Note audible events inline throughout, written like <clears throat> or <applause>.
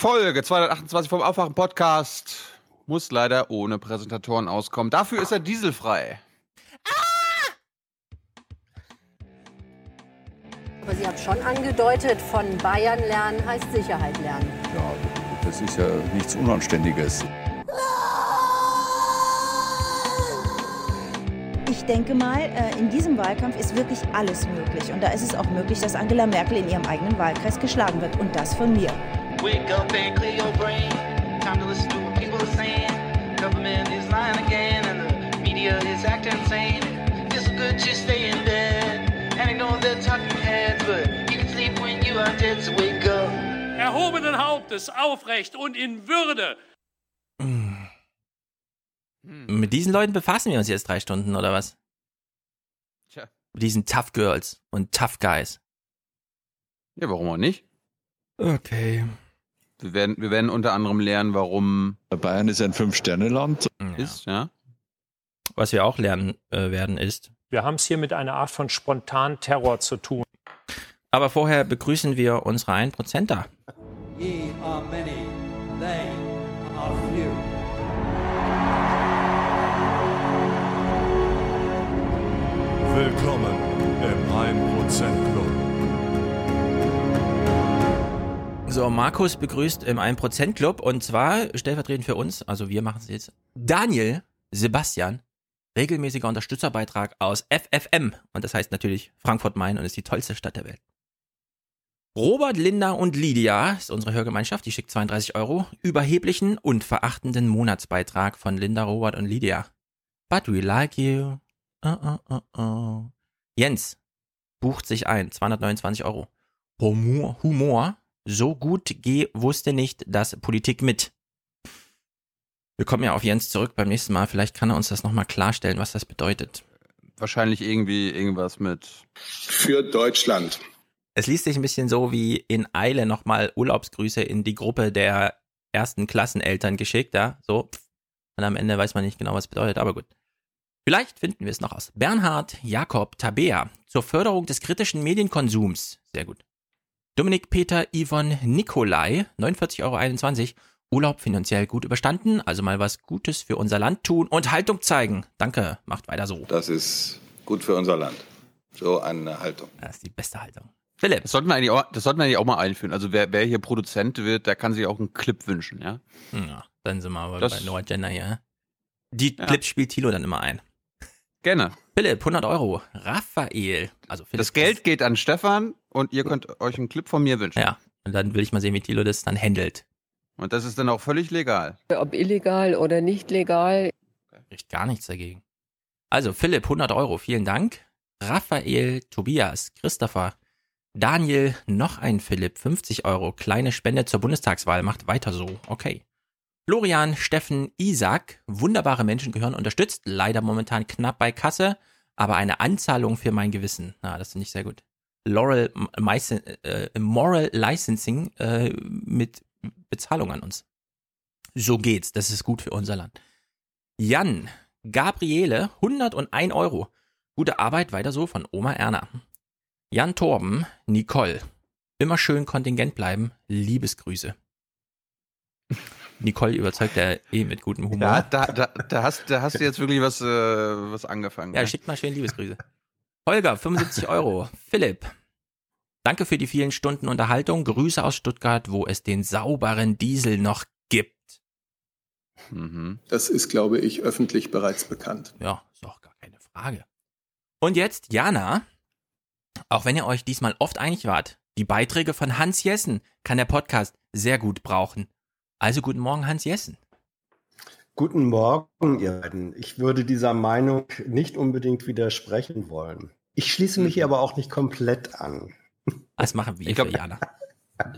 Folge 228 vom Aufwachen Podcast muss leider ohne Präsentatoren auskommen. Dafür ist er dieselfrei. Aber Sie haben schon angedeutet, von Bayern lernen heißt Sicherheit lernen. Ja, das ist ja nichts Unanständiges. Ich denke mal, äh, in diesem Wahlkampf ist wirklich alles möglich. Und da ist es auch möglich, dass Angela Merkel in ihrem eigenen Wahlkreis geschlagen wird. Und das von mir. Wake up and clear your brain. Time to listen to what people are saying. Government is lying again, and the media is acting insane. It's good to stay in bed and ignore the talking heads, but you can sleep when you are dead, so wake up. erhobenen Hauptes, aufrecht und in Würde. Mit diesen Leuten befassen wir uns jetzt drei Stunden, oder was? Tja. Mit diesen Tough Girls und Tough Guys. Ja, warum auch nicht? Okay. Wir werden, wir werden unter anderem lernen, warum Bayern ist ein Fünf-Sterne-Land. Ist, ja. Was wir auch lernen äh, werden ist. Wir haben es hier mit einer Art von Spontanterror zu tun. Aber vorher begrüßen wir unsere 1%er. Ye are many, they are few. Willkommen im 1% Club. So, Markus begrüßt im 1% Club und zwar stellvertretend für uns, also wir machen es jetzt, Daniel Sebastian, regelmäßiger Unterstützerbeitrag aus FFM und das heißt natürlich Frankfurt Main und ist die tollste Stadt der Welt. Robert, Linda und Lydia ist unsere Hörgemeinschaft, die schickt 32 Euro, überheblichen und verachtenden Monatsbeitrag von Linda, Robert und Lydia. But we like you. Oh, oh, oh, oh. Jens bucht sich ein, 229 Euro. Humor, Humor, so gut geh wusste nicht, dass Politik mit. Wir kommen ja auf Jens zurück beim nächsten Mal. Vielleicht kann er uns das nochmal klarstellen, was das bedeutet. Wahrscheinlich irgendwie irgendwas mit. für Deutschland. Es liest sich ein bisschen so wie in Eile nochmal Urlaubsgrüße in die Gruppe der ersten Klasseneltern geschickt, ja, so. pff. Und am Ende weiß man nicht genau, was es bedeutet, aber gut. Vielleicht finden wir es noch aus. Bernhard Jakob Tabea zur Förderung des kritischen Medienkonsums. Sehr gut. Dominik Peter Yvonne Nikolai, 49,21 Euro. Urlaub finanziell gut überstanden, also mal was Gutes für unser Land tun und Haltung zeigen. Danke, macht weiter so. Das ist gut für unser Land. So eine Haltung. Das ist die beste Haltung. Philipp, Das sollten wir eigentlich auch, das sollten wir eigentlich auch mal einführen. Also wer, wer hier Produzent wird, der kann sich auch einen Clip wünschen, ja. Ja, dann sind wir aber Das- bei No Agenda hier. Die Ja. Clips spielt Tilo dann immer ein. Gerne. Philipp, 100 Euro. Raphael. Also Philipp. Das Geld geht an Stefan und ihr könnt euch einen Clip von mir wünschen. Ja. Und dann will ich mal sehen, wie Tilo das dann handelt. Und das ist dann auch völlig legal. Ob illegal oder nicht legal, Spricht gar nichts dagegen. Also Philipp, 100 Euro. Vielen Dank. Raphael, Tobias, Christopher, Daniel, noch ein Philipp, 50 Euro. Kleine Spende zur Bundestagswahl. Macht weiter so. Okay. Florian, Steffen, Isaac, wunderbare Menschen gehören unterstützt. Leider momentan knapp bei Kasse, aber eine Anzahlung für mein Gewissen. Na, das finde ich sehr gut. Laurel Meisen- äh, Moral Licensing äh, mit Bezahlung an uns. So geht's. Das ist gut für unser Land. Jan, Gabriele, 101 Euro. Gute Arbeit, weiter so von Oma Erna. Jan Torben, Nicole. Immer schön kontingent bleiben. Liebesgrüße. Nicole überzeugt ja eh mit gutem Humor. Ja, da, da, da, hast, da hast du jetzt wirklich was, äh, was angefangen. Ja, ne? schickt mal schön Liebesgrüße. Holger, 75 <laughs> Euro. Philipp, danke für die vielen Stunden Unterhaltung. Grüße aus Stuttgart, wo es den sauberen Diesel noch gibt. Mhm. Das ist, glaube ich, öffentlich bereits bekannt. Ja, ist auch gar keine Frage. Und jetzt, Jana, auch wenn ihr euch diesmal oft einig wart, die Beiträge von Hans Jessen kann der Podcast sehr gut brauchen. Also guten Morgen, Hans Jessen. Guten Morgen, ihr beiden. Ich würde dieser Meinung nicht unbedingt widersprechen wollen. Ich schließe mich hier aber auch nicht komplett an. Das machen wir Ich glaub- für Jana. <laughs>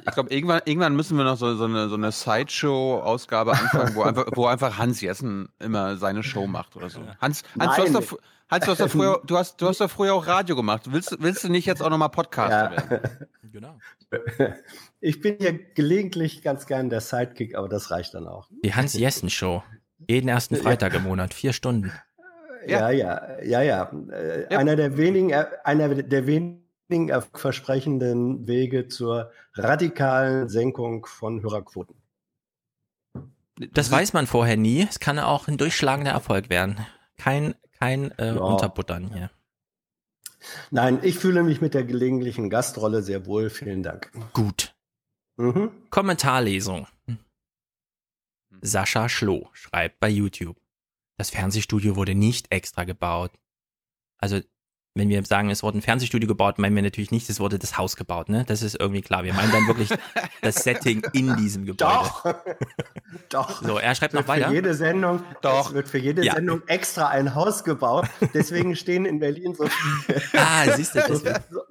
Ich glaube, irgendwann, irgendwann müssen wir noch so, so eine, so eine Sideshow-Ausgabe anfangen, wo <laughs> einfach, wo einfach Hans Jessen immer seine Show macht oder so. Hans, Hans, du hast, doch, Hans, du hast doch früher, <laughs> du hast, du hast doch früher auch Radio gemacht. Willst, willst du nicht jetzt auch nochmal Podcaster werden? Genau. Ich bin ja gelegentlich ganz gern der Sidekick, aber das reicht dann auch. Die Hans Jessen Show. Jeden ersten Freitag im Monat, vier Stunden. Ja, ja, ja, ja. Äh, Einer der wenigen, äh, einer der wenigen versprechenden Wege zur radikalen Senkung von Hörerquoten. Das weiß man vorher nie. Es kann auch ein durchschlagender Erfolg werden. Kein, kein äh, Ja. Unterbuttern hier. Nein, ich fühle mich mit der gelegentlichen Gastrolle sehr wohl. Vielen Dank. Gut. Mhm. Kommentarlesung. Sascha Schloh schreibt bei YouTube. Das Fernsehstudio wurde nicht extra gebaut. Also, wenn wir sagen, es wurde ein Fernsehstudio gebaut, meinen wir natürlich nicht, es wurde das Haus gebaut, ne? Das ist irgendwie klar. Wir meinen dann wirklich <laughs> das Setting in diesem Gebäude. Doch. Doch. So, er schreibt noch weiter. Für jede Sendung, Doch. Es wird für jede Ja. Sendung extra ein Haus gebaut. Deswegen stehen in Berlin so <laughs> viele, Ah, siehst du,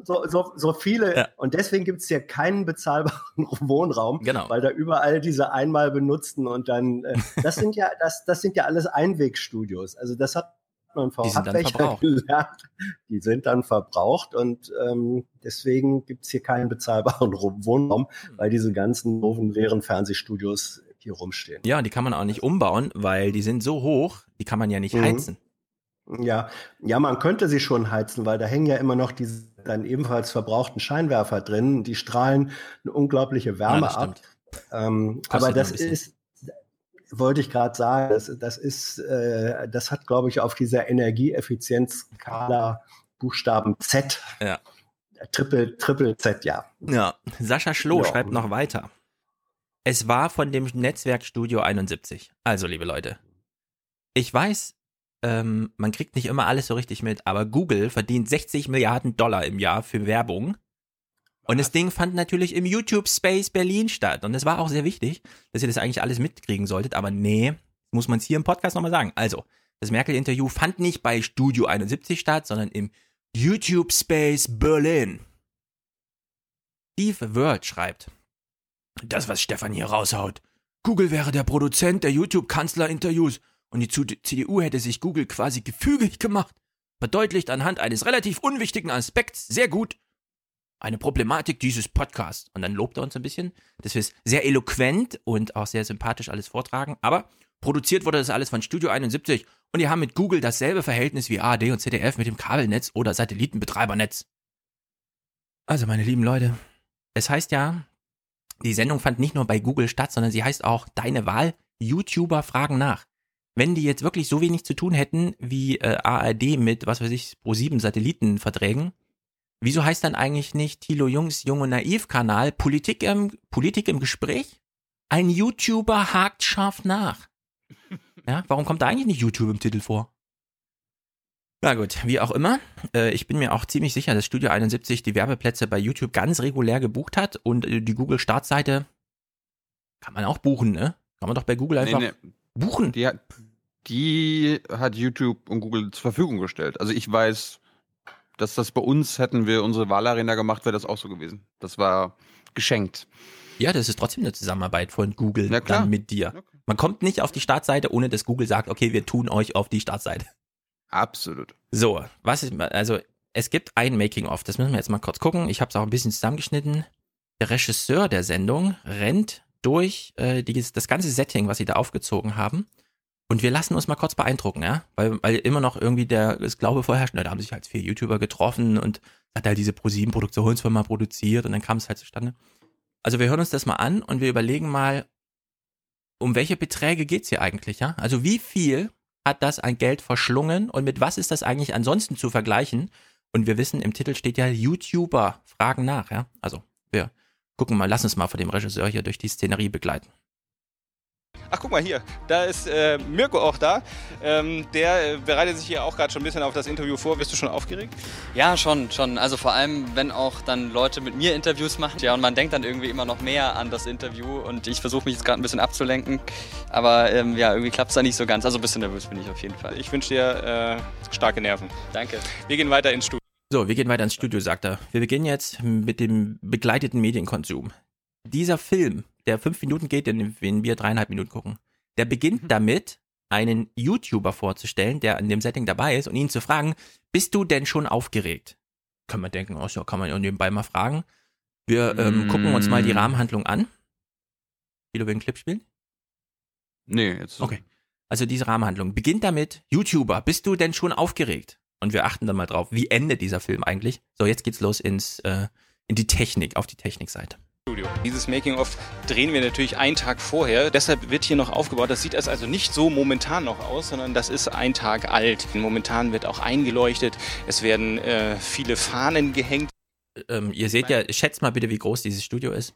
so, so, so viele. Ja. Und deswegen gibt es hier keinen bezahlbaren <laughs> Wohnraum, Genau. weil da überall diese einmal benutzten und dann, äh, das sind ja, das, das sind ja alles Einwegstudios. Also das hat man verbraucht. gelernt. Die sind dann verbraucht und ähm, deswegen gibt es hier keinen bezahlbaren Wohnraum, Hm. weil diese ganzen doofen leeren Fernsehstudios hier rumstehen. Ja, die kann man auch nicht umbauen, weil die sind so hoch, die kann man ja nicht Mhm. heizen. Ja, ja, man könnte sie schon heizen, weil da hängen ja immer noch diese dann ebenfalls verbrauchten Scheinwerfer drin. Die strahlen eine unglaubliche Wärme das ab. Ähm, aber das ist, wollte ich gerade sagen, das, das ist, äh, das hat, glaube ich, auf dieser Energieeffizienzskala Buchstaben Z, Ja. Triple, Triple Z, ja. Ja, Sascha Schloh Ja. schreibt noch weiter. Es war von dem Netzwerk Studio 71. Also, liebe Leute, ich weiß, ähm, man kriegt nicht immer alles so richtig mit, aber Google verdient 60 Milliarden Dollar im Jahr für Werbung. Und das Ding fand natürlich im YouTube Space Berlin statt. Und es war auch sehr wichtig, dass ihr das eigentlich alles mitkriegen solltet. Aber nee, muss man es hier im Podcast nochmal sagen. Also, das Merkel-Interview fand nicht bei Studio 71 statt, sondern im YouTube Space Berlin. Steve Word schreibt, das, was Stefan hier raushaut. Google wäre der Produzent der YouTube-Kanzler-Interviews und die CDU hätte sich Google quasi gefügig gemacht. Verdeutlicht anhand eines relativ unwichtigen Aspekts sehr gut eine Problematik dieses Podcasts. Und dann lobt er uns ein bisschen, dass wir es sehr eloquent und auch sehr sympathisch alles vortragen. Aber produziert wurde das alles von Studio 71 und die haben mit Google dasselbe Verhältnis wie ARD und ZDF mit dem Kabelnetz oder Satellitenbetreibernetz. Also, meine lieben Leute, es heißt ja, die Sendung fand nicht nur bei Google statt, sondern sie heißt auch Deine Wahl, YouTuber fragen nach. Wenn die jetzt wirklich so wenig zu tun hätten wie äh, ARD mit, was weiß ich, Pro7 Satellitenverträgen, wieso heißt dann eigentlich nicht Thilo Jungs Jung und Naiv-Kanal Politik im, Politik im Gespräch? Ein YouTuber hakt scharf nach. <laughs> Ja, warum kommt da eigentlich nicht YouTube im Titel vor? Na gut, wie auch immer. Äh, ich bin mir auch ziemlich sicher, dass Studio 71 die Werbeplätze bei YouTube ganz regulär gebucht hat und äh, die Google-Startseite kann man auch buchen, ne? Kann man doch bei Google einfach Nee, nee. buchen. Die hat, die hat YouTube und Google zur Verfügung gestellt. Also ich weiß, dass das bei uns, hätten wir unsere Wahlarena gemacht, wäre das auch so gewesen. Das war geschenkt. Ja, das ist trotzdem eine Zusammenarbeit von Google klar. dann mit dir. Okay. Man kommt nicht auf die Startseite, ohne dass Google sagt, okay, wir tun euch auf die Startseite. Absolut. So, was ist, also es gibt ein Making-of, das müssen wir jetzt mal kurz gucken. Ich habe es auch ein bisschen zusammengeschnitten. Der Regisseur der Sendung rennt durch äh, die, das ganze Setting, was sie da aufgezogen haben. Und wir lassen uns mal kurz beeindrucken, ja? Weil, weil immer noch irgendwie der das Glaube vorherrscht, da haben sich halt vier YouTuber getroffen und hat halt diese ProSieben-Produktionsfirma produziert und dann kam es halt zustande. Also wir hören uns das mal an und wir überlegen mal, um welche Beträge geht's hier eigentlich, ja? Also wie viel hat das an Geld verschlungen und mit was ist das eigentlich ansonsten zu vergleichen? Und wir wissen, im Titel steht ja YouTuber fragen nach, ja? Also wir gucken mal, lass uns mal von dem Regisseur hier durch die Szenerie begleiten. Ach, guck mal hier, da ist äh, Mirko auch da. Ähm, der äh, bereitet sich hier auch gerade schon ein bisschen auf das Interview vor. Bist du schon aufgeregt? Ja, schon, schon. Also vor allem, wenn auch dann Leute mit mir Interviews machen. Ja, und man denkt dann irgendwie immer noch mehr an das Interview und ich versuche mich jetzt gerade ein bisschen abzulenken. Aber ähm, ja, irgendwie klappt es da nicht so ganz. Also ein bisschen nervös bin ich auf jeden Fall. Ich wünsche dir äh, starke Nerven. Danke. Wir gehen weiter ins Studio. So, wir gehen weiter ins Studio, sagt er. Wir beginnen jetzt mit dem begleiteten Medienkonsum. Dieser Film, der fünf Minuten geht, den den wir dreieinhalb Minuten gucken, der beginnt damit, einen YouTuber vorzustellen, der in dem Setting dabei ist und ihn zu fragen, bist du denn schon aufgeregt? Können wir denken, oh, ja, kann man ja nebenbei mal fragen. Wir ähm, Mm. gucken uns mal die Rahmenhandlung an. Wie du einen Clip spielen? Nee, jetzt. Okay. Also diese Rahmenhandlung beginnt damit, YouTuber, bist du denn schon aufgeregt? Und wir achten dann mal drauf, wie endet dieser Film eigentlich. So, jetzt geht's los ins, äh, in die Technik, auf die Technikseite. Studio. Dieses Making-of drehen wir natürlich einen Tag vorher. Deshalb wird hier noch aufgebaut. Das sieht erst also nicht so momentan noch aus, sondern das ist ein Tag alt. Momentan wird auch eingeleuchtet. Es werden äh, viele Fahnen gehängt. Ähm, ihr seht ja, schätzt mal bitte, wie groß dieses Studio ist.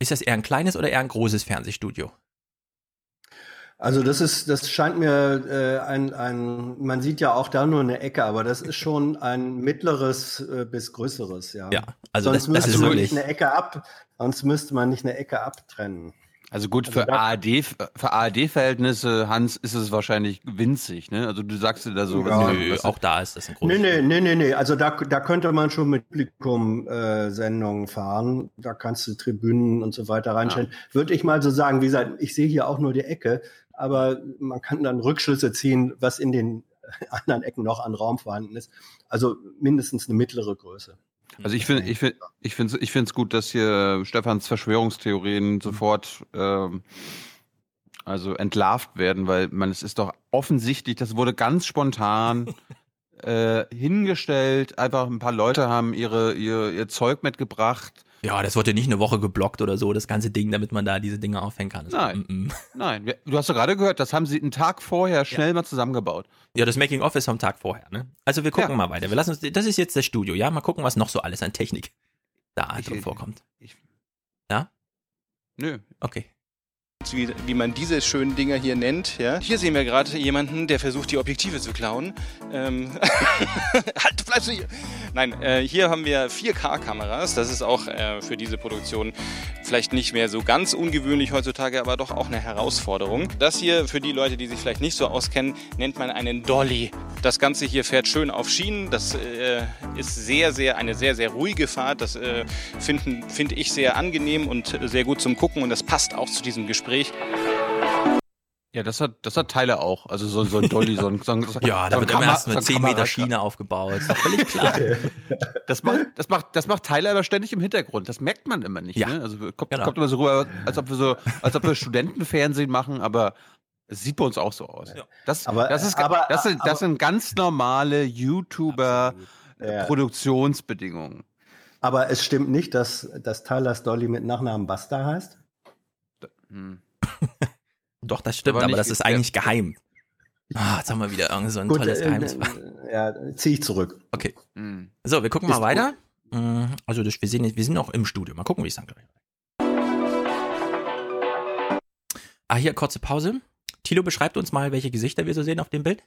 Ist das eher ein kleines oder eher ein großes Fernsehstudio? Also das ist, das scheint mir äh, ein, ein, man sieht ja auch da nur eine Ecke, aber das ist schon ein mittleres äh, bis größeres, ja. Ja, also sonst das, das ist müsste man wirklich. nicht eine Ecke ab, sonst müsste man nicht eine Ecke abtrennen. Also gut, Also für da- ARD, für ARD-Verhältnisse, Hans, ist es wahrscheinlich winzig, ne? Also du sagst dir da so, Ja. Nö, auch da ist das ein großes. Nee, nee, nee, nee, nee. Also da, da könnte man schon mit Publikum äh, Sendungen fahren. Da kannst du Tribünen und so weiter reinstellen. Würde ich mal so sagen, wie gesagt, ich sehe hier auch nur die Ecke, aber man kann dann Rückschlüsse ziehen, was in den <laughs> anderen Ecken noch an Raum vorhanden ist. Also mindestens eine mittlere Größe. Also ich finde, ich finde, ich finde, ich finde es gut, dass hier Stefans Verschwörungstheorien sofort ähm, also entlarvt werden, weil man es ist doch offensichtlich, das wurde ganz spontan <laughs> äh, hingestellt. Einfach ein paar Leute haben ihre ihr, ihr Zeug mitgebracht. Ja, das wurde nicht eine Woche geblockt oder so, das ganze Ding, damit man da diese Dinge aufhängen kann. Nein. Mm, mm. Nein, du hast doch gerade gehört, das haben sie einen Tag vorher schnell mal zusammengebaut. Ja, das Making-of ist vom Tag vorher, ne? Also wir gucken Ja. mal weiter. Wir lassen uns, das ist jetzt das Studio, ja? Mal gucken, was noch so alles an Technik da Ich- drin vorkommt. ich- ja? Nö. Okay. Wie, wie man diese schönen Dinger hier nennt. Ja? Hier sehen wir gerade jemanden, der versucht, die Objektive zu klauen. Ähm <laughs> halt, du hier! Nein, äh, hier haben wir 4K-Kameras. Das ist auch äh, für diese Produktion vielleicht nicht mehr so ganz ungewöhnlich heutzutage, aber doch auch eine Herausforderung. Das hier, für die Leute, die sich vielleicht nicht so auskennen, nennt man einen Dolly. Das Ganze hier fährt schön auf Schienen. Das äh, ist sehr, sehr, eine sehr, sehr ruhige Fahrt. Das äh, finde ich sehr angenehm und sehr gut zum Gucken und das passt auch zu diesem Gespräch. Ja, das hat, das hat Teile auch. Also so, so ein Dolly, so ein, so ein <laughs> Ja, da wird immer Kamera- erst so eine ein 10 Meter Kamera- Schiene aufgebaut. Ist doch völlig klar. <laughs> Das macht, das macht, das macht Tyler aber ständig im Hintergrund. Das merkt man immer nicht. Ja. Ne? Also kommt, Genau. kommt immer so rüber, als ob wir so, als ob wir Studentenfernsehen machen, aber es sieht bei uns auch so aus. Das, Aber- das, ist, aber- das, sind, aber- das sind ganz normale YouTuber Ja. Produktionsbedingungen. Aber es stimmt nicht, dass, dass Tyler's Dolly mit Nachnamen Basta heißt. Hm. Doch, das stimmt, Aber aber, das ist eigentlich geheim. Ah, jetzt haben wir wieder irgend so ein tolles äh, Geheimnis. äh, ja, ziehe ich zurück. Okay. Hm. So, wir gucken Ist mal weiter. Mm, Also, das, wir, sehen, wir sind noch im Studio. Mal gucken, wie es dann gleich Ah, hier kurze Pause. Tilo beschreibt uns mal, welche Gesichter wir so sehen auf dem Bild.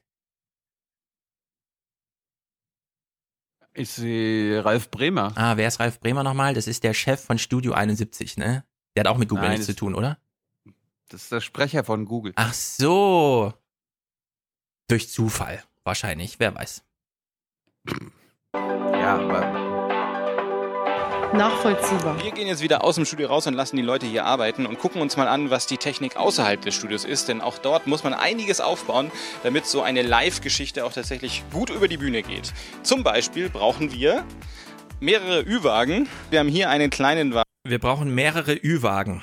Ich sehe Ralf Bremer. Ah, wer ist Ralf Bremer nochmal? Das ist der Chef von Studio 71, ne? Der hat auch mit Google Nein, nichts zu tun, oder? Das ist der Sprecher von Google. Ach so. Durch Zufall, wahrscheinlich, wer weiß. Ja, aber Nachvollziehbar. Wir gehen jetzt wieder aus dem Studio raus und lassen die Leute hier arbeiten und gucken uns mal an, was die Technik außerhalb des Studios ist. Denn auch dort muss man einiges aufbauen, damit so eine Live-Geschichte auch tatsächlich gut über die Bühne geht. Zum Beispiel brauchen wir mehrere Ü-Wagen. Wir haben hier einen kleinen Wagen. Wir brauchen mehrere Ü-Wagen.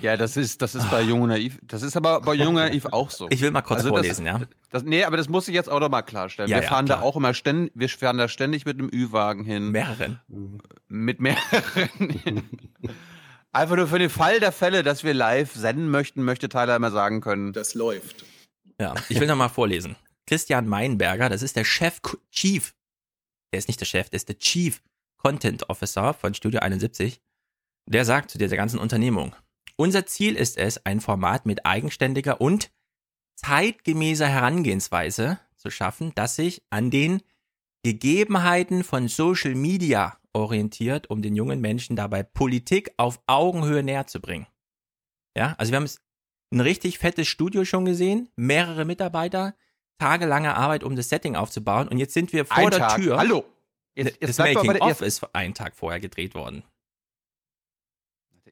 Ja, das ist, das ist bei Jung und Naiv. Das ist aber bei Jung und Naiv auch so. Ich will mal kurz Also vorlesen, das, ja. Das, nee, aber das muss ich jetzt auch noch mal klarstellen. Ja, wir ja, fahren klar. da auch immer ständig, wir fahren da ständig mit einem Ü-Wagen hin. Mehreren. Mit mehreren. Einfach nur für den Fall der Fälle, dass wir live senden möchten, möchte Tyler immer sagen können. Das läuft. Ja, ich will nochmal vorlesen. Christian Meinberger, das ist der Chef, Chief, der ist nicht der Chef, der ist der Chief Content Officer von Studio 71. Der sagt zu dieser ganzen Unternehmung, unser Ziel ist es, ein Format mit eigenständiger und zeitgemäßer Herangehensweise zu schaffen, das sich an den Gegebenheiten von Social Media orientiert, um den jungen Menschen dabei Politik auf Augenhöhe näher zu bringen. Ja, also wir haben es ein richtig fettes Studio schon gesehen, mehrere Mitarbeiter, tagelange Arbeit, um das Setting aufzubauen und jetzt sind wir vor Ein der Tag. Tür. Hallo. Jetzt, jetzt das bleibt mal bei Making der- of ist einen Tag vorher gedreht worden.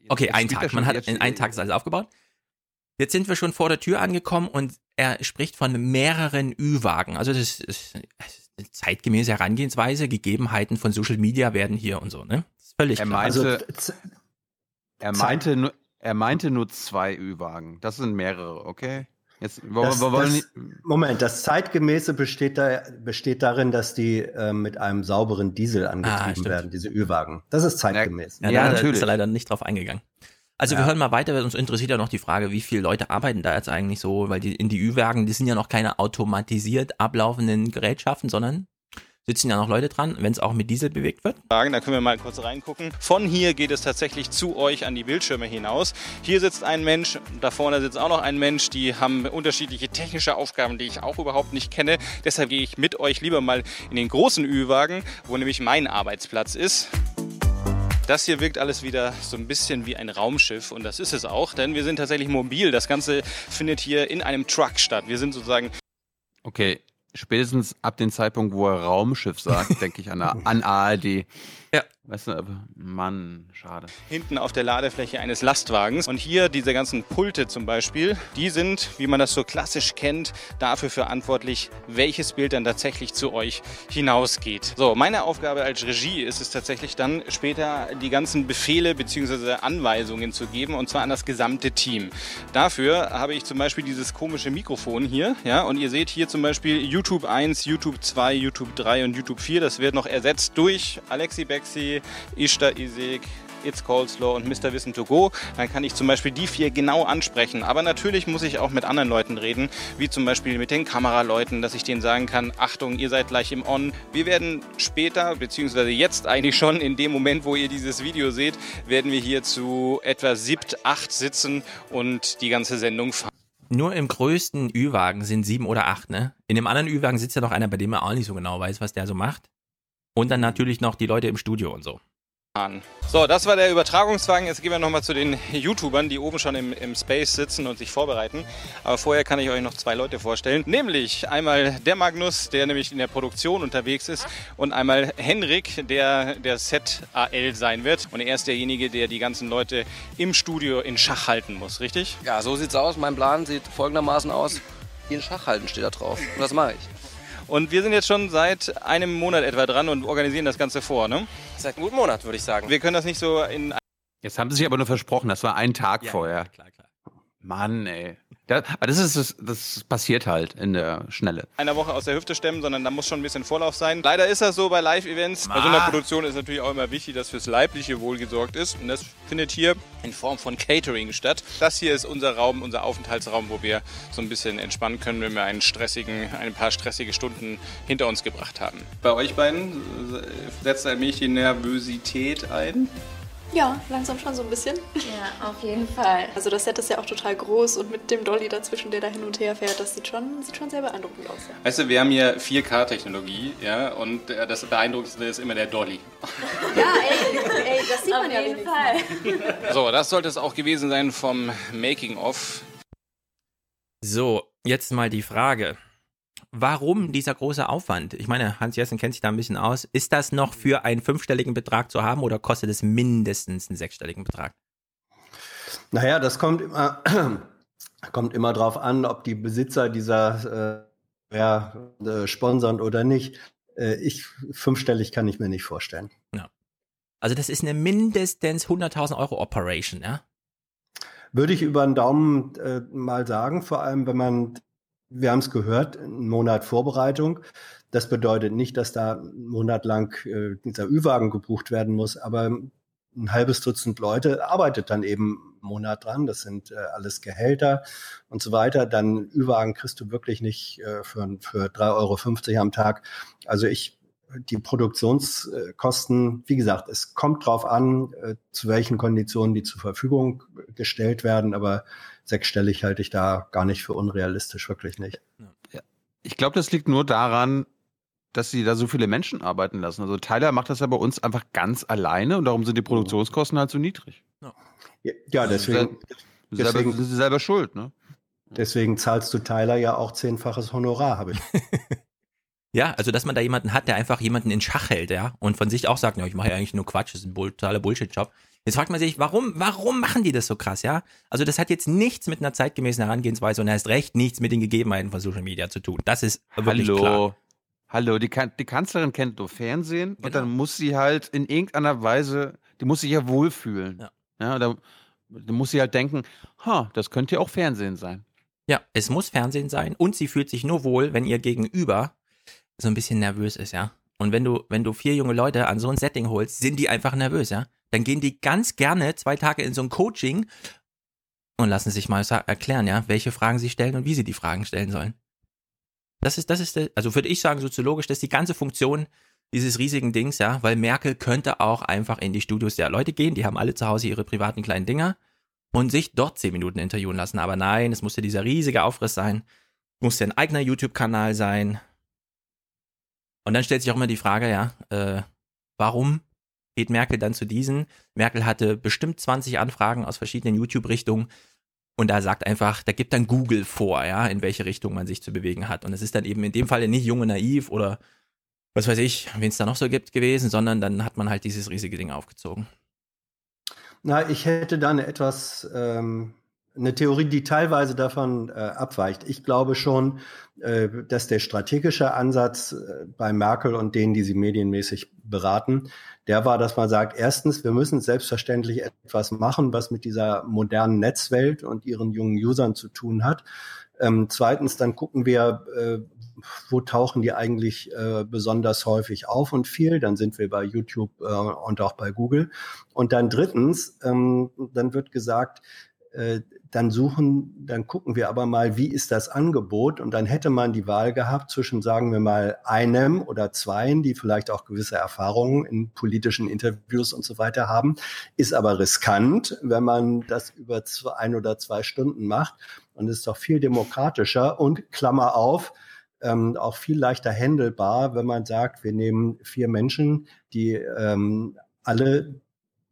Okay, jetzt ein Tag. Man hat in einem Tag ist alles aufgebaut. Jetzt sind wir schon vor der Tür angekommen und er spricht von mehreren Ü-Wagen. Also das ist eine zeitgemäße Herangehensweise. Gegebenheiten von Social Media werden hier und so. Ne? Das ist völlig Er klar. meinte, Also, er meinte, nur, er meinte nur zwei Ü-Wagen. Das sind mehrere, okay? Jetzt, das, das, Moment, das zeitgemäße besteht, da, besteht darin, dass die äh, mit einem sauberen Diesel angetrieben ah, werden, diese Ü-Wagen. Das ist zeitgemäß. Ja, ja, ja natürlich. ist er leider nicht drauf eingegangen. Also ja. wir hören mal weiter, uns interessiert ja noch die Frage, wie viele Leute arbeiten da jetzt eigentlich so, weil die in die Ü-Wagen, die sind ja noch keine automatisiert ablaufenden Gerätschaften, sondern sitzen ja noch Leute dran, wenn es auch mit Diesel bewegt wird. Da können wir mal kurz reingucken. Von hier geht es tatsächlich zu euch an die Bildschirme hinaus. Hier sitzt ein Mensch, da vorne sitzt auch noch ein Mensch. Die haben unterschiedliche technische Aufgaben, die ich auch überhaupt nicht kenne. Deshalb gehe ich mit euch lieber mal in den großen Ü-Wagen, wo nämlich mein Arbeitsplatz ist. Das hier wirkt alles wieder so ein bisschen wie ein Raumschiff und das ist es auch, denn wir sind tatsächlich mobil. Das Ganze findet hier in einem Truck statt. Wir sind sozusagen. Okay, spätestens ab dem Zeitpunkt, wo er Raumschiff sagt, denke ich an, an ARD. Ja. Weißt du, Mann, schade. Hinten auf der Ladefläche eines Lastwagens. Und hier diese ganzen Pulte zum Beispiel, die sind, wie man das so klassisch kennt, dafür verantwortlich, welches Bild dann tatsächlich zu euch hinausgeht. So, meine Aufgabe als Regie ist es tatsächlich dann später die ganzen Befehle bzw. Anweisungen zu geben und zwar an das gesamte Team. Dafür habe ich zum Beispiel dieses komische Mikrofon hier, ja, und ihr seht hier zum Beispiel YouTube 1, YouTube 2, YouTube 3 und YouTube 4. Das wird noch ersetzt durch Alexi Bexi, Ishtar Isik, It's Coleslaw und Mr. Wissen to Go. Dann kann ich zum Beispiel die vier genau ansprechen. Aber natürlich muss ich auch mit anderen Leuten reden, wie zum Beispiel mit den Kameraleuten, dass ich denen sagen kann, Achtung, ihr seid gleich im On. Wir werden später, beziehungsweise jetzt eigentlich schon in dem Moment, wo ihr dieses Video seht, werden wir hier zu etwa siebt, acht sitzen und die ganze Sendung fahren. Nur im größten Ü-Wagen sind sieben oder acht, ne? In dem anderen Ü-Wagen sitzt ja noch einer, bei dem man auch nicht so genau weiß, was der so macht. Und dann natürlich noch die Leute im Studio und so. So, das war der Übertragungswagen. Jetzt gehen wir nochmal zu den YouTubern, die oben schon im, im, Space sitzen und sich vorbereiten. Aber vorher kann ich euch noch zwei Leute vorstellen. Nämlich einmal der Magnus, der nämlich in der Produktion unterwegs ist. Und einmal Henrik, der der Set AL sein wird. Und er ist derjenige, der die ganzen Leute im Studio in Schach halten muss, richtig? Ja, so sieht's aus. Mein Plan sieht folgendermaßen aus. In Schach halten steht da drauf. Und das mache ich. Und wir sind jetzt schon seit einem Monat etwa dran und organisieren das Ganze vor, ne? Seit einem guten Monat, würde ich sagen. Wir können das nicht so in. Jetzt haben sie sich aber nur versprochen, das war ein Tag ja, vorher. klar, klar. Mann, ey. Das, aber das ist das, das passiert halt in der Schnelle. Einer Woche aus der Hüfte stemmen, sondern da muss schon ein bisschen Vorlauf sein. Leider ist das so bei Live-Events. Bei so einer Produktion ist natürlich auch immer wichtig, dass fürs leibliche Wohl gesorgt ist. Und das findet hier in Form von Catering statt. Das hier ist unser Raum, unser Aufenthaltsraum, wo wir so ein bisschen entspannen können, wenn wir einen stressigen, ein paar stressige Stunden hinter uns gebracht haben. Bei euch beiden setzt allmählich die Nervosität ein. Ja, langsam schon so ein bisschen. Ja, auf jeden Fall. Also das Set ist ja auch total groß und mit dem Dolly dazwischen, der da hin und her fährt, das sieht schon, sieht schon sehr beeindruckend aus. Ja. Weißt du, wir haben hier 4K-Technologie, ja, und äh, das Beeindruckendste ist immer der Dolly. Ja, ey, ey das sieht auf man ja jeden Fall. So, das sollte es auch gewesen sein vom Making-of. So, jetzt mal die Frage warum dieser große Aufwand? Ich meine, Hans Jessen kennt sich da ein bisschen aus. Ist das noch für einen fünfstelligen Betrag zu haben oder kostet es mindestens einen sechsstelligen Betrag? Naja, das kommt immer, <clears throat> kommt immer drauf an, ob die Besitzer dieser äh, ja, äh, sponsern oder nicht. Äh, ich, fünfstellig kann ich mir nicht vorstellen. Ja. Also das ist eine mindestens 100.000 Euro Operation, ja? Würde ich über den Daumen äh, mal sagen, vor allem wenn man wir haben es gehört, einen Monat Vorbereitung. Das bedeutet nicht, dass da einen Monat lang äh, dieser Ü-Wagen gebucht werden muss, aber ein halbes Dutzend Leute arbeitet dann eben einen Monat dran. Das sind äh, alles Gehälter und so weiter. Dann Ü-Wagen kriegst du wirklich nicht äh, für, für 3,50 Euro am Tag. Also ich, die Produktionskosten, wie gesagt, es kommt drauf an, äh, zu welchen Konditionen die zur Verfügung gestellt werden, aber sechsstellig halte ich da gar nicht für unrealistisch, wirklich nicht. Ja. Ich glaube, das liegt nur daran, dass sie da so viele Menschen arbeiten lassen. Also Tyler macht das ja bei uns einfach ganz alleine und darum sind die Produktionskosten halt so niedrig. Ja, ja deswegen, deswegen selber, sind sie selber schuld, ne? Deswegen zahlst du Tyler ja auch zehnfaches Honorar, habe ich. <laughs> ja, also dass man da jemanden hat, der einfach jemanden in Schach hält, ja, und von sich auch sagt, ja, ich mache ja eigentlich nur Quatsch, das ist ein totaler Bullshit-Job. Jetzt fragt man sich, warum, warum machen die das so krass, ja? Also das hat jetzt nichts mit einer zeitgemäßen Herangehensweise und erst recht nichts mit den Gegebenheiten von Social Media zu tun. Das ist wirklich Hallo. klar. Hallo, die, kan die Kanzlerin kennt nur Fernsehen genau. und dann muss sie halt in irgendeiner Weise, die muss sich ja wohlfühlen. Ja, ja da, da muss sie halt denken, ha, das könnte ja auch Fernsehen sein. Ja, es muss Fernsehen sein und sie fühlt sich nur wohl, wenn ihr Gegenüber so ein bisschen nervös ist, ja. Und wenn du, wenn du vier junge Leute an so ein Setting holst, sind die einfach nervös, ja. Dann gehen die ganz gerne zwei Tage in so ein Coaching und lassen sich mal erklären, ja, welche Fragen sie stellen und wie sie die Fragen stellen sollen. Das ist, das ist, also würde ich sagen, soziologisch, das ist die ganze Funktion dieses riesigen Dings, ja, weil Merkel könnte auch einfach in die Studios der Leute gehen, die haben alle zu Hause ihre privaten kleinen Dinger und sich dort zehn Minuten interviewen lassen. Aber nein, es musste dieser riesige Aufriss sein, musste ein eigener YouTube-Kanal sein. Und dann stellt sich auch immer die Frage, ja, äh, warum geht Merkel dann zu diesen? Merkel hatte bestimmt 20 Anfragen aus verschiedenen YouTube-Richtungen. Und da sagt einfach, da gibt dann Google vor, ja, in welche Richtung man sich zu bewegen hat. Und es ist dann eben in dem Fall nicht junge naiv oder was weiß ich, wen es da noch so gibt gewesen, sondern dann hat man halt dieses riesige Ding aufgezogen. Na, ich hätte da eine etwas ähm, eine Theorie, die teilweise davon äh, abweicht. Ich glaube schon, äh, dass der strategische Ansatz äh, bei Merkel und denen, die sie medienmäßig beraten, der war, dass man sagt, erstens, wir müssen selbstverständlich etwas machen, was mit dieser modernen Netzwelt und ihren jungen Usern zu tun hat. Ähm, zweitens, dann gucken wir, äh, wo tauchen die eigentlich äh, besonders häufig auf und viel. Dann sind wir bei YouTube äh, und auch bei Google. Und dann drittens, ähm, dann wird gesagt, dann suchen, dann gucken wir aber mal, wie ist das Angebot? Und dann hätte man die Wahl gehabt zwischen, sagen wir mal, einem oder zweien, die vielleicht auch gewisse Erfahrungen in politischen Interviews und so weiter haben. Ist aber riskant, wenn man das über zwei, ein oder zwei Stunden macht. Und ist doch viel demokratischer und Klammer auf, ähm, auch viel leichter handelbar, wenn man sagt, wir nehmen vier Menschen, die ähm, alle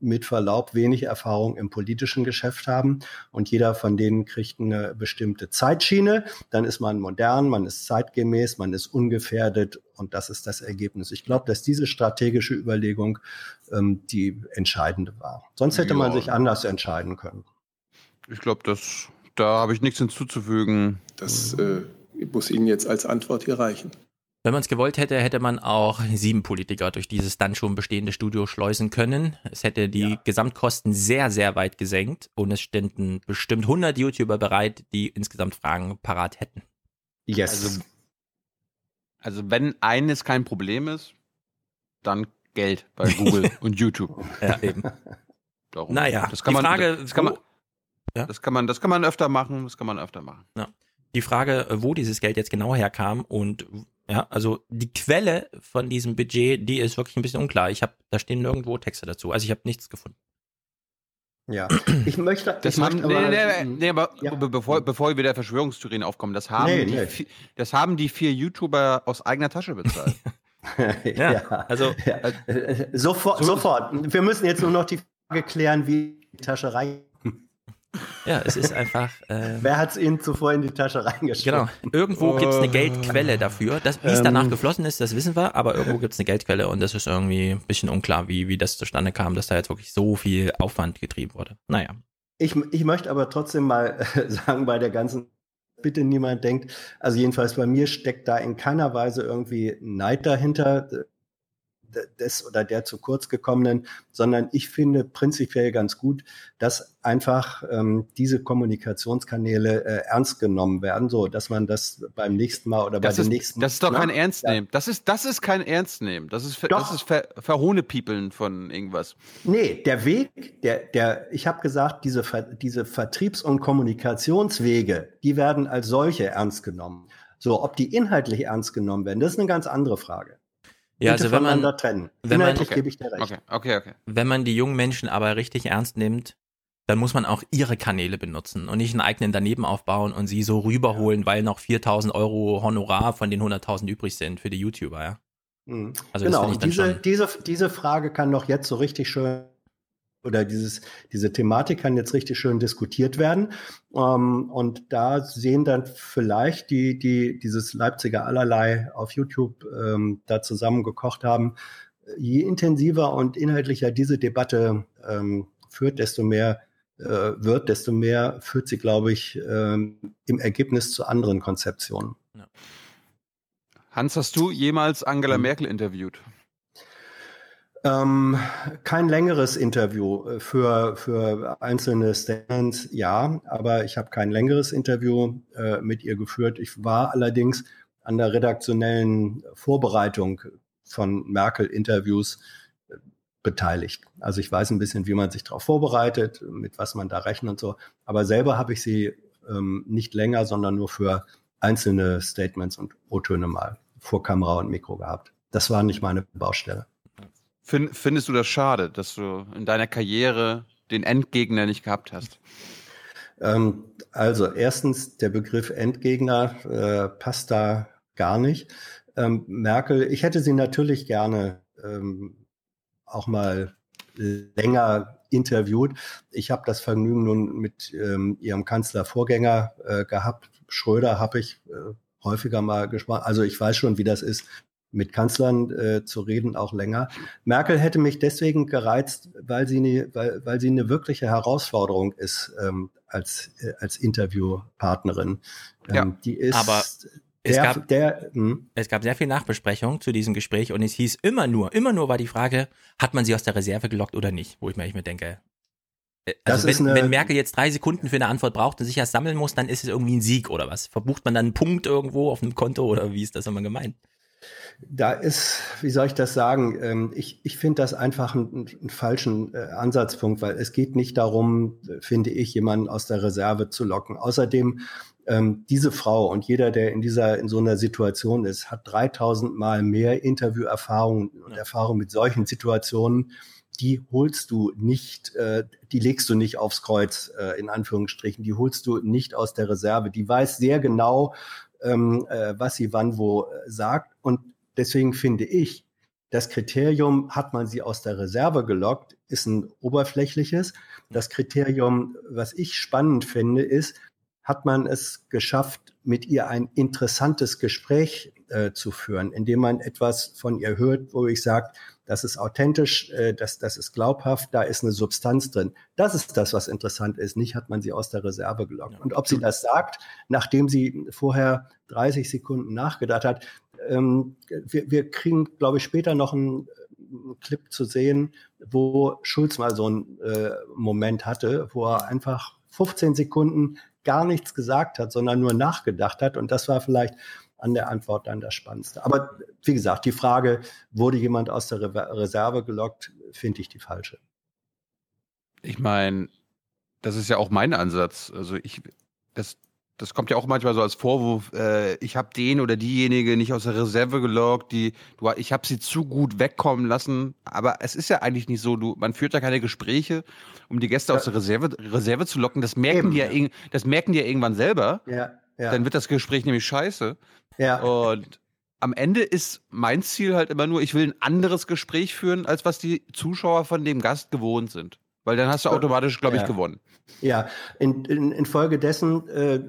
mit Verlaub wenig Erfahrung im politischen Geschäft haben und jeder von denen kriegt eine bestimmte Zeitschiene. Dann ist man modern, man ist zeitgemäß, man ist ungefährdet und das ist das Ergebnis. Ich glaube, dass diese strategische Überlegung ähm, die entscheidende war. Sonst hätte ja. man sich anders entscheiden können. Ich glaube, das da habe ich nichts hinzuzufügen. Das äh, muss Ihnen jetzt als Antwort hier reichen. Wenn man es gewollt hätte, hätte man auch sieben Politiker durch dieses dann schon bestehende Studio schleusen können. Es hätte die ja. Gesamtkosten sehr, sehr weit gesenkt und es ständen bestimmt 100 YouTuber bereit, die insgesamt Fragen parat hätten. Yes. Also, also wenn eines kein Problem ist, dann Geld bei <laughs> Google und YouTube. Ja, eben. Darum. Naja, das kann die man, Frage, das kann man, ja? das kann man, das kann man öfter machen, das kann man öfter machen. Ja. Die Frage, wo dieses Geld jetzt genau herkam und ja, also die Quelle von diesem Budget, die ist wirklich ein bisschen unklar. Ich habe, da stehen nirgendwo Texte dazu. Also ich habe nichts gefunden. Ja, ich möchte. Das ich haben, möchte aber, nee, nee, nee, aber ja. bevor, bevor wir wieder Verschwörungstheorien aufkommen, das haben, Nee, die, nee. das haben die vier YouTuber aus eigener Tasche bezahlt. <laughs> <laughs> ja, also ja. Äh, sofort, sofort. Wir müssen jetzt nur noch die Frage klären, wie die Tasche rein. Ja, es ist einfach. Äh, Wer hat es Ihnen zuvor in die Tasche reingeschoben? Genau. Irgendwo gibt es eine Geldquelle dafür. Das, wie es Ähm. danach geflossen ist, das wissen wir, aber irgendwo gibt es eine Geldquelle und das ist irgendwie ein bisschen unklar, wie, wie das zustande kam, dass da jetzt wirklich so viel Aufwand getrieben wurde. Naja. Ich, ich möchte aber trotzdem mal äh, sagen, bei der ganzen, bitte niemand denkt, also jedenfalls bei mir steckt da in keiner Weise irgendwie Neid dahinter, des oder der zu kurz gekommenen, sondern ich finde prinzipiell ganz gut, dass einfach ähm, diese Kommunikationskanäle äh, ernst genommen werden, so dass man das beim nächsten Mal oder Das bei ist, den nächsten. das ist doch Na? kein Ernst Ja. nehmen. Das ist, das ist kein Ernst nehmen. Das ist, Doch. das ist ver, Verhohnepiepeln von irgendwas. Nee, der Weg, der, der, ich habe gesagt, diese, diese Vertriebs- und Kommunikationswege, die werden als solche ernst genommen. So, ob die inhaltlich ernst genommen werden, das ist eine ganz andere Frage. Ja, also wenn man, trennen. wenn man, Inhaltlich gebe ich dir recht. Okay, okay, okay. wenn man die jungen Menschen aber richtig ernst nimmt, dann muss man auch ihre Kanäle benutzen und nicht einen eigenen daneben aufbauen und sie so rüberholen, weil noch 4000 Euro Honorar von den 100.000 übrig sind für die YouTuber, ja. Mhm. Also das genau, finde ich dann diese, schon. diese, diese Frage kann doch jetzt so richtig schön oder dieses, diese Thematik kann jetzt richtig schön diskutiert werden. Ähm, und da sehen dann vielleicht die, die dieses Leipziger Allerlei auf YouTube ähm, da zusammengekocht haben. Je intensiver und inhaltlicher diese Debatte ähm, führt, desto mehr äh, wird, desto mehr führt sie, glaube ich, ähm, im Ergebnis zu anderen Konzeptionen. Hans, hast du jemals Angela Mhm. Merkel interviewt? Ähm, kein längeres Interview äh, für, für einzelne Statements, ja, aber ich habe kein längeres Interview äh, mit ihr geführt. Ich war allerdings an der redaktionellen Vorbereitung von Merkel-Interviews äh, beteiligt. Also ich weiß ein bisschen, wie man sich darauf vorbereitet, mit was man da rechnet und so. Aber selber habe ich sie ähm, nicht länger, sondern nur für einzelne Statements und O-Töne mal vor Kamera und Mikro gehabt. Das war nicht meine Baustelle. Find, findest du das schade, dass du in deiner Karriere den Endgegner nicht gehabt hast? Ähm, also erstens, der Begriff Endgegner äh, passt da gar nicht. Ähm, Merkel, ich hätte sie natürlich gerne ähm, auch mal länger interviewt. Ich habe das Vergnügen nun mit ähm, ihrem Kanzlervorgänger äh, gehabt. Schröder habe ich äh, häufiger mal gesprochen. Also ich weiß schon, wie das ist, mit Kanzlern äh, zu reden, auch länger. Merkel hätte mich deswegen gereizt, weil sie eine, weil, weil sie eine wirkliche Herausforderung ist ähm, als, äh, als Interviewpartnerin. Ähm, ja, die ist aber es, der, gab, der, hm? es gab sehr viel Nachbesprechung zu diesem Gespräch und es hieß immer nur, immer nur war die Frage, hat man sie aus der Reserve gelockt oder nicht? Wo ich mir, ich mir denke, äh, also wenn, eine, wenn, Merkel jetzt drei Sekunden für eine Antwort braucht und sich erst sammeln muss, dann ist es irgendwie ein Sieg oder was? Verbucht man dann einen Punkt irgendwo auf einem Konto oder wie ist das immer gemeint? Da ist, wie soll ich das sagen? Ähm, ich, ich finde das einfach einen, einen falschen äh, Ansatzpunkt, weil es geht nicht darum, finde ich, jemanden aus der Reserve zu locken. Außerdem, ähm, diese Frau und jeder, der in dieser, in so einer Situation ist, hat 3000 Mal mehr Interviewerfahrung und Erfahrung mit solchen Situationen. Die holst du nicht, äh, die legst du nicht aufs Kreuz, äh, in Anführungsstrichen. Die holst du nicht aus der Reserve. Die weiß sehr genau, ähm, äh, was sie wann wo äh, sagt. Und deswegen finde ich, das Kriterium, hat man sie aus der Reserve gelockt, ist ein oberflächliches. Das Kriterium, was ich spannend finde, ist, hat man es geschafft, mit ihr ein interessantes Gespräch äh, zu führen, indem man etwas von ihr hört, wo ich sage, das ist authentisch, äh, das, das ist glaubhaft, da ist eine Substanz drin. Das ist das, was interessant ist. Nicht hat man sie aus der Reserve gelockt. Und ob sie das sagt, nachdem sie vorher 30 Sekunden nachgedacht hat, ähm, wir, wir kriegen, glaube ich, später noch einen, Clip zu sehen, wo Schulz mal so einen äh, Moment hatte, wo er einfach 15 Sekunden gar nichts gesagt hat, sondern nur nachgedacht hat. Und das war vielleicht an der Antwort dann das Spannendste. Aber wie gesagt, die Frage, wurde jemand aus der Reserve gelockt, finde ich die falsche. Ich meine, das ist ja auch mein Ansatz. Also ich, das, das kommt ja auch manchmal so als Vorwurf, äh, ich habe den oder diejenige nicht aus der Reserve gelockt, die, du, ich habe sie zu gut wegkommen lassen. Aber es ist ja eigentlich nicht so, du, man führt ja keine Gespräche, um die Gäste ja. aus der Reserve, Reserve zu locken. Das merken Eben, die ja, ja. das merken die ja irgendwann selber. Ja, ja. Dann wird das Gespräch nämlich scheiße. Ja. Und am Ende ist mein Ziel halt immer nur, ich will ein anderes Gespräch führen, als was die Zuschauer von dem Gast gewohnt sind. Weil dann hast du automatisch, glaube ich, ja. gewonnen. Ja, in, in, infolgedessen, äh,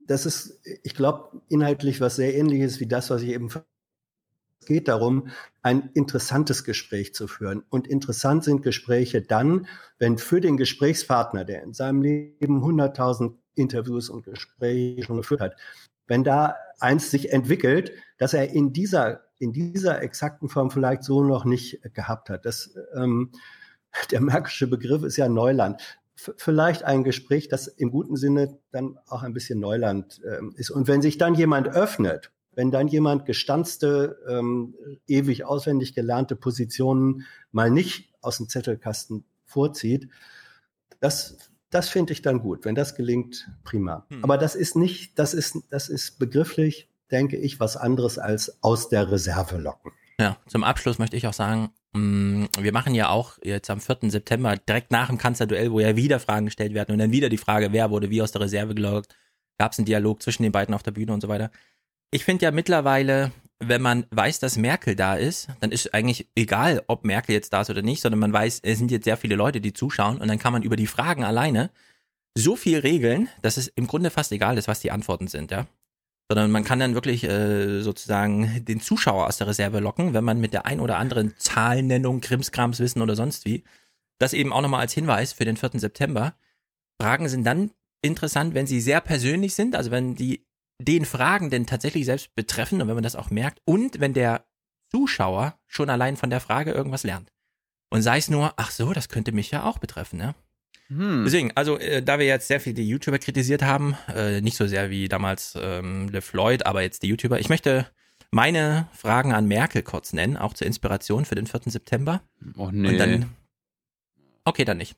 das ist, ich glaube, inhaltlich was sehr ähnliches wie das, was ich eben es geht darum, ein interessantes Gespräch zu führen. Und interessant sind Gespräche dann, wenn für den Gesprächspartner, der in seinem Leben 100.000 Interviews und Gespräche schon geführt hat, wenn da eins sich entwickelt, dass er in dieser, in dieser exakten Form vielleicht so noch nicht gehabt hat. Das, ähm, <laughs> der märkische Begriff ist ja Neuland. F vielleicht ein Gespräch, das im guten Sinne dann auch ein bisschen Neuland ähm, ist. Und wenn sich dann jemand öffnet, wenn dann jemand gestanzte, ähm, ewig auswendig gelernte Positionen mal nicht aus dem Zettelkasten vorzieht, das das finde ich dann gut. Wenn das gelingt, prima. Hm. Aber das ist nicht, das ist, das ist begrifflich, denke ich, was anderes als aus der Reserve locken. Ja, zum Abschluss möchte ich auch sagen, mm, wir machen ja auch jetzt am 4. September direkt nach dem Kanzlerduell, wo ja wieder Fragen gestellt werden und dann wieder die Frage, wer wurde wie aus der Reserve gelockt, gab es einen Dialog zwischen den beiden auf der Bühne und so weiter. Ich finde ja mittlerweile, wenn man weiß, dass Merkel da ist, dann ist eigentlich egal, ob Merkel jetzt da ist oder nicht, sondern man weiß, es sind jetzt sehr viele Leute, die zuschauen und dann kann man über die Fragen alleine so viel regeln, dass es im Grunde fast egal ist, was die Antworten sind, ja. Sondern man kann dann wirklich äh, sozusagen den Zuschauer aus der Reserve locken, wenn man mit der ein oder anderen Zahlennennung, Krimskrams wissen oder sonst wie. Das eben auch nochmal als Hinweis für den 4. September. Fragen sind dann interessant, wenn sie sehr persönlich sind, also wenn die den Fragenden tatsächlich selbst betreffen und wenn man das auch merkt und wenn der Zuschauer schon allein von der Frage irgendwas lernt. Und sei es nur, ach so, das könnte mich ja auch betreffen, ne? Hm. Deswegen, also äh, da wir jetzt sehr viel die YouTuber kritisiert haben, äh, nicht so sehr wie damals ähm, LeFloid, aber jetzt die YouTuber, ich möchte meine Fragen an Merkel kurz nennen, auch zur Inspiration für den 4. September. Oh nee. Und dann, okay, dann nicht.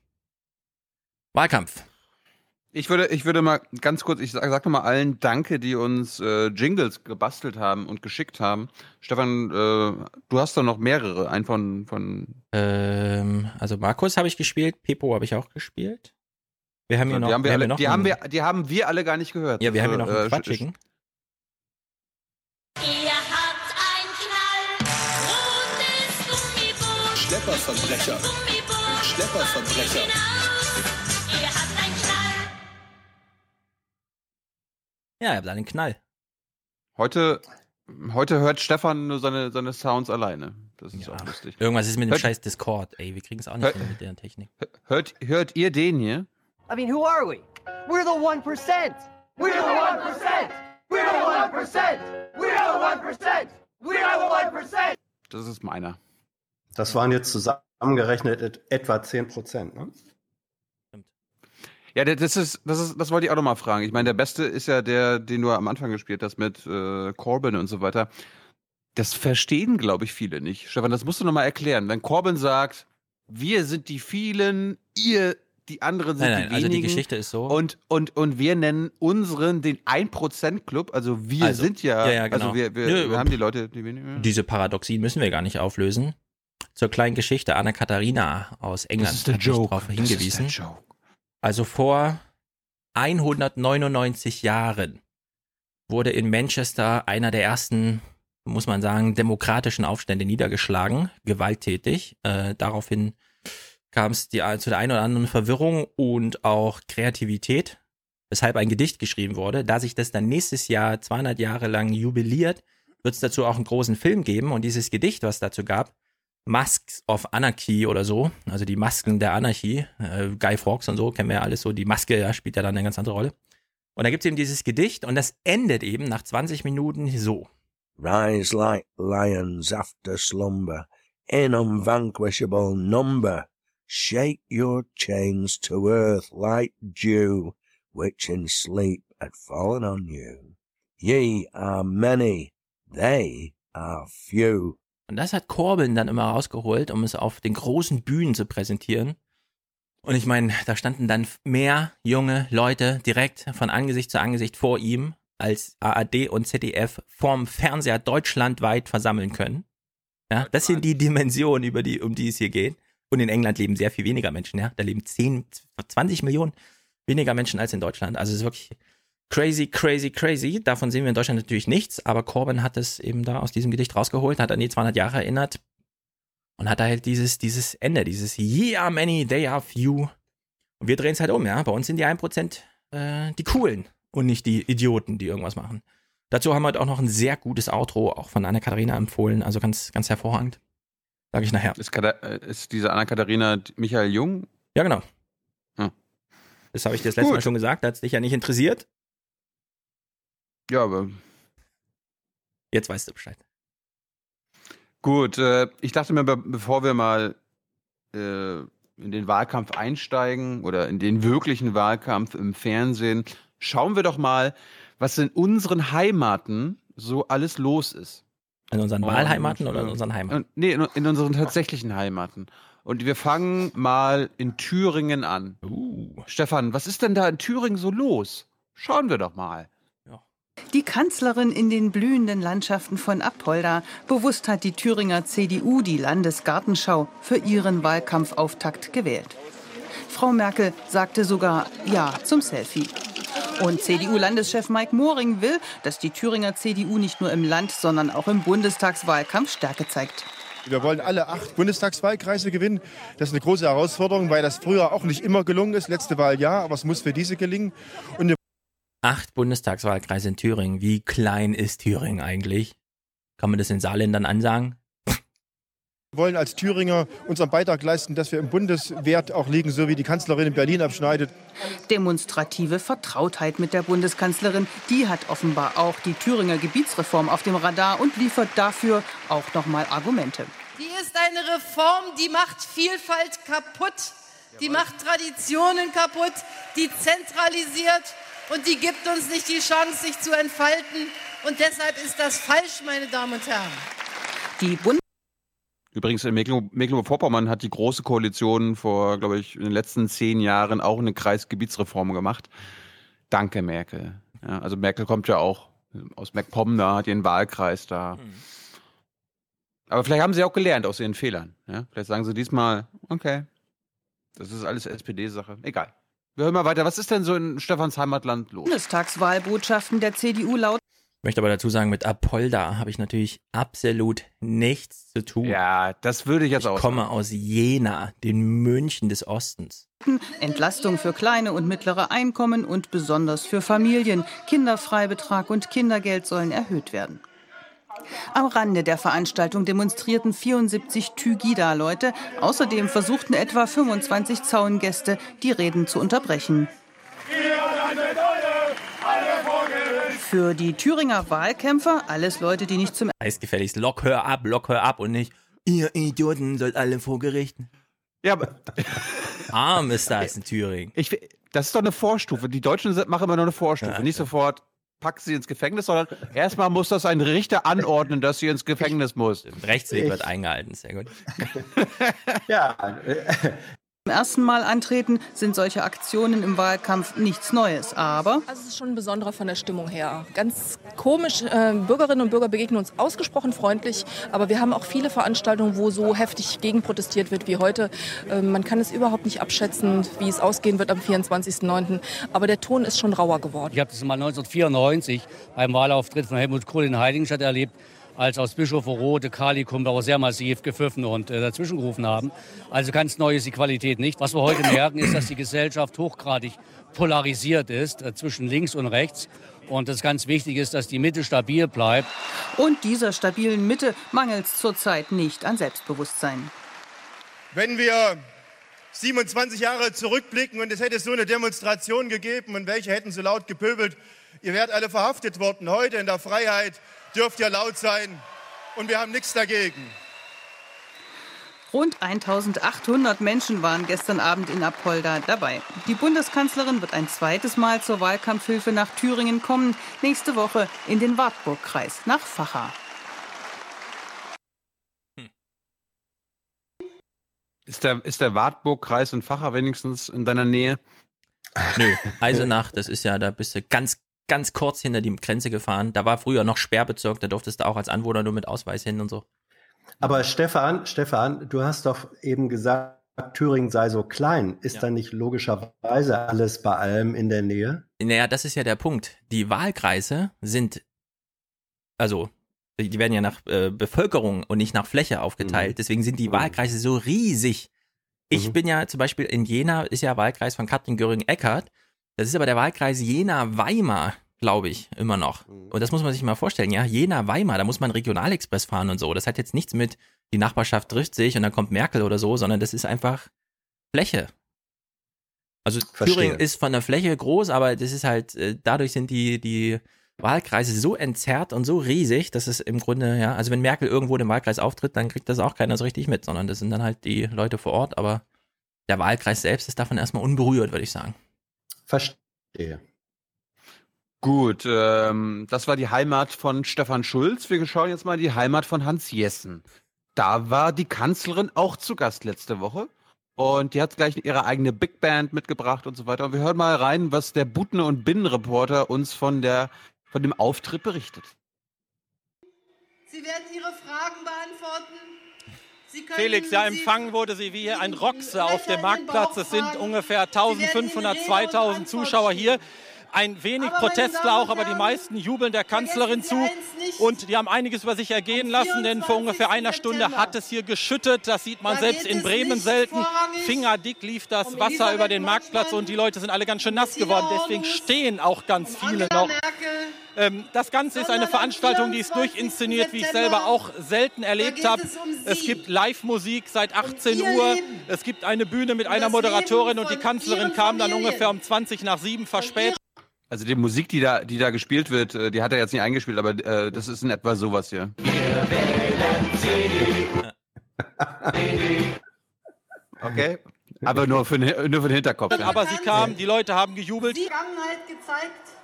Wahlkampf. Ich würde, ich würde mal ganz kurz, ich sag, sag noch mal allen Danke, die uns äh, Jingles gebastelt haben und geschickt haben. Stefan, äh, du hast doch noch mehrere, einen von, von Ähm, also Markus habe ich gespielt, Pepo habe ich auch gespielt. Wir haben hier die noch, haben wir alle, noch die einen- haben wir, die haben wir alle gar nicht gehört. ja, wir haben hier noch Also, einen äh, quatschigen. Schlepperverbrecher. Schlepperverbrecher. Ja, ihr habt einen Knall. Heute, heute hört Stefan nur seine, seine Sounds alleine. Das ist auch lustig. Irgendwas ist mit dem Hört- scheiß Discord, ey. Wir kriegen es auch nicht Hört- mit der Technik. Hört, hört ihr den hier? I mean, who are we? We're the 1%. We're the 1%. We're the 1%. We're the 1%. We're the 1%. Das ist meiner. Das waren jetzt zusammengerechnet et- etwa 10 Prozent. Ne? Ja, das ist, das ist, das wollte ich auch noch mal fragen. Ich meine, der beste ist ja der, den du am Anfang gespielt hast mit äh, Corbin und so weiter. Das verstehen, glaube ich, viele nicht. Stefan, das musst du noch mal erklären. Wenn Corbin sagt, wir sind die vielen, ihr, die anderen sind Nein, nein, die also wenigen. die Geschichte ist so. Und, und, und wir nennen unseren den 1%-Club. Also wir Also, sind ja, ja, ja, genau. also wir, wir, Nö, wir haben die Leute, die wenigen. Diese Paradoxien müssen wir gar nicht auflösen. Zur kleinen Geschichte. Anna Katharina aus England ist der hat Joke. mich darauf Das ist der hingewiesen. Joke. Also vor 199 Jahren wurde in Manchester einer der ersten, muss man sagen, demokratischen Aufstände niedergeschlagen, gewalttätig. Äh, daraufhin kam es zu der einen oder anderen Verwirrung und auch Kreativität, weshalb ein Gedicht geschrieben wurde. Da sich das dann nächstes Jahr 200 Jahre lang jubiliert, wird es dazu auch einen großen Film geben und dieses Gedicht, was dazu gab, Masks of Anarchy oder so, also die Masken der Anarchie, äh, Guy Fawkes und so, kennen wir ja alles so, die Maske ja, spielt ja dann eine ganz andere Rolle. Und da gibt es eben dieses Gedicht und das endet eben nach 20 Minuten so. Rise like lions after slumber, in unvanquishable number. Shake your chains to earth like dew, which in sleep had fallen on you. Ye are many, they are few. Und das hat Corbyn dann immer rausgeholt, um es auf den großen Bühnen zu präsentieren. Und ich meine, da standen dann mehr junge Leute direkt von Angesicht zu Angesicht vor ihm, als ARD und ZDF vorm Fernseher deutschlandweit versammeln können. Ja, das sind die Dimensionen, über die, um die es hier geht. Und in England leben sehr viel weniger Menschen, ja. Da leben 10, 20 Millionen weniger Menschen als in Deutschland. Also es ist wirklich crazy, crazy, crazy. Davon sehen wir in Deutschland natürlich nichts, aber Corbyn hat es eben da aus diesem Gedicht rausgeholt, hat an die 200 Jahre erinnert und hat da halt dieses, dieses Ende, dieses Ye are many, they are few. Und wir drehen es halt um, ja. Bei uns sind die 1% äh, die Coolen und nicht die Idioten, die irgendwas machen. Dazu haben wir halt auch noch ein sehr gutes Outro, auch von Anna-Katharina empfohlen, also ganz, ganz hervorragend. Sag ich nachher. Ist, äh, ist diese Anna-Katharina Michael Jung? Ja, genau. Hm. Das habe ich dir das letzte Gut. Mal schon gesagt, da hat es dich ja nicht interessiert. Ja, aber Jetzt weißt du Bescheid. Gut, äh, ich dachte mir, be bevor wir mal äh, in den Wahlkampf einsteigen oder in den wirklichen Wahlkampf im Fernsehen, schauen wir doch mal, was in unseren Heimaten so alles los ist. In unseren Und, Wahlheimaten oder in äh, unseren Heimaten? Nee, in, in unseren tatsächlichen Heimaten. Und wir fangen mal in Thüringen an. Uh. Stefan, was ist denn da in Thüringen so los? Schauen wir doch mal. Die Kanzlerin in den blühenden Landschaften von Apolda. Bewusst hat die Thüringer CDU die Landesgartenschau für ihren Wahlkampfauftakt gewählt. Frau Merkel sagte sogar Ja zum Selfie. Und CDU-Landeschef Mike Moring will, dass die Thüringer CDU nicht nur im Land, sondern auch im Bundestagswahlkampf Stärke zeigt. Wir wollen alle acht Bundestagswahlkreise gewinnen. Das ist eine große Herausforderung, weil das früher auch nicht immer gelungen ist. Letzte Wahl ja, aber es muss für diese gelingen. Und Acht Bundestagswahlkreise in Thüringen. Wie klein ist Thüringen eigentlich? Kann man das den Saarländern ansagen? Wir wollen als Thüringer unseren Beitrag leisten, dass wir im Bundeswert auch liegen, so wie die Kanzlerin in Berlin abschneidet. Demonstrative Vertrautheit mit der Bundeskanzlerin, die hat offenbar auch die Thüringer Gebietsreform auf dem Radar und liefert dafür auch noch mal Argumente. Die ist eine Reform, die macht Vielfalt kaputt, die macht Traditionen kaputt, die zentralisiert und die gibt uns nicht die Chance, sich zu entfalten. Und deshalb ist das falsch, meine Damen und Herren. Die Bund Übrigens in Mecklenburg- Mecklenburg-Vorpommern hat die Große Koalition vor, glaube ich, in den letzten zehn Jahren auch eine Kreisgebietsreform gemacht. Danke, Merkel. Ja, also Merkel kommt ja auch aus MacPom da, hat ihren Wahlkreis da. Aber vielleicht haben sie auch gelernt aus ihren Fehlern. Ja? Vielleicht sagen sie diesmal, okay, das ist alles SPD-Sache. Egal. Wir hören mal weiter. Was ist denn so in Stefans Heimatland los? Bundestagswahlbotschaften der CDU laut Ich möchte aber dazu sagen, mit Apolda habe ich natürlich absolut nichts zu tun. Ja, das würde ich jetzt ich auch komme aus Jena, den München des Ostens. Entlastung für kleine und mittlere Einkommen und besonders für Familien. Kinderfreibetrag und Kindergeld sollen erhöht werden. Am Rande der Veranstaltung demonstrierten 74 Tygida-Leute. Außerdem versuchten etwa 25 Zaungäste, die Reden zu unterbrechen. Für die Thüringer Wahlkämpfer alles Leute, die nicht zum Heißt gefälligst, lock, hör ab, lock, hör ab und nicht, ihr Idioten sollt alle vor Gericht. Ja, aber <laughs> arm ist das in Thüringen. Ich, das ist doch eine Vorstufe. Die Deutschen machen immer nur eine Vorstufe. Ja. Nicht sofort packt sie ins Gefängnis, sondern <laughs> erstmal muss das ein Richter anordnen, dass sie ins Gefängnis muss. Rechtsweg wird eingehalten, sehr gut. <laughs> Ja, Zum ersten Mal antreten sind solche Aktionen im Wahlkampf nichts Neues. Aber Also es ist schon besonderer von der Stimmung her. Ganz komisch, äh, Bürgerinnen und Bürger begegnen uns ausgesprochen freundlich, aber wir haben auch viele Veranstaltungen, wo so heftig gegen protestiert wird wie heute. Äh, man kann es überhaupt nicht abschätzen, wie es ausgehen wird am 24.09., aber der Ton ist schon rauer geworden. Ich habe das mal 1994 beim Wahlauftritt von Helmut Kohl in Heiligenstadt erlebt, als aus Bischofferode, Kalikum da auch sehr massiv gepfiffen und äh, dazwischen gerufen haben. Also ganz neu ist die Qualität nicht. Was wir heute merken, ist, dass die Gesellschaft hochgradig polarisiert ist äh, zwischen links und rechts. Und das ganz wichtig ist, dass die Mitte stabil bleibt. und dieser stabilen Mitte mangelt es zurzeit nicht an Selbstbewusstsein. Wenn wir 27 Jahre zurückblicken und es hätte so eine Demonstration gegeben und welche hätten so laut gepöbelt, ihr wärt alle verhaftet worden. Heute in der Freiheit dürft ihr laut sein und wir haben nichts dagegen. Rund 1800 Menschen waren gestern Abend in Apolda dabei. Die Bundeskanzlerin wird ein zweites Mal zur Wahlkampfhilfe nach Thüringen kommen, nächste Woche in den Wartburgkreis nach Facha. Ist der, ist der Wartburg-Kreis in Facher wenigstens in deiner Nähe? Nö, Eisenach, das ist ja, da bist du ganz, ganz kurz hinter die Grenze gefahren. Da war früher noch Sperrbezirk, da durftest du auch als Anwohner nur mit Ausweis hin und so. aber Stefan, Stefan, du hast doch eben gesagt, Thüringen sei so klein. Ist da nicht logischerweise alles bei allem in der Nähe? Naja, das ist ja der Punkt. Die Wahlkreise sind, also, die werden ja nach äh, Bevölkerung und nicht nach Fläche aufgeteilt. Deswegen sind die Wahlkreise so riesig. Ich bin ja zum Beispiel in Jena, ist ja Wahlkreis von Katrin Göring-Eckardt. Das ist aber der Wahlkreis Jena-Weimar, glaube ich, immer noch. Und das muss man sich mal vorstellen, ja. Jena-Weimar, da muss man Regionalexpress fahren und so. Das hat jetzt nichts mit, die Nachbarschaft trifft sich und dann kommt Merkel oder so, sondern das ist einfach Fläche. Also Verstehe. Thüringen ist von der Fläche groß, aber das ist halt, äh, dadurch sind die, die Wahlkreise so entzerrt und so riesig, dass es im Grunde, ja, also wenn Merkel irgendwo im Wahlkreis auftritt, dann kriegt das auch keiner so richtig mit, sondern das sind dann halt die Leute vor Ort, aber der Wahlkreis selbst ist davon erstmal unberührt, würde ich sagen. Verstehe. Gut, ähm, das war die Heimat von Stefan Schulz. Wir schauen jetzt mal die Heimat von Hans Jessen. Da war die Kanzlerin auch zu Gast letzte Woche. Und die hat gleich ihre eigene Big Band mitgebracht und so weiter. Und wir hören mal rein, was der Butne- und Binnenreporter uns von, der, von dem Auftritt berichtet. Sie werden Ihre Fragen beantworten. Felix, ja, empfangen wurde sie wie ein Roxe auf dem Marktplatz. Es sind ungefähr Sie werden 1500, Ihnen Rede und 2000 Antwort Zuschauer hier. Ein wenig Aber, meine Protest Damen auch, aber die meisten jubeln der Kanzlerin zu. Und die haben einiges über sich ergehen lassen, denn vor ungefähr einer Stunde hat es hier geschüttet. Das sieht man Da selbst in Bremen selten. Fingerdick lief das um Wasser Elisabeth über den Marktplatz und die Leute sind alle ganz schön nass geworden. Deswegen stehen auch ganz viele Angela noch. Ähm, das Ganze ist eine Veranstaltung, die ist durchinszeniert, wie ich selber auch selten erlebt habe. Es gibt Live-Musik seit 18 Uhr. Es gibt eine Bühne mit einer Moderatorin und die Kanzlerin kam dann ungefähr um 20 nach 7 verspätet. Also die Musik, die da, die da gespielt wird, äh, die hat er jetzt nicht eingespielt, aber äh, das ist in etwa sowas hier. <laughs> Okay. Aber nur für, den- nur für den Hinterkopf. Ja. Aber sie kam, die Leute haben gejubelt. Vergangenheit gezeigt,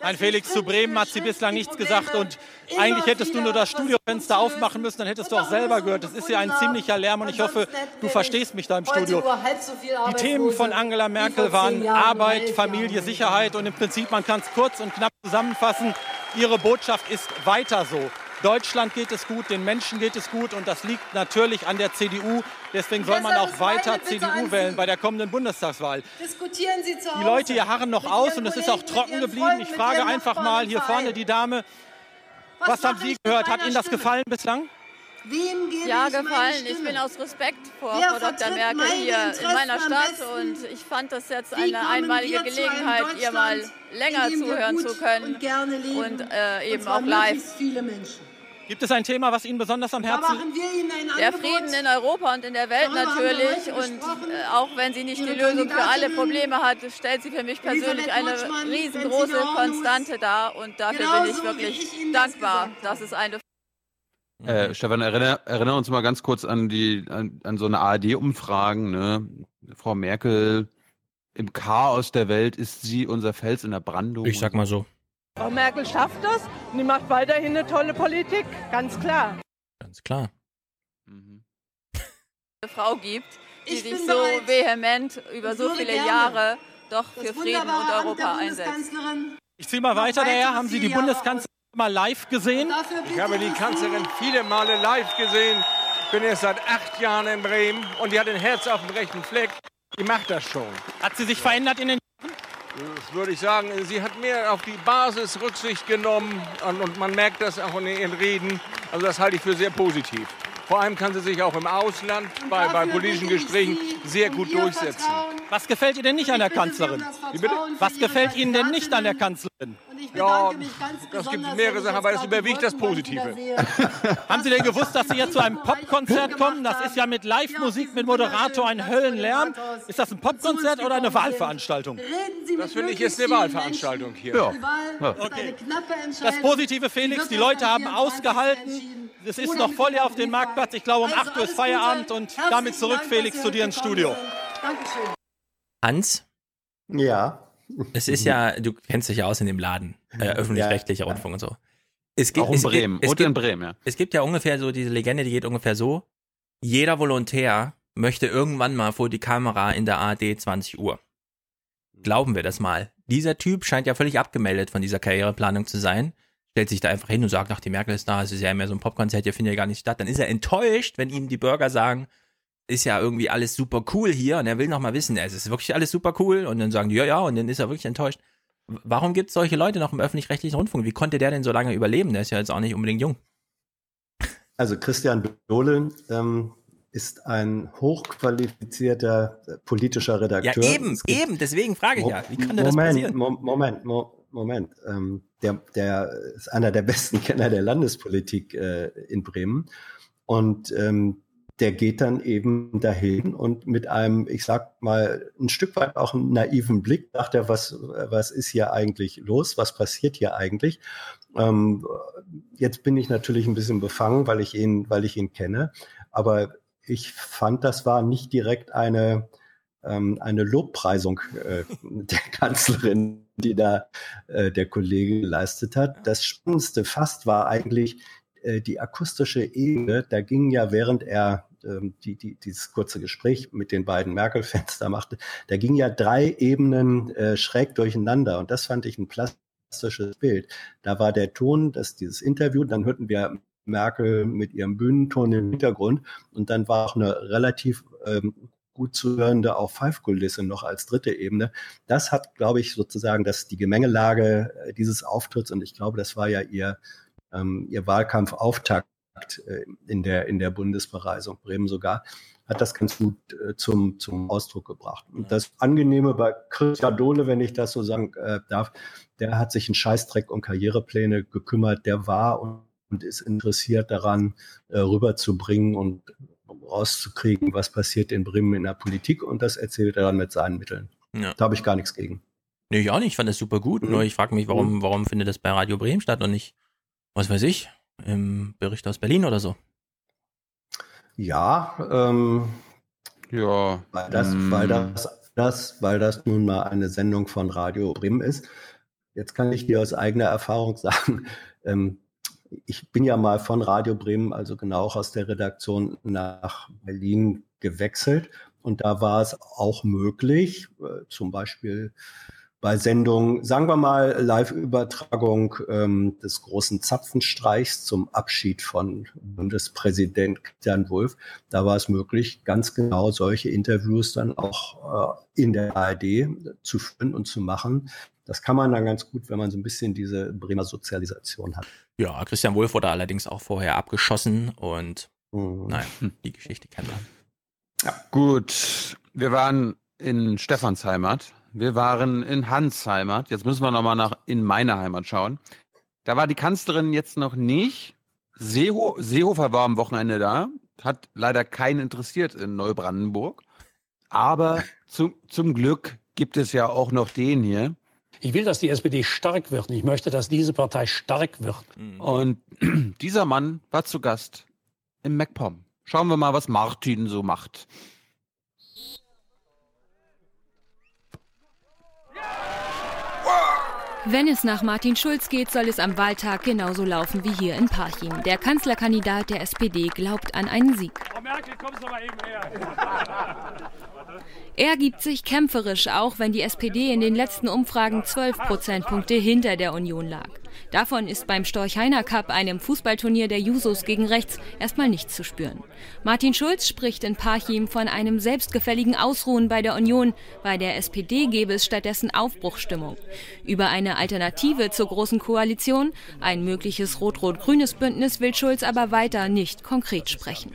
Ein Felix zu Bremen hat sie bislang nichts gesagt und eigentlich hättest du nur das Studiofenster aufmachen müssen, dann hättest du auch selber gehört. Das ist ja ein ziemlicher Lärm und ich hoffe, du verstehst mich da im Studio. Die Themen von Angela Merkel waren Arbeit, Familie, Sicherheit und im Prinzip, man kann es kurz und knapp zusammenfassen, ihre Botschaft ist weiter so. Deutschland geht es gut, den Menschen geht es gut und das liegt natürlich an der CDU. Deswegen soll man auch weiter CDU wählen bei der kommenden Bundestagswahl. Diskutieren Sie zu Hause. Die Leute hier harren noch aus und es ist auch trocken geblieben. Freunden, Ich frage einfach mal hier vorne die Dame, Was was haben Sie gehört? Hat Ihnen das gefallen bislang? Wem gebe Ja, ich meine gefallen. Ich bin aus Respekt vor Wer Frau Dr. Merkel hier in meiner Stadt und ich fand das jetzt eine einmalige Gelegenheit, ihr mal länger zuhören zu können und gerne leben, und äh, eben und auch live. viele Menschen. Gibt es ein Thema, was Ihnen besonders am Herzen ein Der. Frieden in Europa und in der Welt Darüber natürlich und äh, auch wenn sie nicht die Ihre Lösung für alle Probleme hat, stellt sie für mich persönlich eine riesengroße. Konstante dar und dafür Genauso bin ich wirklich ich das dankbar. gesagt Das ist eine Äh, Stefan, erinnere, erinnere uns mal ganz kurz an die an, an so eine ARD-Umfragen. Ne? Frau Merkel im Chaos der Welt ist sie unser Fels in der Brandung. Ich sag mal so. Frau Merkel schafft das und die macht weiterhin eine tolle Politik, ganz klar. Ganz klar. <laughs> Frau gibt, die Ich sich so bereit. vehement über so viele gerne Jahre doch für Das Frieden und Europa einsetzt. Ich ziehe mal weiter daher. Haben Sie die Bundeskanzlerin mal live gesehen? Ich habe die Kanzlerin viele Male live gesehen. Ich bin jetzt seit acht Jahren in Bremen und die hat ein Herz auf dem rechten Fleck. Die macht das schon. Hat sie sich verändert in den Das würde ich sagen, sie hat mehr auf die Basis Rücksicht genommen und, man merkt das auch in ihren Reden. Also das halte ich für sehr positiv. Vor allem kann sie sich auch im Ausland bei, bei politischen Gesprächen sehr gut durchsetzen. Was gefällt Ihnen denn nicht an der Kanzlerin? Was gefällt Ihnen denn nicht an der Kanzlerin? Ja, das gibt mehrere Sachen, aber es überwiegt das Positive. <laughs> Haben Sie denn gewusst, dass Sie jetzt zu einem Popkonzert kommen? Das ist ja mit Live-Musik, mit Moderator ein Höllenlärm. Ist das ein Popkonzert oder eine Wahlveranstaltung? Das finde ich jetzt eine Wahlveranstaltung hier. Ja. Das knappe Das. Positive, Felix, die Leute haben ausgehalten. Es ist noch voll hier auf dem Marktplatz. Ich glaube, um 8 Uhr ist Feierabend und damit zurück, Felix, zu dir ins Studio. Dankeschön. Hans, Ja. es ist ja, du kennst dich ja aus in dem Laden, äh, öffentlich-rechtlicher Rundfunk und so. Es gibt, Auch in es Bremen. Gibt, es, Und in gibt, Bremen, ja. es gibt ja ungefähr so diese Legende, die geht ungefähr so. Jeder Volontär möchte irgendwann mal vor die Kamera in der ARD 20 Uhr. Glauben wir das mal. Dieser Typ scheint ja völlig abgemeldet von dieser Karriereplanung zu sein. Stellt sich da einfach hin und sagt, ach, die Merkel ist da, es ist ja mehr so ein Popkonzert, hier findet ja gar nicht statt. Dann ist er enttäuscht, wenn ihm die Bürger sagen, ist ja irgendwie alles super cool hier und er will noch mal wissen, es ist wirklich alles super cool und dann sagen die, ja, ja, und dann ist er wirklich enttäuscht. Warum gibt es solche Leute noch im öffentlich-rechtlichen Rundfunk? Wie konnte der denn so lange überleben? Der ist ja jetzt auch nicht unbedingt jung. Also Christian Dohle ähm, ist ein hochqualifizierter äh, politischer Ja, Redakteur. eben, Es gibt- eben, deswegen frage ich ja, wie das Moment, passieren? Mo Moment, Mo Moment. Ähm, der, der ist einer der besten <laughs> Kenner der Landespolitik äh, in Bremen. Und ähm, der geht dann eben dahin und mit einem, ich sag mal, ein Stück weit auch einen naiven Blick sagt er, was, was ist hier eigentlich los? Was passiert hier eigentlich? Ähm, jetzt bin ich natürlich ein bisschen befangen, weil ich ihn, weil ich ihn kenne. Aber ich fand, das war nicht direkt eine, ähm, eine Lobpreisung äh, <laughs> der Kanzlerin, die da äh, der Kollege geleistet hat. Das Spannendste fast war eigentlich äh, die akustische Ebene. Da ging ja, während er ähm, die, die, dieses kurze Gespräch mit den beiden Merkel-Fans da machte, da ging ja drei Ebenen äh, schräg durcheinander. Und das fand ich ein plastisches Bild. Da war der Ton, das dieses Interview, dann hörten wir Merkel mit ihrem Bühnenton im Hintergrund und dann war auch eine relativ ähm, gut zu hörende auch Five-Kulisse noch als dritte Ebene. Das hat, glaube ich, sozusagen das, die Gemengelage äh, dieses Auftritts und ich glaube, das war ja ihr, ähm, ihr Wahlkampfauftakt äh, in der, in der Bundesbereisung, Bremen sogar, hat das ganz gut äh, zum, zum Ausdruck gebracht. Und das Angenehme bei Christian Dohle, wenn ich das so sagen äh, darf, der hat sich einen Scheißdreck um Karrierepläne gekümmert, der war und, und ist interessiert daran, äh, rüberzubringen und rauszukriegen, was passiert in Bremen in der Politik und das erzählt er dann mit seinen Mitteln. Ja. Da habe ich gar nichts gegen. Nee, ich auch nicht. Ich fand das super gut. Mhm. Nur ich frage mich, warum, warum findet das bei Radio Bremen statt und nicht, was weiß ich, im Bericht aus Berlin oder so? Ja, ähm, ja, weil das, mm. weil das, das, weil das nun mal eine Sendung von Radio Bremen ist. Jetzt kann ich dir aus eigener Erfahrung <laughs> sagen, ähm, ich bin ja mal von Radio Bremen, also genau auch aus der Redaktion nach Berlin gewechselt. Und da war es auch möglich, äh, zum Beispiel bei Sendungen, sagen wir mal, Live-Übertragung ähm, des großen Zapfenstreichs zum Abschied von Bundespräsident Christian Wulff, da war es möglich, ganz genau solche Interviews dann auch äh, in der ARD zu führen und zu machen. Das kann man dann ganz gut, wenn man so ein bisschen diese Bremer Sozialisation hat. Ja, Christian Wulff wurde allerdings auch vorher abgeschossen und Mhm. naja, die Geschichte kennen wir. Gut, wir waren in Stefans Heimat, wir waren in Hans Heimat. Jetzt müssen wir nochmal nach in meine Heimat schauen. Da war die Kanzlerin jetzt noch nicht. Seeho Seehofer war am Wochenende da, hat leider keinen interessiert in Neubrandenburg. Aber zu, zum Glück gibt es ja auch noch den hier. Ich will, dass die SPD stark wird. Ich möchte, dass diese Partei stark wird. Und <clears throat> dieser Mann war zu Gast im MacPom. Schauen wir mal, was Martin so macht. Wenn es nach Martin Schulz geht, soll es am Wahltag genauso laufen wie hier in Parchim. Der Kanzlerkandidat der SPD glaubt an einen Sieg. Frau Merkel, kommst du mal eben her. <laughs> Er gibt sich kämpferisch, auch wenn die SPD in den letzten Umfragen 12 Prozentpunkte hinter der Union lag. Davon ist beim Storch-Heiner Cup, einem Fußballturnier der Jusos gegen rechts, erstmal nichts zu spüren. Martin Schulz spricht in Parchim von einem selbstgefälligen Ausruhen bei der Union. Bei der SPD gebe es stattdessen Aufbruchstimmung. Über eine Alternative zur Großen Koalition, ein mögliches rot-rot-grünes Bündnis, will Schulz aber weiter nicht konkret sprechen.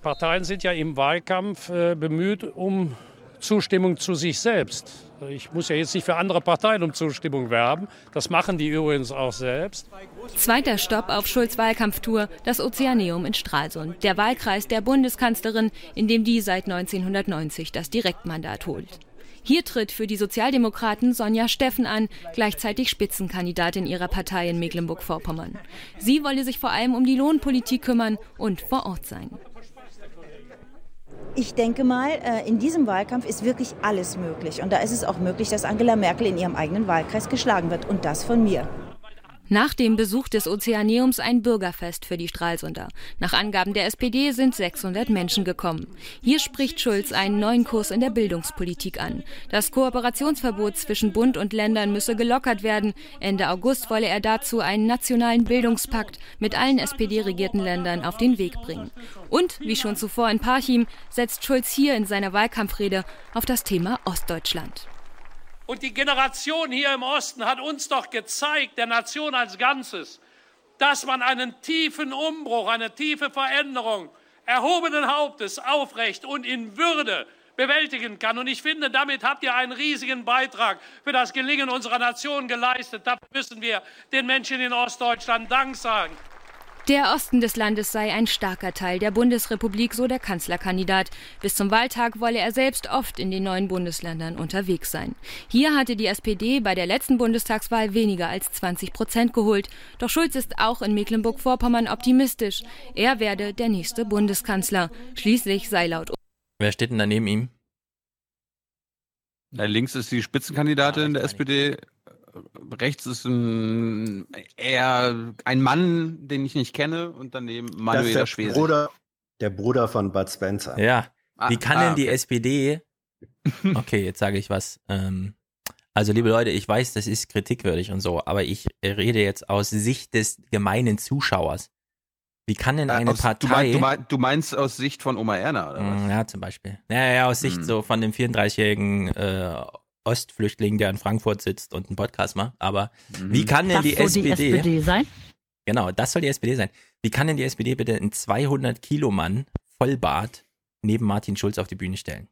Parteien sind ja im Wahlkampf äh, bemüht um Zustimmung zu sich selbst. Ich muss ja jetzt nicht für andere Parteien um Zustimmung werben. Das machen die übrigens auch selbst. Zweiter Stopp auf Schulz Wahlkampftour, das Ozeaneum in Stralsund, der Wahlkreis der Bundeskanzlerin, in dem die seit 1990 das Direktmandat holt. Hier tritt für die Sozialdemokraten Sonja Steffen an, gleichzeitig Spitzenkandidatin ihrer Partei in Mecklenburg-Vorpommern. Sie wolle sich vor allem um die Lohnpolitik kümmern und vor Ort sein. Ich denke mal, äh, in diesem Wahlkampf ist wirklich alles möglich. Und da ist es auch möglich, dass Angela Merkel in ihrem eigenen Wahlkreis geschlagen wird. Und das von mir. Nach dem Besuch des Ozeaneums ein Bürgerfest für die Stralsunder. Nach Angaben der SPD sind 600 Menschen gekommen. Hier spricht Schulz einen neuen Kurs in der Bildungspolitik an. Das Kooperationsverbot zwischen Bund und Ländern müsse gelockert werden. Ende August wolle er dazu einen nationalen Bildungspakt mit allen SPD-regierten Ländern auf den Weg bringen. Und, wie schon zuvor in Parchim, setzt Schulz hier in seiner Wahlkampfrede auf das Thema Ostdeutschland. Und die Generation hier im Osten hat uns doch gezeigt, der Nation als Ganzes, dass man einen tiefen Umbruch, eine tiefe Veränderung erhobenen Hauptes aufrecht und in Würde bewältigen kann. Und ich finde, damit habt ihr einen riesigen Beitrag für das Gelingen unserer Nation geleistet. Dafür müssen wir den Menschen in Ostdeutschland Dank sagen. Der Osten des Landes sei ein starker Teil der Bundesrepublik, so der Kanzlerkandidat. Bis zum Wahltag wolle er selbst oft in den neuen Bundesländern unterwegs sein. Hier hatte die SPD bei der letzten Bundestagswahl weniger als 20 Prozent geholt. Doch Schulz ist auch in Mecklenburg-Vorpommern optimistisch. Er werde der nächste Bundeskanzler. Schließlich sei laut. Wer steht denn da neben ihm? Da links ist die Spitzenkandidatin der SPD. Rechts ist ein, eher ein Mann, den ich nicht kenne, und daneben Das Manuela ist der Schwesig. Bruder, der Bruder von Bud Spencer. Ja. Wie Ah, kann ah, denn die okay. SPD. <laughs> Okay, jetzt sage ich was. Ähm, also, liebe Leute, ich weiß, das ist kritikwürdig und so, aber ich rede jetzt aus Sicht des gemeinen Zuschauers. Wie kann denn eine Äh, aus, Partei. Du, mein, du, mein, du meinst aus Sicht von Oma Erna, oder was? Mm, Ja, zum Beispiel. Ja, ja, aus Sicht Hm. so von dem 34-jährigen äh, Ostflüchtling, der in Frankfurt sitzt und einen Podcast macht. Aber Mhm. wie kann denn Was die so SPD, die SPD sein? Genau, das soll die SPD sein. Wie kann denn die SPD bitte einen 200 Kilo Mann Vollbart neben Martin Schulz auf die Bühne stellen?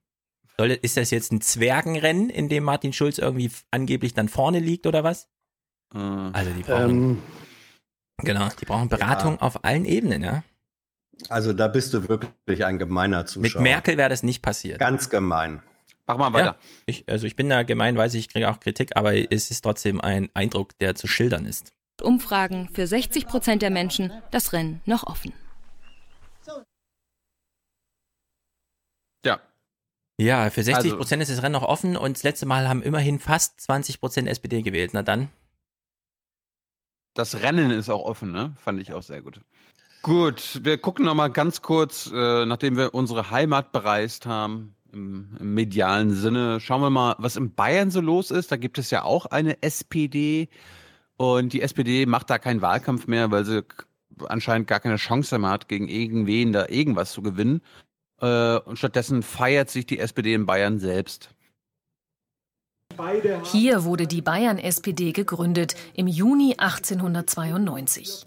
Soll, ist das jetzt ein Zwergenrennen, in dem Martin Schulz irgendwie angeblich dann vorne liegt oder was? Also die brauchen, Ähm, genau, die brauchen Beratung ja. auf allen Ebenen, ja. Also da bist du wirklich ein gemeiner Mit Zuschauer. Merkel wäre das nicht passiert. Ganz gemein. Mach mal Ja, ich, also ich bin da gemein, weiß ich, ich kriege auch Kritik, aber es ist trotzdem ein Eindruck, der zu schildern ist. Umfragen für 60 Prozent der Menschen das Rennen noch offen. Ja. Ja, für 60 Also- Prozent ist das Rennen noch offen und das letzte Mal haben immerhin fast 20 Prozent SPD gewählt. Na dann. Das Rennen ist auch offen, ne? Fand ich auch sehr gut. Gut, wir gucken noch mal ganz kurz, äh, nachdem wir unsere Heimat bereist haben, im, im medialen Sinne, schauen wir mal, was in Bayern so los ist. Da gibt es ja auch eine SPD und die SPD macht da keinen Wahlkampf mehr, weil sie anscheinend gar keine Chance mehr hat, gegen irgendwen da irgendwas zu gewinnen. Äh, und stattdessen feiert sich die SPD in Bayern selbst. Hier wurde die Bayern-SPD gegründet im Juni 1892.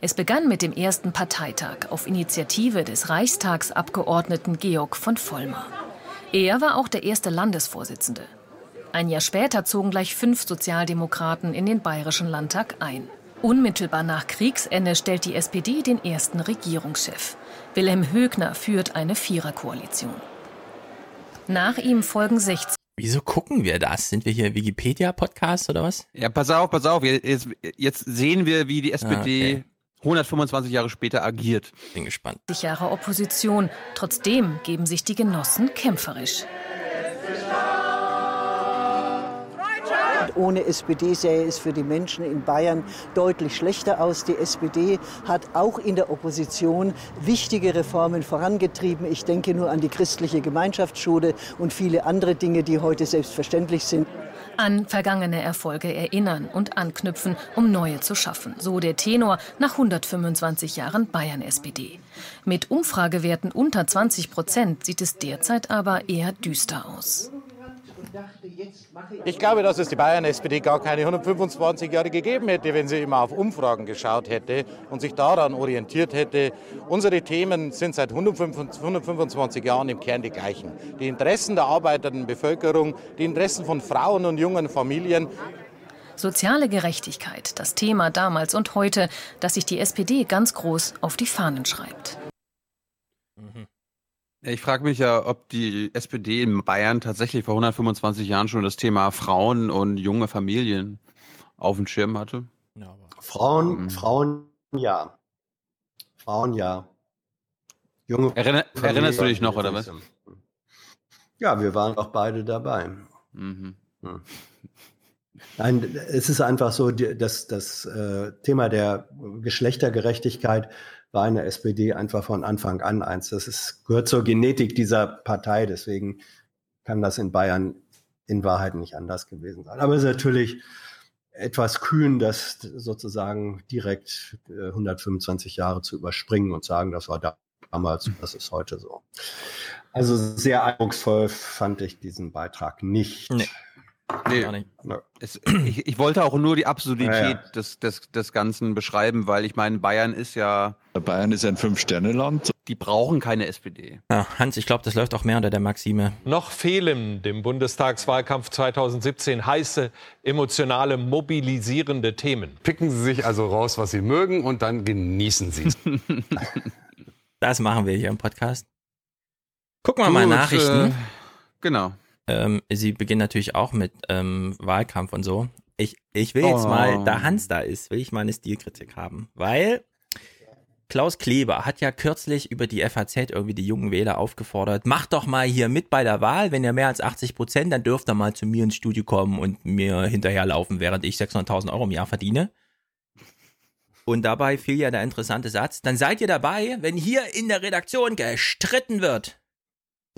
Es begann mit dem ersten Parteitag auf Initiative des Reichstagsabgeordneten Georg von Vollmar. Er war auch der erste Landesvorsitzende. Ein Jahr später zogen gleich fünf Sozialdemokraten in den Bayerischen Landtag ein. Unmittelbar nach Kriegsende stellt die SPD den ersten Regierungschef. Wilhelm Högner führt eine Viererkoalition. Nach ihm folgen 16 Wieso gucken wir das? Sind wir hier Wikipedia-Podcast oder was? Ja, pass auf, pass auf. Jetzt, jetzt sehen wir, wie die SPD okay. 125 Jahre später agiert. Bin gespannt. Jahre Opposition. Trotzdem geben sich die Genossen kämpferisch. Ohne SPD sähe es für die Menschen in Bayern deutlich schlechter aus. Die SPD hat auch in der Opposition wichtige Reformen vorangetrieben. Ich denke nur an die christliche Gemeinschaftsschule und viele andere Dinge, die heute selbstverständlich sind. An vergangene Erfolge erinnern und anknüpfen, um neue zu schaffen. So der Tenor nach 125 Jahren Bayern-SPD. Mit Umfragewerten unter 20 Prozent sieht es derzeit aber eher düster aus. Ich glaube, dass es die Bayern-SPD gar keine 125 Jahre gegeben hätte, wenn sie immer auf Umfragen geschaut hätte und sich daran orientiert hätte. Unsere Themen sind seit 125 Jahren im Kern die gleichen. Die Interessen der arbeitenden Bevölkerung, die Interessen von Frauen und jungen Familien. Soziale Gerechtigkeit, das Thema damals und heute, das sich die SPD ganz groß auf die Fahnen schreibt. Ich frage mich ja, ob die SPD in Bayern tatsächlich vor 125 Jahren schon das Thema Frauen und junge Familien auf dem Schirm hatte. Frauen, Mhm. Frauen, ja. Frauen, ja. Junge Erinner, Familien- erinnerst du dich noch, oder was? Ja, wir waren auch beide dabei. Mhm. Hm. Nein, es ist einfach so, die- das, das äh, Thema der Geschlechtergerechtigkeit war in der SPD einfach von Anfang an eins. Das ist, gehört zur Genetik dieser Partei, deswegen kann das in Bayern in Wahrheit nicht anders gewesen sein. Aber es ist natürlich etwas kühn, das sozusagen direkt äh, 125 Jahre zu überspringen und sagen, das war da- damals, das ist heute so. Also sehr eindrucksvoll fand ich diesen Beitrag nicht. Nee. Nee, Gar nicht. es, ich, ich wollte auch nur die Absurdität Ja, ja. Des, des, des Ganzen beschreiben, weil ich meine, Bayern ist ja. Bayern ist ein Fünf-Sterne-Land. Die brauchen keine SPD. Ja, Hans, ich glaube, das läuft auch mehr unter der Maxime. Noch fehlen dem Bundestagswahlkampf 2017 heiße, emotionale, mobilisierende Themen. Picken Sie sich also raus, was Sie mögen und dann genießen Sie es. <laughs> Das machen wir hier im Podcast. Gucken wir mal Gut, Nachrichten. Äh, genau. Ähm, sie beginnen natürlich auch mit ähm, Wahlkampf und so. Ich, ich will jetzt Oh. mal, da Hans da ist, will ich mal eine Stilkritik haben, weil Klaus Kleber hat ja kürzlich über die FAZ irgendwie die jungen Wähler aufgefordert, macht doch mal hier mit bei der Wahl, wenn ihr mehr als 80 Prozent, dann dürft ihr mal zu mir ins Studio kommen und mir hinterherlaufen, während ich 600.000 Euro im Jahr verdiene. Und dabei fiel ja der interessante Satz, dann seid ihr dabei, wenn hier in der Redaktion gestritten wird.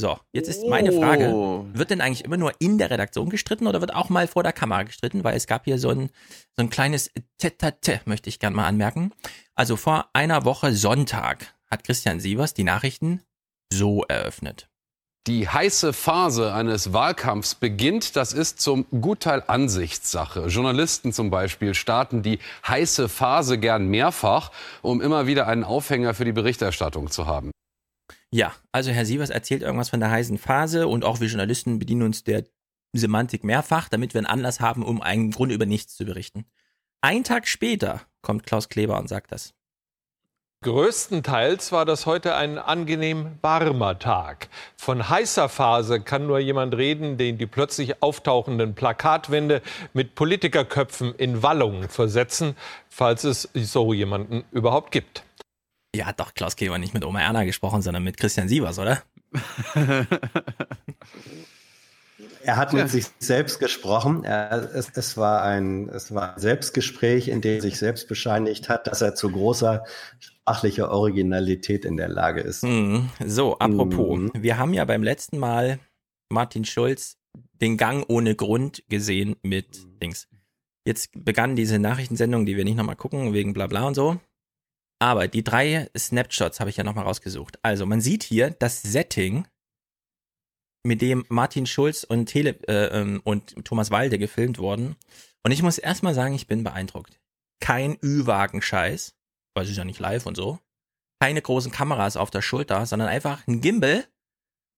So, jetzt ist meine Frage, Oh. wird denn eigentlich immer nur in der Redaktion gestritten oder wird auch mal vor der Kamera gestritten? Weil es gab hier so ein, so ein kleines Tete, möchte ich gerne mal anmerken. Also vor einer Woche Sonntag hat Christian Sievers die Nachrichten so eröffnet. Die heiße Phase eines Wahlkampfs beginnt. Das ist zum Gutteil Ansichtssache. Journalisten zum Beispiel starten die heiße Phase gern mehrfach, um immer wieder einen Aufhänger für die Berichterstattung zu haben. Ja, also Herr Sievers erzählt irgendwas von der heißen Phase und auch wir Journalisten bedienen uns der Semantik mehrfach, damit wir einen Anlass haben, um einen Grund über nichts zu berichten. Ein Tag später kommt Klaus Kleber und sagt das. Größtenteils war das heute ein angenehm warmer Tag. Von heißer Phase kann nur jemand reden, den die plötzlich auftauchenden Plakatwände mit Politikerköpfen in Wallungen versetzen, falls es so jemanden überhaupt gibt. Ja, hat doch Klaus Kleber nicht mit Oma Erna gesprochen, sondern mit Christian Sievers, oder? <laughs> Er hat mit sich selbst gesprochen. Er, es, es, war ein, es war ein Selbstgespräch, in dem er sich selbst bescheinigt hat, dass er zu großer sprachlicher Originalität in der Lage ist. Mhm. So, apropos, mhm. wir haben ja beim letzten Mal Martin Schulz den Gang ohne Grund gesehen mit Dings. Jetzt begann diese Nachrichtensendung, die wir nicht nochmal gucken, wegen bla bla und so. Aber die drei Snapshots habe ich ja nochmal rausgesucht. Also, man sieht hier das Setting mit dem Martin Schulz und, Tele, äh, ähm, und Thomas Walde gefilmt wurden. Und ich muss erstmal sagen, ich bin beeindruckt. Kein Ü-Wagen-Scheiß, weil es ist ja nicht live und so. Keine großen Kameras auf der Schulter, sondern einfach ein Gimbal,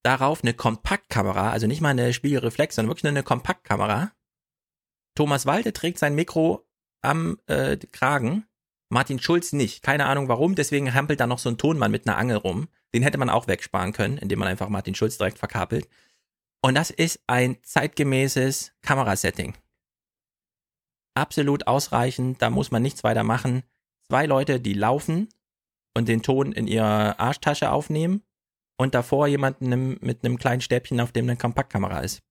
darauf eine Kompaktkamera, also nicht mal eine Spiegelreflex, sondern wirklich nur eine Kompaktkamera. Thomas Walde trägt sein Mikro am äh, Kragen, Martin Schulz nicht. Keine Ahnung warum, deswegen hampelt da noch so ein Tonmann mit einer Angel rum. Den hätte man auch wegsparen können, indem man einfach Martin Schulz direkt verkabelt. Und das ist ein zeitgemäßes Kamerasetting. Absolut ausreichend, da muss man nichts weiter machen. Zwei Leute, die laufen und den Ton in ihrer Arschtasche aufnehmen und davor jemanden mit einem kleinen Stäbchen, auf dem eine Kompaktkamera ist.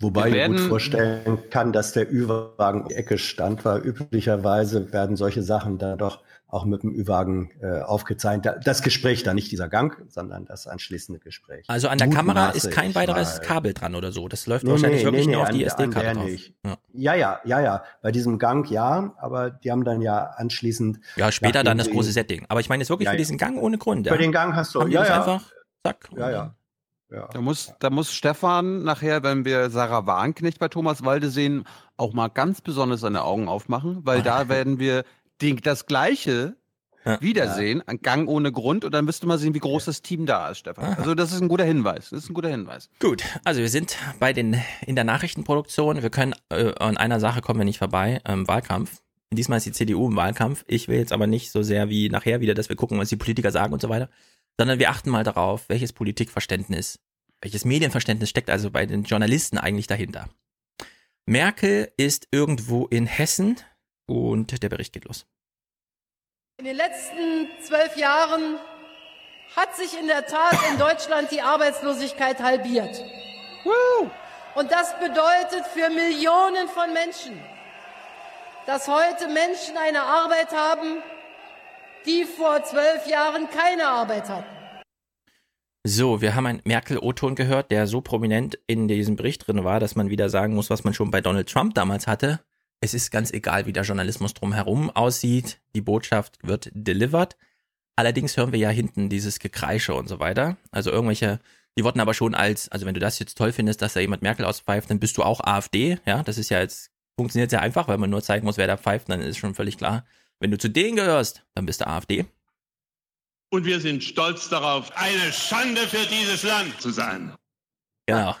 Wobei ich gut vorstellen kann, dass der Ü-Wagen in die Ecke stand, weil üblicherweise werden solche Sachen da doch auch mit dem Ü-Wagen äh, aufgezeichnet. Das Gespräch da, nicht dieser Gang, sondern das anschließende Gespräch. Also an der Kamera ist kein weiteres Kabel dran oder so. Das läuft nee, wahrscheinlich nee, wirklich nee, nur auf die SD-Karte drauf. Ja. ja, ja, ja, ja. Bei diesem Gang ja, aber die haben dann ja anschließend. Ja, später dann das große Setting. Aber ich meine jetzt wirklich ja, für diesen Gang ohne Grund. Ja? Für den Gang hast du, haben ja, ja. einfach, zack. Ja, ja. Ja. Da, muss, da muss Stefan nachher, wenn wir Sarah Warnknecht bei Thomas Walde sehen, auch mal ganz besonders seine Augen aufmachen, weil da <laughs> werden wir den, das Gleiche wiedersehen, ein Gang ohne Grund und dann wirst du mal sehen, wie groß das Team da ist, Stefan. Also das ist ein guter Hinweis. Das ist ein guter Hinweis. Gut, also wir sind bei den in der Nachrichtenproduktion. Wir können äh, an einer Sache kommen wir nicht vorbei, ähm, Wahlkampf. Diesmal ist die CDU im Wahlkampf. Ich will jetzt aber nicht so sehr wie nachher wieder, dass wir gucken, was die Politiker sagen und so weiter sondern wir achten mal darauf, welches Politikverständnis, welches Medienverständnis steckt also bei den Journalisten eigentlich dahinter. Merkel ist irgendwo in Hessen und der Bericht geht los. In den letzten zwölf Jahren hat sich in der Tat in Deutschland die Arbeitslosigkeit halbiert. Und das bedeutet für Millionen von Menschen, dass heute Menschen eine Arbeit haben, die vor zwölf Jahren keine Arbeit hatten. So, wir haben einen Merkel-O-Ton gehört, der so prominent in diesem Bericht drin war, dass man wieder sagen muss, was man schon bei Donald Trump damals hatte. Es ist ganz egal, wie der Journalismus drumherum aussieht. Die Botschaft wird delivered. Allerdings hören wir ja hinten dieses Gekreische und so weiter. Also irgendwelche, die wurden aber schon als, also wenn du das jetzt toll findest, dass da jemand Merkel auspfeift, dann bist du auch AfD. Ja, das ist ja jetzt, funktioniert sehr einfach, weil man nur zeigen muss, wer da pfeift, dann ist schon völlig klar. Wenn du zu denen gehörst, dann bist du AfD. Und wir sind stolz darauf, eine Schande für dieses Land zu sein. Genau.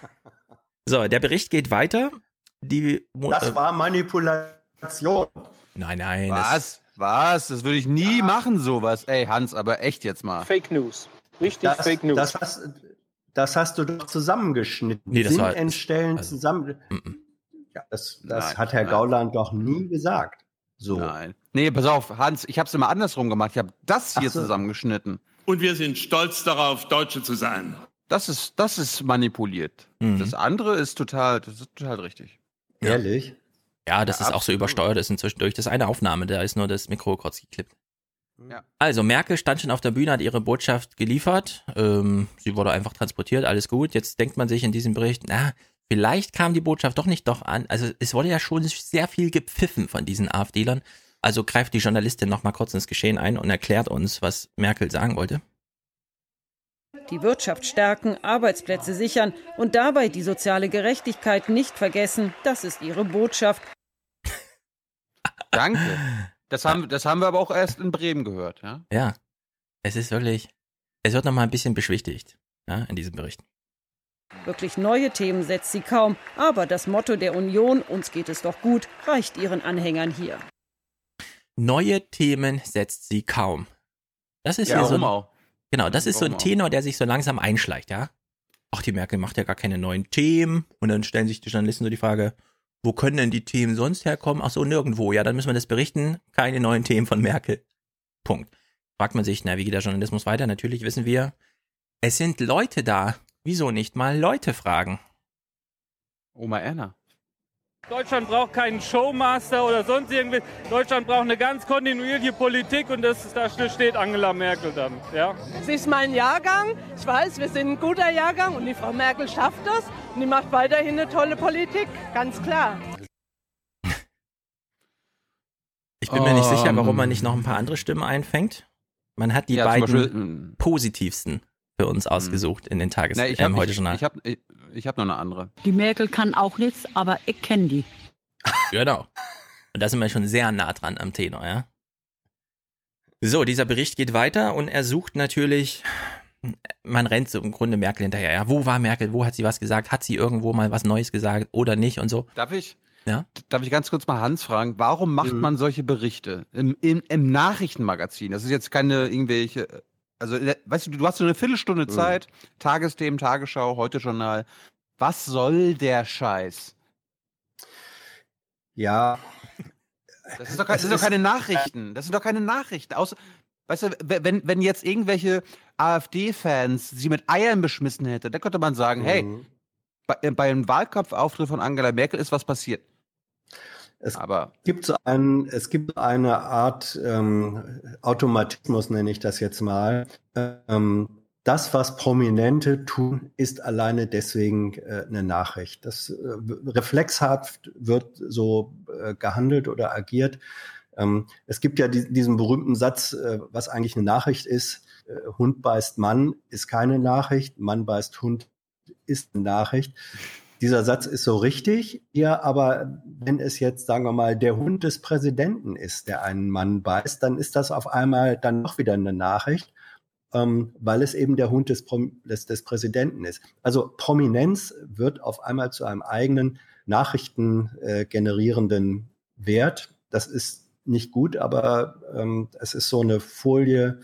So, der Bericht geht weiter. Die, das war Manipulation. Nein, nein. Was? Was? Das würde ich nie ja. machen, sowas. Ey, Hans, aber echt jetzt mal. Fake News. Richtig das, Fake News. Das hast, das hast du doch zusammengeschnitten. Nee, das Sinn war, entstellen, also, zusammen. Mm -mm. Ja, das das nein, hat Herr nein. Gauland doch nie gesagt. So. Nein. Nee, pass auf, Hans, ich habe es immer andersrum gemacht. Ich habe das hier so. zusammengeschnitten. Und wir sind stolz darauf, Deutsche zu sein. Das ist, das ist manipuliert. Mhm. Das andere ist total, das ist total richtig. Ehrlich? Ja, das ja, ist auch so übersteuert. Das ist inzwischen durch das eine Aufnahme, da ist nur das Mikro kurz geklippt. Ja. Also, Merkel stand schon auf der Bühne, hat ihre Botschaft geliefert. Ähm, sie wurde einfach transportiert, alles gut. Jetzt denkt man sich in diesem Bericht, na, vielleicht kam die Botschaft doch nicht doch an. Also es wurde ja schon sehr viel gepfiffen von diesen AfDlern. Also greift die Journalistin noch mal kurz ins Geschehen ein und erklärt uns, was Merkel sagen wollte. Die Wirtschaft stärken, Arbeitsplätze sichern und dabei die soziale Gerechtigkeit nicht vergessen. Das ist ihre Botschaft. <laughs> Danke. Das haben, das haben wir aber auch erst in Bremen gehört, ja? Ja. Es ist wirklich, es wird nochmal ein bisschen beschwichtigt, ja, in diesem Bericht. Wirklich neue Themen setzt sie kaum, aber das Motto der Union, uns geht es doch gut, reicht ihren Anhängern hier. Neue Themen setzt sie kaum. Das ist Ja, hier so ein? Genau, das ist so ein? Tenor, der sich so langsam einschleicht, ja. Ach, die Merkel macht ja gar keine neuen Themen. Und dann stellen sich die Journalisten so die Frage, wo können denn die Themen sonst herkommen? Ach so, nirgendwo. Ja, dann müssen wir das berichten. Keine neuen Themen von Merkel. Punkt. Fragt man sich, na, wie geht der Journalismus weiter? Natürlich wissen wir, es sind Leute da. Wieso nicht mal Leute fragen? Oma Erna. Deutschland braucht keinen Showmaster oder sonst irgendwie. Deutschland braucht eine ganz kontinuierliche Politik und das, da steht Angela Merkel dann. Ja? Sie ist mein Jahrgang. Ich weiß, wir sind ein guter Jahrgang und die Frau Merkel schafft das. Und die macht weiterhin eine tolle Politik, ganz klar. <laughs> Ich bin mir nicht sicher, warum Ähm. man nicht noch ein paar andere Stimmen einfängt. Man hat die Ja, beiden Beispiel, mm. positivsten für uns ausgesucht in den Tages Na, ich ähm, habe heute ich, Journal. ich hab, ich, ich hab noch eine andere. Die Merkel kann auch nichts, aber ich kenne die. <laughs> Genau. Und da sind wir schon sehr nah dran am Tenor, ja. So, dieser Bericht geht weiter und er sucht natürlich, man rennt so im Grunde Merkel hinterher. Ja, wo war Merkel? Wo hat sie was gesagt? Hat sie irgendwo mal was Neues gesagt oder nicht und so? Darf ich? Ja. Darf ich ganz kurz mal Hans fragen, warum macht Mhm. man solche Berichte im, im, im Nachrichtenmagazin? Das ist jetzt keine irgendwelche, also äh, weißt du, du hast so eine Viertelstunde Mhm. Zeit, Tagesthemen, Tagesschau, heute Journal. Was soll der Scheiß? Ja. Das, ist doch, das sind doch keine Nachrichten. Das sind doch keine Nachrichten. Außer, weißt du, wenn, wenn jetzt irgendwelche AfD-Fans sie mit Eiern beschmissen hätte, dann könnte man sagen, hey, Mhm. bei, äh, beim Wahlkampfauftritt von Angela Merkel ist was passiert. Es Aber gibt so ein, es gibt eine Art ähm, Automatismus, nenne ich das jetzt mal. Ähm, das, was Prominente tun, ist alleine deswegen äh, eine Nachricht. Das äh, reflexhaft wird so äh, gehandelt oder agiert. Ähm, es gibt ja die, diesen berühmten Satz, äh, was eigentlich eine Nachricht ist. Äh, Hund beißt Mann ist keine Nachricht, Mann beißt Hund ist eine Nachricht. Dieser Satz ist so richtig, ja, aber wenn es jetzt, sagen wir mal, der Hund des Präsidenten ist, der einen Mann beißt, dann ist das auf einmal dann noch wieder eine Nachricht, ähm, weil es eben der Hund des, des, des Präsidenten ist. Also Prominenz wird auf einmal zu einem eigenen Nachrichten äh, generierenden Wert. Das ist nicht gut, aber ähm, es ist so eine Folie,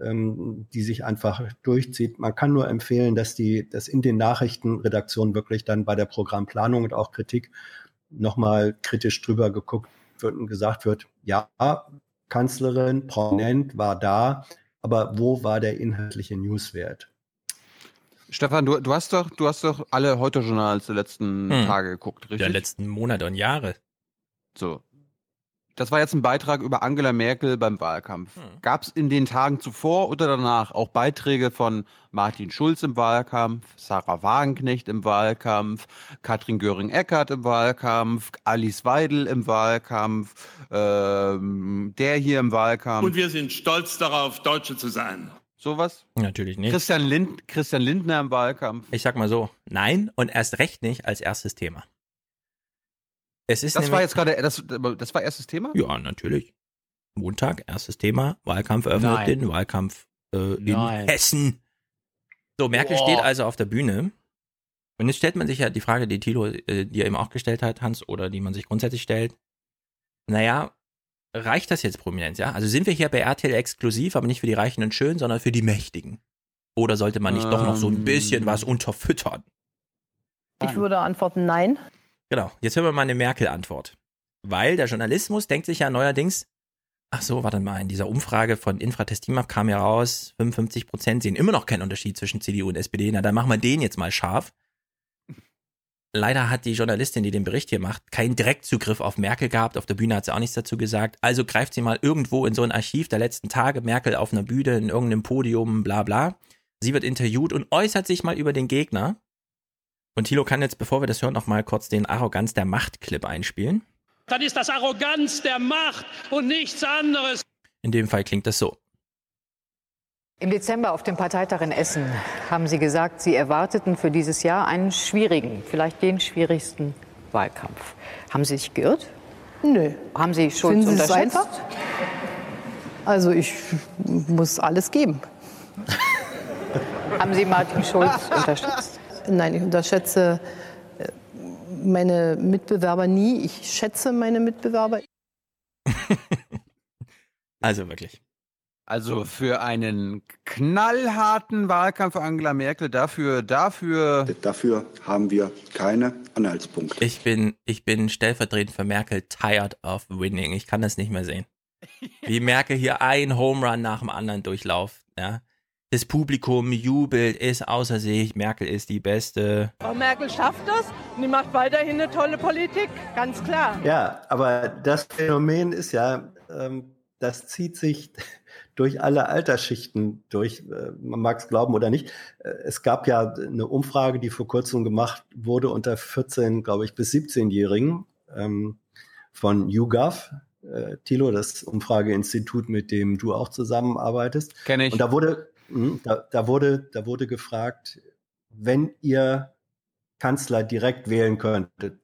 ähm, die sich einfach durchzieht. Man kann nur empfehlen, dass die, dass in den Nachrichtenredaktionen wirklich dann bei der Programmplanung und auch Kritik nochmal kritisch drüber geguckt wird und gesagt wird, ja, Kanzlerin, prominent, war da, aber wo war der inhaltliche Newswert? Stefan, du, du hast doch, du hast doch alle Heute-Journals der letzten Hm. Tage geguckt, richtig? Der letzten Monate und Jahre. So. Das war jetzt ein Beitrag über Angela Merkel beim Wahlkampf. Hm. Gab es in den Tagen zuvor oder danach auch Beiträge von Martin Schulz im Wahlkampf, Sarah Wagenknecht im Wahlkampf, Katrin Göring-Eckardt im Wahlkampf, Alice Weidel im Wahlkampf, ähm, der hier im Wahlkampf? Und wir sind stolz darauf, Deutsche zu sein. Sowas? Natürlich nicht. Christian, Lind, Christian Lindner im Wahlkampf. Ich sag mal so, nein und erst recht nicht als erstes Thema. Es ist Das war jetzt gerade, das, das war erstes Thema? Ja, natürlich. Montag, erstes Thema, Wahlkampf eröffnet Nein. den Wahlkampf äh, in Nein. Hessen. So, Merkel Boah. steht also auf der Bühne. Und jetzt stellt man sich ja die Frage, die Thilo äh, dir eben auch gestellt hat, Hans, oder die man sich grundsätzlich stellt. Naja, reicht das jetzt Prominenz, ja? Also sind wir hier bei RTL exklusiv, aber nicht für die Reichen und Schönen, sondern für die Mächtigen? Oder sollte man nicht doch noch so ein bisschen Ähm. was unterfüttern? Ich würde antworten nein. Genau, jetzt hören wir mal eine Merkel-Antwort. Weil der Journalismus denkt sich ja neuerdings, ach so, warte mal, in dieser Umfrage von Infratestimab kam ja raus, 55 Prozent sehen immer noch keinen Unterschied zwischen CDU und SPD. Na, dann machen wir den jetzt mal scharf. Leider hat die Journalistin, die den Bericht hier macht, keinen Direktzugriff auf Merkel gehabt. Auf der Bühne hat sie auch nichts dazu gesagt. Also greift sie mal irgendwo in so ein Archiv der letzten Tage, Merkel auf einer Bühne, in irgendeinem Podium, bla bla. Sie wird interviewt und äußert sich mal über den Gegner. Und Thilo kann jetzt, bevor wir das hören, noch mal kurz den Arroganz der Macht-Clip einspielen. Dann ist das Arroganz der Macht und nichts anderes. In dem Fall klingt das so. Im Dezember auf dem Parteitag in Essen haben Sie gesagt, Sie erwarteten für dieses Jahr einen schwierigen, vielleicht den schwierigsten Wahlkampf. Haben Sie sich geirrt? Nö. Haben Sie Schulz Finden unterschätzt? einfach? Also ich muss alles geben. Haben Sie Martin Schulz unterschätzt? <laughs> Nein, ich unterschätze äh, meine Mitbewerber nie. Ich schätze meine Mitbewerber. <laughs> Also wirklich. Also für einen knallharten Wahlkampf für Angela Merkel, dafür, dafür. Dafür haben wir keine Anhaltspunkte. Ich bin, ich bin stellvertretend für Merkel tired of winning. Ich kann das nicht mehr sehen. <laughs> Wie Merkel hier ein Home Run nach dem anderen durchlauft. Ja. Das Publikum jubelt, ist außer sich. Merkel ist die Beste. Frau Merkel schafft das und die macht weiterhin eine tolle Politik, ganz klar. Ja, aber das Phänomen ist ja, ähm, das zieht sich <laughs> durch alle Altersschichten durch. Äh, man mag es glauben oder nicht. Äh, Es gab ja eine Umfrage, die vor kurzem gemacht wurde unter 14, glaube ich, bis 17-Jährigen ähm, von YouGov. Äh, Thilo, das Umfrageinstitut, mit dem du auch zusammenarbeitest. Kenn ich. Und da wurde, da, da wurde, da wurde gefragt, wenn ihr Kanzler direkt wählen könntet,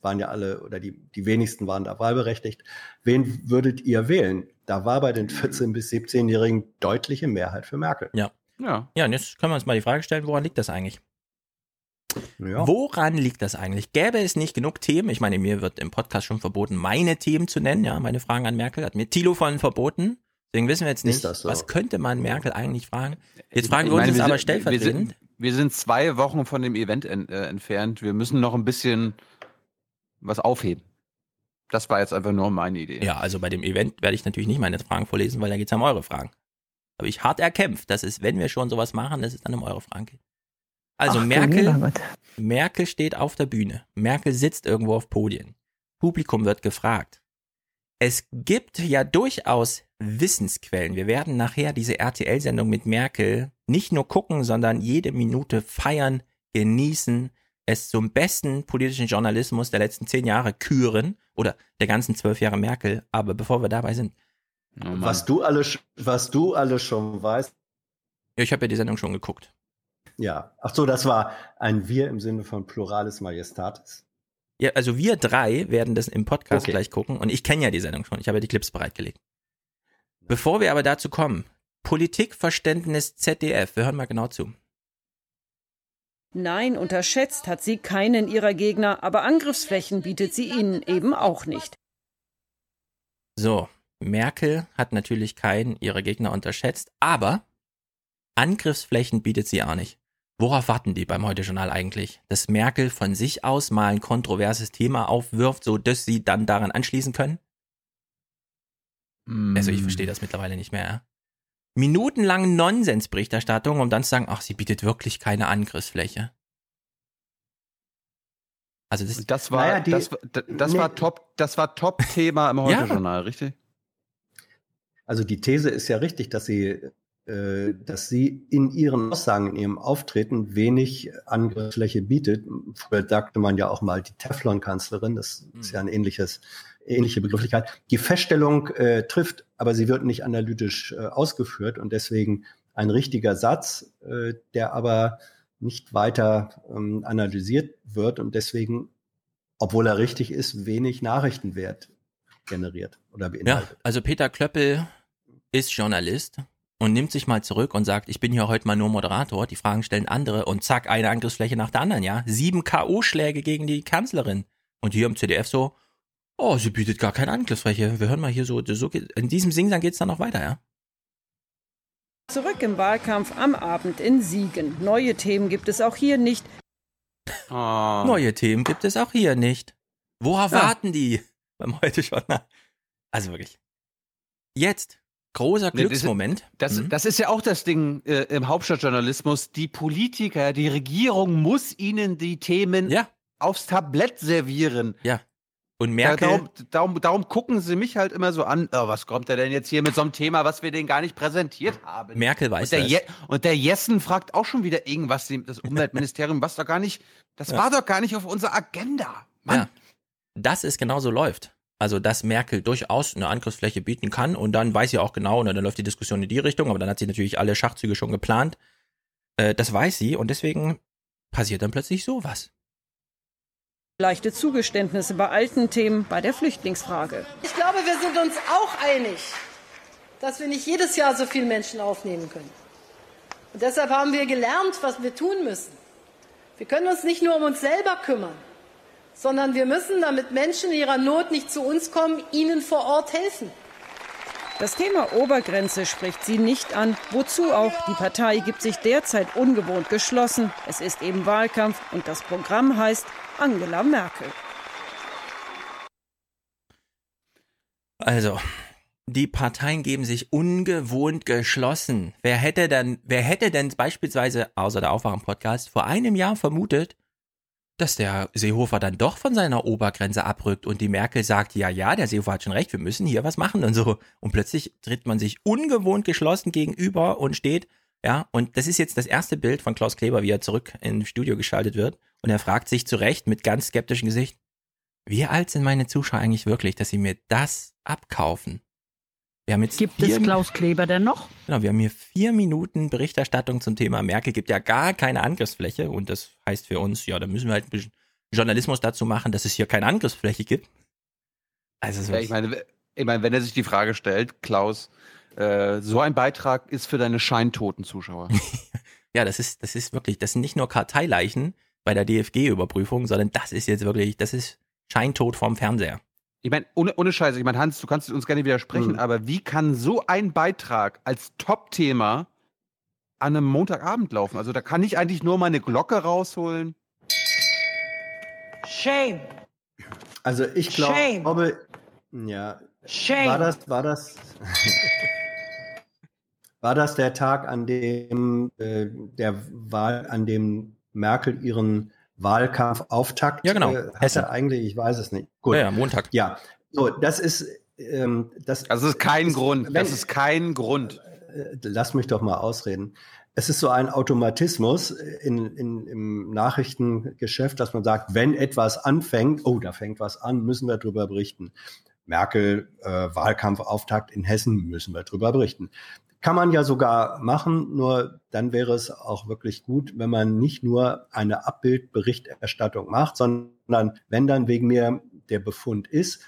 waren ja alle oder die, die wenigsten waren da wahlberechtigt. Wen würdet ihr wählen? Da war bei den 14- bis 17-Jährigen deutliche Mehrheit für Merkel. Ja. Ja. Ja, und jetzt können wir uns mal die Frage stellen, woran liegt das eigentlich? Ja. Woran liegt das eigentlich? Gäbe es nicht genug Themen? Ich meine, mir wird im Podcast schon verboten, meine Themen zu nennen, ja, meine Fragen an Merkel. Hat mir Thilo von verboten. Deswegen wissen wir jetzt nicht, Ist das so? was könnte man Merkel eigentlich fragen? Jetzt Ich fragen wir uns meine, jetzt wir aber sind- Wir stellvertretend. sind, wir sind zwei Wochen von dem Event en, äh, entfernt. Wir müssen noch ein bisschen was aufheben. Das war jetzt einfach nur meine Idee. Ja, also bei dem Event werde ich natürlich nicht meine Fragen vorlesen, weil da geht es ja um eure Fragen. Habe ich hart erkämpft, dass es, wenn wir schon sowas machen, dass es dann um eure Fragen geht. Also Ach, Merkel. Merkel steht auf der Bühne. Merkel sitzt irgendwo auf Podien. Publikum wird gefragt. Es gibt ja durchaus Wissensquellen. Wir werden nachher diese RTL-Sendung mit Merkel nicht nur gucken, sondern jede Minute feiern, genießen, es zum besten politischen Journalismus der letzten zehn Jahre küren oder der ganzen zwölf Jahre Merkel. Aber bevor wir dabei sind, Was du alles, was du alles schon weißt. Ja, ich habe ja die Sendung schon geguckt. Ja. Ach so, das war ein Wir im Sinne von Pluralis Majestatis. Ja, also wir drei werden das im Podcast Okay. gleich gucken und ich kenne ja die Sendung schon. Ich habe ja die Clips bereitgelegt. Bevor wir aber dazu kommen, Politikverständnis ZDF, wir hören mal genau zu. Nein, unterschätzt hat sie keinen ihrer Gegner, aber Angriffsflächen bietet sie ihnen eben auch nicht. So, Merkel hat natürlich keinen ihrer Gegner unterschätzt, aber Angriffsflächen bietet sie auch nicht. Worauf warten die beim Heute-Journal eigentlich? Dass Merkel von sich aus mal ein kontroverses Thema aufwirft, so dass sie dann daran anschließen können? Also ich verstehe das mittlerweile nicht mehr. Ja? Minutenlang Nonsensberichterstattung, um dann zu sagen, ach, sie bietet wirklich keine Angriffsfläche. Also das, Das war, Naja, die- das, war- das, das Nee. war Top, das war Top-Thema im <laughs> Heute-Journal, richtig? Also die These ist ja richtig, dass sie, dass sie in ihren Aussagen, in ihrem Auftreten wenig Angriffsfläche bietet. Früher sagte man ja auch mal die Teflon-Kanzlerin, das ist ja ein ähnliches, ähnliche Begrifflichkeit. Die Feststellung äh, trifft, aber sie wird nicht analytisch äh, ausgeführt und deswegen ein richtiger Satz, äh, der aber nicht weiter ähm, analysiert wird und deswegen, obwohl er richtig ist, wenig Nachrichtenwert generiert oder Ja, beinhaltet. also Peter Klöppel ist Journalist und nimmt sich mal zurück und sagt, ich bin hier heute mal nur Moderator, die Fragen stellen andere und zack, eine Angriffsfläche nach der anderen, ja. Sieben K.O.-Schläge gegen die Kanzlerin. Und hier im ZDF so, oh, sie bietet gar keine Angriffsfläche. Wir hören mal hier so, so geht, in diesem Singsang geht's dann noch weiter, ja. Zurück im Wahlkampf am Abend in Siegen. Neue Themen gibt es auch hier nicht. Ah. Neue Themen gibt es auch hier nicht. Worauf Ja. warten die <laughs> beim heute schon? Also wirklich. Jetzt, großer Nee, das- Glücksmoment. Das, Mhm. das ist ja auch das Ding äh, im Hauptstadtjournalismus. Die Politiker, die Regierung muss ihnen die Themen aufs Tablett servieren. Ja. Und Ja, Merkel, darum, darum, darum gucken sie mich halt immer so an, oh, was kommt er denn jetzt hier mit so einem Thema, was wir denen gar nicht präsentiert haben. Merkel weiß und der, das. Je und der Jessen fragt auch schon wieder irgendwas, das Umweltministerium, was doch gar nicht, das Ja. war doch gar nicht auf unserer Agenda. Mann. Ja. Das ist genauso läuft. Also, dass Merkel durchaus eine Angriffsfläche bieten kann und dann weiß sie auch genau, ne, dann läuft die Diskussion in die Richtung, aber dann hat sie natürlich alle Schachzüge schon geplant. Äh, das weiß sie und deswegen passiert dann plötzlich sowas. Leichte Zugeständnisse bei alten Themen, bei der Flüchtlingsfrage. Ich glaube, wir sind uns auch einig, dass wir nicht jedes Jahr so viele Menschen aufnehmen können. Und deshalb haben wir gelernt, was wir tun müssen. Wir können uns nicht nur um uns selber kümmern, sondern wir müssen, damit Menschen in ihrer Not nicht zu uns kommen, ihnen vor Ort helfen. Das Thema Obergrenze spricht sie nicht an. Wozu auch? Die Partei gibt sich derzeit ungewohnt geschlossen. Es ist eben Wahlkampf und das Programm heißt Angela Merkel. Also, die Parteien geben sich ungewohnt geschlossen. Wer hätte denn, wer hätte denn beispielsweise, außer der Aufwachen-Podcast, vor einem Jahr vermutet, dass der Seehofer dann doch von seiner Obergrenze abrückt und die Merkel sagt, ja, ja, der Seehofer hat schon recht, wir müssen hier was machen und so. Und plötzlich tritt man sich ungewohnt geschlossen gegenüber und steht, ja, und das ist jetzt das erste Bild von Klaus Kleber, wie er zurück ins Studio geschaltet wird. Und er fragt sich zu Recht mit ganz skeptischem Gesicht, wie alt sind meine Zuschauer eigentlich wirklich, dass sie mir das abkaufen? Wir haben jetzt Gibt es Klaus Kleber denn noch? Genau, wir haben hier vier Minuten Berichterstattung zum Thema Merkel. Gibt ja gar keine Angriffsfläche und das heißt für uns, ja, da müssen wir halt ein bisschen Journalismus dazu machen, dass es hier keine Angriffsfläche gibt. Also ja, ich meine, ich meine, wenn er sich die Frage stellt, Klaus, äh, so ein Beitrag ist für deine scheintoten Zuschauer. <laughs> ja, das ist, das ist wirklich, das sind nicht nur Karteileichen bei der DFG-Überprüfung, sondern das ist jetzt wirklich, das ist Scheintod vom Fernseher. Ich meine, ohne, ohne Scheiße, ich meine, Hans, du kannst uns gerne widersprechen, mhm. aber wie kann so ein Beitrag als Top-Thema an einem Montagabend laufen? Also da kann ich eigentlich nur meine Glocke rausholen. Shame. Also ich glaub, glaube, ja, Shame. war das, war das, <laughs> war das der Tag, an dem äh, der Wahl, an dem Merkel ihren Wahlkampfauftakt ja, genau. äh, eigentlich, ich weiß es nicht. Gut. Ja, ja Montag. Ja, so, das ist ähm, das. Also ist kein ist, Grund. Wenn, das ist kein Grund. Äh, lass mich doch mal ausreden. Es ist so ein Automatismus in, in, im Nachrichtengeschäft, dass man sagt, wenn etwas anfängt, oh, da fängt was an, müssen wir darüber berichten. Merkel, äh, Wahlkampfauftakt in Hessen, müssen wir darüber berichten. Kann man ja sogar machen, nur dann wäre es auch wirklich gut, wenn man nicht nur eine Abbildberichterstattung macht, sondern wenn dann wegen mir der Befund ist,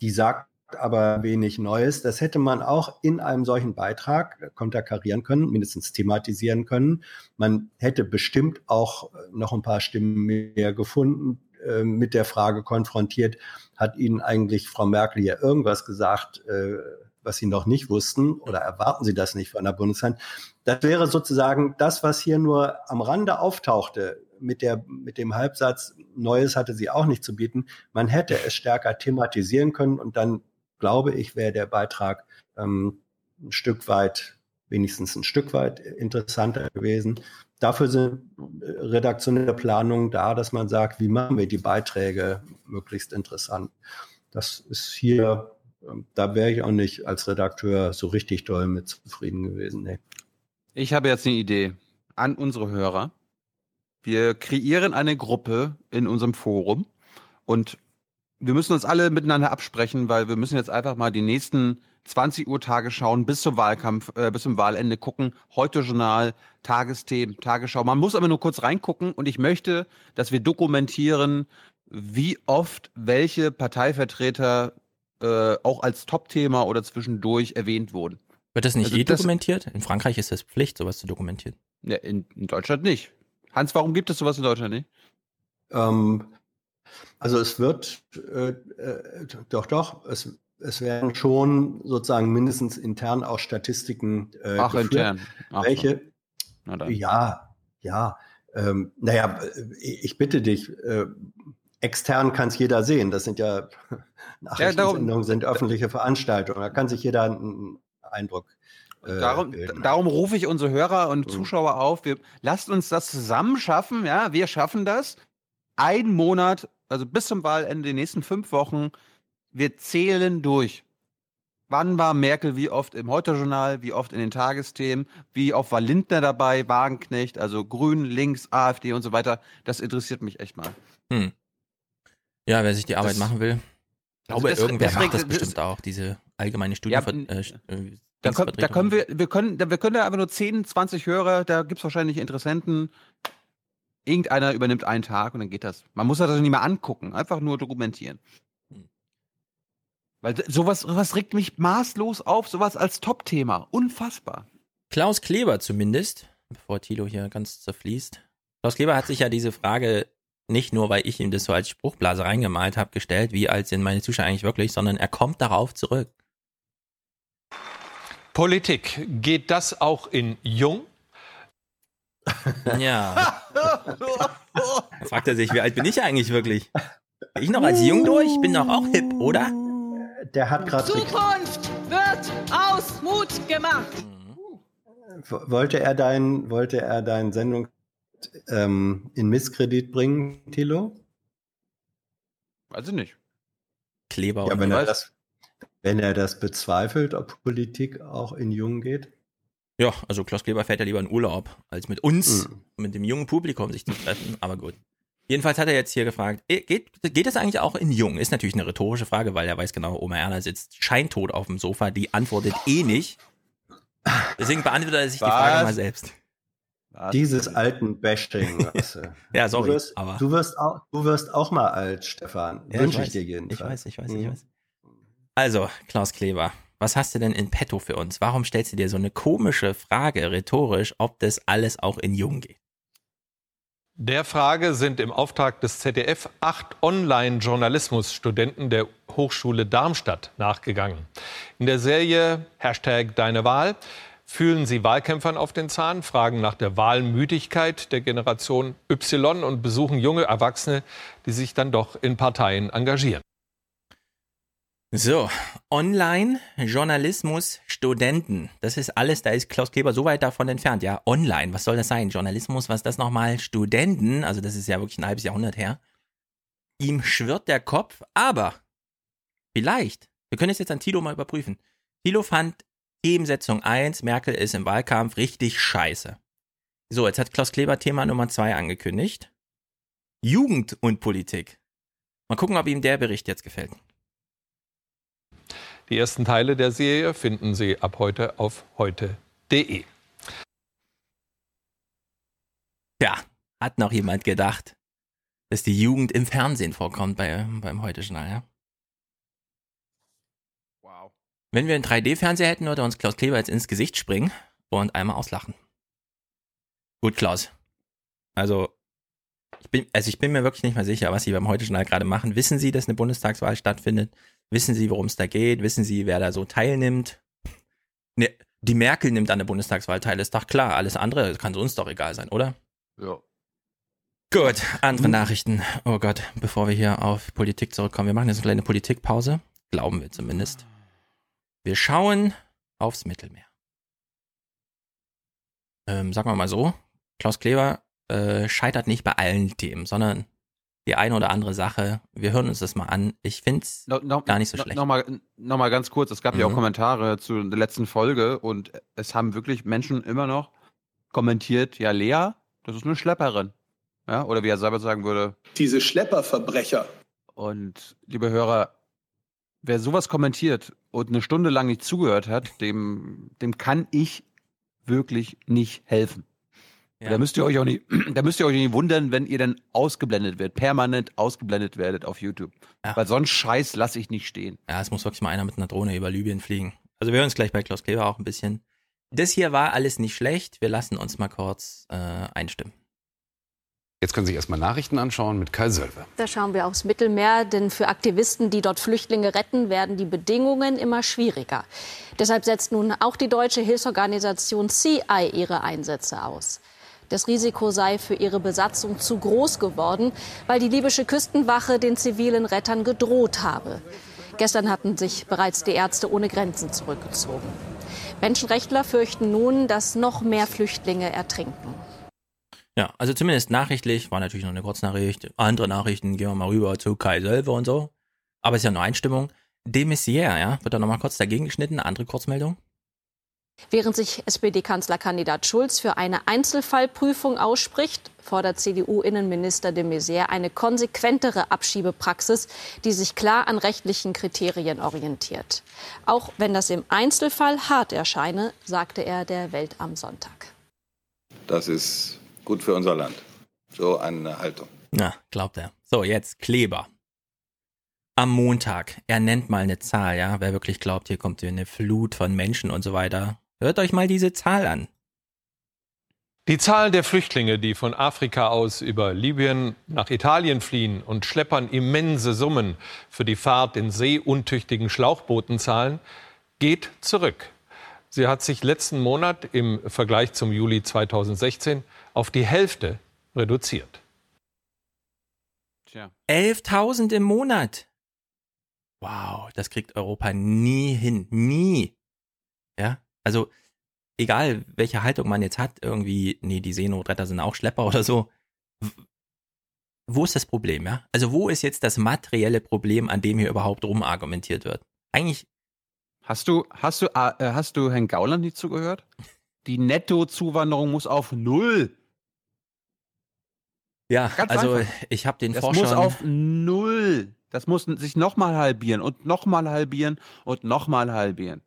die sagt aber wenig Neues, das hätte man auch in einem solchen Beitrag konterkarieren können, mindestens thematisieren können. Man hätte bestimmt auch noch ein paar Stimmen mehr gefunden, äh, mit der Frage konfrontiert, hat Ihnen eigentlich Frau Merkel ja irgendwas gesagt, äh, was Sie noch nicht wussten oder erwarten Sie das nicht von der Bundeshand? Das wäre sozusagen das, was hier nur am Rande auftauchte mit, der, mit dem Halbsatz, Neues hatte sie auch nicht zu bieten. Man hätte es stärker thematisieren können und dann, glaube ich, wäre der Beitrag ähm, ein Stück weit, wenigstens ein Stück weit interessanter gewesen. Dafür sind redaktionelle Planungen da, dass man sagt, wie machen wir die Beiträge möglichst interessant. Das ist hier da wäre ich auch nicht als Redakteur so richtig doll mit zufrieden gewesen. Nee. Ich habe jetzt eine Idee an unsere Hörer. Wir kreieren eine Gruppe in unserem Forum und wir müssen uns alle miteinander absprechen, weil wir müssen jetzt einfach mal die nächsten 20 Uhr Tage schauen, bis zum Wahlkampf, äh, bis zum Wahlende gucken. Heute Journal, Tagesthemen, Tagesschau. Man muss aber nur kurz reingucken und ich möchte, dass wir dokumentieren, wie oft welche Parteivertreter äh, auch als Top-Thema oder zwischendurch erwähnt wurden. Wird das nicht also eh das, dokumentiert? In Frankreich ist das Pflicht, sowas zu dokumentieren. Ja, in, in Deutschland nicht. Hans, warum gibt es sowas in Deutschland nicht? Ähm, also es wird, äh, äh, doch, doch, es, es werden schon sozusagen mindestens intern auch Statistiken äh, Ach, geführt, intern. Ach, welche, ja, ja, ähm, naja, ich bitte dich, äh, extern kann es jeder sehen. Das sind ja <laughs> Nachrichtensendungen, ja, sind öffentliche Veranstaltungen. Da kann sich jeder einen Eindruck äh, darum, darum, rufe ich unsere Hörer und mhm. Zuschauer auf. Wir, lasst uns das zusammen schaffen. Ja, wir schaffen das. Ein Monat, also bis zum Wahlende, die nächsten fünf Wochen. Wir zählen durch. Wann war Merkel wie oft im Heute-Journal, wie oft in den Tagesthemen, wie oft war Lindner dabei, Wagenknecht, also Grün, Links, AfD und so weiter. Das interessiert mich echt mal. Hm. Ja, wer sich die Arbeit das, machen will. glaube, Also es- irgendwer es macht das es- bestimmt auch, diese allgemeine Studie. Ja, äh, Da, können, da können wir, wir können, da, wir können da aber nur 10, 20 Hörer, da gibt es wahrscheinlich Interessenten. Irgendeiner übernimmt einen Tag und dann geht das. Man muss das also nicht mehr angucken, einfach nur dokumentieren. Weil sowas, sowas regt mich maßlos auf, sowas als Top-Thema. Unfassbar. Klaus Kleber zumindest, bevor Tilo hier ganz zerfließt. Klaus Kleber hat sich ja diese Frage nicht nur, weil ich ihm das so als Spruchblase reingemalt habe, gestellt, wie als in meine Zuschauer eigentlich wirklich, sondern er kommt darauf zurück. Politik, geht das auch in Jung? Ja. Da <laughs> fragt er sich, wie alt bin ich eigentlich wirklich? Bin ich noch als jung durch? Bin doch auch hip, oder? Der hat gerade. Zukunft wird aus Mut gemacht. Wollte er dein, wollte er dein Sendung ähm, in Misskredit bringen, Thilo? Weiß ich nicht. Kleber Ja, und wenn er, was? das, wenn er das bezweifelt, ob Politik auch in Jung geht. Ja, also Klaus Kleber fährt ja lieber in Urlaub, als mit uns, Mhm. mit dem jungen Publikum sich zu treffen, aber gut. Jedenfalls hat er jetzt hier gefragt, eh, geht, geht das eigentlich auch in Jung? Ist natürlich eine rhetorische Frage, weil er weiß genau, Oma Erna sitzt scheintot auf dem Sofa, die antwortet eh nicht. Deswegen beantwortet er sich die Frage Was? mal selbst. Dieses alten Bashing. <laughs> Du. Ja, sorry, Du wirst, aber- du, wirst auch, du wirst auch mal alt, Stefan. Ja, Wünsche ich weiß, dir jedenfalls. Ich weiß, ich weiß, Mhm. ich weiß. Also, Klaus Kleber, was hast du denn in petto für uns? Warum stellst du dir so eine komische Frage rhetorisch, ob das alles auch in Jung geht? Der Frage sind im Auftrag des ZDF acht Online-Journalismusstudenten der Hochschule Darmstadt nachgegangen. In der Serie Hashtag Deine Wahl fühlen sie Wahlkämpfern auf den Zahn, fragen nach der Wahlmüdigkeit der Generation Y und besuchen junge Erwachsene, die sich dann doch in Parteien engagieren. So, Online, Journalismus, Studenten. Das ist alles, da ist Klaus Kleber so weit davon entfernt. Ja, online, was soll das sein? Journalismus, was ist das nochmal? Studenten, also das ist ja wirklich ein halbes Jahrhundert her. Ihm schwirrt der Kopf, aber vielleicht, wir können es jetzt an Tilo mal überprüfen. Tilo fand Themensetzung 1, Merkel ist im Wahlkampf richtig scheiße. So, jetzt hat Klaus Kleber Thema Nummer 2 angekündigt. Jugend und Politik. Mal gucken, ob ihm der Bericht jetzt gefällt. Die ersten Teile der Serie finden Sie ab heute auf heute.de. Ja, hat noch jemand gedacht, dass die Jugend im Fernsehen vorkommt bei, beim Heute-Journal, ja? Wenn wir einen 3D-Fernseher hätten, würde uns Klaus Kleber jetzt ins Gesicht springen und einmal auslachen. Gut, Klaus. Also, ich bin, also ich bin mir wirklich nicht mehr sicher, was Sie beim Heute-Journal gerade machen. Wissen Sie, dass eine Bundestagswahl stattfindet? Wissen Sie, worum es da geht? Wissen Sie, wer da so teilnimmt? Ne, die Merkel nimmt an der Bundestagswahl teil, ist doch klar. Alles andere kann uns doch egal sein, oder? Ja. Gut, andere Nachrichten. Oh Gott, bevor wir hier auf Politik zurückkommen. Wir machen jetzt eine kleine Politikpause. Glauben wir zumindest. Wir schauen aufs Mittelmeer. Ähm, sagen wir mal so, Klaus Kleber äh, scheitert nicht bei allen Themen, sondern die eine oder andere Sache. Wir hören uns das mal an. Ich finde es No, no, gar nicht so no, schlecht. Nochmal noch mal ganz kurz, es gab ja auch Mhm. Kommentare zu der letzten Folge und es haben wirklich Menschen immer noch kommentiert, ja, Lea, das ist eine Schlepperin. Ja, oder wie er selber sagen würde. Diese Schlepperverbrecher. Und liebe Hörer, wer sowas kommentiert und eine Stunde lang nicht zugehört hat, dem, dem kann ich wirklich nicht helfen. Ja. Da müsst ihr euch auch nicht, <clears throat> da müsst ihr euch nicht wundern, wenn ihr dann ausgeblendet wird, permanent ausgeblendet werdet auf YouTube. Weil sonst Scheiß lasse ich nicht stehen. Ja, es muss wirklich mal einer mit einer Drohne über Libyen fliegen. Also wir hören uns gleich bei Klaus Kleber auch ein bisschen. Das hier war alles nicht schlecht. Wir lassen uns mal kurz äh, einstimmen. Jetzt können Sie sich erstmal Nachrichten anschauen mit Kai Sölve. Da schauen wir aufs Mittelmeer, denn für Aktivisten, die dort Flüchtlinge retten, werden die Bedingungen immer schwieriger. Deshalb setzt nun auch die deutsche Hilfsorganisation CI ihre Einsätze aus. Das Risiko sei für ihre Besatzung zu groß geworden, weil die libysche Küstenwache den zivilen Rettern gedroht habe. Gestern hatten sich bereits die Ärzte ohne Grenzen zurückgezogen. Menschenrechtler fürchten nun, dass noch mehr Flüchtlinge ertrinken. Ja, also zumindest nachrichtlich, war natürlich noch eine Kurznachricht. Andere Nachrichten gehen wir mal rüber zu Kai selber und so. Aber es ist ja nur Einstimmung. De Maizière, ja, wird da nochmal kurz dagegen geschnitten. Eine andere Kurzmeldung. Während sich SPD-Kanzlerkandidat Schulz für eine Einzelfallprüfung ausspricht, fordert CDU-Innenminister de Maizière eine konsequentere Abschiebepraxis, die sich klar an rechtlichen Kriterien orientiert. Auch wenn das im Einzelfall hart erscheine, sagte er der Welt am Sonntag. Das ist gut für unser Land. So eine Haltung. Na, glaubt er. So, jetzt Kleber. Am Montag. Er nennt mal eine Zahl, ja. Wer wirklich glaubt, hier kommt eine Flut von Menschen und so weiter. Hört euch mal diese Zahl an. Die Zahl der Flüchtlinge, die von Afrika aus über Libyen nach Italien fliehen und Schleppern immense Summen für die Fahrt in seeuntüchtigen Schlauchbooten zahlen, geht zurück. Sie hat sich letzten Monat im Vergleich zum Juli 2016 auf die Hälfte reduziert. Tja. 11.000 im Monat. Wow, das kriegt Europa nie hin. Nie. Ja, also, egal welche Haltung man jetzt hat, irgendwie, nee, die Seenotretter sind auch Schlepper oder so. Wo ist das Problem, ja? Also, wo ist jetzt das materielle Problem, an dem hier überhaupt rumargumentiert wird? Eigentlich. Hast du, hast du, äh, hast du Herrn Gauland nicht zugehört? Die Nettozuwanderung muss auf Null. Ja, Ganz also einfach. ich habe den Das Vorschau. muss auf Null. Das muss sich nochmal halbieren und nochmal halbieren und nochmal halbieren.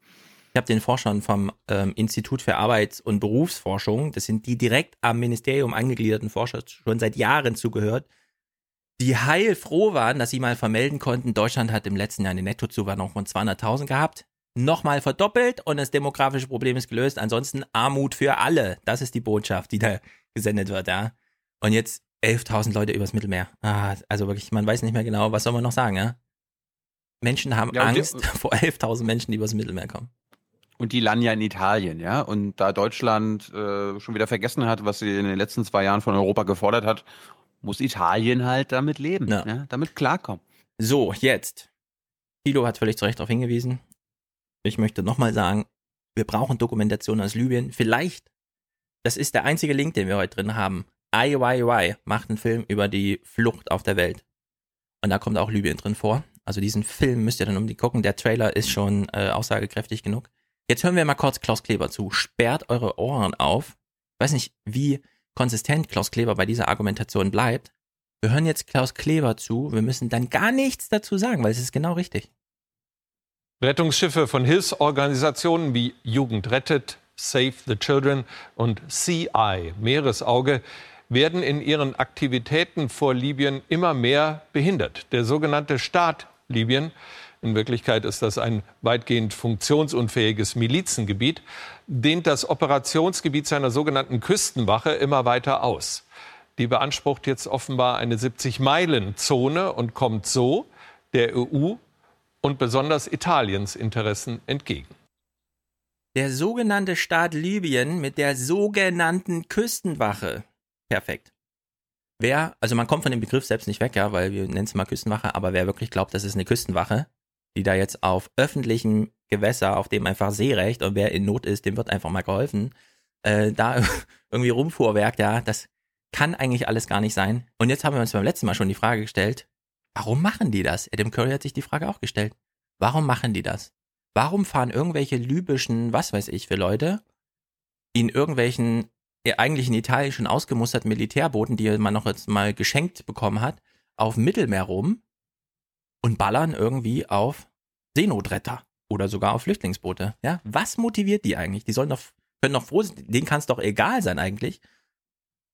Ich habe den Forschern vom ähm, Institut für Arbeits- und Berufsforschung, das sind die direkt am Ministerium angegliederten Forscher, schon seit Jahren zugehört, die heilfroh waren, dass sie mal vermelden konnten, Deutschland hat im letzten Jahr eine Nettozuwanderung von 200.000 gehabt, nochmal verdoppelt und das demografische Problem ist gelöst. Ansonsten Armut für alle. Das ist die Botschaft, die da gesendet wird, ja. Und jetzt 11.000 Leute übers Mittelmeer. Ah, also wirklich, man weiß nicht mehr genau, was soll man noch sagen, ja? Menschen haben Ja, und die- Angst <laughs> vor 11.000 Menschen, die übers Mittelmeer kommen. Und die landen ja in Italien, ja. Und da Deutschland äh, schon wieder vergessen hat, was sie in den letzten zwei Jahren von Europa gefordert hat, muss Italien halt damit leben, ja. damit klarkommen. So, jetzt. Thilo hat völlig zu Recht darauf hingewiesen. Ich möchte nochmal sagen, wir brauchen Dokumentation aus Libyen. Vielleicht, das ist der einzige Link, den wir heute drin haben. IYY macht einen Film über die Flucht auf der Welt. Und da kommt auch Libyen drin vor. Also diesen Film müsst ihr dann unbedingt gucken. Der Trailer ist schon äh, aussagekräftig genug. Jetzt hören wir mal kurz Klaus Kleber zu. Sperrt eure Ohren auf. Ich weiß nicht, wie konsistent Klaus Kleber bei dieser Argumentation bleibt. Wir hören jetzt Klaus Kleber zu. Wir müssen dann gar nichts dazu sagen, weil es ist genau richtig. Rettungsschiffe von Hilfsorganisationen wie Jugend rettet, Save the Children und CI Meeresauge werden in ihren Aktivitäten vor Libyen immer mehr behindert. Der sogenannte Staat Libyen, in Wirklichkeit ist das ein weitgehend funktionsunfähiges Milizengebiet, dehnt das Operationsgebiet seiner sogenannten Küstenwache immer weiter aus. Die beansprucht jetzt offenbar eine 70-Meilen-Zone und kommt so der EU und besonders Italiens Interessen entgegen. Der sogenannte Staat Libyen mit der sogenannten Küstenwache. Perfekt. Wer, also man kommt von dem Begriff selbst nicht weg, ja, weil wir nennen es mal Küstenwache, aber wer wirklich glaubt, das ist eine Küstenwache, die da jetzt auf öffentlichem Gewässer, auf dem einfach Seerecht und wer in Not ist, dem wird einfach mal geholfen, äh, da <laughs> irgendwie rumfuhrwerkt, ja, das kann eigentlich alles gar nicht sein. Und jetzt haben wir uns beim letzten Mal schon die Frage gestellt, warum machen die das? Adam Curry hat sich die Frage auch gestellt. Warum machen die das? Warum fahren irgendwelche libyschen, was weiß ich, für Leute in irgendwelchen eigentlich in Italien schon ausgemusterten Militärbooten, die man noch jetzt mal geschenkt bekommen hat, auf dem Mittelmeer rum und ballern irgendwie auf Seenotretter oder sogar auf Flüchtlingsboote. Ja, was motiviert die eigentlich? Die sollen doch, können doch froh sein, denen kann es doch egal sein eigentlich.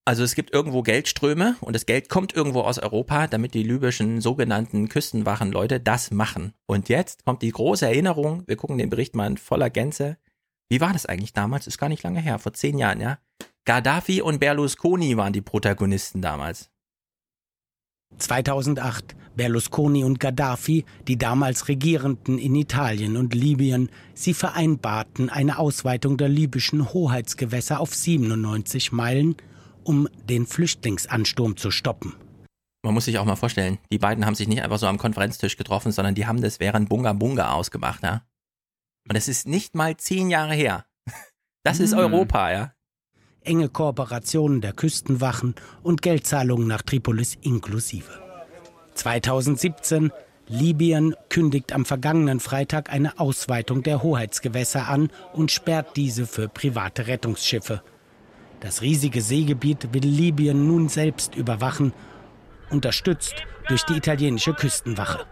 Also es gibt irgendwo Geldströme und das Geld kommt irgendwo aus Europa, damit die libyschen sogenannten Küstenwachenleute das machen. Und jetzt kommt die große Erinnerung, wir gucken den Bericht mal in voller Gänze. Wie war das eigentlich damals? Ist gar nicht lange her, vor zehn Jahren, ja. Gaddafi und Berlusconi waren die Protagonisten damals. 2008 Berlusconi und Gaddafi, die damals Regierenden in Italien und Libyen, sie vereinbarten eine Ausweitung der libyschen Hoheitsgewässer auf 97 Meilen, um den Flüchtlingsansturm zu stoppen. Man muss sich auch mal vorstellen, die beiden haben sich nicht einfach so am Konferenztisch getroffen, sondern die haben das während Bunga Bunga ausgemacht, ja. Und das ist nicht mal zehn Jahre her. <laughs> Das ist Hm. Europa, ja. Enge Kooperationen der Küstenwachen und Geldzahlungen nach Tripolis inklusive. 2017 Libyen kündigt am vergangenen Freitag eine Ausweitung der Hoheitsgewässer an und sperrt diese für private Rettungsschiffe. Das riesige Seegebiet will Libyen nun selbst überwachen, unterstützt durch die italienische Küstenwache.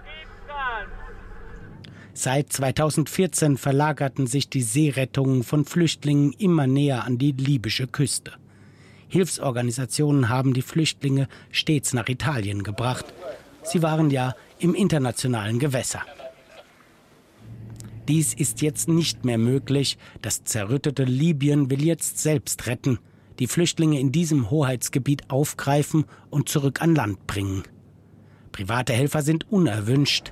Seit 2014 verlagerten sich die Seerettungen von Flüchtlingen immer näher an die libysche Küste. Hilfsorganisationen haben die Flüchtlinge stets nach Italien gebracht. Sie waren ja im internationalen Gewässer. Dies ist jetzt nicht mehr möglich. Das zerrüttete Libyen will jetzt selbst retten, die Flüchtlinge in diesem Hoheitsgebiet aufgreifen und zurück an Land bringen. Private Helfer sind unerwünscht.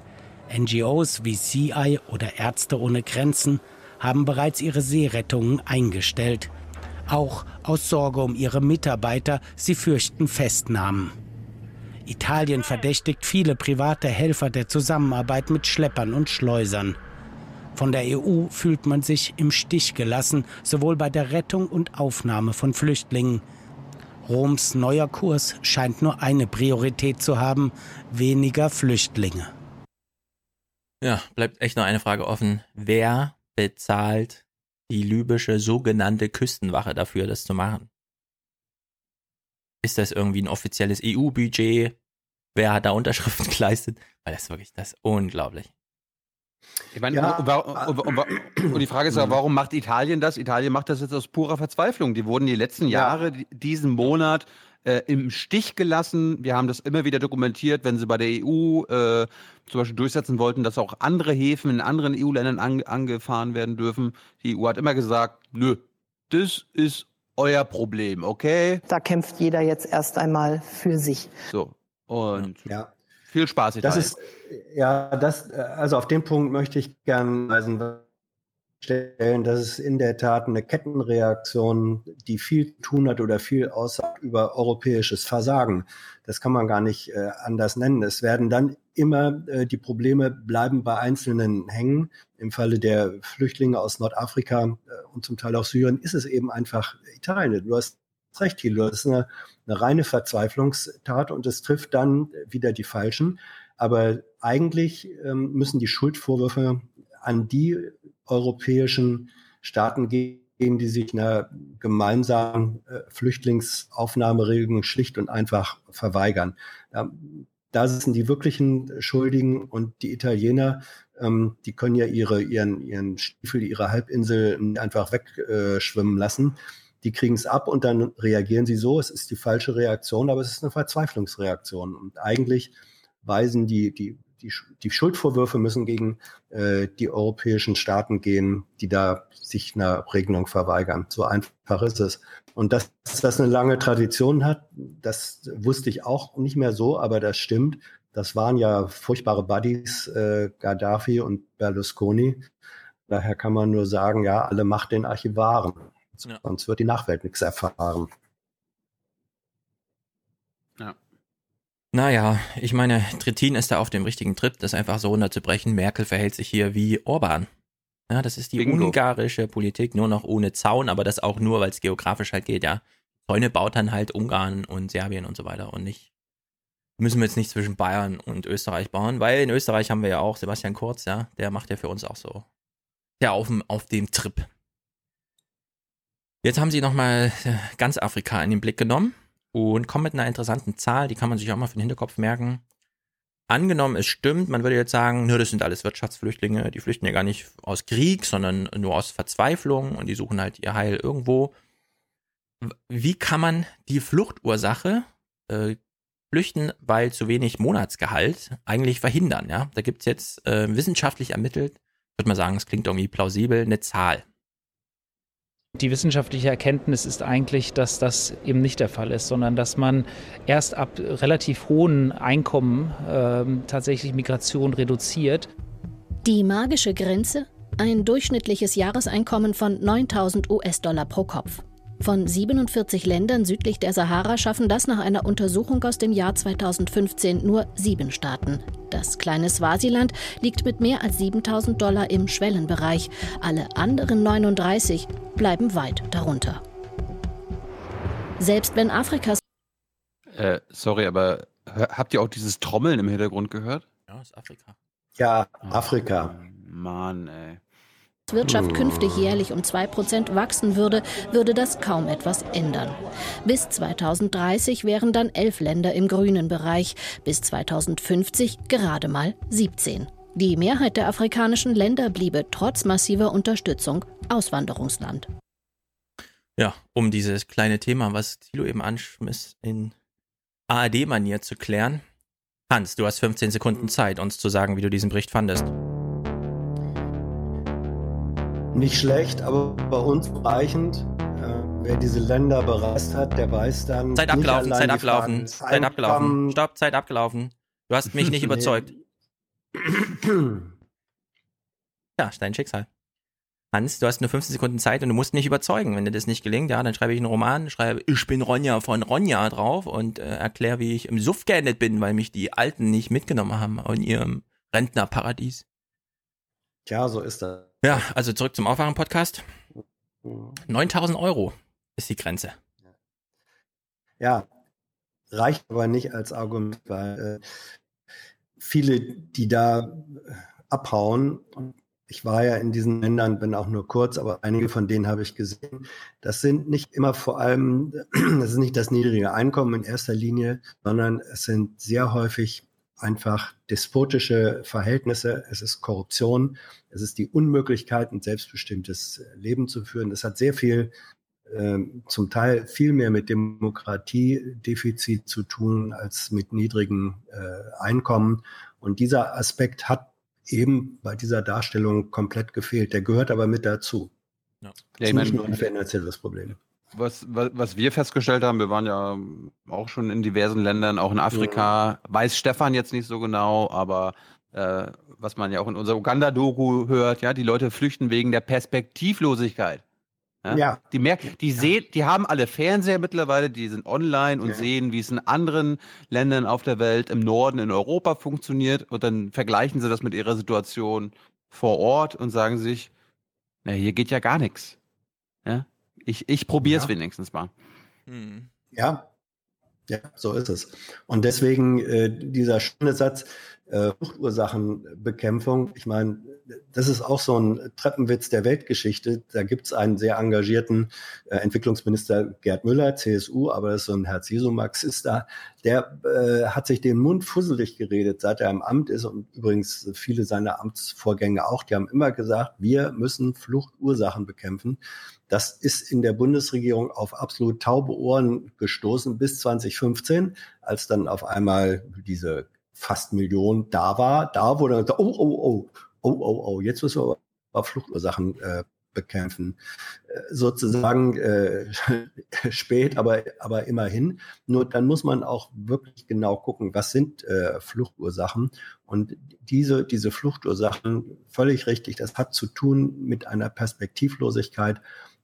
NGOs wie CI oder Ärzte ohne Grenzen haben bereits ihre Seerettungen eingestellt. Auch aus Sorge um ihre Mitarbeiter, sie fürchten Festnahmen. Italien verdächtigt viele private Helfer der Zusammenarbeit mit Schleppern und Schleusern. Von der EU fühlt man sich im Stich gelassen, sowohl bei der Rettung und Aufnahme von Flüchtlingen. Roms neuer Kurs scheint nur eine Priorität zu haben, weniger Flüchtlinge. Ja, bleibt echt noch eine Frage offen. Wer bezahlt die libysche sogenannte Küstenwache dafür, das zu machen? Ist das irgendwie ein offizielles EU-Budget? Wer hat da Unterschriften <laughs> geleistet? Weil das ist wirklich, das ist unglaublich. Ich meine, ja, und, und, und, und, die Frage ist ja, warum macht Italien das? Italien macht das jetzt aus purer Verzweiflung. Die wurden die letzten Jahre, ja. diesen Monat äh, im Stich gelassen. Wir haben das immer wieder dokumentiert, wenn sie bei der EU äh, zum Beispiel durchsetzen wollten, dass auch andere Häfen in anderen EU-Ländern an, angefahren werden dürfen. Die EU hat immer gesagt, nö, das ist euer Problem, okay? Da kämpft jeder jetzt erst einmal für sich. So. Und ja. viel Spaß. Das ist, ja, das, also auf den Punkt möchte ich gerne weisen, stellen, dass es in der Tat eine Kettenreaktion, die viel tun hat oder viel aussagt über europäisches Versagen. Das kann man gar nicht äh, anders nennen. Es werden dann immer äh, die Probleme bleiben bei Einzelnen hängen. Im Falle der Flüchtlinge aus Nordafrika äh, und zum Teil auch Syrien ist es eben einfach Italien. Du hast recht, Thilo. Das ist eine, eine reine Verzweiflungstat und es trifft dann wieder die Falschen. Aber eigentlich ähm, müssen die Schuldvorwürfe an die europäischen Staaten gehen, die sich einer gemeinsamen äh, Flüchtlingsaufnahmeregelung schlicht und einfach verweigern. Da sitzen die wirklichen Schuldigen und die Italiener, ähm, die können ja ihre, ihren, ihren Stiefel, ihre Halbinsel einfach wegschwimmen lassen. Die kriegen es ab und dann reagieren sie so. Es ist die falsche Reaktion, aber es ist eine Verzweiflungsreaktion. Und eigentlich weisen die, die die, die Schuldvorwürfe müssen gegen äh, die europäischen Staaten gehen, die da sich einer Regelung verweigern. So einfach ist es. Und dass das eine lange Tradition hat, das wusste ich auch nicht mehr so, aber das stimmt. Das waren ja furchtbare Buddies, äh, Gaddafi und Berlusconi. Daher kann man nur sagen, ja, alle Macht den Archivaren. Ja. Sonst wird die Nachwelt nichts erfahren. Naja, ich meine, Trittin ist da auf dem richtigen Trip, das einfach so runterzubrechen. Merkel verhält sich hier wie Orban. Ja, das ist die Bingo. ungarische Politik, nur noch ohne Zaun, aber das auch nur, weil es geografisch halt geht, ja. Zäune baut dann halt Ungarn und Serbien und so weiter und nicht. Müssen wir jetzt nicht zwischen Bayern und Österreich bauen, weil in Österreich haben wir ja auch Sebastian Kurz, ja, der macht ja für uns auch so. Der auf dem, auf dem Trip. Jetzt haben sie nochmal äh, ganz Afrika in den Blick genommen und kommen mit einer interessanten Zahl, die kann man sich auch mal für den Hinterkopf merken. Angenommen, es stimmt, man würde jetzt sagen, nur das sind alles Wirtschaftsflüchtlinge, die flüchten ja gar nicht aus Krieg, sondern nur aus Verzweiflung und die suchen halt ihr Heil irgendwo. Wie kann man die Fluchtursache äh, flüchten, weil zu wenig Monatsgehalt eigentlich verhindern? Ja, da gibt's jetzt äh, wissenschaftlich ermittelt, würde man sagen, es klingt irgendwie plausibel, eine Zahl. Die wissenschaftliche Erkenntnis ist eigentlich, dass das eben nicht der Fall ist, sondern dass man erst ab relativ hohen Einkommen äh, tatsächlich Migration reduziert. Die magische Grenze? Ein durchschnittliches Jahreseinkommen von 9000 US-Dollar pro Kopf. Von 47 Ländern südlich der Sahara schaffen das nach einer Untersuchung aus dem Jahr 2015 nur sieben Staaten. Das kleine Swasiland liegt mit mehr als 7000 Dollar im Schwellenbereich. Alle anderen 39 bleiben weit darunter. Selbst wenn Afrikas. Äh, sorry, aber habt ihr auch dieses Trommeln im Hintergrund gehört? Ja, ist Afrika. Ja, Afrika. Mann, ey. Wirtschaft künftig jährlich um 2% wachsen würde, würde das kaum etwas ändern. Bis 2030 wären dann elf Länder im grünen Bereich, bis 2050 gerade mal 17. Die Mehrheit der afrikanischen Länder bliebe trotz massiver Unterstützung Auswanderungsland. Ja, um dieses kleine Thema, was Thilo eben anschmiss, in ARD-Manier zu klären. Hans, du hast 15 Sekunden Zeit, uns zu sagen, wie du diesen Bericht fandest. Nicht schlecht, aber bei uns reichend. Äh, wer diese Länder bereist hat, der weiß dann. Zeit abgelaufen, Zeit abgelaufen, Zeit abgelaufen. Stopp, Zeit abgelaufen. Du hast mich nicht <laughs> überzeugt. ja, dein Schicksal. Hans, du hast nur 15 Sekunden Zeit und du musst nicht überzeugen. Wenn dir das nicht gelingt, ja, dann schreibe ich einen Roman, schreibe Ich bin Ronja von Ronja drauf und äh, erkläre, wie ich im Suff geendet bin, weil mich die Alten nicht mitgenommen haben in ihrem Rentnerparadies. Tja, so ist das. Ja, also zurück zum Aufwachen-Podcast. 9000 Euro ist die Grenze. Ja, reicht aber nicht als Argument, weil äh, viele, die da abhauen, und ich war ja in diesen Ländern, bin auch nur kurz, aber einige von denen habe ich gesehen. Das sind nicht immer vor allem, <clears throat> das ist nicht das niedrige Einkommen in erster Linie, sondern es sind sehr häufig einfach despotische Verhältnisse, es ist Korruption, es ist die Unmöglichkeit, ein selbstbestimmtes Leben zu führen. Das hat sehr viel, äh, zum Teil viel mehr mit Demokratiedefizit zu tun als mit niedrigen äh, Einkommen. Und dieser Aspekt hat eben bei dieser Darstellung komplett gefehlt. Der gehört aber mit dazu. Ja, ja ich meine, nicht nur ein finanzielles Problem. Was, was, was wir festgestellt haben, wir waren ja auch schon in diversen Ländern, auch in Afrika, ja. weiß Stefan jetzt nicht so genau, aber äh, was man ja auch in unserer Uganda-Doku hört, ja, die Leute flüchten wegen der Perspektivlosigkeit. Ja. ja. Die merken, die sehen, die haben alle Fernseher mittlerweile, die sind online und ja. sehen, wie es in anderen Ländern auf der Welt, im Norden, in Europa funktioniert. Und dann vergleichen sie das mit ihrer Situation vor Ort und sagen sich, na, hier geht ja gar nichts. Ja? Ich, ich probiere es wenigstens mal. Hm. Ja. Ja, so ist es. Und deswegen äh, dieser schöne Satz, Fluchtursachenbekämpfung. Ich meine, das ist auch so ein Treppenwitz der Weltgeschichte. Da gibt es einen sehr engagierten äh, Entwicklungsminister Gerd Müller, CSU, aber das ist so ein Herz Jesu Marxist da. Der äh, hat sich den Mund fusselig geredet, seit er im Amt ist und übrigens viele seiner Amtsvorgänger auch. Die haben immer gesagt, wir müssen Fluchtursachen bekämpfen. Das ist in der Bundesregierung auf absolut taube Ohren gestoßen bis 2015, als dann auf einmal diese fast Million da war. Da wurde gesagt, oh, oh, oh, oh, oh, oh, jetzt müssen wir aber Fluchtursachen äh, bekämpfen. Äh, sozusagen äh, <laughs> spät, aber, aber immerhin. Nur dann muss man auch wirklich genau gucken, was sind äh, Fluchtursachen. Und diese, diese Fluchtursachen, völlig richtig, das hat zu tun mit einer Perspektivlosigkeit.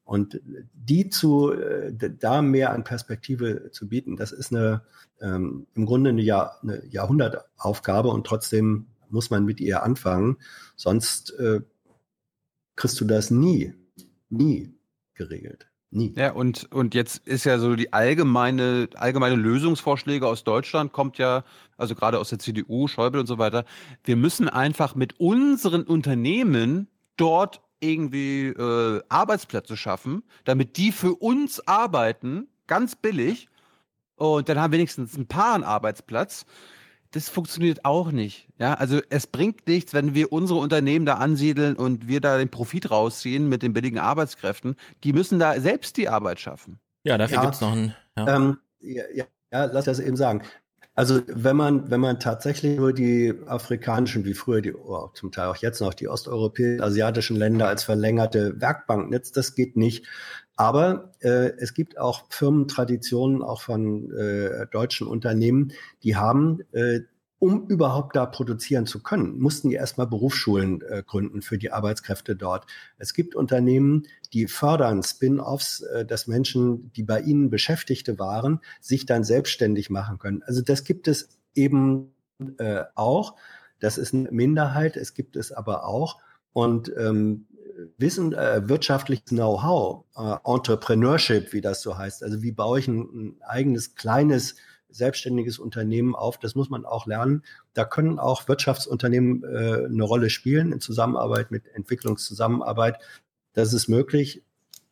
Und die zu, äh, da mehr an Perspektive zu bieten, das ist eine, ähm, im Grunde eine, Jahr, eine Jahrhundertaufgabe und trotzdem muss man mit ihr anfangen. Sonst äh, kriegst du das nie, nie geregelt. Nie. Ja, und, und jetzt ist ja so die allgemeine, allgemeine Lösungsvorschläge aus Deutschland kommt ja, also gerade aus der CDU, Schäuble und so weiter. Wir müssen einfach mit unseren Unternehmen dort irgendwie äh, Arbeitsplätze schaffen, damit die für uns arbeiten, ganz billig, und dann haben wir wenigstens ein paar einen Arbeitsplatz. Das funktioniert auch nicht. Ja, also es bringt nichts, wenn wir unsere Unternehmen da ansiedeln und wir da den Profit rausziehen mit den billigen Arbeitskräften. Die müssen da selbst die Arbeit schaffen. Ja, dafür ja, gibt es noch einen. Ja. Ähm, ja, ja, ja, lass das eben sagen. Also wenn man, wenn man tatsächlich nur die afrikanischen, wie früher die, oh, zum Teil auch jetzt noch die osteuropäischen, asiatischen Länder als verlängerte Werkbank nutzt, das geht nicht. Aber äh, es gibt auch Firmentraditionen, auch von äh, deutschen Unternehmen, die haben, äh, um überhaupt da produzieren zu können, mussten die erstmal Berufsschulen äh, gründen für die Arbeitskräfte dort. Es gibt Unternehmen, die fördern Spin-offs, äh, dass Menschen, die bei ihnen Beschäftigte waren, sich dann selbstständig machen können. Also das gibt es eben äh, auch. Das ist eine Minderheit, es gibt es aber auch. Und ähm, Wissen, äh, wirtschaftliches Know-how, äh, Entrepreneurship, wie das so heißt. Also wie baue ich ein, ein eigenes kleines selbstständiges Unternehmen auf. Das muss man auch lernen. Da können auch Wirtschaftsunternehmen äh, eine Rolle spielen in Zusammenarbeit mit Entwicklungszusammenarbeit. Das ist möglich.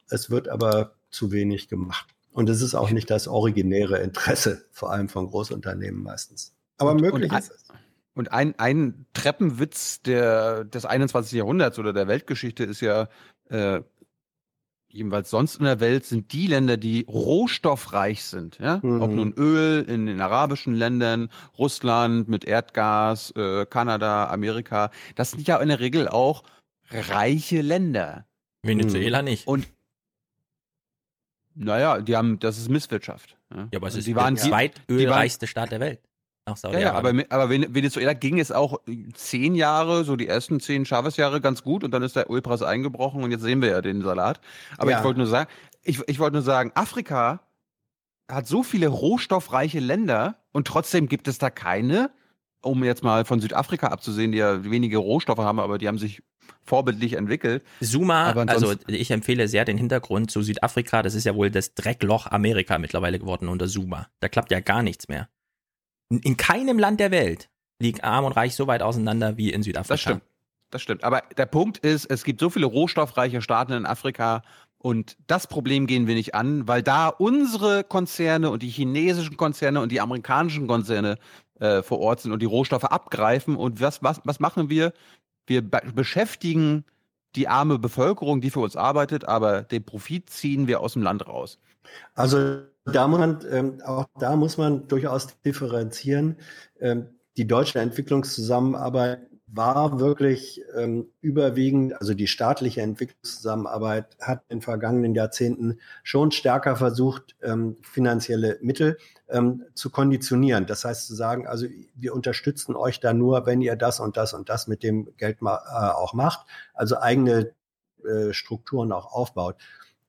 Es wird aber zu wenig gemacht. Und es ist auch nicht das originäre Interesse, vor allem von Großunternehmen meistens. Aber und, möglich und ist es. Und ein, ein Treppenwitz der, des 21. Jahrhunderts oder der Weltgeschichte ist ja, äh, jedenfalls sonst in der Welt sind die Länder, die rohstoffreich sind. Ja? Mhm. Ob nun Öl in den arabischen Ländern, Russland mit Erdgas, äh, Kanada, Amerika. Das sind ja in der Regel auch reiche Länder. Venezuela mhm. nicht. Und naja, die haben, das ist Misswirtschaft. Ja, ja aber es ist die waren, der zweitölreichste Staat der Welt. Nach Saudi ja, ja, aber, aber Venezuela ging es auch zehn Jahre, so die ersten zehn Chavez-Jahre ganz gut und dann ist der Ölpreis eingebrochen und jetzt sehen wir ja den Salat. Aber ja. ich wollte nur sagen, ich, ich wollte nur sagen, Afrika hat so viele rohstoffreiche Länder und trotzdem gibt es da keine, um jetzt mal von Südafrika abzusehen, die ja wenige Rohstoffe haben, aber die haben sich vorbildlich entwickelt. Suma, also ich empfehle sehr den Hintergrund zu Südafrika. Das ist ja wohl das Dreckloch Amerika mittlerweile geworden unter Suma. Da klappt ja gar nichts mehr. In keinem Land der Welt liegt arm und reich so weit auseinander wie in Südafrika. Das stimmt. Das stimmt. Aber der Punkt ist, es gibt so viele rohstoffreiche Staaten in Afrika und das Problem gehen wir nicht an, weil da unsere Konzerne und die chinesischen Konzerne und die amerikanischen Konzerne äh, vor Ort sind und die Rohstoffe abgreifen. Und was, was, was machen wir? Wir be beschäftigen die arme Bevölkerung, die für uns arbeitet, aber den Profit ziehen wir aus dem Land raus. Also da man, ähm, auch da muss man durchaus differenzieren. Ähm, die deutsche Entwicklungszusammenarbeit war wirklich ähm, überwiegend, also die staatliche Entwicklungszusammenarbeit hat in vergangenen Jahrzehnten schon stärker versucht, ähm, finanzielle Mittel ähm, zu konditionieren. Das heißt zu sagen, also wir unterstützen euch da nur, wenn ihr das und das und das mit dem Geld ma äh, auch macht, also eigene äh, Strukturen auch aufbaut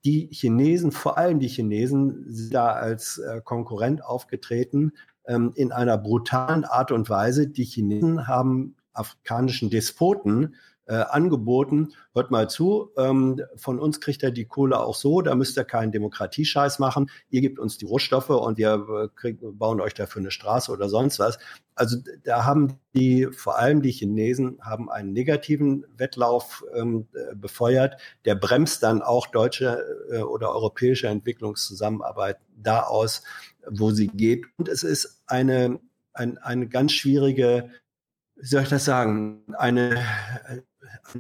die Chinesen, vor allem die Chinesen, sind da als äh, Konkurrent aufgetreten ähm, in einer brutalen Art und Weise. Die Chinesen haben afrikanischen Despoten äh, angeboten, hört mal zu, ähm, von uns kriegt er die Kohle auch so, da müsst ihr keinen Demokratiescheiß machen, ihr gebt uns die Rohstoffe und wir äh, krieg, bauen euch dafür eine Straße oder sonst was. Also da haben die, vor allem die Chinesen, haben einen negativen Wettlauf ähm, äh, befeuert, der bremst dann auch deutsche äh, oder europäische Entwicklungszusammenarbeit da aus, wo sie geht. Und es ist eine, ein, eine ganz schwierige wie soll ich das sagen, eine, eine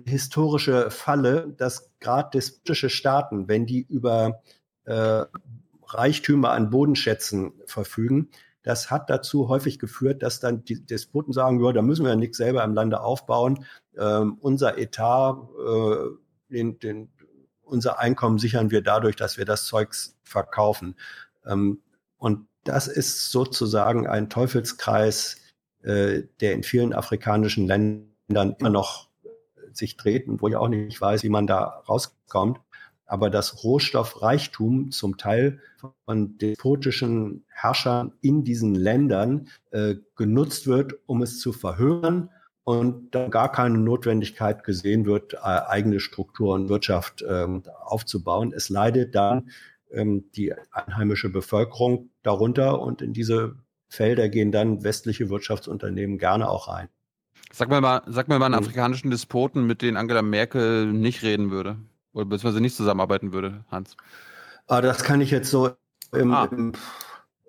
historische Falle, dass gerade despotische Staaten, wenn die über äh, Reichtümer an Bodenschätzen verfügen, das hat dazu häufig geführt, dass dann die Despoten sagen, ja, da müssen wir ja nichts selber im Lande aufbauen. Ähm, unser Etat, äh, den, den, unser Einkommen sichern wir dadurch, dass wir das Zeugs verkaufen. Ähm, und das ist sozusagen ein Teufelskreis, äh, der in vielen afrikanischen Ländern immer noch sich dreht und wo ich auch nicht weiß, wie man da rauskommt. Aber das Rohstoffreichtum zum Teil von despotischen Herrschern in diesen Ländern äh, genutzt wird, um es zu verhören und dann gar keine Notwendigkeit gesehen wird, äh, eigene Struktur und Wirtschaft ähm, aufzubauen. Es leidet dann ähm, die einheimische Bevölkerung darunter und in diese Felder gehen dann westliche Wirtschaftsunternehmen gerne auch rein. Sag mir mal, sag mir mal einen hm. afrikanischen Despoten, mit denen Angela Merkel nicht reden würde. Oder beziehungsweise nicht zusammenarbeiten würde, Hans. Ah, das kann ich jetzt so im, ah. im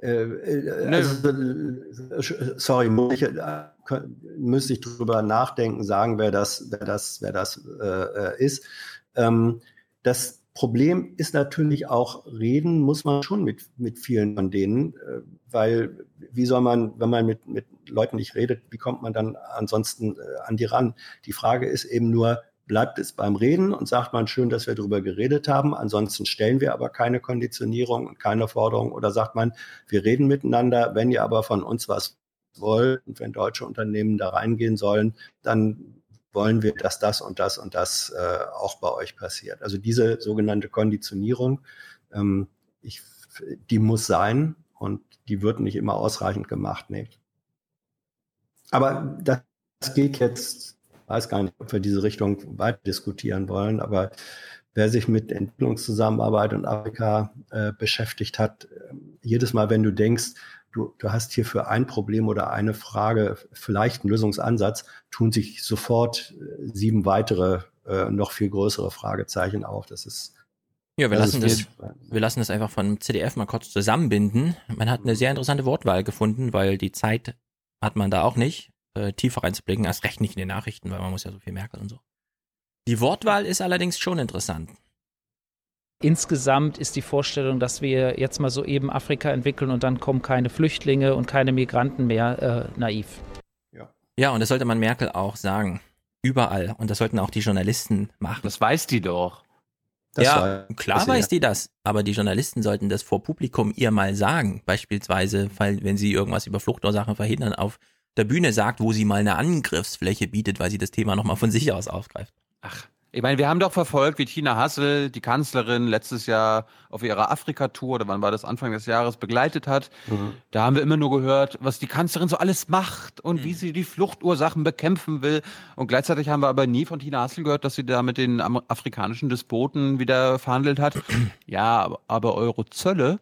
äh, äh also, äh, sorry, muss ich, müsste ich drüber nachdenken, sagen, wer das, wer das, wer das äh, ist. Ähm, das Problem ist natürlich auch, reden muss man schon mit, mit vielen von denen, äh, weil wie soll man, wenn man mit, mit Leuten nicht redet, wie kommt man dann ansonsten äh, an die ran? Die Frage ist eben nur, bleibt es beim Reden und sagt man schön, dass wir darüber geredet haben, ansonsten stellen wir aber keine Konditionierung und keine Forderung oder sagt man, wir reden miteinander, wenn ihr aber von uns was wollt und wenn deutsche Unternehmen da reingehen sollen, dann wollen wir, dass das und das und das äh, auch bei euch passiert. Also diese sogenannte Konditionierung, ähm, ich, die muss sein und die wird nicht immer ausreichend gemacht. Nee. Aber das geht jetzt, weiß gar nicht, ob wir diese Richtung weiter diskutieren wollen, aber wer sich mit Entwicklungszusammenarbeit und Afrika äh, beschäftigt hat, äh, jedes Mal, wenn du denkst, du, du hast hier für ein Problem oder eine Frage vielleicht einen Lösungsansatz, tun sich sofort äh, sieben weitere, äh, noch viel größere Fragezeichen auf. Das ist ja, wir das lassen, das, wir lassen das einfach von CDF mal kurz zusammenbinden. Man hat eine sehr interessante Wortwahl gefunden, weil die Zeit hat man da auch nicht, äh, tiefer reinzublicken, erst recht nicht in den Nachrichten, weil man muss ja so viel merken und so. Die Wortwahl ist allerdings schon interessant. Insgesamt ist die Vorstellung, dass wir jetzt mal so eben Afrika entwickeln und dann kommen keine Flüchtlinge und keine Migranten mehr, äh, naiv. Ja, und das sollte man Merkel auch sagen. Überall. Und das sollten auch die Journalisten machen. Das weiß die doch. Das ja, war- klar weiß die das. Aber die Journalisten sollten das vor Publikum ihr mal sagen. Beispielsweise, weil, wenn sie irgendwas über Fluchtursachen verhindern, auf der Bühne sagt, wo sie mal eine Angriffsfläche bietet, weil sie das Thema nochmal von sich aus aufgreift. Ich meine, wir haben doch verfolgt, wie Tina Hassel, die Kanzlerin, letztes Jahr auf ihrer Afrika-Tour, oder wann war das, Anfang des Jahres, begleitet hat. Da haben wir immer nur gehört, was die Kanzlerin so alles macht und wie sie die Fluchtursachen bekämpfen will. Und gleichzeitig haben wir aber nie von Tina Hassel gehört, dass sie da mit den afrikanischen Despoten wieder verhandelt hat. <clears throat> ja, aber, eure Zölle,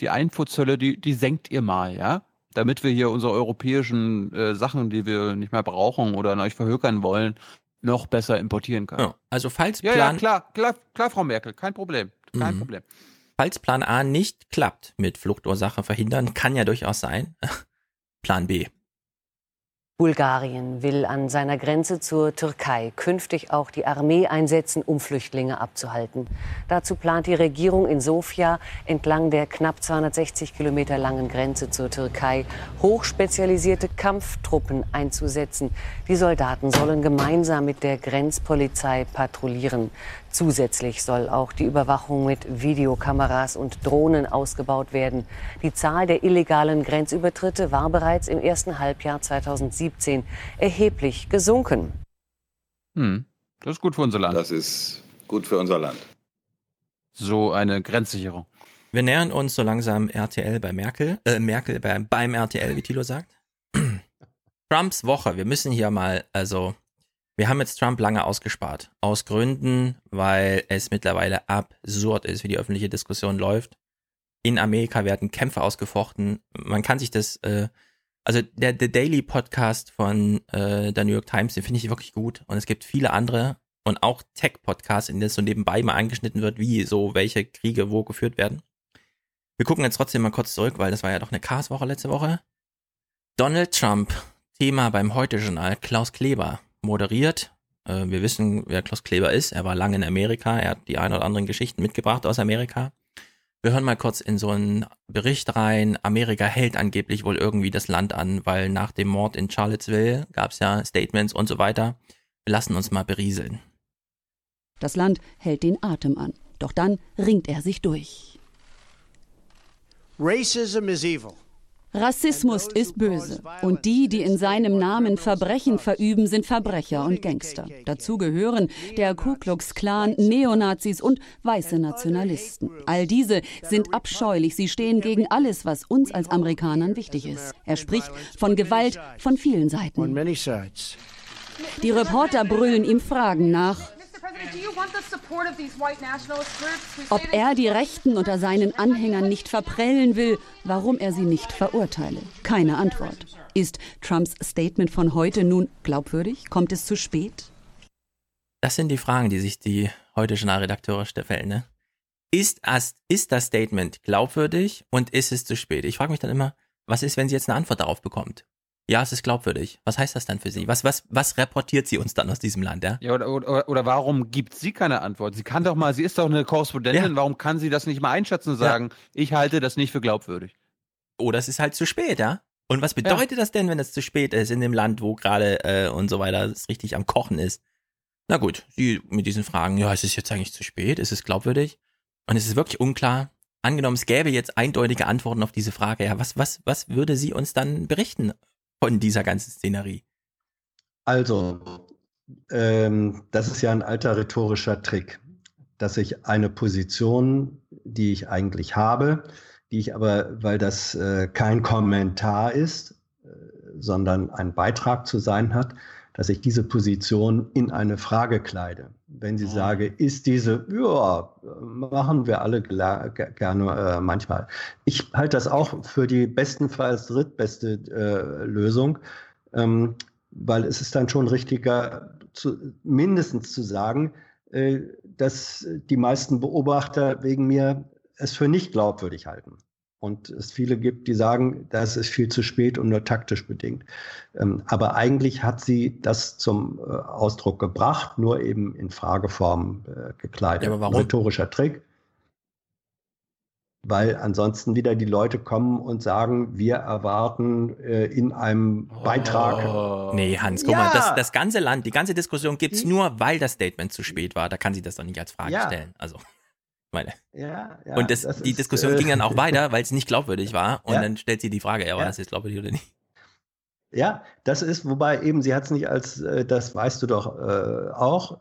die Einfuhrzölle, die, die senkt ihr mal, ja? Damit wir hier unsere europäischen äh, Sachen, die wir nicht mehr brauchen oder an euch verhökern wollen, noch besser importieren können. Ja, also falls Ja, Plan, ja, klar, klar, klar, Frau Merkel, kein Problem. Kein Mhm. Problem. falls Plan A nicht klappt mit Fluchtursache verhindern, kann ja durchaus sein. <laughs> Plan B. Bulgarien will an seiner Grenze zur Türkei künftig auch die Armee einsetzen, um Flüchtlinge abzuhalten. Dazu plant die Regierung in Sofia entlang der knapp 260 Kilometer langen Grenze zur Türkei hochspezialisierte Kampftruppen einzusetzen. Die Soldaten sollen gemeinsam mit der Grenzpolizei patrouillieren. Zusätzlich soll auch die Überwachung mit Videokameras und Drohnen ausgebaut werden. Die Zahl der illegalen Grenzübertritte war bereits im ersten Halbjahr 2017 erheblich gesunken. Hm. Das ist gut für unser Land. Das ist gut für unser Land. So eine Grenzsicherung. Wir nähern uns so langsam RTL bei Merkel, äh, Merkel bei, beim RTL, wie Thilo sagt. <clears throat> Trumps Woche. Wir müssen hier mal, also, wir haben jetzt Trump lange ausgespart. Aus Gründen, weil es mittlerweile absurd ist, wie die öffentliche Diskussion läuft. In Amerika werden Kämpfe ausgefochten. Man kann sich das, äh, also der, der Daily Podcast von äh, der New York Times, den finde ich wirklich gut. Und es gibt viele andere und auch Tech-Podcasts, in denen so nebenbei mal angeschnitten wird, wie so welche Kriege wo geführt werden. Wir gucken jetzt trotzdem mal kurz zurück, weil das war ja doch eine Chaos-Woche letzte Woche. Donald Trump, Thema beim Heute-Journal, Klaus Kleber moderiert. Äh, wir wissen, wer Klaus Kleber ist. Er war lange in Amerika. Er hat die ein oder anderen Geschichten mitgebracht aus Amerika. Wir hören mal kurz in so einen Bericht rein. Amerika hält angeblich wohl irgendwie das Land an, weil nach dem Mord in Charlottesville gab es ja Statements und so weiter. Wir lassen uns mal berieseln. Das Land hält den Atem an. Doch dann ringt er sich durch. Racism is evil. Rassismus ist böse. Und die, die in seinem Namen Verbrechen verüben, sind Verbrecher und Gangster. Dazu gehören der Ku Klux Klan, Neonazis und weiße Nationalisten. All diese sind abscheulich. Sie stehen gegen alles, was uns als Amerikanern wichtig ist. Er spricht von Gewalt von vielen Seiten. Die Reporter brüllen ihm Fragen nach. Ob er die Rechten unter seinen Anhängern nicht verprellen will, warum er sie nicht verurteile. Keine Antwort. Ist Trumps Statement von heute nun glaubwürdig? Kommt es zu spät? Das sind die Fragen, die sich die heute Journalredakteure stellen. Ne? Ist, das, ist das Statement glaubwürdig und ist es zu spät? Ich frage mich dann immer, was ist, wenn sie jetzt eine Antwort darauf bekommt? Ja, es ist glaubwürdig. Was heißt das dann für sie? Was, was, was reportiert sie uns dann aus diesem Land, ja? Ja, oder, oder, oder warum gibt sie keine Antwort? Sie kann doch mal, sie ist doch eine Korrespondentin, warum kann sie das nicht mal einschätzen und sagen, ich halte das nicht für glaubwürdig? Oder es ist halt zu spät, ja? Und was bedeutet das denn, wenn es zu spät ist in dem Land, wo gerade äh, und so weiter es richtig am Kochen ist? Na gut, sie mit diesen Fragen, ja, ist es jetzt eigentlich zu spät? Ist es glaubwürdig? Und es ist wirklich unklar. Angenommen, es gäbe jetzt eindeutige Antworten auf diese Frage, ja, was, was, was würde sie uns dann berichten von dieser ganzen Szenerie? Also, ähm, das ist ja ein alter rhetorischer Trick, dass ich eine Position, die ich eigentlich habe, die ich aber, weil das äh, kein Kommentar ist, äh, sondern ein Beitrag zu sein hat, dass ich diese Position in eine Frage kleide. Wenn sie sage, ist diese, ja, machen wir alle gerne äh, manchmal. Ich halte das auch für die bestenfalls drittbeste äh, Lösung, ähm, weil es ist dann schon richtiger, zu, mindestens zu sagen, äh, dass die meisten Beobachter wegen mir es für nicht glaubwürdig halten. Und es viele gibt, die sagen, das ist viel zu spät und nur taktisch bedingt. Ähm, aber eigentlich hat sie das zum äh, Ausdruck gebracht, nur eben in Frageform äh, gekleidet. Ja, aber warum? Rhetorischer Trick. Weil ansonsten wieder die Leute kommen und sagen, wir erwarten äh, in einem Beitrag. Oh. Nee, Hans, guck ja. mal, das, das ganze Land, die ganze Diskussion gibt es nur, weil das Statement zu spät war. Da kann sie das doch nicht als Frage ja. stellen. Also meine. Ja, ja, und das, das die ist, Diskussion äh, ging dann auch <laughs> weiter, weil es nicht glaubwürdig war. Und ja. dann stellt sie die Frage, ja, war das jetzt glaubwürdig oder nicht? Ja, das ist, wobei eben, sie hat es nicht als, äh, das weißt du doch äh, auch,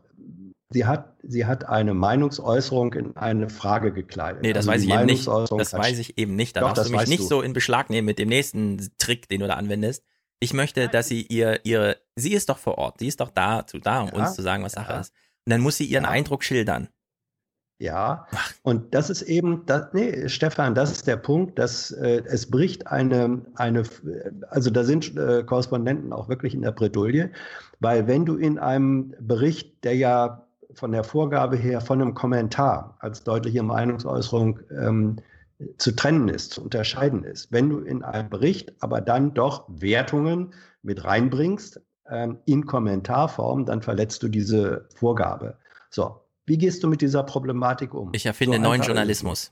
sie hat, sie hat eine Meinungsäußerung in eine Frage gekleidet. Nee, das also weiß ich eben nicht. Das weiß ich eben nicht. Da doch, darfst du mich nicht du. so in Beschlag nehmen mit dem nächsten Trick, den du da anwendest. Ich möchte, dass sie ihr, ihre, sie ist doch vor Ort, sie ist doch da, zu, da um ja, uns zu sagen, was Sache ja. ist. Und dann muss sie ihren ja. Eindruck schildern. Ja, und das ist eben, das, nee, Stefan, das ist der Punkt, dass äh, es bricht eine, eine, also da sind äh, Korrespondenten auch wirklich in der Bredouille, weil wenn du in einem Bericht, der ja von der Vorgabe her von einem Kommentar als deutliche Meinungsäußerung ähm, zu trennen ist, zu unterscheiden ist, wenn du in einem Bericht aber dann doch Wertungen mit reinbringst ähm, in Kommentarform, dann verletzt du diese Vorgabe. So, wie gehst du mit dieser Problematik um? Ich erfinde so neuen Journalismus.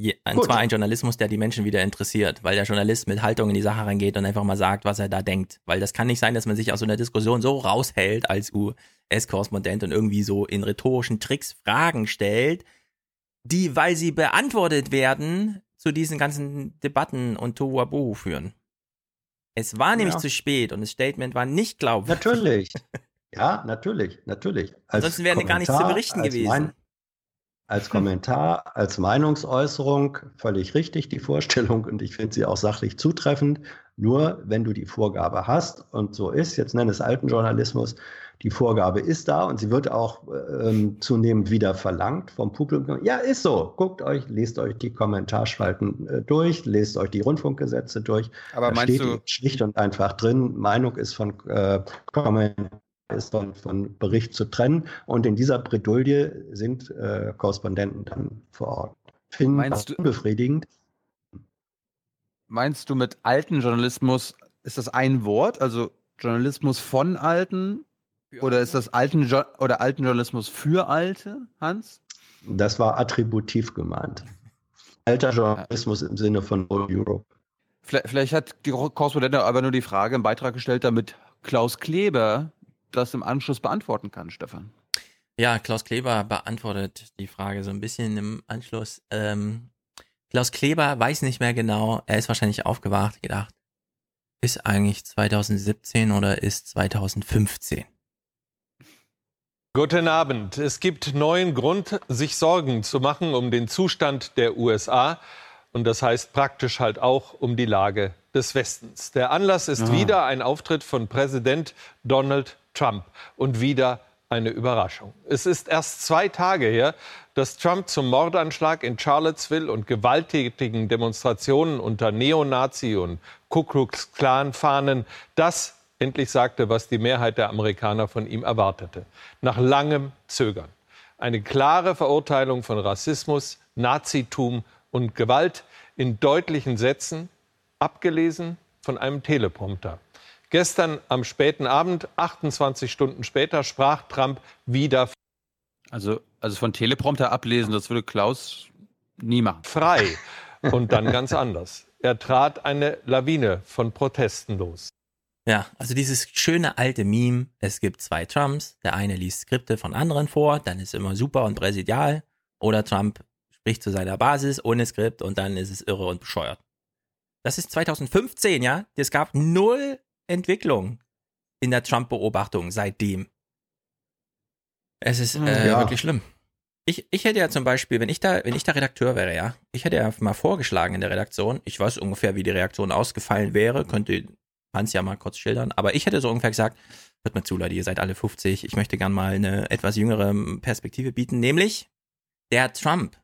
Je, und zwar ein Journalismus, der die Menschen wieder interessiert, weil der Journalist mit Haltung in die Sache reingeht und einfach mal sagt, was er da denkt. Weil das kann nicht sein, dass man sich aus so einer Diskussion so raushält als US-Korrespondent und irgendwie so in rhetorischen Tricks Fragen stellt, die, weil sie beantwortet werden, zu diesen ganzen Debatten und Tohuwabohu führen. Es war nämlich ja. zu spät und das Statement war nicht glaubwürdig. Natürlich. <laughs> Ja, natürlich, natürlich. Als Ansonsten wären gar nichts zu berichten gewesen. Mein, als Kommentar, als Meinungsäußerung völlig richtig die Vorstellung und ich finde sie auch sachlich zutreffend. Nur wenn du die Vorgabe hast und so ist, jetzt nenne es alten Journalismus, die Vorgabe ist da und sie wird auch ähm, zunehmend wieder verlangt vom Publikum. Ja, ist so. Guckt euch, lest euch die Kommentarspalten äh, durch, lest euch die Rundfunkgesetze durch. Aber da steht du schlicht und einfach drin, Meinung ist von äh, Kommentar ist von, von Bericht zu trennen. Und in dieser Bredouille sind äh, Korrespondenten dann vor Ort. Finden meinst du, unbefriedigend. Meinst du mit alten Journalismus, ist das ein Wort? Also Journalismus von Alten? Oder ist das alten jo oder alten Journalismus für Alte, Hans? Das war attributiv gemeint. Alter Journalismus im Sinne von Old Europe. Vielleicht, vielleicht hat die Korrespondentin aber nur die Frage im Beitrag gestellt, damit Klaus Kleber das im Anschluss beantworten kann, Stefan. Ja, Klaus Kleber beantwortet die Frage so ein bisschen im Anschluss. Ähm, Klaus Kleber weiß nicht mehr genau, er ist wahrscheinlich aufgewacht, gedacht, ist eigentlich 2017 oder ist 2015? Guten Abend. Es gibt neuen Grund, sich Sorgen zu machen um den Zustand der USA. Und das heißt praktisch halt auch um die Lage des Westens. Der Anlass ist ja. wieder ein Auftritt von Präsident Donald Trump. Und wieder eine Überraschung. Es ist erst zwei Tage her, dass Trump zum Mordanschlag in Charlottesville und gewalttätigen Demonstrationen unter Neonazi und Ku Klux Klan Fahnen das endlich sagte, was die Mehrheit der Amerikaner von ihm erwartete. Nach langem Zögern. Eine klare Verurteilung von Rassismus, Nazitum und Gewalt in deutlichen Sätzen, abgelesen von einem Teleprompter. Gestern am späten Abend, 28 Stunden später, sprach Trump wieder. Also, also von Teleprompter ablesen, das würde Klaus nie machen. Frei. <laughs> Und dann ganz anders. Er trat eine Lawine von Protesten los. Ja, also dieses schöne alte Meme, es gibt zwei Trumps, der eine liest Skripte von anderen vor, dann ist immer super und präsidial, oder Trump spricht zu seiner Basis ohne Skript und dann ist es irre und bescheuert. Das ist 2015, ja? Es gab null Entwicklung in der Trump-Beobachtung seitdem. Es ist äh, ja. wirklich schlimm. Ich, ich hätte ja zum Beispiel, wenn ich da, wenn ich da Redakteur wäre, ja, ich hätte ja mal vorgeschlagen in der Redaktion, ich weiß ungefähr, wie die Reaktion ausgefallen wäre, könnte Hans ja mal kurz schildern, aber ich hätte so ungefähr gesagt, Hört mal zu, Leute, ihr seid alle 50. Ich möchte gern mal eine etwas jüngere Perspektive bieten, nämlich der Trump.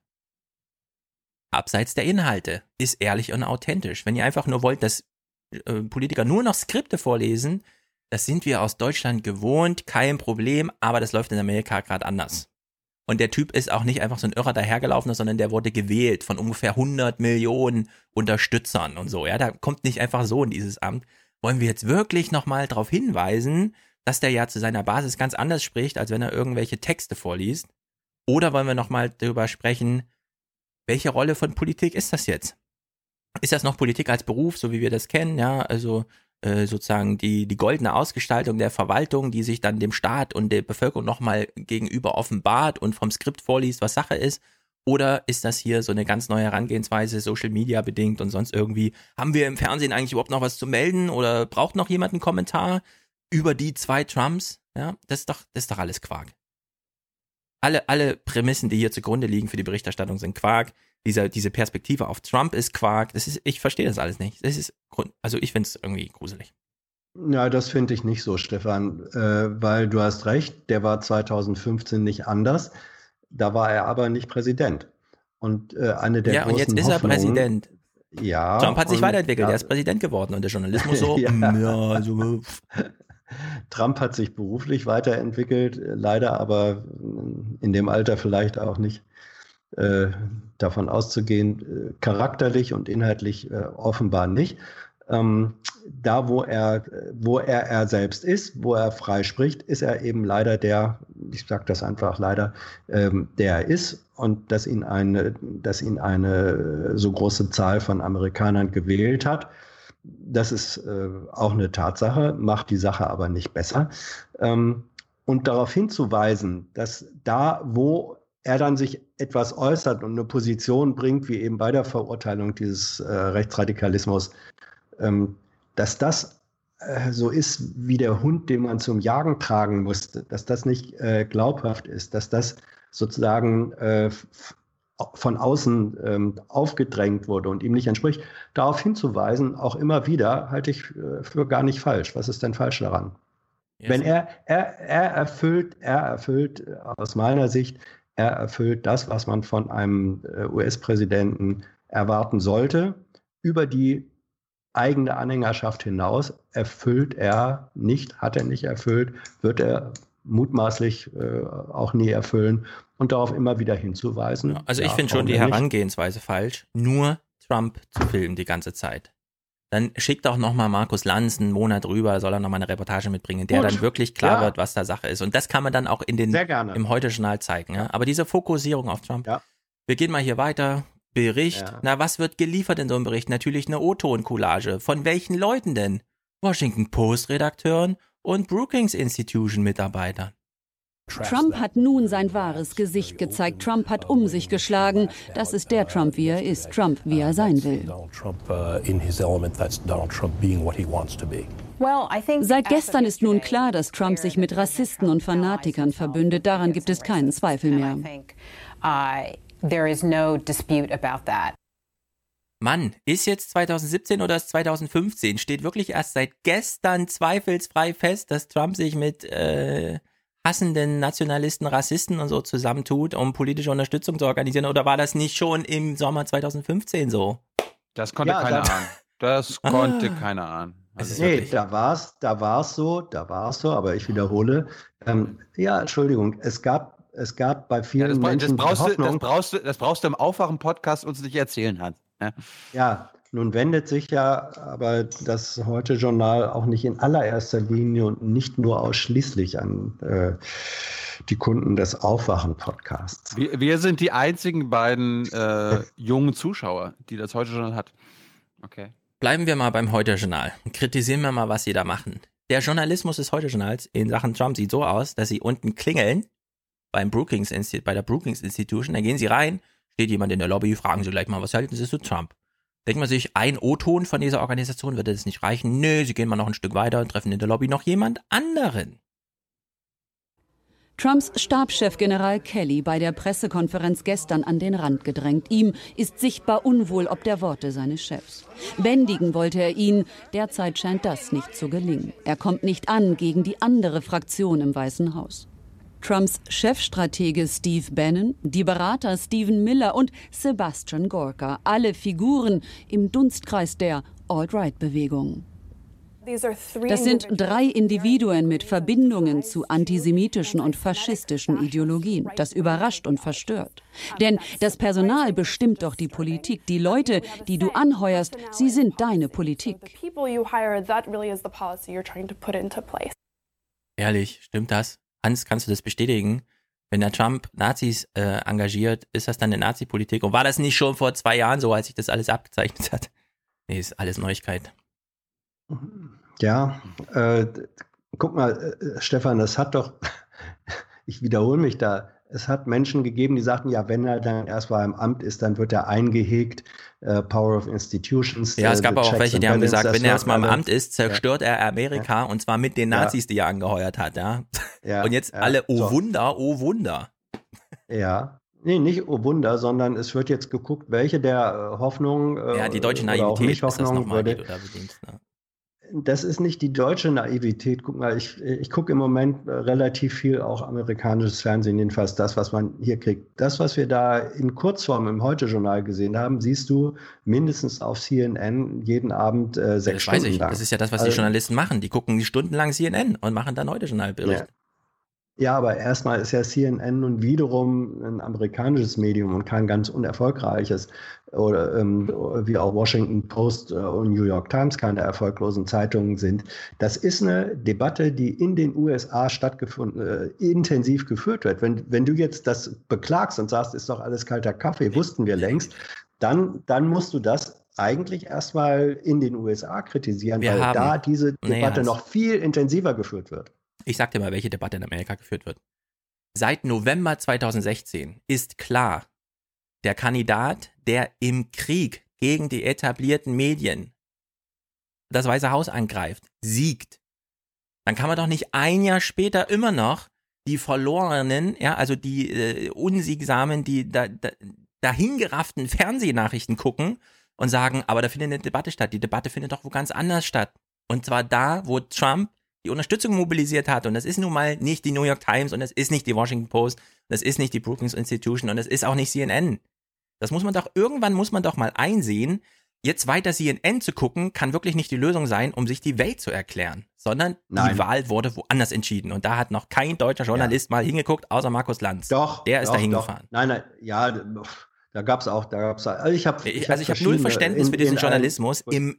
Abseits der Inhalte ist ehrlich und authentisch. Wenn ihr einfach nur wollt, dass äh, Politiker nur noch Skripte vorlesen, das sind wir aus Deutschland gewohnt, kein Problem, aber das läuft in Amerika gerade anders. Und der Typ ist auch nicht einfach so ein Irrer dahergelaufener, sondern der wurde gewählt von ungefähr 100 Millionen Unterstützern und so. Ja, da kommt nicht einfach so in dieses Amt. Wollen wir jetzt wirklich nochmal darauf hinweisen, dass der ja zu seiner Basis ganz anders spricht, als wenn er irgendwelche Texte vorliest? Oder wollen wir nochmal darüber sprechen, welche Rolle von Politik ist das jetzt? Ist das noch Politik als Beruf, so wie wir das kennen? Ja, also äh, sozusagen die, die goldene Ausgestaltung der Verwaltung, die sich dann dem Staat und der Bevölkerung nochmal gegenüber offenbart und vom Skript vorliest, was Sache ist? Oder ist das hier so eine ganz neue Herangehensweise, Social Media bedingt und sonst irgendwie? Haben wir im Fernsehen eigentlich überhaupt noch was zu melden oder braucht noch jemand einen Kommentar über die zwei Trumps? Ja, das ist doch, das ist doch alles Quark. Alle, alle Prämissen, die hier zugrunde liegen für die Berichterstattung, sind Quark dieser, diese Perspektive auf Trump ist Quark. Das ist, ich verstehe das alles nicht. Das ist, also ich finde es irgendwie gruselig. Ja, das finde ich nicht so, Stefan, äh, weil du hast recht, der war 2015 nicht anders. Da war er aber nicht Präsident. Und äh, eine der ja, großen und jetzt ist er Präsident. Ja. Trump hat sich weiterentwickelt, ja, er ist Präsident geworden und der Journalismus so, <laughs> Ja. ja, also, Trump hat sich beruflich weiterentwickelt, leider aber in dem Alter vielleicht auch nicht äh, davon auszugehen, äh, charakterlich und inhaltlich äh, offenbar nicht. Ähm, da, wo er, wo er er selbst ist, wo er frei spricht, ist er eben leider der, ich sage das einfach leider, ähm, der er ist und dass ihn eine, dass ihn eine so große Zahl von Amerikanern gewählt hat. Das ist äh, auch eine Tatsache, macht die Sache aber nicht besser. Ähm, und darauf hinzuweisen, dass da, wo er dann sich etwas äußert und eine Position bringt, wie eben bei der Verurteilung dieses äh, Rechtsradikalismus, ähm, dass das äh, so ist wie der Hund, den man zum Jagen tragen musste, dass das nicht äh, glaubhaft ist, dass das sozusagen äh, von außen ähm, aufgedrängt wurde und ihm nicht entspricht, darauf hinzuweisen, auch immer wieder, halte ich äh, für gar nicht falsch. Was ist denn falsch daran? Yes. Wenn er, er, er erfüllt, er erfüllt äh, aus meiner Sicht er erfüllt das, was man von einem äh, US-Präsidenten erwarten sollte. Über die eigene Anhängerschaft hinaus erfüllt er nicht, hat er nicht erfüllt, wird er mutmaßlich äh, auch nie erfüllen und darauf immer wieder hinzuweisen. Also ich Ja, finde schon die denn nicht? Herangehensweise falsch, nur Trump zu filmen die ganze Zeit. Dann schickt doch nochmal Markus Lanz einen Monat rüber, soll er nochmal eine Reportage mitbringen, der Gut. dann wirklich klar Ja. wird, was da Sache ist. Und das kann man dann auch in den, im Heute-Journal zeigen. Ja? Aber diese Fokussierung auf Trump. Wir gehen mal hier weiter. Bericht. Na, was wird geliefert in so einem Bericht? Natürlich eine O-Ton-Collage. Von welchen Leuten denn? Washington Post-Redakteuren und Brookings Institution-Mitarbeitern. Trump hat nun sein wahres Gesicht gezeigt. Trump hat um sich geschlagen. Das ist der Trump, wie er ist. Trump, wie er sein will. Uh. Seit gestern ist nun klar, dass Trump sich mit Rassisten und Fanatikern verbündet. Daran gibt es keinen Zweifel mehr. There is no dispute about that. Mann, ist jetzt 2017 oder ist 2015? Steht wirklich erst seit gestern zweifelsfrei fest, dass Trump sich mit äh, hassenden Nationalisten, Rassisten und so zusammentut, um politische Unterstützung zu organisieren? Oder war das nicht schon im Sommer 2015 so? Das konnte Ja, keiner ahnen. Das <laughs> Ah. konnte keiner ahnen. Also Nee, da war es da war's so, da war es so, aber ich wiederhole. Ähm, ja, Entschuldigung, es gab, es gab bei vielen das, bra- das, Menschen die brauchst du, das, Hoffnung, brauchst du, das brauchst du im Aufwachen-Podcast uns nicht erzählen, Hans. Ja. ja, nun wendet sich ja aber das Heute-Journal auch nicht in allererster Linie und nicht nur ausschließlich an äh, die Kunden des Aufwachen-Podcasts. Wir, wir sind die einzigen beiden äh, jungen Zuschauer, die das heute schon hat. Okay. Bleiben wir mal beim Heute-Journal. Kritisieren wir mal, was sie da machen. Der Journalismus des Heute-Journals in Sachen Trump sieht so aus, dass sie unten klingeln beim Brookings bei der Brookings Institution. Da gehen sie rein, steht jemand in der Lobby, fragen sie gleich mal, was halten sie zu Trump? Denkt man sich, ein O-Ton von dieser Organisation würde das nicht reichen? Nö, sie gehen mal noch ein Stück weiter und treffen in der Lobby noch jemand anderen. Trumps Stabschef General Kelly bei der Pressekonferenz gestern an den Rand gedrängt. Ihm ist sichtbar unwohl ob der Worte seines Chefs. Bändigen wollte er ihn. Derzeit scheint das nicht zu gelingen. Er kommt nicht an gegen die andere Fraktion im Weißen Haus. Trumps Chefstratege Steve Bannon, die Berater Stephen Miller und Sebastian Gorka, alle Figuren im Dunstkreis der Alt-Right-Bewegung. Das sind drei Individuen mit Verbindungen zu antisemitischen und faschistischen Ideologien. Das überrascht und verstört. Denn das Personal bestimmt doch die Politik. Die Leute, die du anheuerst, sie sind deine Politik. Ehrlich, stimmt das? Hans, kannst du das bestätigen? Wenn der Trump Nazis äh, engagiert, ist das dann eine Nazi-Politik? Und war das nicht schon vor zwei Jahren so, als sich das alles abgezeichnet hat? Nee, ist alles Neuigkeit. Ja, äh, guck mal, äh, Stefan, das hat doch, <laughs> ich wiederhole mich da, es hat Menschen gegeben, die sagten, ja, wenn er dann erst mal im Amt ist, dann wird er eingehegt, äh, Power of Institutions. Ja, es gab auch welche, die haben gesagt, wenn er erst mal im Amt ist, zerstört ja. er Amerika und zwar mit den Nazis, die er angeheuert hat, ja. und jetzt alle, oh so. Wunder, oh Wunder. Ja, Nee, nicht oh Wunder, sondern es wird jetzt geguckt, welche der äh, Hoffnungen. Äh, ja, die deutsche Naivität ist das nochmal, die du da bedienst. Ne? Das ist nicht die deutsche Naivität. Guck mal, ich, ich gucke im Moment relativ viel auch amerikanisches Fernsehen, jedenfalls das, was man hier kriegt. Das, was wir da in Kurzform im Heute-Journal gesehen haben, siehst du mindestens auf CNN jeden Abend äh, sechs das Stunden weiß ich. lang. Das ist ja das, was also, die Journalisten machen. Die gucken stundenlang CNN und machen dann Heute-Journal-Bericht. Ja. Ja, aber erstmal ist ja CNN nun wiederum ein amerikanisches Medium und kein ganz unerfolgreiches. Oder ähm, wie auch Washington Post äh, und New York Times keine erfolglosen Zeitungen sind. Das ist eine Debatte, die in den USA stattgefunden, äh, intensiv geführt wird. Wenn, wenn du jetzt das beklagst und sagst, ist doch alles kalter Kaffee, wussten wir längst, dann, dann musst du das eigentlich erstmal in den USA kritisieren, wir weil haben, da diese Debatte nee, noch viel intensiver geführt wird. Ich sag dir mal, welche Debatte in Amerika geführt wird. Seit November 2016 ist klar, der Kandidat, der im Krieg gegen die etablierten Medien das Weiße Haus angreift, siegt. Dann kann man doch nicht ein Jahr später immer noch die verlorenen, ja, also die äh, unsiegsamen, die da, da, dahingerafften Fernsehnachrichten gucken und sagen, aber da findet eine Debatte statt. Die Debatte findet doch wo ganz anders statt. Und zwar da, wo Trump die Unterstützung mobilisiert hat. Und das ist nun mal nicht die New York Times und das ist nicht die Washington Post, das ist nicht die Brookings Institution und das ist auch nicht CNN. Das muss man doch, irgendwann muss man doch mal einsehen, jetzt weiter CNN zu gucken, kann wirklich nicht die Lösung sein, um sich die Welt zu erklären, sondern Nein. die Wahl wurde woanders entschieden. Und da hat noch kein deutscher Journalist ja. mal hingeguckt, außer Markus Lanz. Doch. Der ist doch, da hingefahren. Nein, nein, ja, da gab es auch, da gab es, also ich habe. Ich also ich habe null Verständnis in, für diesen Journalismus. Im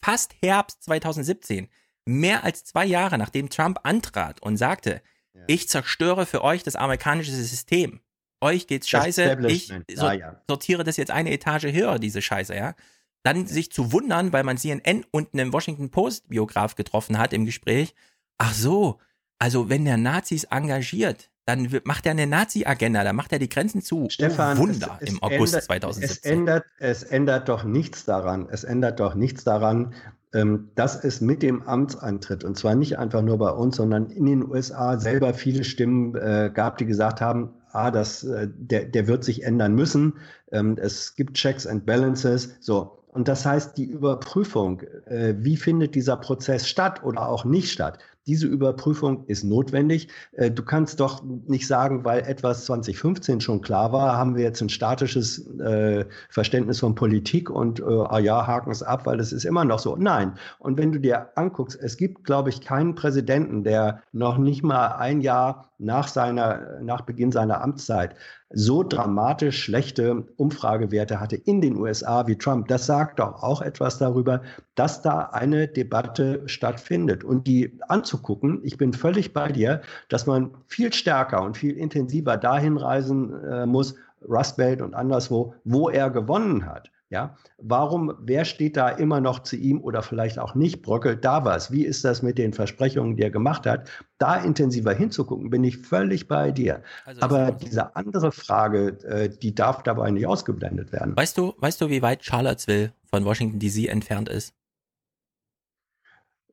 fast Herbst 2017 mehr als zwei Jahre nachdem Trump antrat und sagte, ja. ich zerstöre für euch das amerikanische System. Euch geht's scheiße, ich so, ja. sortiere das jetzt eine Etage höher, diese Scheiße, ja. Dann sich zu wundern, weil man CNN und einen Washington Post Biograf getroffen hat im Gespräch. Ach so, also wenn der Nazis engagiert, dann macht er eine Nazi-Agenda, dann macht er die Grenzen zu. Stefan, oh, Wunder es, es im August ändert, 2017. Es ändert, es ändert doch nichts daran. Es ändert doch nichts daran, ähm, dass es mit dem Amtsantritt, und zwar nicht einfach nur bei uns, sondern in den USA selber viele Stimmen äh, gab, die gesagt haben, ah, das, äh, der, der wird sich ändern müssen. Ähm, es gibt Checks and Balances. So. Und das heißt, die Überprüfung, äh, wie findet dieser Prozess statt oder auch nicht statt, diese Überprüfung ist notwendig. Äh, du kannst doch nicht sagen, weil etwas 2015 schon klar war, haben wir jetzt ein statisches äh, Verständnis von Politik und äh, ah ja, haken es ab, weil es ist immer noch so. Nein. Und wenn du dir anguckst, es gibt, glaube ich, keinen Präsidenten, der noch nicht mal ein Jahr nach seiner, nach Beginn seiner Amtszeit so dramatisch schlechte Umfragewerte hatte in den USA wie Trump. Das sagt doch auch etwas darüber, dass da eine Debatte stattfindet. Und die anzugucken, ich bin völlig bei dir, dass man viel stärker und viel intensiver dahin reisen äh, muss, Rust Belt und anderswo, wo er gewonnen hat. Ja, warum, wer steht da immer noch zu ihm oder vielleicht auch nicht, bröckelt da was? Wie ist das mit den Versprechungen, die er gemacht hat? Da intensiver hinzugucken, bin ich völlig bei dir. Also Aber diese andere Frage, äh, die darf dabei nicht ausgeblendet werden. Weißt du, weißt du, wie weit Charlottesville von Washington DC entfernt ist?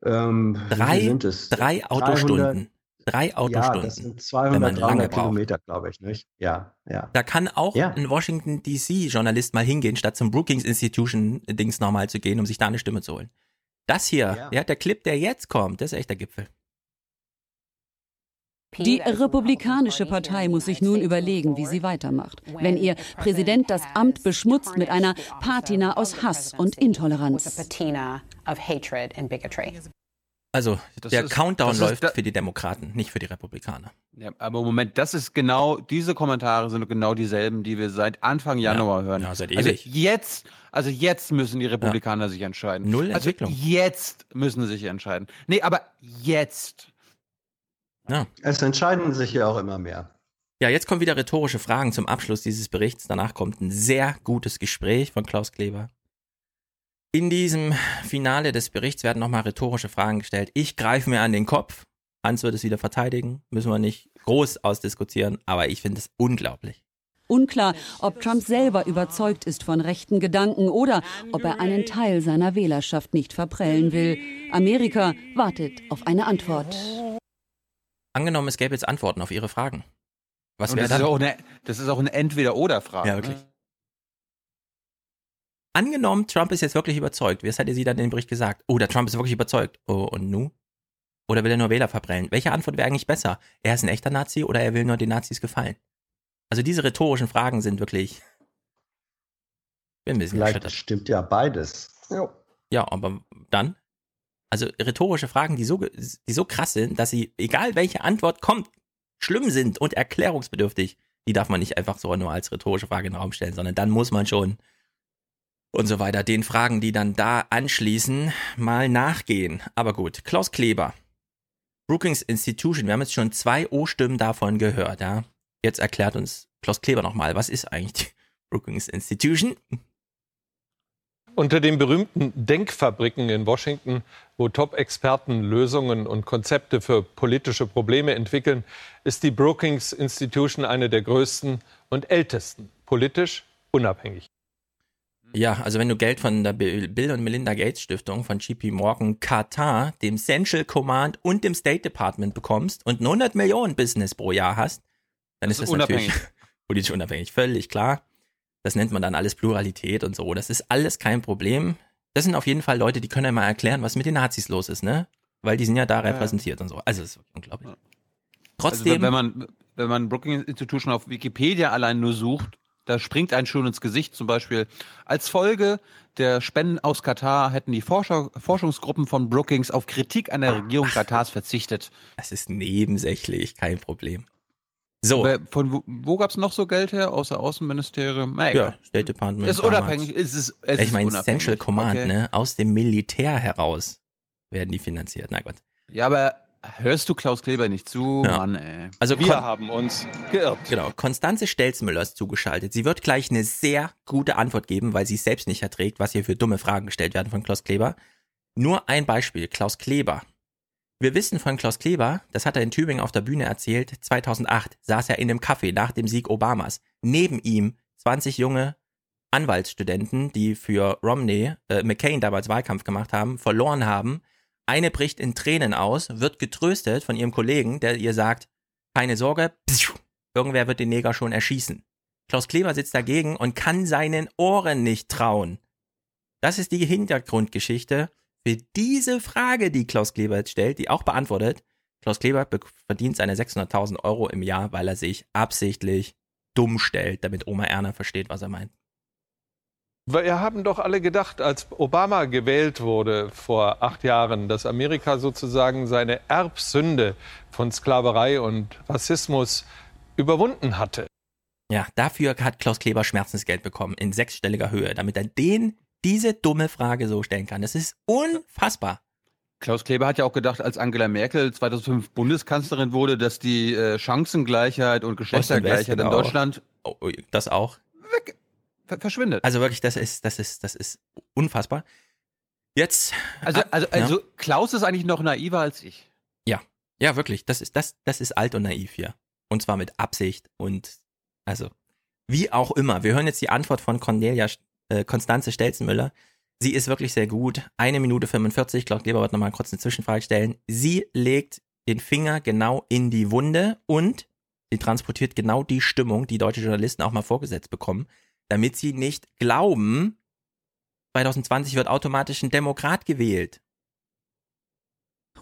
Ähm, drei, drei Autostunden. Drei Autostunden. Ja, das sind wenn man 200, lange 300 braucht. Kilometer, glaube ich, nicht? Ja, ja. Da kann auch Ja. ein Washington DC-Journalist mal hingehen, statt zum Brookings Institution-Dings nochmal zu gehen, um sich da eine Stimme zu holen. Das hier, ja. der Clip, der jetzt kommt, das ist echt der Gipfel. Die Republikanische Partei muss sich nun überlegen, wie sie weitermacht, wenn ihr Präsident das Amt beschmutzt mit einer Patina aus Hass und Intoleranz. Also, Das der ist- Countdown ist läuft für die Demokraten, nicht für die Republikaner. Ja, aber Moment, das ist genau, diese Kommentare sind genau dieselben, die wir seit Anfang Januar hören. ja, seit also ewig. jetzt, also jetzt müssen die Republikaner sich entscheiden. Null also Entwicklung. Jetzt müssen sie sich entscheiden. Nee, aber jetzt. Ja. Es entscheiden sich ja auch immer mehr. Ja, jetzt kommen wieder rhetorische Fragen zum Abschluss dieses Berichts. Danach kommt ein sehr gutes Gespräch von Klaus Kleber. In diesem Finale des Berichts werden nochmal rhetorische Fragen gestellt. Ich greife mir an den Kopf. Hans wird es wieder verteidigen. Müssen wir nicht groß ausdiskutieren, aber ich finde es unglaublich. Unklar, ob Trump selber überzeugt ist von rechten Gedanken oder ob er einen Teil seiner Wählerschaft nicht verprellen will. Amerika wartet auf eine Antwort. Angenommen, es gäbe jetzt Antworten auf Ihre Fragen. Was wäre das, ist dann? auch eine, das ist auch eine Entweder-Oder-Frage. Ja, wirklich. Angenommen, Trump ist jetzt wirklich überzeugt. Was hätte sie dann in dem Bericht gesagt? Oh, der Trump ist wirklich überzeugt. Oh, und nu? Oder will er nur Wähler verprellen? Welche Antwort wäre eigentlich besser? Er ist ein echter Nazi oder er will nur den Nazis gefallen? Also diese rhetorischen Fragen sind wirklich. Bin ein bisschen Vielleicht erschüttert. stimmt ja beides. Ja, aber dann? Also rhetorische Fragen, die so, ge- die so krass sind, dass sie, egal welche Antwort kommt, schlimm sind und erklärungsbedürftig, die darf man nicht einfach so nur als rhetorische Frage in den Raum stellen, sondern dann muss man schon und so weiter den Fragen, die dann da anschließen, mal nachgehen. Aber gut, Klaus Kleber, Brookings Institution, wir haben jetzt schon zwei O-Stimmen davon gehört, ja. Jetzt erklärt uns Klaus Kleber nochmal, was ist eigentlich die Brookings Institution? Unter den berühmten Denkfabriken in Washington, wo Top-Experten Lösungen und Konzepte für politische Probleme entwickeln, ist die Brookings Institution eine der größten und ältesten, politisch unabhängig. Ja, also wenn du Geld von der Bill und Melinda Gates Stiftung, von JP Morgan, Qatar, dem Central Command und dem State Department bekommst und ein 100 Millionen Business pro Jahr hast, dann Das ist das ist natürlich unabhängig. <laughs> politisch unabhängig, völlig klar. Das nennt man dann alles Pluralität und so. Das ist alles kein Problem. Das sind auf jeden Fall Leute, die können ja mal erklären, was mit den Nazis los ist, ne? Weil die sind ja da Ja, ja. repräsentiert und so. Also das ist wirklich unglaublich. Also Trotzdem, wenn man, wenn man Brookings Institution auf Wikipedia allein nur sucht, da springt ein schon ins Gesicht. Zum Beispiel als Folge der Spenden aus Katar hätten die Forscher, Forschungsgruppen von Brookings auf Kritik an der Regierung Katars verzichtet. das ist nebensächlich, kein Problem. So. Von wo, wo gab es noch so Geld her, außer Außenministerium? Na, Ja. State Department. Ist unabhängig. Es ist, es ich ist meine. Central Command, Okay. ne? Aus dem Militär heraus werden die finanziert. Na Gott. Ja, aber hörst du Klaus Kleber nicht zu? Ja. Mann, ey. Also wir Kon- haben uns geirrt. Genau. Konstanze Stelzmüller ist zugeschaltet. Sie wird gleich eine sehr gute Antwort geben, weil sie es selbst nicht erträgt, was hier für dumme Fragen gestellt werden von Klaus Kleber. Nur ein Beispiel. Klaus Kleber. Wir wissen von Klaus Kleber, das hat er in Tübingen auf der Bühne erzählt, 2008 saß er in einem Café nach dem Sieg Obamas. Neben ihm 20 junge Anwaltsstudenten, die für Romney, äh, McCain damals Wahlkampf gemacht haben, verloren haben. Eine bricht in Tränen aus, wird getröstet von ihrem Kollegen, der ihr sagt, keine Sorge, irgendwer wird den Neger schon erschießen. Klaus Kleber sitzt dagegen und kann seinen Ohren nicht trauen. Das ist die Hintergrundgeschichte für diese Frage, die Klaus Kleber jetzt stellt, die auch beantwortet. Klaus Kleber be- verdient seine 600.000 Euro im Jahr, weil er sich absichtlich dumm stellt, damit Oma Erna versteht, was er meint. Wir haben doch alle gedacht, als Obama gewählt wurde vor acht Jahren, dass Amerika sozusagen seine Erbsünde von Sklaverei und Rassismus überwunden hatte. Ja, dafür hat Klaus Kleber Schmerzensgeld bekommen in sechsstelliger Höhe, damit er den diese dumme Frage so stellen kann. Das ist unfassbar. Klaus Kleber hat ja auch gedacht, als Angela Merkel 2005 Bundeskanzlerin wurde, dass die äh, Chancengleichheit und Geschlechtergleichheit in genau. Deutschland Oh, oh, das auch. Ver verschwindet. Also wirklich, das ist, das ist, das ist unfassbar. Jetzt. Also, ah, also, ja. also Klaus ist eigentlich noch naiver als ich. Ja, ja, wirklich. Das ist, das, das ist alt und naiv hier. Und zwar mit Absicht und also wie auch immer. Wir hören jetzt die Antwort von Cornelia äh, Konstanze Stelzenmüller. Sie ist wirklich sehr gut. Eine Minute 45. Klaus Kleber wird nochmal kurz eine Zwischenfrage stellen. Sie legt den Finger genau in die Wunde und sie transportiert genau die Stimmung, die deutsche Journalisten auch mal vorgesetzt bekommen, damit sie nicht glauben, 2020 wird automatisch ein Demokrat gewählt.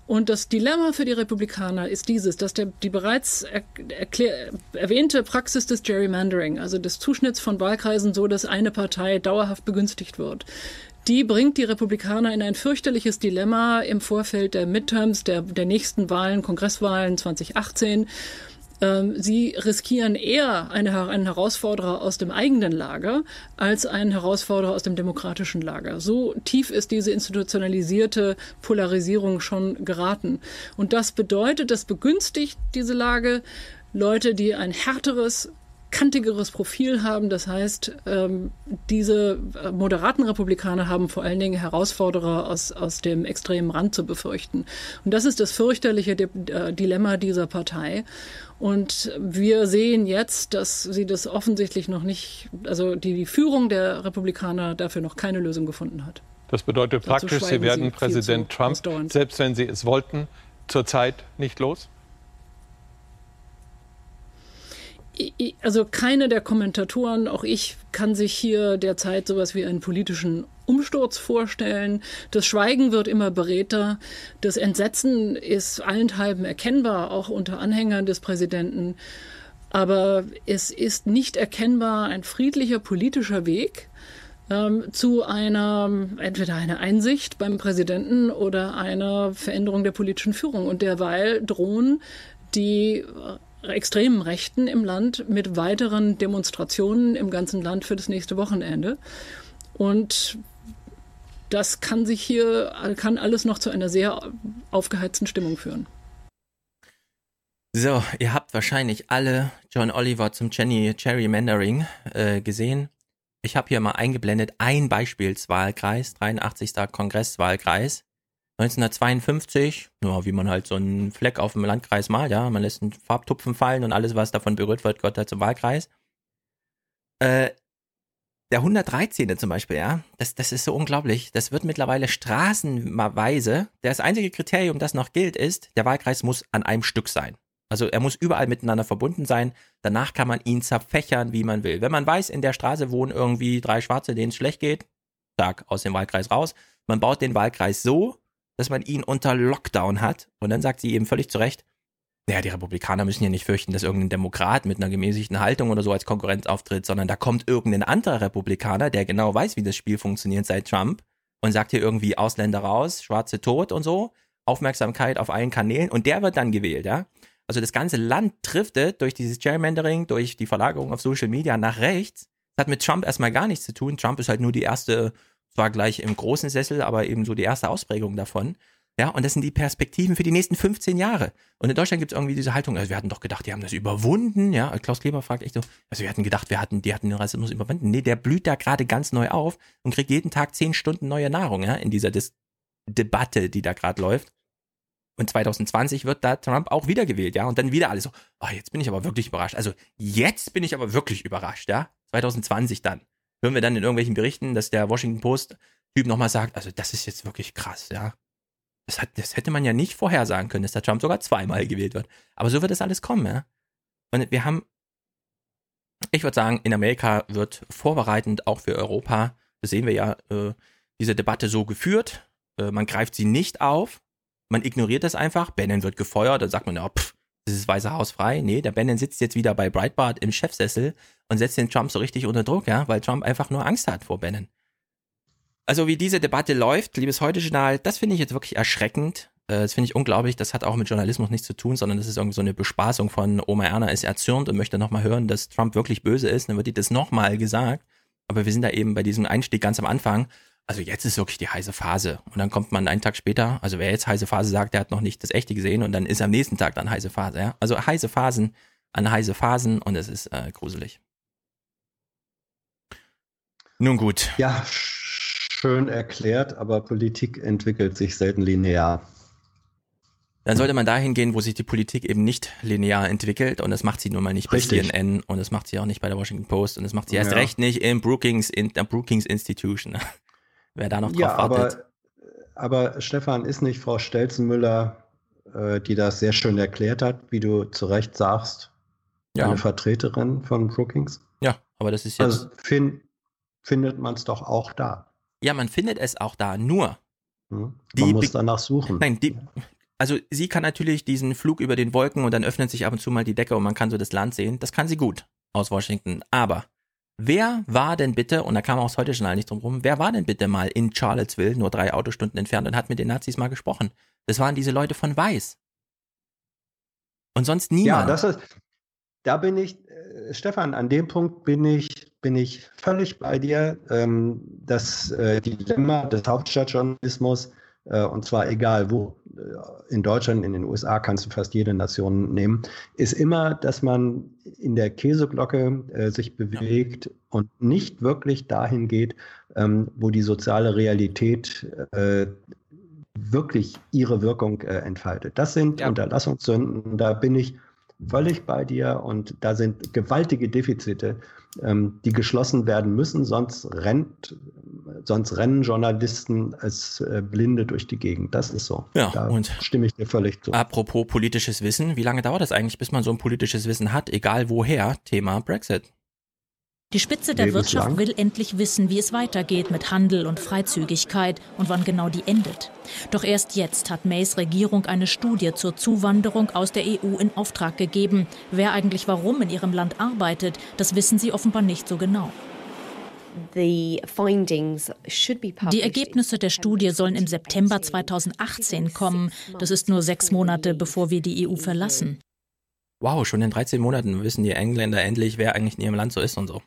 Und das Dilemma für die Republikaner ist dieses, dass der, die bereits er, erklär, erwähnte Praxis des Gerrymandering, also des Zuschnitts von Wahlkreisen so, dass eine Partei dauerhaft begünstigt wird, die bringt die Republikaner in ein fürchterliches Dilemma im Vorfeld der Midterms, der, der nächsten Wahlen, Kongresswahlen 2018 ähm, sie riskieren eher eine, einen Herausforderer aus dem eigenen Lager als einen Herausforderer aus dem demokratischen Lager. So tief ist diese institutionalisierte Polarisierung schon geraten. Und das bedeutet, das begünstigt diese Lage Leute, die ein härteres, kantigeres Profil haben. Das heißt, ähm, diese äh, moderaten Republikaner haben vor allen Dingen Herausforderer aus, aus dem extremen Rand zu befürchten. Und das ist das fürchterliche äh, Dilemma dieser Partei. Und wir sehen jetzt, dass sie das offensichtlich noch nicht, also die Führung der Republikaner dafür noch keine Lösung gefunden hat. Das bedeutet praktisch, sie werden sie Präsident Trump, selbst wenn sie es wollten, zurzeit nicht los? Also keine der Kommentatoren, auch ich, kann sich hier derzeit sowas wie einen politischen Umsturz vorstellen. Das Schweigen wird immer beredter. Das Entsetzen ist allenthalben erkennbar, auch unter Anhängern des Präsidenten. Aber es ist nicht erkennbar ein friedlicher politischer Weg ähm, zu einer, entweder einer Einsicht beim Präsidenten oder einer Veränderung der politischen Führung. Und derweil drohen die extremen Rechten im Land mit weiteren Demonstrationen im ganzen Land für das nächste Wochenende. Und das kann sich hier, kann alles noch zu einer sehr aufgeheizten Stimmung führen. So, ihr habt wahrscheinlich alle John Oliver zum Jenny Cherry Mandering äh, gesehen. Ich habe hier mal eingeblendet ein Beispielswahlkreis, 83. Kongresswahlkreis. 1952, ja, wie man halt so einen Fleck auf dem Landkreis malt, ja, man lässt einen Farbtupfen fallen und alles, was davon berührt wird, gehört halt zum Wahlkreis. Äh, der 113. zum Beispiel, ja, das, das ist so unglaublich. Das wird mittlerweile straßenweise. Das einzige Kriterium, das noch gilt, ist, der Wahlkreis muss an einem Stück sein. Also er muss überall miteinander verbunden sein. Danach kann man ihn zerfächern, wie man will. Wenn man weiß, in der Straße wohnen irgendwie drei Schwarze, denen es schlecht geht, Tag aus dem Wahlkreis raus. Man baut den Wahlkreis so, dass man ihn unter Lockdown hat. Und dann sagt sie eben völlig zu Recht, naja, die Republikaner müssen ja nicht fürchten, dass irgendein Demokrat mit einer gemäßigten Haltung oder so als Konkurrenz auftritt, sondern da kommt irgendein anderer Republikaner, der genau weiß, wie das Spiel funktioniert seit Trump und sagt hier irgendwie Ausländer raus, Schwarze tot und so, Aufmerksamkeit auf allen Kanälen und der wird dann gewählt, ja. Also das ganze Land driftet durch dieses Gerrymandering, durch die Verlagerung auf Social Media nach rechts. Das hat mit Trump erstmal gar nichts zu tun. Trump ist halt nur die erste zwar gleich im großen Sessel, aber eben so die erste Ausprägung davon. Ja, und das sind die Perspektiven für die nächsten 15 Jahre. Und in Deutschland gibt es irgendwie diese Haltung, also wir hatten doch gedacht, die haben das überwunden, ja. Klaus Kleber fragt echt so, also wir hatten gedacht, wir hatten, die hatten den Rassismus überwunden. Nee, der blüht da gerade ganz neu auf und kriegt jeden Tag 10 Stunden neue Nahrung, ja, in dieser Dis Debatte, die da gerade läuft. Und 2020 wird da Trump auch wiedergewählt, ja. Und dann wieder alles so, oh, jetzt bin ich aber wirklich überrascht. Also jetzt bin ich aber wirklich überrascht, ja. 2020 dann hören wir dann in irgendwelchen Berichten, dass der Washington Post-Typ nochmal sagt, also das ist jetzt wirklich krass, ja. Das, hat, das hätte man ja nicht vorhersagen können, dass der Trump sogar zweimal gewählt wird. Aber so wird das alles kommen, ja. Und wir haben, ich würde sagen, in Amerika wird vorbereitend auch für Europa, das sehen wir ja, äh, diese Debatte so geführt. Äh, man greift sie nicht auf, man ignoriert das einfach. Bannon wird gefeuert, dann sagt man, ja, pff, ist Weiße Haus frei. Nee, der Bannon sitzt jetzt wieder bei Breitbart im Chefsessel und setzt den Trump so richtig unter Druck, ja, weil Trump einfach nur Angst hat vor Bannon. Also wie diese Debatte läuft, liebes Heute-Journal, das finde ich jetzt wirklich erschreckend. Äh, das finde ich unglaublich. Das hat auch mit Journalismus nichts zu tun, sondern das ist irgendwie so eine Bespaßung von Oma Erna ist erzürnt und möchte nochmal hören, dass Trump wirklich böse ist. Dann wird ihr das nochmal gesagt. Aber wir sind da eben bei diesem Einstieg ganz am Anfang also jetzt ist wirklich die heiße Phase. Und dann kommt man einen Tag später, also wer jetzt heiße Phase sagt, der hat noch nicht das echte gesehen und dann ist am nächsten Tag dann heiße Phase. Ja? Also heiße Phasen an heiße Phasen und es ist äh, gruselig. Nun gut. Ja, schön erklärt, aber Politik entwickelt sich selten linear. Dann sollte man dahin gehen, wo sich die Politik eben nicht linear entwickelt und das macht sie nun mal nicht Richtig. bei CNN und das macht sie auch nicht bei der Washington Post und das macht sie erst Ja. recht nicht im Brookings, in der Brookings Institution. Wer da noch drauf Ja, wartet. aber, aber Stefan, ist nicht Frau Stelzenmüller äh, die das sehr schön erklärt hat, wie du zu Recht sagst. Ja. Eine Vertreterin von Brookings. Ja, aber das ist jetzt. Also fin findet man es doch auch da. Ja, man findet es auch da, nur. Hm? Die Man muss danach suchen. Nein, die, also sie kann natürlich diesen Flug über den Wolken und dann öffnet sich ab und zu mal die Decke und man kann so das Land sehen. Das kann sie gut aus Washington. Aber wer war denn bitte, und da kam auch das heute Journal nicht drum rum, wer war denn bitte mal in Charlottesville, nur drei Autostunden entfernt und hat mit den Nazis mal gesprochen? Das waren diese Leute von Weiß. Und sonst Ja, niemand. das ist, da bin ich, äh, Stefan, an dem Punkt bin ich, bin ich völlig bei dir. Ähm, das äh, Dilemma des Hauptstadtjournalismus, und zwar egal wo, äh, in Deutschland, in den USA kannst du fast jede Nation nehmen, ist immer, dass man in der Käseglocke äh, sich bewegt und nicht wirklich dahin geht, ähm, wo die soziale Realität äh, wirklich ihre Wirkung äh, entfaltet. Das sind Unterlassungssünden, da bin ich völlig bei dir und da sind gewaltige Defizite, ähm, die geschlossen werden müssen, sonst rennt, sonst rennen Journalisten als äh, Blinde durch die Gegend. Das ist so. Ja, da und stimme ich dir völlig zu. Apropos politisches Wissen, wie lange dauert das eigentlich, bis man so ein politisches Wissen hat, egal woher? Thema Brexit. Die Spitze der Lebenslang. Wirtschaft will endlich wissen, wie es weitergeht mit Handel und Freizügigkeit und wann genau die endet. Doch erst jetzt hat Mays Regierung eine Studie zur Zuwanderung aus der EU in Auftrag gegeben. Wer eigentlich warum in ihrem Land arbeitet, das wissen sie offenbar nicht so genau. Die. Ergebnisse der Studie sollen im September 2018 kommen. Das ist nur sechs Monate, bevor wir die EU verlassen. Wow, schon in 13 Monaten wissen die Engländer endlich, wer eigentlich in ihrem Land so ist und so.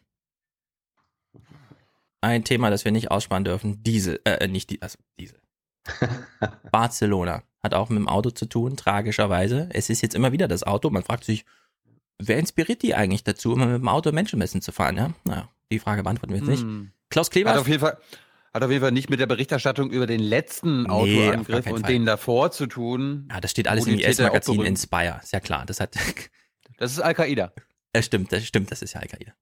Ein Thema, das wir nicht aussparen dürfen, Diesel, äh, nicht die, also Diesel. <laughs> Barcelona hat auch mit dem Auto zu tun, tragischerweise. Es ist jetzt immer wieder das Auto. Man fragt sich, wer inspiriert die eigentlich dazu, immer mit dem Auto Menschenmessen zu fahren, ja? Naja, die Frage beantworten wir jetzt nicht. Hm. Klaus Kleber. Hat auf jeden Fall, hat auf jeden Fall nicht mit der Berichterstattung über den letzten Nee, Autoangriff und Fall. den davor zu tun. Ja, das steht alles im IS-Magazin Inspire. Ist ja klar. Das hat. Das ist Al-Qaida. <laughs> Das stimmt, das stimmt, das ist ja Al-Qaida.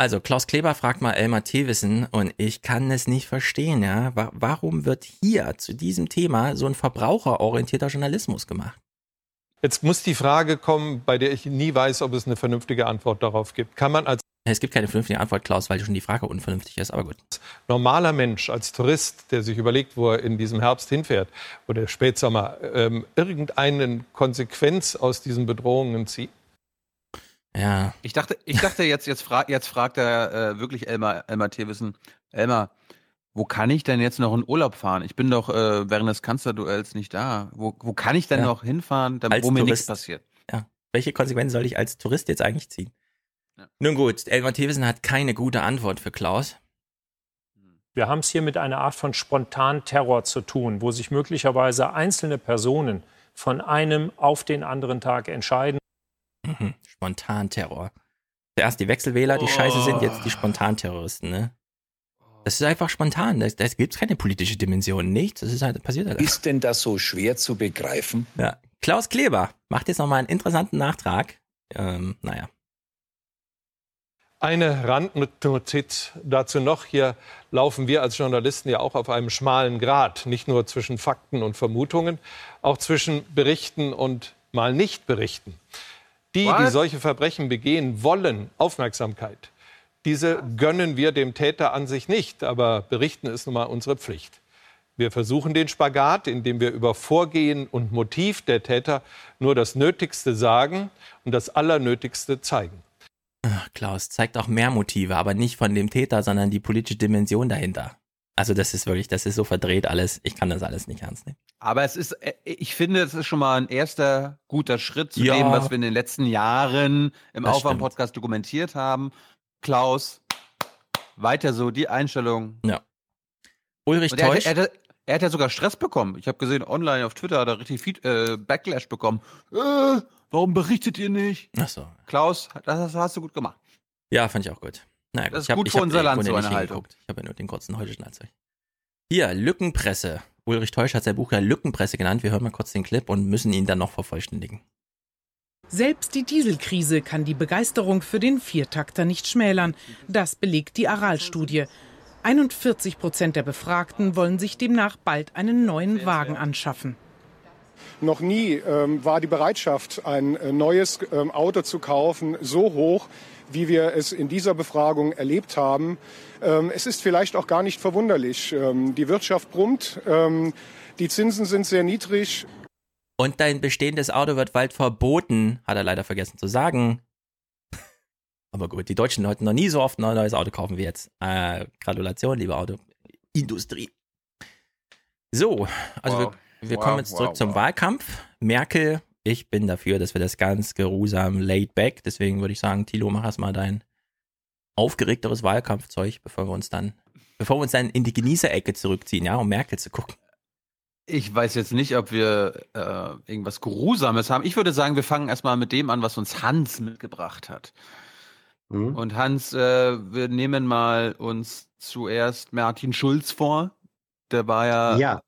Also, Klaus Kleber fragt mal Elmar Thewissen und ich kann es nicht verstehen, ja. Wa- Warum wird hier zu diesem Thema so ein verbraucherorientierter Journalismus gemacht? Jetzt muss die Frage kommen, bei der ich nie weiß, ob es eine vernünftige Antwort darauf gibt. Kann man als Es gibt keine vernünftige Antwort, Klaus, weil schon die Frage unvernünftig ist, aber gut. normaler Mensch, als Tourist, der sich überlegt, wo er in diesem Herbst hinfährt oder Spätsommer, ähm, irgendeine Konsequenz aus diesen Bedrohungen zieht? Ja. Ich dachte, ich dachte jetzt, jetzt, fra jetzt fragt er äh, wirklich Elmar, Elmar Thewissen, Elmar, wo kann ich denn jetzt noch in Urlaub fahren? Ich bin doch äh, während des Kanzlerduells nicht da. Wo, wo kann ich denn Ja. noch hinfahren, damit, Als wo mir nichts Tourist. passiert? Ja. Welche Konsequenzen soll ich als Tourist jetzt eigentlich ziehen? Nun gut, Elmar Thewissen hat keine gute Antwort für Klaus. Wir haben es hier mit einer Art von Spontanterror zu tun, wo sich möglicherweise einzelne Personen von einem auf den anderen Tag entscheiden. Mhm. Spontanterror. Zuerst die Wechselwähler, die scheiße sind, jetzt die Spontanterroristen, ne? Das ist einfach spontan. Da da gibt's keine politische Dimension. Nichts. Das ist halt, passiert halt. Ist denn das so schwer zu begreifen? Ja. Klaus Kleber macht jetzt nochmal einen interessanten Nachtrag. Ähm, naja. Eine Randnotiz dazu noch. Hier laufen wir als Journalisten ja auch auf einem schmalen Grat, nicht nur zwischen Fakten und Vermutungen, auch zwischen Berichten und mal nicht berichten. Die, die What? solche Verbrechen begehen, wollen Aufmerksamkeit. Diese gönnen wir dem Täter an sich nicht, aber berichten ist nun mal unsere Pflicht. Wir versuchen den Spagat, indem wir über Vorgehen und Motiv der Täter nur das Nötigste sagen und das Allernötigste zeigen. Klaus zeigt auch mehr Motive, aber nicht von dem Täter, sondern die politische Dimension dahinter. Also das ist wirklich, das ist so verdreht alles. Ich kann das alles nicht ernst nehmen. Aber es ist, äh, ich finde, es ist schon mal ein erster guter Schritt zu Ja. dem, was wir in den letzten Jahren im Das Aufwärm-Podcast dokumentiert haben. Klaus, weiter so, die Einstellung. Ja. Ulrich Und er, Teusch. hat- er, hat- er hat ja sogar Stress bekommen. Ich habe gesehen, online auf Twitter hat er richtig Feed, äh, Backlash bekommen. Äh, warum berichtet ihr nicht? Ach so. Klaus, das hast du gut gemacht. Ja, fand ich auch gut. Naja, Das ist ich hab- gut ich für hab unser die Land, so eine Haltung. Ich habe ja nur den kurzen heutigen Allzeug. Hier, Lückenpresse. Ulrich Teusch hat sein Buch ja Lückenpresse genannt. Wir hören mal kurz den Clip und müssen ihn dann noch vervollständigen. Selbst die Dieselkrise kann die Begeisterung für den Viertakter nicht schmälern. Das belegt die Aral-Studie. 41 Prozent der Befragten wollen sich demnach bald einen neuen Wagen anschaffen. Noch nie ähm, war die Bereitschaft, ein äh, neues ähm, Auto zu kaufen, so hoch, wie wir es in dieser Befragung erlebt haben. Ähm, es ist vielleicht auch gar nicht verwunderlich. Ähm, die Wirtschaft brummt, ähm, die Zinsen sind sehr niedrig. Und dein bestehendes Auto wird bald verboten, hat er leider vergessen zu sagen. <laughs> Aber gut, die Deutschen wollten noch nie so oft ein neues Auto kaufen wie jetzt. Äh, Gratulation, liebe Autoindustrie. So, also wow. wir, wir wow, kommen jetzt zurück wow, zum Wahlkampf. Merkel, ich bin dafür, dass wir das ganz geruhsam laid back. Deswegen würde ich sagen, Tilo, mach erstmal dein aufgeregteres Wahlkampfzeug, bevor wir uns dann, bevor wir uns dann in die Genießerecke zurückziehen, ja, um Merkel zu gucken. Ich weiß jetzt nicht, ob wir äh, irgendwas Geruhsames haben. Ich würde sagen, wir fangen erstmal mit dem an, was uns Hans mitgebracht hat. Mhm. Und Hans, äh, wir nehmen mal uns zuerst Martin Schulz vor. Der war ja, ja.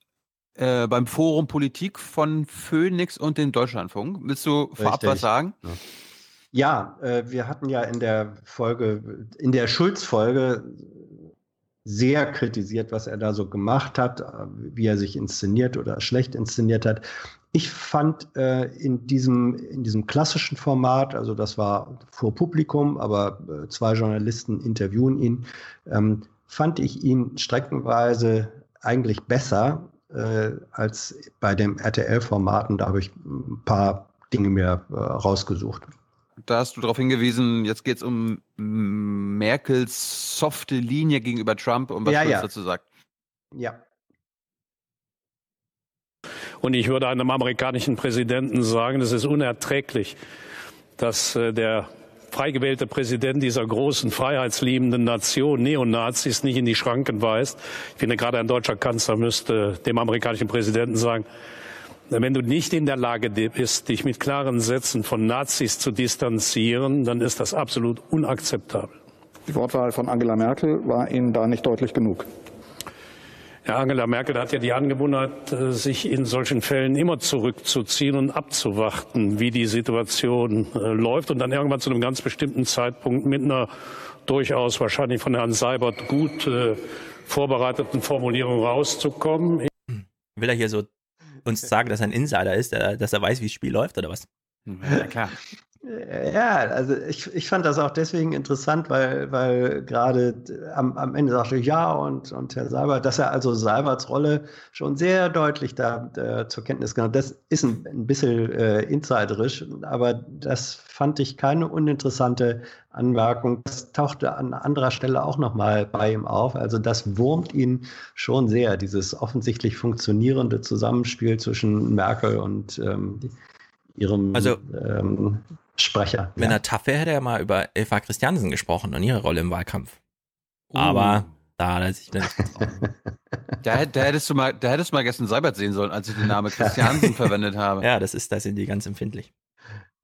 Äh, beim Forum Politik von Phoenix und dem Deutschlandfunk. Willst du vorab Richtig. was sagen? Ja, äh, wir hatten ja in der Folge, in der Schulz-Folge sehr kritisiert, was er da so gemacht hat, wie er sich inszeniert oder schlecht inszeniert hat. Ich fand äh, in, diesem, in diesem klassischen Format, also das war vor Publikum, aber äh, zwei Journalisten interviewen ihn, ähm, fand ich ihn streckenweise eigentlich besser äh, als bei dem RTL-Formaten. Da habe ich ein paar Dinge mir äh, rausgesucht da hast du darauf hingewiesen, jetzt geht es um Merkels softe Linie gegenüber Trump und was ja, ja. dazu sagt. Ja. Und ich würde einem amerikanischen Präsidenten sagen, es ist unerträglich, dass äh, der frei gewählte Präsident dieser großen freiheitsliebenden Nation Neonazis nicht in die Schranken weist. Ich finde, gerade ein deutscher Kanzler müsste dem amerikanischen Präsidenten sagen, wenn du nicht in der Lage bist, dich mit klaren Sätzen von Nazis zu distanzieren, dann ist das absolut unakzeptabel. Die Wortwahl von Angela Merkel war Ihnen da nicht deutlich genug. Ja, Angela Merkel hat ja die Angewohnheit, äh, sich in solchen Fällen immer zurückzuziehen und abzuwarten, wie die Situation äh, läuft und dann irgendwann zu einem ganz bestimmten Zeitpunkt mit einer durchaus wahrscheinlich von Herrn Seibert gut äh, vorbereiteten Formulierung rauszukommen. Will er hier so uns sagen, dass er ein Insider ist, dass er weiß, wie das Spiel läuft oder was? Ja, klar. Ja, also ich, ich fand das auch deswegen interessant, weil, weil gerade am, am Ende sagte ich ja und, und Herr Seibert, dass er also Seiberts Rolle schon sehr deutlich da äh, zur Kenntnis genommen hat. Das ist ein, ein bisschen äh, insiderisch, aber das fand ich keine uninteressante Anmerkung. Das tauchte an anderer Stelle auch nochmal bei ihm auf. Also das wurmt ihn schon sehr, dieses offensichtlich funktionierende Zusammenspiel zwischen Merkel und ähm, ihrem also, ähm, Sprecher. Wenn ja. er tough wäre, hätte er mal über Eva Christiansen gesprochen und ihre Rolle im Wahlkampf. Uh. Aber da hat er sich nicht <laughs> da, da, hättest du mal, da hättest du mal gestern Seibert sehen sollen, als ich den Namen <laughs> Christiansen verwendet habe. Ja, das ist, da sind die ganz empfindlich.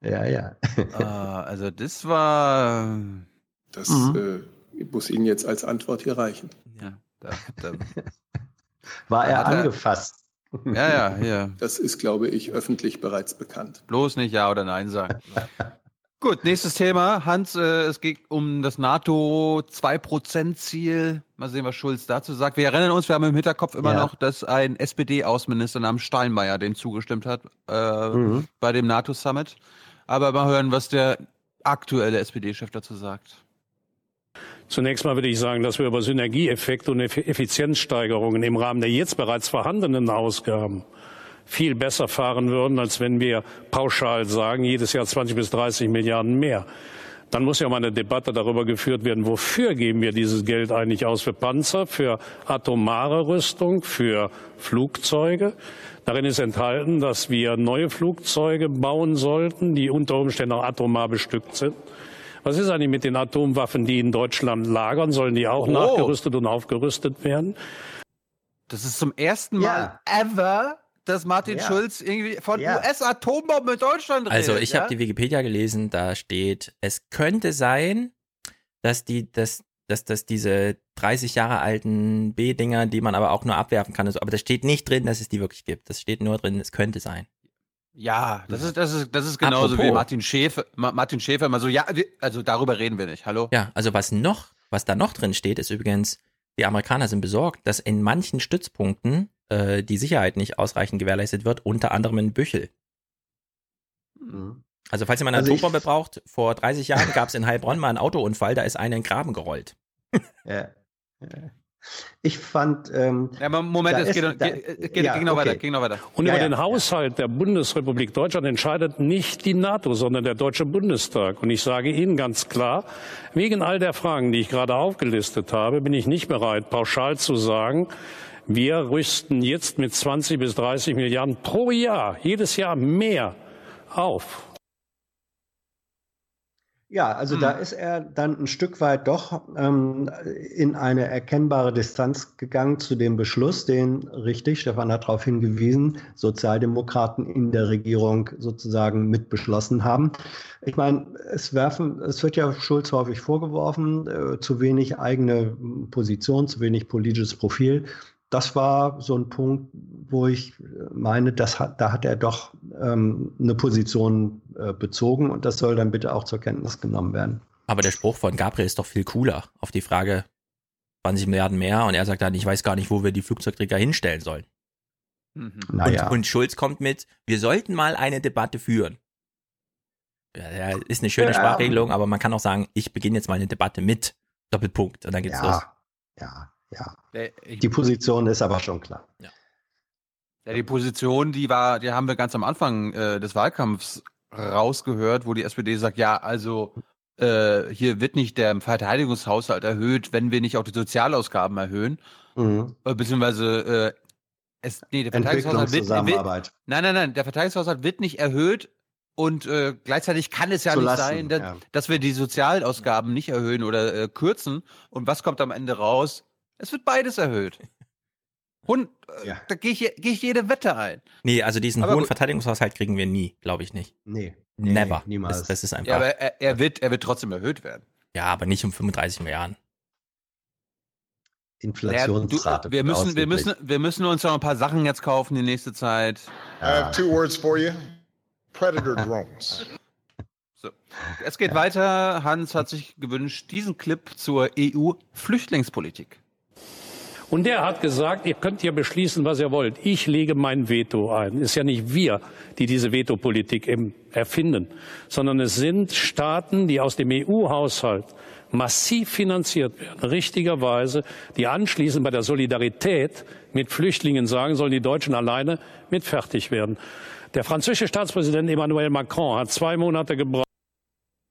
Ja, ja. uh, also das war. Das mhm. äh, muss Ihnen jetzt als Antwort hier reichen. Ja, da, da war er angefasst. Ja, ja, hier. Das ist, glaube ich, öffentlich bereits bekannt. Bloß nicht Ja oder Nein sagen. Gut, nächstes Thema. Hans, äh, es geht um das NATO-2%-Ziel. Mal sehen, was Schulz dazu sagt. Wir erinnern uns, wir haben im Hinterkopf immer ja. noch, dass ein SPD-Außenminister namens Steinmeier dem zugestimmt hat äh, mhm. bei dem NATO-Summit. Aber mal hören, was der aktuelle SPD-Chef dazu sagt. Zunächst mal würde ich sagen, dass wir über Synergieeffekte und Effizienzsteigerungen im Rahmen der jetzt bereits vorhandenen Ausgaben viel besser fahren würden, als wenn wir pauschal sagen, jedes Jahr 20 bis 30 Milliarden mehr. Dann muss ja mal eine Debatte darüber geführt werden, wofür geben wir dieses Geld eigentlich aus? Für Panzer, für atomare Rüstung, für Flugzeuge? Darin ist enthalten, dass wir neue Flugzeuge bauen sollten, die unter Umständen auch atomar bestückt sind. Was ist eigentlich mit den Atomwaffen, die in Deutschland lagern? Sollen die auch oh. nachgerüstet und aufgerüstet werden? Das ist zum ersten Mal ja. ever, dass Martin ja. Schulz irgendwie von ja. US-Atombomben in Deutschland redet. Also ich habe die Wikipedia gelesen, da steht, es könnte sein, dass die, dass, dass, dass diese 30 Jahre alten B-Dinger, die man aber auch nur abwerfen kann, aber da steht nicht drin, dass es die wirklich gibt. Das steht nur drin, es könnte sein. Ja, das ist, das ist, das ist genauso Apropos. wie Martin Schäfer, Martin Schäfer mal so, ja, also darüber reden wir nicht, hallo? Ja, also was noch, was da noch drin steht, ist übrigens, die Amerikaner sind besorgt, dass in manchen Stützpunkten äh, die Sicherheit nicht ausreichend gewährleistet wird, unter anderem in Büchel. Mhm. Also falls jemand eine Also Atombombe braucht, vor 30 Jahren gab es in Heilbronn mal einen Autounfall, da ist einer in den Graben gerollt. Ja. <laughs> Ja. Ich fand. Ähm, Ja, aber Moment, es ist- geht, da- geht, geht, ja, noch okay. weiter, ging noch weiter. Und Ja, über ja, den Haushalt der Bundesrepublik Deutschland entscheidet nicht die NATO, sondern der Deutsche Bundestag. Und ich sage Ihnen ganz klar, wegen all der Fragen, die ich gerade aufgelistet habe, bin ich nicht bereit, pauschal zu sagen, wir rüsten jetzt mit 20 bis 30 Milliarden pro Jahr, jedes Jahr mehr auf. Ja, also da ist er dann ein Stück weit doch ähm, in eine erkennbare Distanz gegangen zu dem Beschluss, den, richtig, Stefan hat darauf hingewiesen, Sozialdemokraten in der Regierung sozusagen mit beschlossen haben. Ich meine, es werfen, es wird ja Schulz häufig vorgeworfen, äh, zu wenig eigene Position, zu wenig politisches Profil. Das war so ein Punkt, wo ich meine, das hat, da hat er doch ähm, eine Position äh, bezogen und das soll dann bitte auch zur Kenntnis genommen werden. Aber der Spruch von Gabriel ist doch viel cooler. Auf die Frage 20 Milliarden mehr und er sagt dann, ich weiß gar nicht, wo wir die Flugzeugträger hinstellen sollen. Naja. Und, und Schulz kommt mit, wir sollten mal eine Debatte führen. Ja, ja, ist eine schöne Ja. Sprachregelung, aber man kann auch sagen, ich beginne jetzt mal eine Debatte mit Doppelpunkt und dann geht's Ja. los. Ja, ja. Ich- Die Position ist aber schon klar. Ja, die Position, die war, die haben wir ganz am Anfang äh, des Wahlkampfs rausgehört, wo die SPD sagt, ja, also äh, hier wird nicht der Verteidigungshaushalt erhöht, wenn wir nicht auch die Sozialausgaben erhöhen, Mhm. äh, beziehungsweise äh, es, nee, der Verteidigungshaushalt wird, wird, nein, nein, nein, der Verteidigungshaushalt wird nicht erhöht und äh, gleichzeitig kann es ja nicht Lasten, sein, dass, ja. dass wir die Sozialausgaben nicht erhöhen oder äh, kürzen. Und was kommt am Ende raus? Es wird beides erhöht. <laughs> Und äh, da gehe ich, geh ich jede Wette ein. Nee, also diesen Aber hohen gut. Verteidigungshaushalt kriegen wir nie, glaube ich nicht. Nee. Never. niemals. Das, das ist einfach. Ja, aber er, er, wird, er wird trotzdem erhöht werden. ja, aber nicht um 35 Milliarden. Inflationsrate. Ja, du, wir, müssen, wir, müssen, wir müssen uns noch ein paar Sachen jetzt kaufen die nächste Zeit. I have two words for you Predator <laughs> drones. So. Es geht weiter. Hans hat sich gewünscht, diesen Clip zur EU-Flüchtlingspolitik. Und der hat gesagt, ihr könnt ja beschließen, was ihr wollt. Ich lege mein Veto ein. Es ist ja nicht wir, die diese Vetopolitik eben erfinden, sondern es sind Staaten, die aus dem EU-Haushalt massiv finanziert werden, richtigerweise, die anschließend bei der Solidarität mit Flüchtlingen sagen sollen, die Deutschen alleine mit fertig werden. Der französische Staatspräsident Emmanuel Macron hat zwei Monate gebraucht.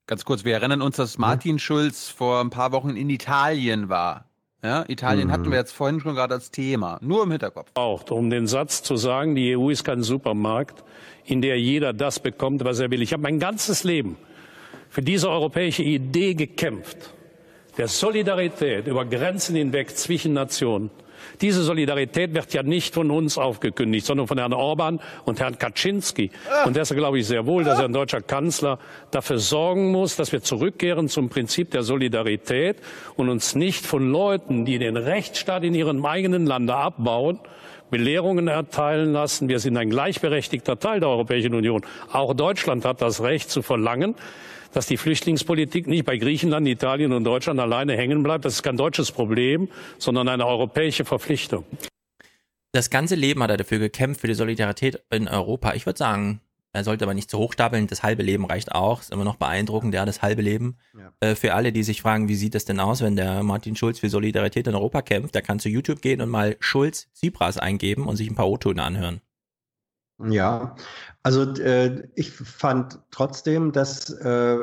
Ganz kurz, wir erinnern uns, dass Martin Schulz vor ein paar Wochen in Italien war. Ja, Italien Mhm. hatten wir jetzt vorhin schon gerade als Thema. Nur im Hinterkopf. braucht, um den Satz zu sagen, die EU ist kein Supermarkt, in der jeder das bekommt, was er will. Ich habe mein ganzes Leben für diese europäische Idee gekämpft, der Solidarität über Grenzen hinweg zwischen Nationen. Diese Solidarität wird ja nicht von uns aufgekündigt, sondern von Herrn Orban und Herrn Kaczynski. Und deshalb glaube ich sehr wohl, dass ein deutscher Kanzler dafür sorgen muss, dass wir zurückkehren zum Prinzip der Solidarität und uns nicht von Leuten, die den Rechtsstaat in ihrem eigenen Lande abbauen, Belehrungen erteilen lassen. Wir sind ein gleichberechtigter Teil der Europäischen Union. Auch Deutschland hat das Recht zu verlangen, dass die Flüchtlingspolitik nicht bei Griechenland, Italien und Deutschland alleine hängen bleibt. Das ist kein deutsches Problem, sondern eine europäische Verpflichtung. Das ganze Leben hat er dafür gekämpft, für die Solidarität in Europa. Ich würde sagen, er sollte aber nicht zu hoch stapeln. Das halbe Leben reicht auch. Ist immer noch beeindruckend, ja, das halbe Leben. Äh, für alle, die sich fragen, wie sieht das denn aus, wenn der Martin Schulz für Solidarität in Europa kämpft, der kann zu YouTube gehen und mal Schulz Tsipras eingeben und sich ein paar O-Töne anhören. Ja, also äh, ich fand trotzdem, dass äh,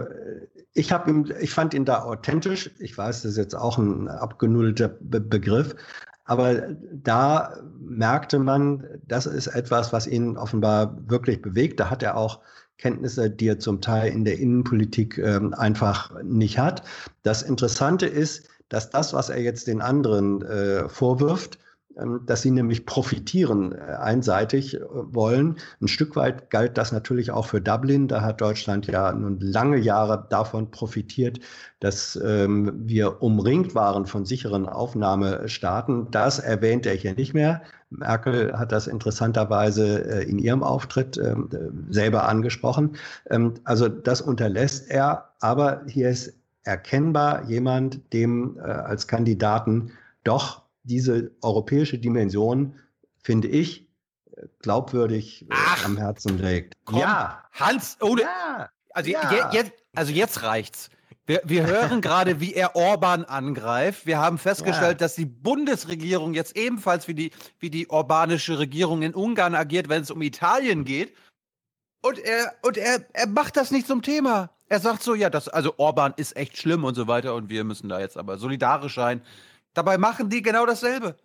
ich habe ihm, ich fand ihn da authentisch. Ich weiß, das ist jetzt auch ein abgenudelter Be Begriff, aber da merkte man, das ist etwas, was ihn offenbar wirklich bewegt. Da hat er auch Kenntnisse, die er zum Teil in der Innenpolitik ähm, einfach nicht hat. Das Interessante ist, dass das, was er jetzt den anderen äh, vorwirft, dass sie nämlich profitieren, äh, einseitig äh, wollen. Ein Stück weit galt das natürlich auch für Dublin. Da hat Deutschland ja nun lange Jahre davon profitiert, dass ähm, wir umringt waren von sicheren Aufnahmestaaten. Das erwähnt er hier nicht mehr. Merkel hat das interessanterweise äh, in ihrem Auftritt ähm, äh, selber angesprochen. Ähm, also das unterlässt er, aber hier ist erkennbar jemand, dem äh, als Kandidaten doch diese europäische Dimension finde ich, glaubwürdig Ach, am Herzen liegt. Komm, ja. Hans, ohne. Ja. Also, ja. Je, je, also jetzt reicht's. Wir, wir <laughs> hören gerade, wie er Orban angreift. Wir haben festgestellt, ja. dass die Bundesregierung jetzt ebenfalls wie die, wie die orbanische Regierung in Ungarn agiert, wenn es um Italien geht. Und er, und er, er macht das nicht zum Thema. Er sagt so, ja, das, also Orban ist echt schlimm und so weiter und wir müssen da jetzt aber solidarisch sein. Dabei machen die genau dasselbe.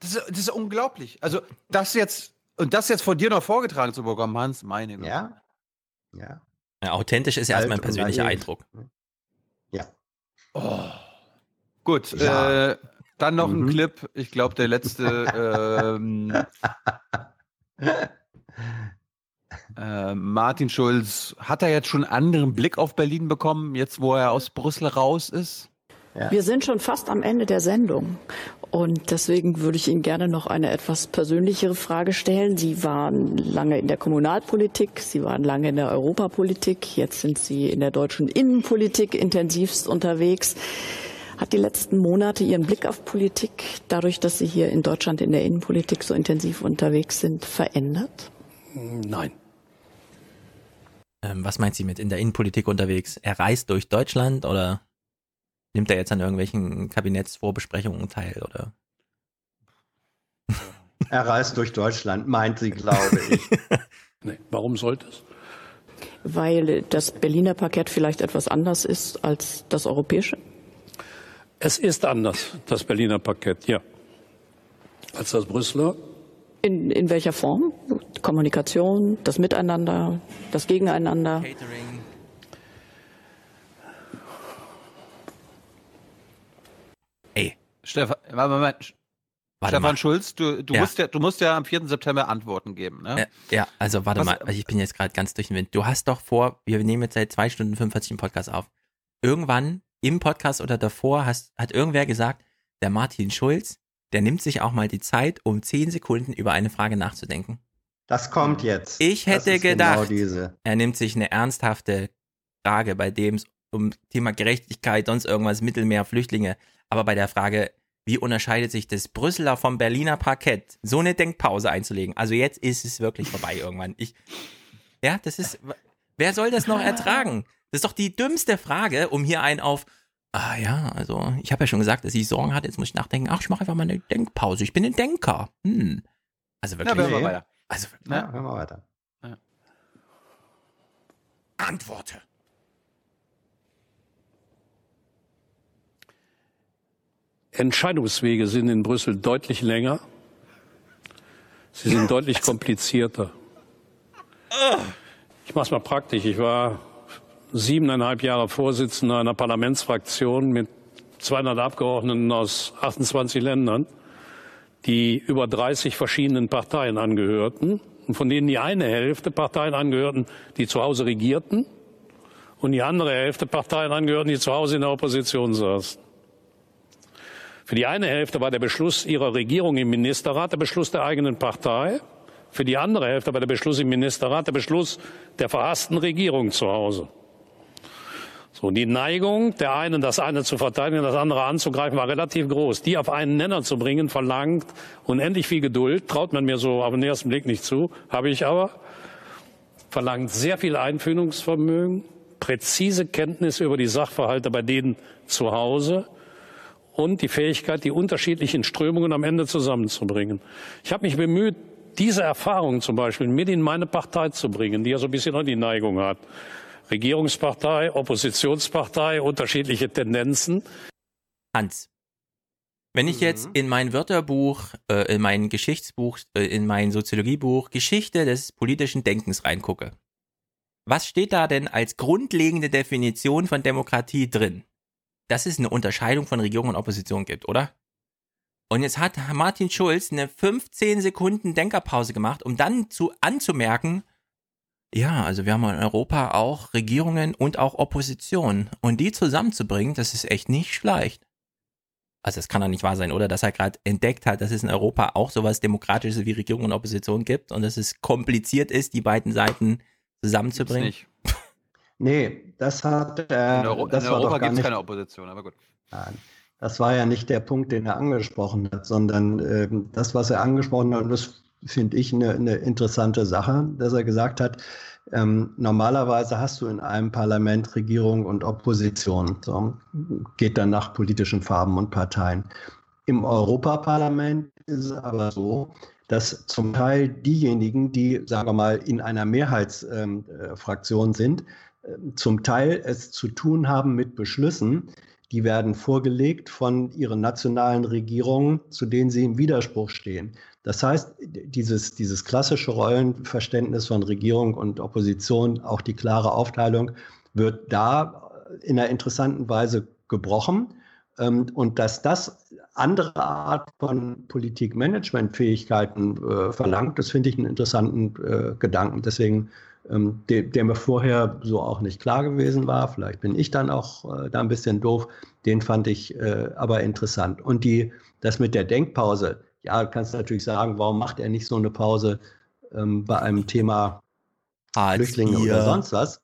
Das ist, das ist unglaublich. Also, das jetzt, und das jetzt von dir noch vorgetragen zu bekommen, Hans, meine Güte. Ja. Ja. ja authentisch ist ja erstmal ein persönlicher Eindruck. Ja. Oh. Gut, ja. Äh, dann noch mhm. ein Clip. Ich glaube, der letzte. ähm, <laughs> äh, Martin Schulz, hat er jetzt schon einen anderen Blick auf Berlin bekommen, jetzt wo er aus Brüssel raus ist? Ja. Wir sind schon fast am Ende der Sendung. Und deswegen würde ich Ihnen gerne noch eine etwas persönlichere Frage stellen. Sie waren lange in der Kommunalpolitik, Sie waren lange in der Europapolitik, jetzt sind Sie in der deutschen Innenpolitik intensivst unterwegs. Hat die letzten Monate Ihren Blick auf Politik, dadurch, dass Sie hier in Deutschland in der Innenpolitik so intensiv unterwegs sind, verändert? Nein. Ähm, was meint sie mit in der Innenpolitik unterwegs? Er reist durch Deutschland oder? Nimmt er jetzt an irgendwelchen Kabinettsvorbesprechungen teil, oder? Er reist durch Deutschland, meint sie, glaube ich. <laughs> nee, warum sollte es? Weil das Berliner Parkett vielleicht etwas anders ist als das europäische? Es ist anders, das Berliner Parkett, ja. Als das Brüsseler? In, in welcher Form? Kommunikation, das Miteinander, das Gegeneinander? Catering. Stefan, Moment. Warte Stefan mal. Schulz, du, du, ja. Musst ja, du musst ja am 4. September Antworten geben, ne? Ja, ja also warte Was, mal, ich bin jetzt gerade ganz durch den Wind. Du hast doch vor, wir nehmen jetzt seit zwei Stunden 45 einen Podcast auf. Irgendwann im Podcast oder davor hast, hat irgendwer gesagt, der Martin Schulz, der nimmt sich auch mal die Zeit, um zehn Sekunden über eine Frage nachzudenken. Das kommt jetzt. Ich hätte genau gedacht, genau er nimmt sich eine ernsthafte Frage, bei dem es um Thema Gerechtigkeit, sonst irgendwas, Mittelmeer, Flüchtlinge, aber bei der Frage, wie unterscheidet sich das Brüsseler vom Berliner Parkett, so eine Denkpause einzulegen. Also jetzt ist es wirklich vorbei <laughs> irgendwann. Ich, ja, das ist, wer soll das noch ertragen? Das ist doch die dümmste Frage, um hier einen auf, ah ja, also ich habe ja schon gesagt, dass ich Sorgen hatte, jetzt muss ich nachdenken, ach, ich mache einfach mal eine Denkpause. Ich bin ein Denker. Hm. Also wirklich. Ja, hören wir weiter. Also, ja, hören wir weiter. Ja. Antworte. Entscheidungswege sind in Brüssel deutlich länger. Sie sind deutlich komplizierter. Ich mache es mal praktisch. Ich war siebeneinhalb Jahre Vorsitzender einer Parlamentsfraktion mit 200 Abgeordneten aus 28 Ländern, die über 30 verschiedenen Parteien angehörten und von denen die eine Hälfte Parteien angehörten, die zu Hause regierten und die andere Hälfte Parteien angehörten, die zu Hause in der Opposition saßen. Für die eine Hälfte war der Beschluss ihrer Regierung im Ministerrat der Beschluss der eigenen Partei. Für die andere Hälfte war der Beschluss im Ministerrat der Beschluss der verhassten Regierung zu Hause. So, die Neigung der einen, das eine zu verteidigen, das andere anzugreifen, war relativ groß. Die auf einen Nenner zu bringen, verlangt unendlich viel Geduld, traut man mir so auf den ersten Blick nicht zu, habe ich aber, verlangt sehr viel Einfühlungsvermögen, präzise Kenntnis über die Sachverhalte bei denen zu Hause, und die Fähigkeit, die unterschiedlichen Strömungen am Ende zusammenzubringen. Ich habe mich bemüht, diese Erfahrung zum Beispiel mit in meine Partei zu bringen, die ja so ein bisschen noch die Neigung hat. Regierungspartei, Oppositionspartei, unterschiedliche Tendenzen. Hans, wenn ich jetzt mhm. in mein Wörterbuch, äh, in mein Geschichtsbuch, äh, in mein Soziologiebuch Geschichte des politischen Denkens reingucke, was steht da denn als grundlegende Definition von Demokratie drin? Dass es eine Unterscheidung von Regierung und Opposition gibt, oder? Und jetzt hat Martin Schulz eine 15 Sekunden Denkerpause gemacht, um dann zu anzumerken, ja, also wir haben in Europa auch Regierungen und auch Opposition. Und die zusammenzubringen, das ist echt nicht schlecht. Also das kann doch nicht wahr sein, oder? Dass er gerade entdeckt hat, dass es in Europa auch sowas Demokratisches wie Regierung und Opposition gibt und dass es kompliziert ist, die beiden Seiten zusammenzubringen. Gibt's nicht. Nee, das hat. Äh, in, Euro, das in Europa gibt es keine Opposition, aber gut. Nein. Das war ja nicht der Punkt, den er angesprochen hat, sondern äh, das, was er angesprochen hat, und das finde ich eine, eine interessante Sache, dass er gesagt hat, ähm, normalerweise hast du in einem Parlament Regierung und Opposition. So, geht dann nach politischen Farben und Parteien. Im Europaparlament ist es aber so, dass zum Teil diejenigen, die, sagen wir mal, in einer Mehrheitsfraktion ähm, äh, sind, zum Teil es zu tun haben mit Beschlüssen, die werden vorgelegt von ihren nationalen Regierungen, zu denen sie im Widerspruch stehen. Das heißt, dieses, dieses klassische Rollenverständnis von Regierung und Opposition, auch die klare Aufteilung, wird da in einer interessanten Weise gebrochen. Ähm, und dass das andere Art von Politikmanagementfähigkeiten äh, verlangt, das finde ich einen interessanten äh, Gedanken. Deswegen, ähm, der, der, mir vorher so auch nicht klar gewesen war, vielleicht bin ich dann auch äh, da ein bisschen doof, den fand ich äh, aber interessant. Und die, das mit der Denkpause, ja, du kannst natürlich sagen, warum macht er nicht so eine Pause ähm, bei einem Thema Hartz Flüchtlinge ihr. oder sonst was?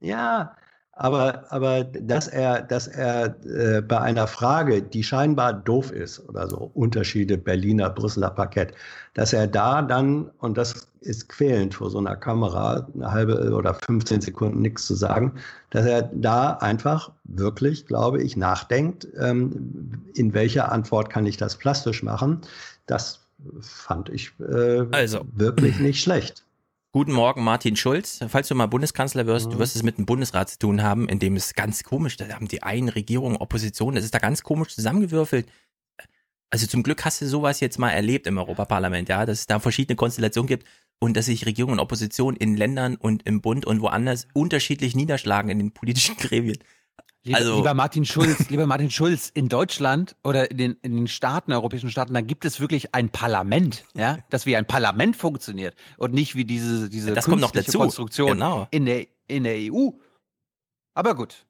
Ja, aber, aber dass er, dass er äh, bei einer Frage, die scheinbar doof ist oder so, Unterschiede Berliner, Brüsseler Parkett, dass er da dann, und das ist quälend vor so einer Kamera, eine halbe oder 15 Sekunden nichts zu sagen, dass er da einfach wirklich, glaube ich, nachdenkt, ähm, in welcher Antwort kann ich das plastisch machen. Das fand ich äh, also. wirklich nicht schlecht. Guten Morgen, Martin Schulz. Falls du mal Bundeskanzler wirst, mhm. du wirst es mit dem Bundesrat zu tun haben, in dem es ganz komisch, da haben die einen Regierung, Opposition, das ist da ganz komisch zusammengewürfelt. Also zum Glück hast du sowas jetzt mal erlebt im Europaparlament, ja, dass es da verschiedene Konstellationen gibt und dass sich Regierung und Opposition in Ländern und im Bund und woanders unterschiedlich niederschlagen in den politischen <laughs> Gremien. Lieber, also, lieber Martin Schulz, lieber Martin Schulz, in Deutschland oder in den, in den Staaten, europäischen Staaten, da gibt es wirklich ein Parlament, ja, das wie ein Parlament funktioniert und nicht wie diese, diese das kommt noch dazu. Konstruktion genau. in, der, in der EU. Aber gut.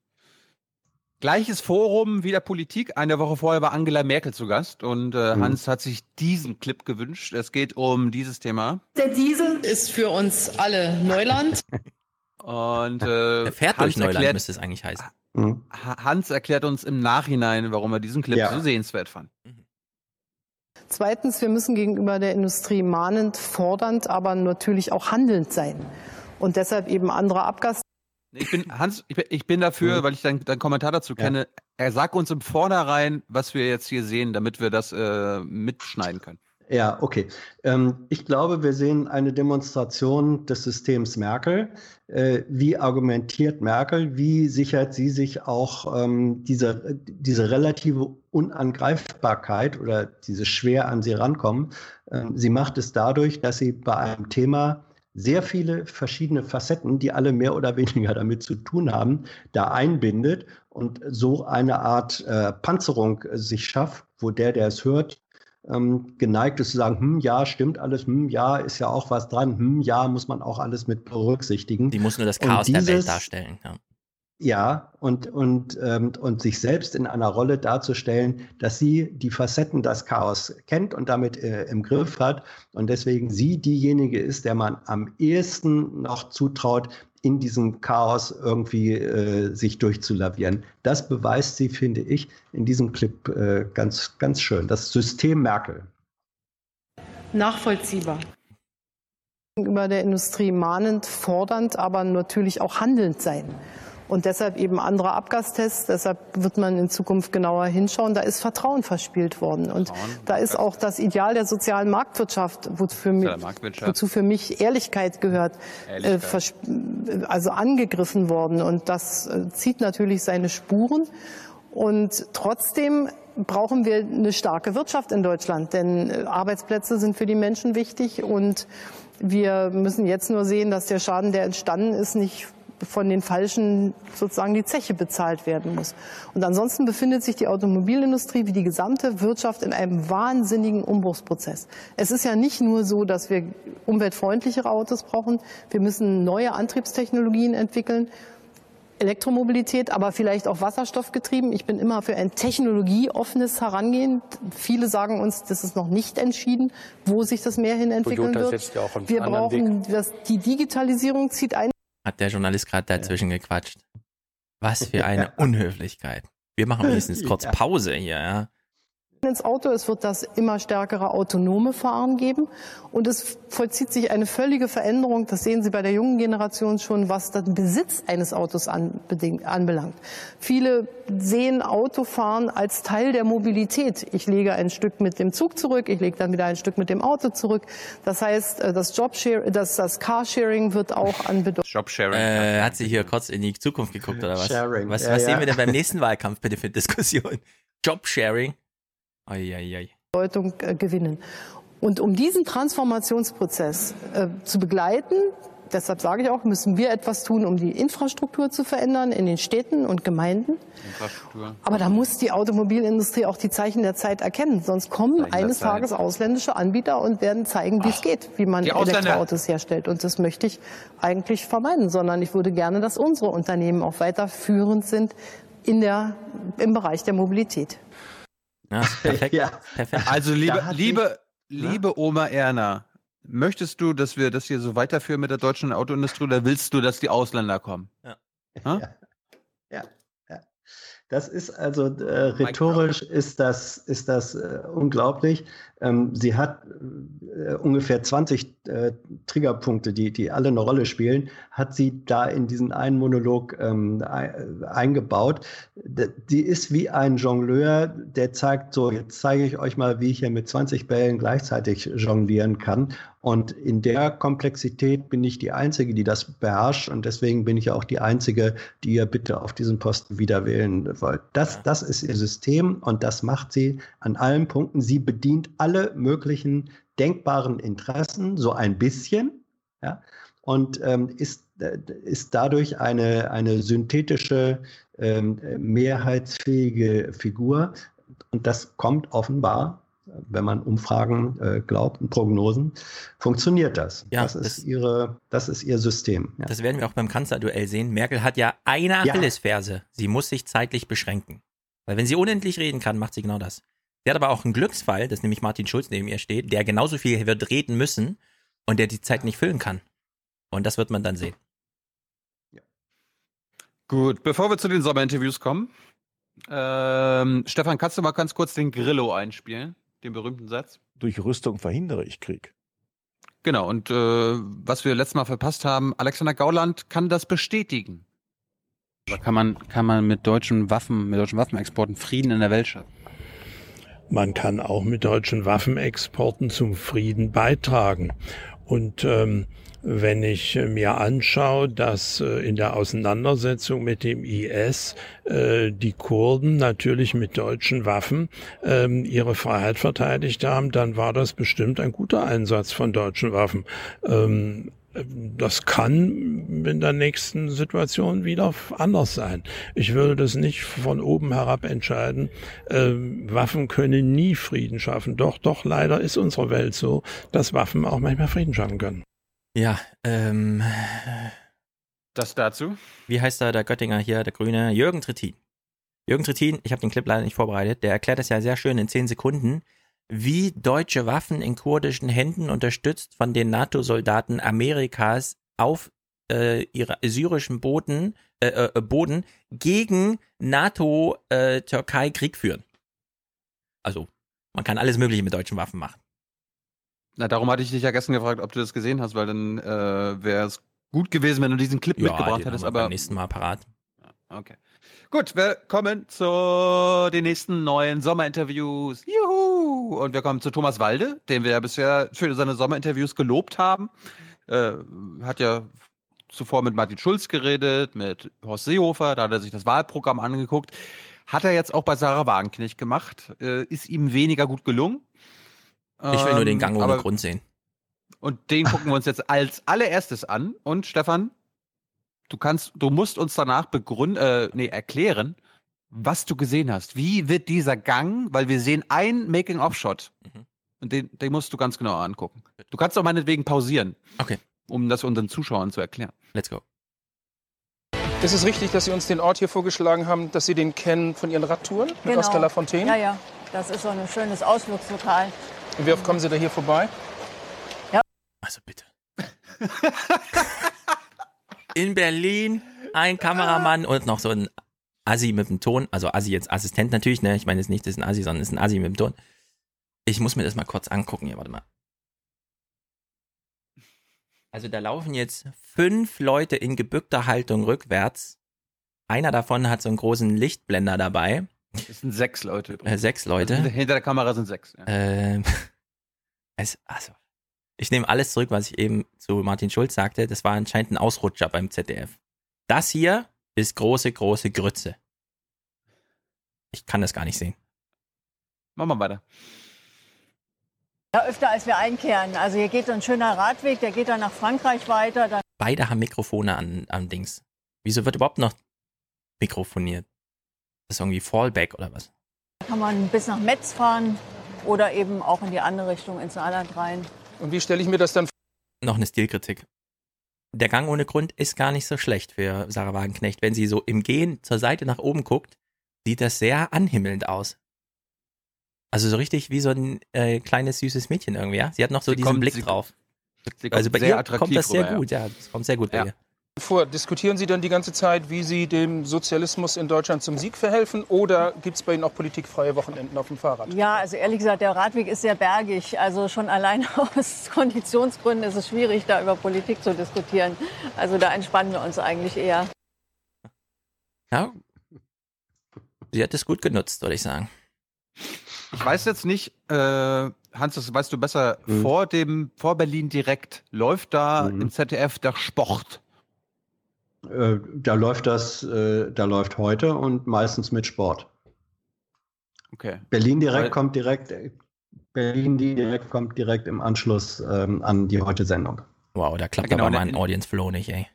Gleiches Forum wie der Politik. Eine Woche vorher war Angela Merkel zu Gast und äh, mhm. Hans hat sich diesen Clip gewünscht. Es geht um dieses Thema. Der Diesel ist für uns alle Neuland. <laughs> und äh, er fährt Hans durch Neuland, erklärt, müsste es eigentlich heißen. Mhm. Hans erklärt uns im Nachhinein, warum er diesen Clip ja. so sehenswert fand. Mhm. Zweitens, wir müssen gegenüber der Industrie mahnend, fordernd, aber natürlich auch handelnd sein. Und deshalb eben andere Abgas. Ich bin, Hans, ich bin, ich bin dafür, mhm. weil ich deinen dein Kommentar dazu kenne. Ja. Er sagt uns im Vornherein, was wir jetzt hier sehen, damit wir das äh, mitschneiden können. Ja, okay. Ähm, ich glaube, wir sehen eine Demonstration des Systems Merkel. Äh, wie argumentiert Merkel? Wie sichert sie sich auch ähm, diese, diese relative Unangreifbarkeit oder diese schwer an sie rankommen? Ähm, sie macht es dadurch, dass sie bei einem Thema sehr viele verschiedene Facetten, die alle mehr oder weniger damit zu tun haben, da einbindet und so eine Art äh, Panzerung sich schafft, wo der, der es hört, ähm, geneigt ist zu sagen, hm, ja, stimmt alles, hm, ja, ist ja auch was dran, hm, ja, muss man auch alles mit berücksichtigen. Die muss nur das Chaos dieses, der Welt darstellen. Ja. Ja, und, und, ähm, und sich selbst in einer Rolle darzustellen, dass sie die Facetten des Chaos kennt und damit äh, im Griff hat und deswegen sie diejenige ist, der man am ehesten noch zutraut, in diesem Chaos irgendwie äh, sich durchzulavieren. Das beweist sie, finde ich, in diesem Clip äh, ganz, ganz schön. Das System Merkel. Nachvollziehbar. Gegenüber der Industrie mahnend, fordernd, aber natürlich auch handelnd sein und deshalb eben andere Abgastests. Deshalb wird man in Zukunft genauer hinschauen. Da ist Vertrauen verspielt worden. Und da ist auch das Ideal der sozialen Marktwirtschaft, wozu, mich, wozu für mich Ehrlichkeit gehört, äh, Ehrlichkeit. Äh, also angegriffen worden. Und das äh, zieht natürlich seine Spuren. Und trotzdem brauchen wir eine starke Wirtschaft in Deutschland, denn äh, Arbeitsplätze sind für die Menschen wichtig und wir müssen jetzt nur sehen, dass der Schaden, der entstanden ist, nicht von den Falschen sozusagen die Zeche bezahlt werden muss. Und ansonsten befindet sich die Automobilindustrie wie die gesamte Wirtschaft in einem wahnsinnigen Umbruchsprozess. Es ist ja nicht nur so, dass wir umweltfreundlichere Autos brauchen. Wir müssen neue Antriebstechnologien entwickeln. Elektromobilität, aber vielleicht auch wasserstoffgetrieben. Ich bin immer für ein technologieoffenes Herangehen. Viele sagen uns, das ist noch nicht entschieden, wo sich das mehr hin entwickeln Toyota wird. Ja wir brauchen, das, die Digitalisierung zieht ein hat der Journalist gerade dazwischen ja. gequatscht. Was für <laughs> eine Unhöflichkeit. Wir machen wenigstens <laughs> kurz. Pause hier, ja. Ins Auto. Es wird das immer stärkere autonome Fahren geben. Und es vollzieht sich eine völlige Veränderung. Das sehen Sie bei der jungen Generation schon, was den Besitz eines Autos anbelangt. Viele sehen Autofahren als Teil der Mobilität. Ich lege ein Stück mit dem Zug zurück, ich lege dann wieder ein Stück mit dem Auto zurück. Das heißt, äh, das Jobshare, das, das Carsharing wird auch an Bedeutung. Jobsharing. Äh, hat sie hier kurz in die Zukunft geguckt oder was? Sharing, Was, ja, was ja. sehen wir denn beim nächsten Wahlkampf bitte für Diskussion? <laughs> Jobsharing? Eieiei. Bedeutung äh, gewinnen. Und um diesen Transformationsprozess äh, zu begleiten, deshalb sage ich auch, müssen wir etwas tun, um die Infrastruktur zu verändern in den Städten und Gemeinden. Infrastruktur. Aber da muss die Automobilindustrie auch die Zeichen der Zeit erkennen. Sonst kommen Zeichen eines. Tages ausländische Anbieter und werden zeigen, wie es geht, wie man Elektroautos herstellt. Und das möchte ich eigentlich vermeiden, sondern ich würde gerne, dass unsere Unternehmen auch weiter führend sind in der, im Bereich der Mobilität. Ja, <laughs> perfekt. Ja. perfekt. Also liebe, liebe, sich- liebe Oma Erna, möchtest du, dass wir das hier so weiterführen mit der deutschen Autoindustrie oder willst du, dass die Ausländer kommen? Ja. Ja. Ja, ja. Das ist also äh, rhetorisch ist das, ist das äh, unglaublich. Ähm, sie hat äh, ungefähr 20 äh, Triggerpunkte, die, die alle eine Rolle spielen, hat sie da in diesen einen Monolog ähm, ei- eingebaut. Die ist wie ein Jongleur, der zeigt, so, jetzt zeige ich euch mal, wie ich hier mit 20 Bällen gleichzeitig jonglieren kann. Und in der Komplexität bin ich die Einzige, die das beherrscht. Und deswegen bin ich auch die Einzige, die ihr bitte auf diesen Posten wieder wählen wollt. Das, das ist ihr System und das macht sie an allen Punkten. Sie bedient alle möglichen denkbaren Interessen, so ein bisschen. Ja, und ähm, ist, äh, ist dadurch eine, eine synthetische, ähm, mehrheitsfähige Figur. Und das kommt offenbar, wenn man Umfragen äh, glaubt und Prognosen, funktioniert das. Ja, das, ist das- ihre, das ist ihr System. Ja. Das werden wir auch beim Kanzlerduell sehen. Merkel hat ja eine Ja. Achillesferse. Sie muss sich zeitlich beschränken. Weil wenn sie unendlich reden kann, macht sie genau das. Sie hat aber auch einen Glücksfall, dass nämlich Martin Schulz neben ihr steht, der genauso viel wird reden müssen und der die Zeit nicht füllen kann. Und das wird man dann sehen. Gut, bevor wir zu den Sommerinterviews kommen, ähm, Stefan, kannst du mal ganz kurz den Grillo einspielen, den berühmten Satz? Durch Rüstung verhindere ich Krieg. Genau, und äh, was wir letztes Mal verpasst haben, Alexander Gauland kann das bestätigen. Kann man, kann man mit deutschen Waffen, mit deutschen Waffenexporten Frieden in der Welt schaffen? Man kann auch mit deutschen Waffenexporten zum Frieden beitragen. Und ähm, wenn ich mir anschaue, dass äh, in der Auseinandersetzung mit dem IS äh, die Kurden natürlich mit deutschen Waffen ähm, ihre Freiheit verteidigt haben, dann war das bestimmt ein guter Einsatz von deutschen Waffen. Ähm, das kann in der nächsten Situation wieder anders sein. Ich würde das nicht von oben herab entscheiden. Ähm, Waffen können nie Frieden schaffen. Doch, doch, leider ist unsere Welt so, dass Waffen auch manchmal Frieden schaffen können. Ja, ähm, Das dazu? wie heißt da der Göttinger hier, der Grüne? Jürgen Trittin. Jürgen Trittin, ich habe den Clip leider nicht vorbereitet, der erklärt das ja sehr schön in zehn Sekunden, wie deutsche Waffen in kurdischen Händen unterstützt von den NATO-Soldaten Amerikas auf äh, ihre syrischen Boden, äh, äh, Boden gegen NATO-Türkei Krieg führen. Also, man kann alles Mögliche mit deutschen Waffen machen. Na, darum hatte ich dich ja gestern gefragt, ob du das gesehen hast, weil dann äh, wäre es gut gewesen, wenn du diesen Clip mitgebracht den hättest, aber beim nächsten Mal parat. Okay. Gut, wir kommen zu den nächsten neuen Sommerinterviews. Juhu! Und wir kommen zu Thomas Walde, den wir ja bisher für seine Sommerinterviews gelobt haben. Äh, hat ja zuvor mit Martin Schulz geredet, mit Horst Seehofer, da hat er sich das Wahlprogramm angeguckt. Hat er jetzt auch bei Sarah Wagenknecht gemacht. Äh, ist ihm weniger gut gelungen. Ich will nur den Ähm, Gang ohne Grund sehen. Und den gucken wir uns jetzt als allererstes an. Und Stefan, du kannst, du musst uns danach begründen, äh, nee, erklären, was du gesehen hast. Wie wird dieser Gang, weil wir sehen einen Making-of-Shot. Mhm. Und den, den musst du ganz genau angucken. Du kannst auch meinetwegen pausieren. Okay. Um das unseren Zuschauern zu erklären. Let's go. Ist es richtig, dass Sie uns den Ort hier vorgeschlagen haben, dass Sie den kennen von Ihren Radtouren mit Genau. Oskar Lafontaine? Ja, ja. Das ist so ein schönes Ausflugslokal. Und wie oft kommen Sie da hier vorbei? Also bitte. <laughs> In Berlin ein Kameramann und noch so ein Assi mit dem Ton, also Assi jetzt Assistent natürlich, ne? Ich meine jetzt nicht, das ist ein Assi, sondern ist ein Assi mit dem Ton. Ich muss mir das mal kurz angucken hier, warte mal. Also da laufen jetzt fünf Leute in gebückter Haltung rückwärts. Einer davon hat so einen großen Lichtblender dabei. Das sind sechs Leute. Äh, sechs Leute. Also hinter der Kamera sind sechs. Ja. Ähm, <laughs> es, also, ich nehme alles zurück, was ich eben zu Martin Schulz sagte. Das war anscheinend ein Ausrutscher beim ZDF. Das hier ist große, große Grütze. Ich kann das gar nicht sehen. Machen wir weiter. Ja, öfter als wir einkehren. Also hier geht so ein schöner Radweg, der geht dann nach Frankreich weiter. Dann Beide haben Mikrofone an, am Dings. Wieso wird überhaupt noch mikrofoniert? Das ist irgendwie Fallback oder was? kann man bis nach Metz fahren oder eben auch in die andere Richtung ins Saarland rein. Und wie stelle ich mir das dann Noch eine Stilkritik. Der Gang ohne Grund ist gar nicht so schlecht für Sarah Wagenknecht. Wenn sie so im Gehen zur Seite nach oben guckt, sieht das sehr anhimmelnd aus. Also so richtig wie so ein äh, kleines süßes Mädchen irgendwie, ja? Sie hat noch so Sie diesen kommt- Blick sie- drauf. Sie kommt Also bei sehr ihr attraktiv kommt das sehr rüber, ja. gut, ja. Das kommt sehr gut bei Ja. ihr. Vor? Diskutieren Sie dann die ganze Zeit, wie Sie dem Sozialismus in Deutschland zum Sieg verhelfen? Oder gibt es bei Ihnen auch politikfreie Wochenenden auf dem Fahrrad? Ja, also ehrlich gesagt, der Radweg ist sehr bergig. Also schon allein <laughs> aus Konditionsgründen ist es schwierig, da über Politik zu diskutieren. Also da entspannen wir uns eigentlich eher. Ja. Sie hat es gut genutzt, würde ich sagen. Ich weiß jetzt nicht, äh, Hans, das weißt du besser, vor dem, vor Berlin direkt läuft da im ZDF der Sport. Äh, da läuft das, äh, da läuft heute und meistens mit Sport. Okay. Berlin direkt Weil- kommt direkt, Berlin direkt kommt direkt im Anschluss ähm, an die heute Sendung. Wow, da klappt Ja, genau, aber in- mein Audience Flow nicht, ey.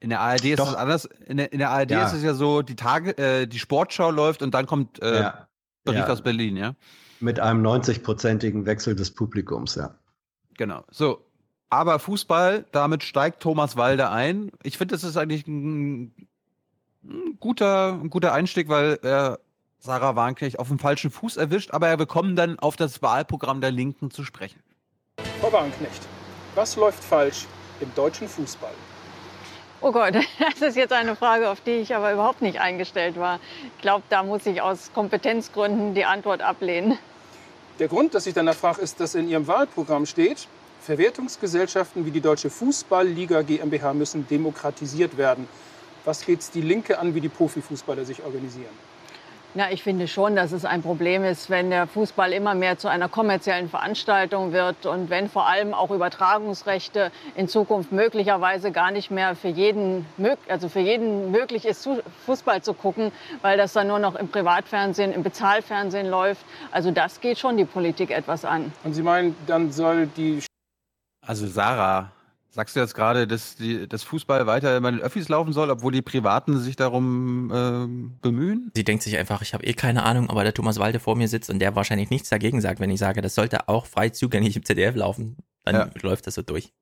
In der ARD ist Doch. es anders. In der, in der ARD Ja. ist es ja so, die Tage, äh, die Sportschau läuft und dann kommt äh, Ja. Bericht Ja. aus Berlin, ja. Mit einem 90-prozentigen Wechsel des Publikums, ja. Genau. So. Aber Fußball, damit steigt Thomas Walde ein. Ich finde, das ist eigentlich ein, ein, guter, ein guter Einstieg, weil er Sarah Warnknecht auf dem falschen Fuß erwischt, aber wir kommen dann auf das Wahlprogramm der Linken zu sprechen. Frau Wagenknecht, was läuft falsch im deutschen Fußball? Oh Gott, <laughs> das ist jetzt eine Frage, auf die ich aber überhaupt nicht eingestellt war. Ich glaube, da muss ich aus Kompetenzgründen die Antwort ablehnen. Der Grund, dass ich danach frage, ist, dass in Ihrem Wahlprogramm steht, Verwertungsgesellschaften wie die Deutsche Fußballliga GmbH müssen demokratisiert werden. Was geht's die Linke an, wie die Profifußballer sich organisieren? Na, ich finde schon, dass es ein Problem ist, wenn der Fußball immer mehr zu einer kommerziellen Veranstaltung wird und wenn vor allem auch Übertragungsrechte in Zukunft möglicherweise gar nicht mehr für jeden, also für jeden möglich ist, Fußball zu gucken, weil das dann nur noch im Privatfernsehen, im Bezahlfernsehen läuft. Also das geht schon die Politik etwas an. Und Sie meinen, dann soll die Also Sarah, sagst du jetzt gerade, dass die, das Fußball weiter bei den Öffis laufen soll, obwohl die Privaten sich darum ähm, bemühen? Sie denkt sich einfach, ich habe eh keine Ahnung, aber der Thomas Walde vor mir sitzt und der wahrscheinlich nichts dagegen sagt, wenn ich sage, das sollte auch frei zugänglich im ZDF laufen. Dann Ja. läuft das so durch.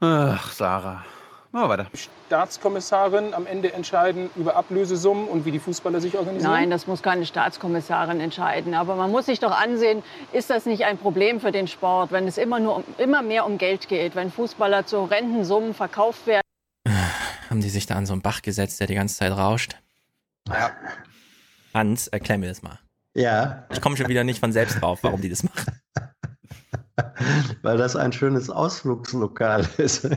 Ach, Sarah. Machen wir weiter. Staatskommissarin am Ende entscheiden über Ablösesummen und wie die Fußballer sich organisieren? Nein, das muss keine Staatskommissarin entscheiden. Aber man muss sich doch ansehen, ist das nicht ein Problem für den Sport, wenn es immer, nur um, immer mehr um Geld geht, wenn Fußballer zu Rentensummen verkauft werden? <sighs> Haben die sich da an so einen Bach gesetzt, der die ganze Zeit rauscht? Ja. Hans, erklär mir das mal. Ja, Ich komme schon wieder nicht von selbst drauf, warum die das machen. <laughs> <laughs> weil das ein schönes Ausflugslokal <laughs> ist.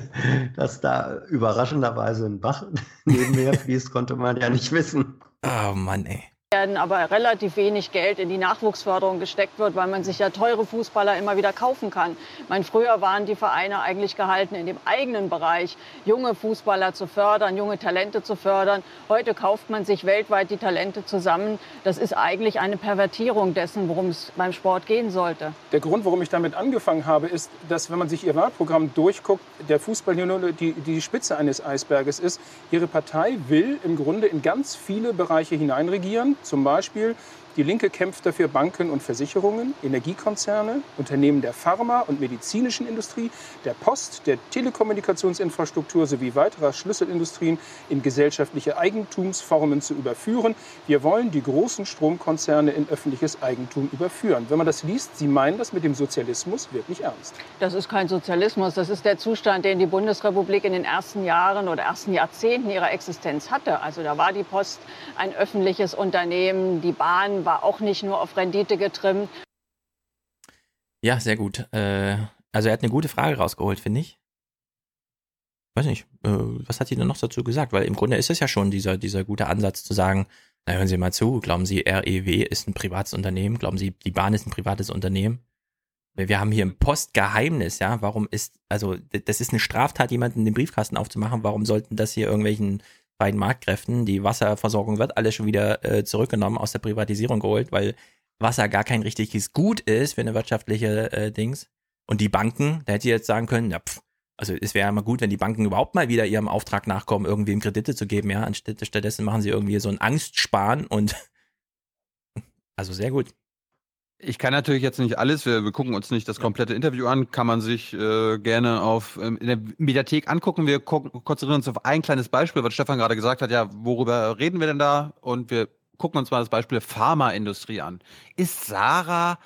Dass da überraschenderweise ein Bach <laughs> nebenher fließt, konnte man ja nicht wissen. Oh Mann, ey. Werden aber relativ wenig Geld in die Nachwuchsförderung gesteckt wird, weil man sich ja teure Fußballer immer wieder kaufen kann. Ich meine, früher waren die Vereine eigentlich gehalten, in dem eigenen Bereich junge Fußballer zu fördern, junge Talente zu fördern. Heute kauft man sich weltweit die Talente zusammen. Das ist eigentlich eine Pervertierung dessen, worum es beim Sport gehen sollte. Der Grund, warum ich damit angefangen habe, ist, dass wenn man sich Ihr Wahlprogramm durchguckt, der Fußball nur die, die Spitze eines Eisberges ist. Ihre Partei will im Grunde in ganz viele Bereiche hineinregieren. Zum Beispiel Die Linke kämpft dafür Banken und Versicherungen, Energiekonzerne, Unternehmen der Pharma- und medizinischen Industrie, der Post, der Telekommunikationsinfrastruktur sowie weiterer Schlüsselindustrien in gesellschaftliche Eigentumsformen zu überführen. Wir wollen die großen Stromkonzerne in öffentliches Eigentum überführen. Wenn man das liest, Sie meinen das mit dem Sozialismus wirklich ernst. Das ist kein Sozialismus. Das ist der Zustand, den die Bundesrepublik in den ersten Jahren oder ersten Jahrzehnten ihrer Existenz hatte. Also da war die Post ein öffentliches Unternehmen, die Bahn war auch nicht nur auf Rendite getrimmt. Ja, sehr gut. Äh, also er hat eine gute Frage rausgeholt, finde ich. Weiß nicht, äh, was hat sie denn noch dazu gesagt? Weil im Grunde ist es ja schon dieser, dieser gute Ansatz zu sagen, na hören Sie mal zu, glauben Sie, REW ist ein privates Unternehmen? Glauben Sie, die Bahn ist ein privates Unternehmen? Wir haben hier ein Postgeheimnis, ja. Warum ist, also das ist eine Straftat, jemanden den Briefkasten aufzumachen. Warum sollten das hier irgendwelchen beiden Marktkräften, die Wasserversorgung wird alles schon wieder äh, zurückgenommen, aus der Privatisierung geholt, weil Wasser gar kein richtiges Gut ist für eine wirtschaftliche äh, Dings. Und die Banken, da hätte ich jetzt sagen können, ja, pff, also es wäre ja mal gut, wenn die Banken überhaupt mal wieder ihrem Auftrag nachkommen, irgendwem Kredite zu geben, ja. Anstatt, stattdessen machen sie irgendwie so ein Angstsparen und <laughs> also sehr gut. Ich kann natürlich jetzt nicht alles, wir, wir gucken uns nicht das komplette Interview an, kann man sich äh, gerne auf ähm, in der Mediathek angucken. Wir konzentrieren uns auf ein kleines Beispiel, was Stefan gerade gesagt hat, ja, worüber reden wir denn da? Und wir gucken uns mal das Beispiel Pharmaindustrie an. Ist Sarah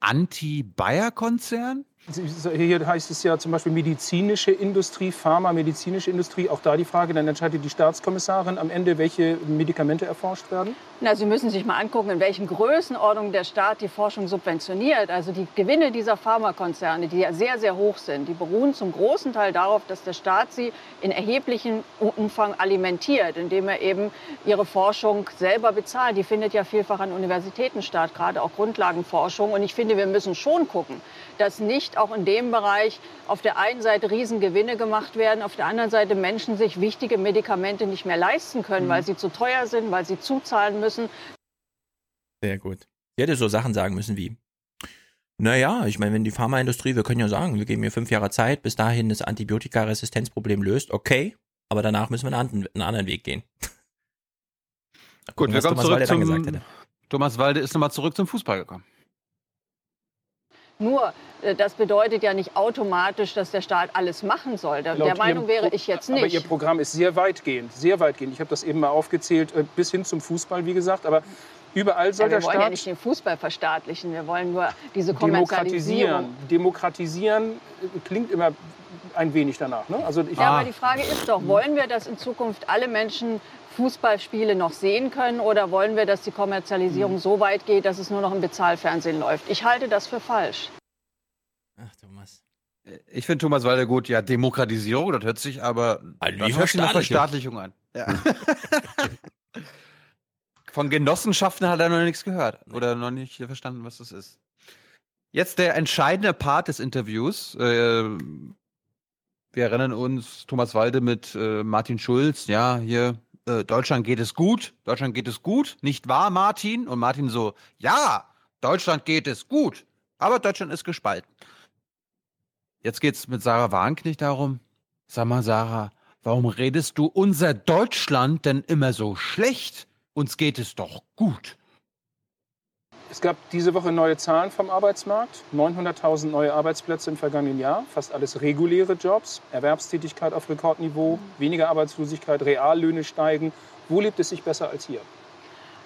Anti-Bayer-Konzern? Hier heißt es ja zum Beispiel medizinische Industrie, Pharma, medizinische Industrie. Auch da die Frage, dann entscheidet die Staatskommissarin am Ende, welche Medikamente erforscht werden? Na, Sie müssen sich mal angucken, in welchen Größenordnungen der Staat die Forschung subventioniert. Also die Gewinne dieser Pharmakonzerne, die ja sehr, sehr hoch sind, die beruhen zum großen Teil darauf, dass der Staat sie in erheblichem Umfang alimentiert, indem er eben ihre Forschung selber bezahlt. Die findet ja vielfach an Universitäten statt, gerade auch Grundlagenforschung. Und ich finde, wir müssen schon gucken, dass nicht auch in dem Bereich auf der einen Seite Riesengewinne gemacht werden, auf der anderen Seite Menschen sich wichtige Medikamente nicht mehr leisten können, mhm. weil sie zu teuer sind, weil sie zuzahlen müssen. Sehr gut. Ich hätte so Sachen sagen müssen wie, naja, ich meine, wenn die Pharmaindustrie, wir können ja sagen, wir geben ihr fünf Jahre Zeit, bis dahin das Antibiotikaresistenzproblem löst, okay, aber danach müssen wir einen anderen, einen anderen Weg gehen. Gut, wir kommen Thomas zurück Walde zum, Thomas Walde ist nochmal zurück zum Fußball gekommen. Nur, äh, das bedeutet ja nicht automatisch, dass der Staat alles machen soll. Der, der Meinung wäre ich jetzt nicht. Aber Ihr Programm ist sehr weitgehend, sehr weitgehend. Ich habe das eben mal aufgezählt, äh, bis hin zum Fußball, wie gesagt. Aber überall soll ja, der Staat... Wir wollen ja nicht den Fußball verstaatlichen, wir wollen nur diese Kommerzialisierung. Demokratisieren. Demokratisieren äh, klingt immer ein wenig danach. Ne? Also ich ja, aber die Frage ist doch, wollen wir, dass in Zukunft alle Menschen Fußballspiele noch sehen können oder wollen wir, dass die Kommerzialisierung mhm. so weit geht, dass es nur noch im Bezahlfernsehen läuft? Ich halte das für falsch. Ach, Thomas. Ich finde Thomas Walder gut. Ja, Demokratisierung, das hört sich aber das hört sich nach Verstaatlichung an. Ja. <laughs> <laughs> Von Genossenschaften hat er noch nichts gehört oder noch nicht verstanden, was das ist. Jetzt der entscheidende Part des Interviews. Äh, wir erinnern uns, Thomas Walde mit äh, Martin Schulz, ja, hier äh, Deutschland geht es gut, Deutschland geht es gut, nicht wahr, Martin? Und Martin so, ja, Deutschland geht es gut, aber Deutschland ist gespalten. Jetzt geht es mit Sarah Warnknecht darum. Sag mal, Sarah, warum redest du unser Deutschland denn immer so schlecht? Uns geht es doch gut. Es gab diese Woche neue Zahlen vom Arbeitsmarkt. 900.000 neue Arbeitsplätze im vergangenen Jahr. Fast alles reguläre Jobs. Erwerbstätigkeit auf Rekordniveau. Weniger Arbeitslosigkeit. Reallöhne steigen. Wo lebt es sich besser als hier?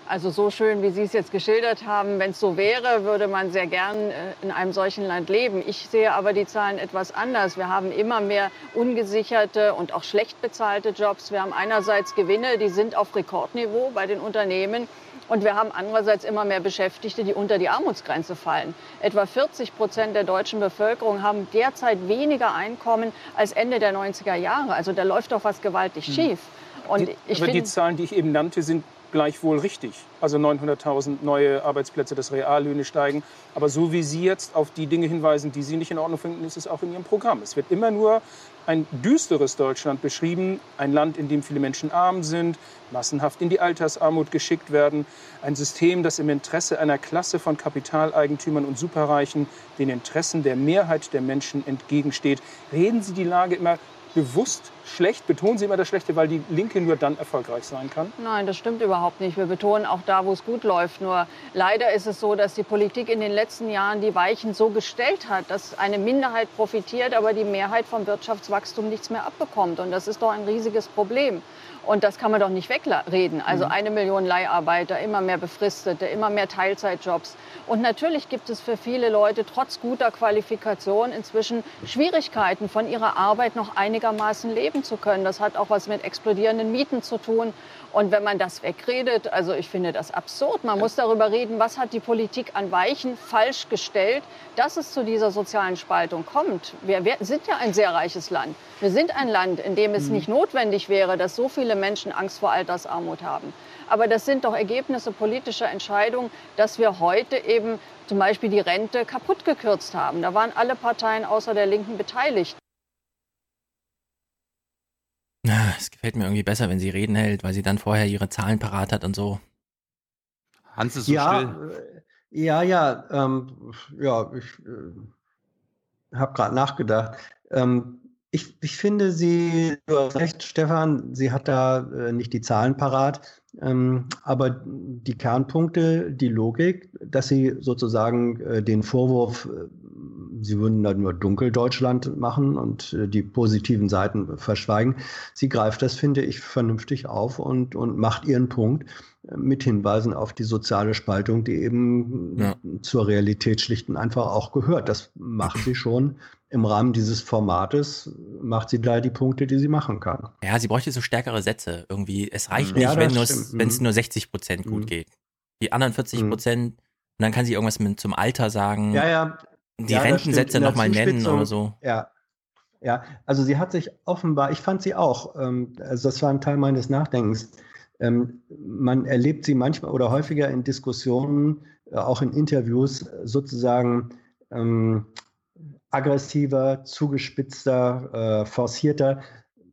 Also so schön, wie Sie es jetzt geschildert haben, wenn es so wäre, würde man sehr gern äh, in einem solchen Land leben. Ich sehe aber die Zahlen etwas anders. Wir haben immer mehr ungesicherte und auch schlecht bezahlte Jobs. Wir haben einerseits Gewinne, die sind auf Rekordniveau bei den Unternehmen. Und wir haben andererseits immer mehr Beschäftigte, die unter die Armutsgrenze fallen. Etwa 40 Prozent der deutschen Bevölkerung haben derzeit weniger Einkommen als Ende der 90er Jahre. Also da läuft doch was gewaltig hm. schief. Und ich Aber die Zahlen, die ich eben nannte, sind gleichwohl richtig. Also 900.000 neue Arbeitsplätze, dass Reallöhne steigen. Aber so wie Sie jetzt auf die Dinge hinweisen, die Sie nicht in Ordnung finden, ist es auch in Ihrem Programm. Es wird immer nur ein düsteres Deutschland beschrieben. Ein Land, in dem viele Menschen arm sind, massenhaft in die Altersarmut geschickt werden. Ein System, das im Interesse einer Klasse von Kapitaleigentümern und Superreichen den Interessen der Mehrheit der Menschen entgegensteht. Reden Sie die Lage immer bewusst schlecht? Betonen Sie immer das Schlechte, weil die Linke nur dann erfolgreich sein kann? Nein, das stimmt überhaupt nicht. Wir betonen auch da, wo es gut läuft. Nur leider ist es so, dass die Politik in den letzten Jahren die Weichen so gestellt hat, dass eine Minderheit profitiert, aber die Mehrheit vom Wirtschaftswachstum nichts mehr abbekommt. Und das ist doch ein riesiges Problem. Und das kann man doch nicht wegreden. Also eine Million Leiharbeiter, immer mehr Befristete, immer mehr Teilzeitjobs. Und natürlich gibt es für viele Leute trotz guter Qualifikation inzwischen Schwierigkeiten, von ihrer Arbeit noch einigermaßen leben zu können. Das hat auch was mit explodierenden Mieten zu tun. Und wenn man das wegredet, also ich finde das absurd. Man muss darüber reden, was hat die Politik an Weichen falsch gestellt, dass es zu dieser sozialen Spaltung kommt. Wir, wir sind ja ein sehr reiches Land. Wir sind ein Land, in dem es Mhm. nicht notwendig wäre, dass so viele Menschen Angst vor Altersarmut haben. Aber das sind doch Ergebnisse politischer Entscheidungen, dass wir heute eben zum Beispiel die Rente kaputt gekürzt haben. Da waren alle Parteien außer der Linken beteiligt. Es gefällt mir irgendwie besser, wenn sie reden hält, weil sie dann vorher ihre Zahlen parat hat und so. Hans ist ja, äh, ja, ja, ähm, ja, ich äh, habe gerade nachgedacht. Ähm, ich, ich finde sie, du hast recht, Stefan, sie hat da äh, nicht die Zahlen parat, ähm, aber die Kernpunkte, die Logik, dass sie sozusagen äh, den Vorwurf, äh, sie würden da nur Dunkeldeutschland machen und äh, die positiven Seiten verschweigen, sie greift das, finde ich, vernünftig auf und, und macht ihren Punkt äh, mit Hinweisen auf die soziale Spaltung, die eben Ja. zur Realität schlicht und einfach auch gehört. Das macht sie schon im Rahmen dieses Formates, macht sie da die Punkte, die sie machen kann. Ja, sie bräuchte so stärkere Sätze irgendwie. Es reicht Mhm. nicht, Ja, wenn es Mhm. nur 60 Prozent gut Mhm. geht. Die anderen 40 Prozent, und dann kann sie irgendwas mit, zum Alter sagen. Ja, ja. Die Ja, Rentensätze nochmal nennen oder so. Ja. Ja, also sie hat sich offenbar, ich fand sie auch, ähm, also das war ein Teil meines Nachdenkens. Ähm, man erlebt sie manchmal oder häufiger in Diskussionen, äh, auch in Interviews, sozusagen ähm, aggressiver, zugespitzter, äh, forcierter.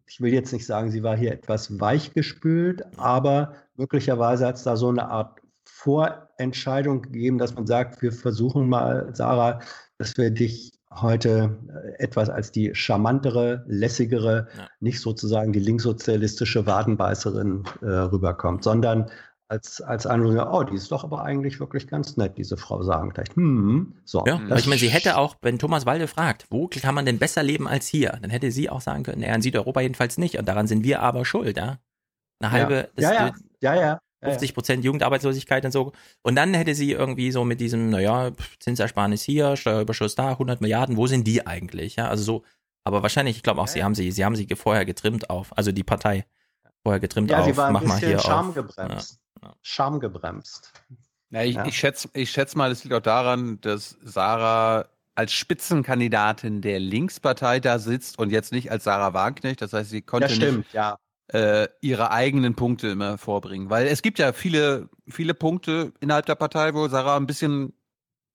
Ich will jetzt nicht sagen, sie war hier etwas weichgespült, aber möglicherweise hat es da so eine Art Vorentscheidung gegeben, dass man sagt, wir versuchen mal, Sarah, dass wir dich heute äh, etwas als die charmantere, lässigere, nicht sozusagen die linkssozialistische Wadenbeißerin äh, rüberkommt, sondern als, als eine, oh, die ist doch aber eigentlich wirklich ganz nett, diese Frau sagen gleich. Hm, so. Ja, das weil ich meine, sie hätte auch, wenn Thomas Walde fragt, wo kann man denn besser leben als hier, dann hätte sie auch sagen können, naja, in Südeuropa jedenfalls nicht. Und daran sind wir aber schuld, ja. Eine halbe, ja, ja, ja, ja, ja. 50 Prozent Jugendarbeitslosigkeit und so. Und dann hätte sie irgendwie so mit diesem, naja, Zinsersparnis hier, Steuerüberschuss da, 100 Milliarden, wo sind die eigentlich? Ja, also so, aber wahrscheinlich, ich glaube auch, sie haben sie, sie haben sie vorher getrimmt auf, also die Partei vorher getrimmt Ja, auf, sie war ein mach bisschen hier auf. schamgebremst. Schamgebremst. Ja, ich, Ja. ich schätze ich schätz mal, es liegt auch daran, dass Sarah als Spitzenkandidatin der Linkspartei da sitzt und jetzt nicht als Sarah Wagenknecht. Das heißt, sie konnte Das stimmt, nicht ja. Äh, ihre eigenen Punkte immer vorbringen. Weil es gibt ja viele, viele Punkte innerhalb der Partei, wo Sarah ein bisschen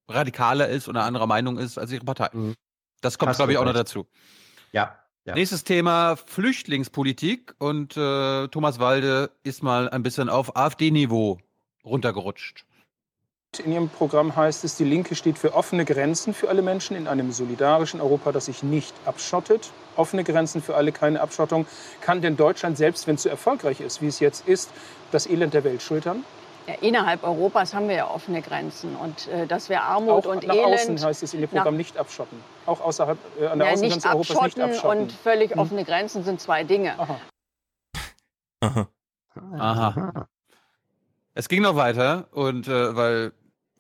radikaler ist und eine andere Meinung ist als ihre Partei. Das kommt, Mhm. Glaube ich, auch noch dazu. Ja. ja. Nächstes Thema Flüchtlingspolitik und äh, Thomas Walde ist mal ein bisschen auf AfD-Niveau runtergerutscht. In Ihrem Programm heißt es, die Linke steht für offene Grenzen für alle Menschen in einem solidarischen Europa, das sich nicht abschottet. Offene Grenzen für alle, keine Abschottung. Kann denn Deutschland, selbst wenn es so erfolgreich ist, wie es jetzt ist, das Elend der Welt schultern? Ja, innerhalb Europas haben wir ja offene Grenzen und äh, dass wir Armut Auch und nach Elend außen heißt es in Ihrem nach- Programm nicht abschotten. Auch außerhalb äh, an der ja, Außengrenze nicht Europas nicht abschotten abschotten. und völlig Hm. offene Grenzen sind zwei Dinge. Aha. Es ging noch weiter und äh, weil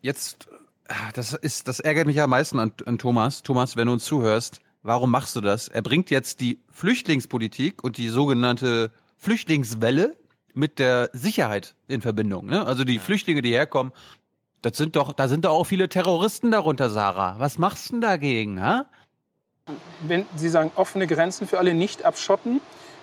jetzt, ah, das ist, das ärgert mich ja am meisten an, an Thomas. Thomas, wenn du uns zuhörst, warum machst du das? Er bringt jetzt die Flüchtlingspolitik und die sogenannte Flüchtlingswelle mit der Sicherheit in Verbindung. Ne? Also die Flüchtlinge, die herkommen, das sind doch, da sind doch auch viele Terroristen darunter, Sarah. Was machst du denn dagegen, ha? Wenn Sie sagen, offene Grenzen für alle nicht abschotten,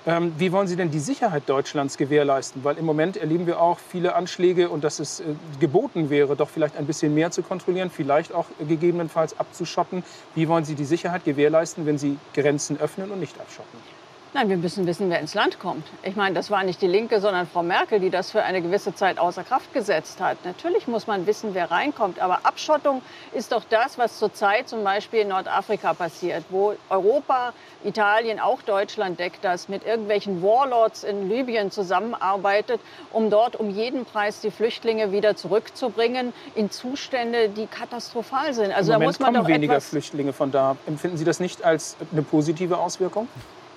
ähm, wie wollen Sie denn die Sicherheit Deutschlands gewährleisten? Weil im Moment erleben wir auch viele Anschläge und dass es äh, geboten wäre, doch vielleicht ein bisschen mehr zu kontrollieren, vielleicht auch äh, gegebenenfalls abzuschotten. Wie wollen Sie die Sicherheit gewährleisten, wenn Sie Grenzen öffnen und nicht abschotten? Nein, wir müssen wissen, wer ins Land kommt. Ich meine, das war nicht die Linke, sondern Frau Merkel, die das für eine gewisse Zeit außer Kraft gesetzt hat. Natürlich muss man wissen, wer reinkommt. Aber Abschottung ist doch das, was zurzeit zum Beispiel in Nordafrika passiert, wo Europa, Italien, auch Deutschland deckt das, mit irgendwelchen Warlords in Libyen zusammenarbeitet, um dort um jeden Preis die Flüchtlinge wieder zurückzubringen in Zustände, die katastrophal sind. Also Im Moment da muss man kommen weniger Flüchtlinge von da. Empfinden Sie das nicht als eine positive Auswirkung?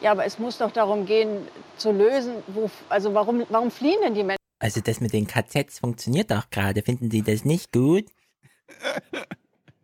Ja, aber es muss doch darum gehen, zu lösen, wo, also warum, warum fliehen denn die Menschen? Also das mit den KZs funktioniert doch gerade. Finden Sie das nicht gut?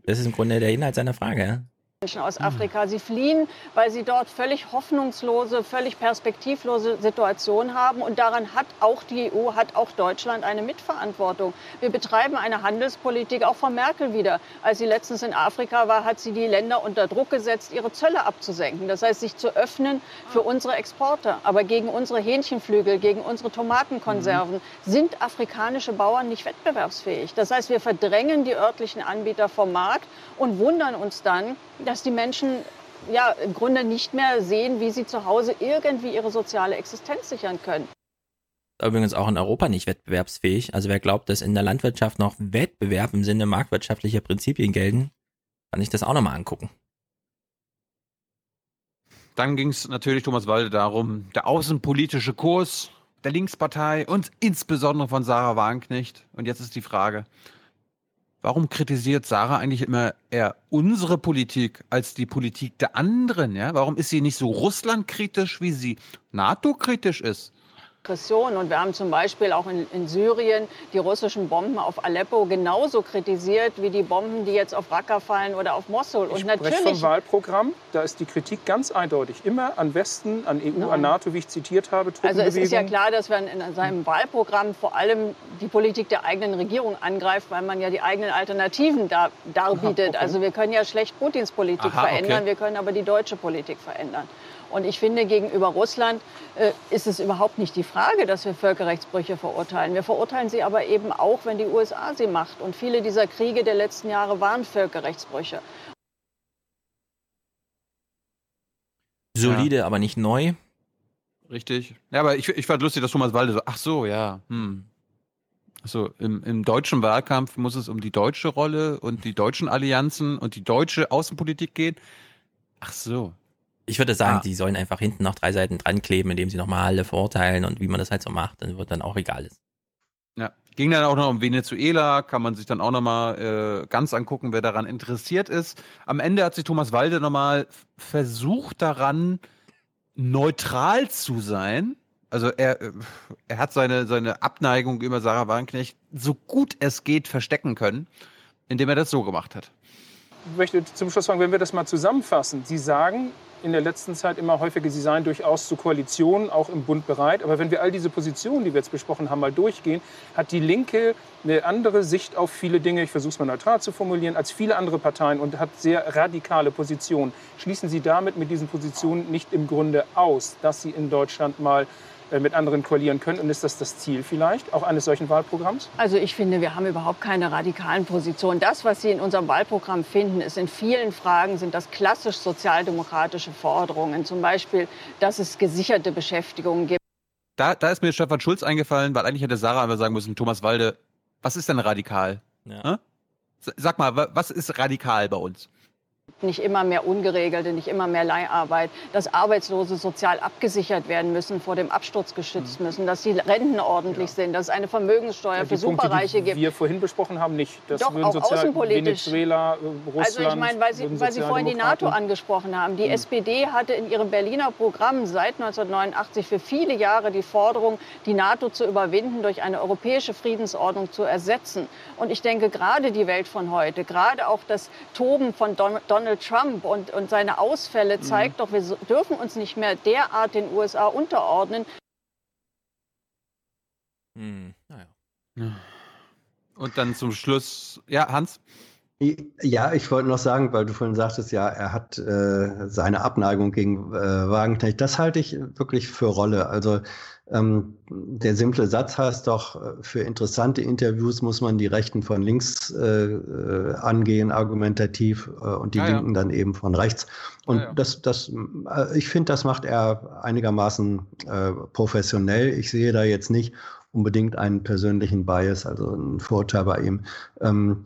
Das ist im Grunde der Inhalt seiner Frage. Menschen aus Afrika. Sie fliehen, weil sie dort völlig hoffnungslose, völlig perspektivlose Situationen haben. Und daran hat auch die EU, hat auch Deutschland eine Mitverantwortung. Wir betreiben eine Handelspolitik, auch Frau Merkel wieder. Als sie letztens in Afrika war, hat sie die Länder unter Druck gesetzt, ihre Zölle abzusenken. Das heißt, sich zu öffnen für unsere Exporte. Aber gegen unsere Hähnchenflügel, gegen unsere Tomatenkonserven sind afrikanische Bauern nicht wettbewerbsfähig. Das heißt, wir verdrängen die örtlichen Anbieter vom Markt und wundern uns dann, dass die Menschen ja im Grunde nicht mehr sehen, wie sie zu Hause irgendwie ihre soziale Existenz sichern können. Übrigens auch in Europa nicht wettbewerbsfähig. Also wer glaubt, dass in der Landwirtschaft noch Wettbewerb im Sinne marktwirtschaftlicher Prinzipien gelten, kann ich das auch nochmal angucken. Dann ging es natürlich Thomas Walde darum, der außenpolitische Kurs der Linkspartei und insbesondere von Sarah Wagenknecht. Und jetzt ist die Frage, Warum kritisiert Sarah eigentlich immer eher unsere Politik als die Politik der anderen? Ja? Warum ist sie nicht so russlandkritisch, wie sie NATO-kritisch ist? Aggression. Und wir haben zum Beispiel auch in, in, Syrien die russischen Bomben auf Aleppo genauso kritisiert wie die Bomben, die jetzt auf Raqqa fallen oder auf Mosul. Und ich natürlich vom Wahlprogramm. Da ist die Kritik ganz eindeutig. Immer an Westen, an EU, Nein. an NATO, wie ich zitiert habe. Also es ist ja klar, dass man in seinem Wahlprogramm vor allem die Politik der eigenen Regierung angreift, weil man ja die eigenen Alternativen da, darbietet. Okay. Also wir können ja schlecht Putins Politik Aha, verändern, okay. wir können aber die deutsche Politik verändern. Und ich finde, gegenüber Russland äh, ist es überhaupt nicht die Frage, dass wir Völkerrechtsbrüche verurteilen. Wir verurteilen sie aber eben auch, wenn die USA sie macht. Und viele dieser Kriege der letzten Jahre waren Völkerrechtsbrüche. Solide, ja. aber nicht neu. Richtig. Ja, aber ich, ich fand lustig, dass Thomas Walde so, ach so, ja, hm. Also im, im deutschen Wahlkampf muss es um die deutsche Rolle und die deutschen Allianzen und die deutsche Außenpolitik gehen. Ach so, ich würde sagen, ah. die sollen einfach hinten noch drei Seiten dran kleben, indem sie nochmal alle verurteilen und wie man das halt so macht, dann wird dann auch egal ist. Ja, ging dann auch noch um Venezuela, kann man sich dann auch nochmal äh, ganz angucken, wer daran interessiert ist. Am Ende hat sich Thomas Walde nochmal versucht daran, neutral zu sein. Also er, äh, er hat seine, seine Abneigung über Sarah Wagenknecht so gut es geht verstecken können, indem er das so gemacht hat. Ich möchte zum Schluss fragen, wenn wir das mal zusammenfassen. Sie sagen, in der letzten Zeit immer häufiger, sie seien durchaus zu Koalitionen, auch im Bund bereit. Aber wenn wir all diese Positionen, die wir jetzt besprochen haben, mal durchgehen, hat die Linke eine andere Sicht auf viele Dinge, ich versuche es mal neutral zu formulieren, als viele andere Parteien und hat sehr radikale Positionen. Schließen Sie damit mit diesen Positionen nicht im Grunde aus, dass Sie in Deutschland mal mit anderen koalieren können. Und ist das das Ziel vielleicht auch eines solchen Wahlprogramms? Also ich finde, wir haben überhaupt keine radikalen Positionen. Das, was Sie in unserem Wahlprogramm finden, ist in vielen Fragen sind das klassisch sozialdemokratische Forderungen. Zum Beispiel, dass es gesicherte Beschäftigung gibt. Da, da ist mir Stefan Schulz eingefallen, weil eigentlich hätte Sarah einfach sagen müssen, Thomas Walde, was ist denn radikal? Ja. Sag mal, was ist radikal bei uns? Nicht immer mehr Ungeregelte, nicht immer mehr Leiharbeit, dass Arbeitslose sozial abgesichert werden müssen, vor dem Absturz geschützt mhm. müssen, dass die Renten ordentlich ja. sind, dass es eine Vermögenssteuer ja, für Punkte, Superreiche die gibt. wir vorhin besprochen haben, nicht. Das Doch, auch sozial außenpolitisch. Venezuela, Russland, also ich meine, weil Sie, weil Sie vorhin die NATO angesprochen haben. Die mhm. SPD hatte in ihrem Berliner Programm seit 1989 für viele Jahre die Forderung, die NATO zu überwinden, durch eine europäische Friedensordnung zu ersetzen. Und ich denke, gerade die Welt von heute, gerade auch das Toben von Donald Donald Trump und, und seine Ausfälle mhm. zeigt mhm. doch, wir dürfen uns nicht mehr derart den USA unterordnen. Hm, naja. Und dann zum Schluss, ja, Hans? Ja, ich wollte noch sagen, weil du vorhin sagtest, ja, er hat äh, seine Abneigung gegen äh, Wagenknecht. Das halte ich wirklich für Rolle. Also ähm, der simple Satz heißt doch, äh, für interessante Interviews muss man die Rechten von links äh, äh angehen, argumentativ, äh, und die ja, Linken ja. dann eben von rechts. Und ja, das, das, äh, ich finde, das macht er einigermaßen äh, professionell. Ich sehe da jetzt nicht unbedingt einen persönlichen Bias, also einen Vorteil bei ihm. Ähm,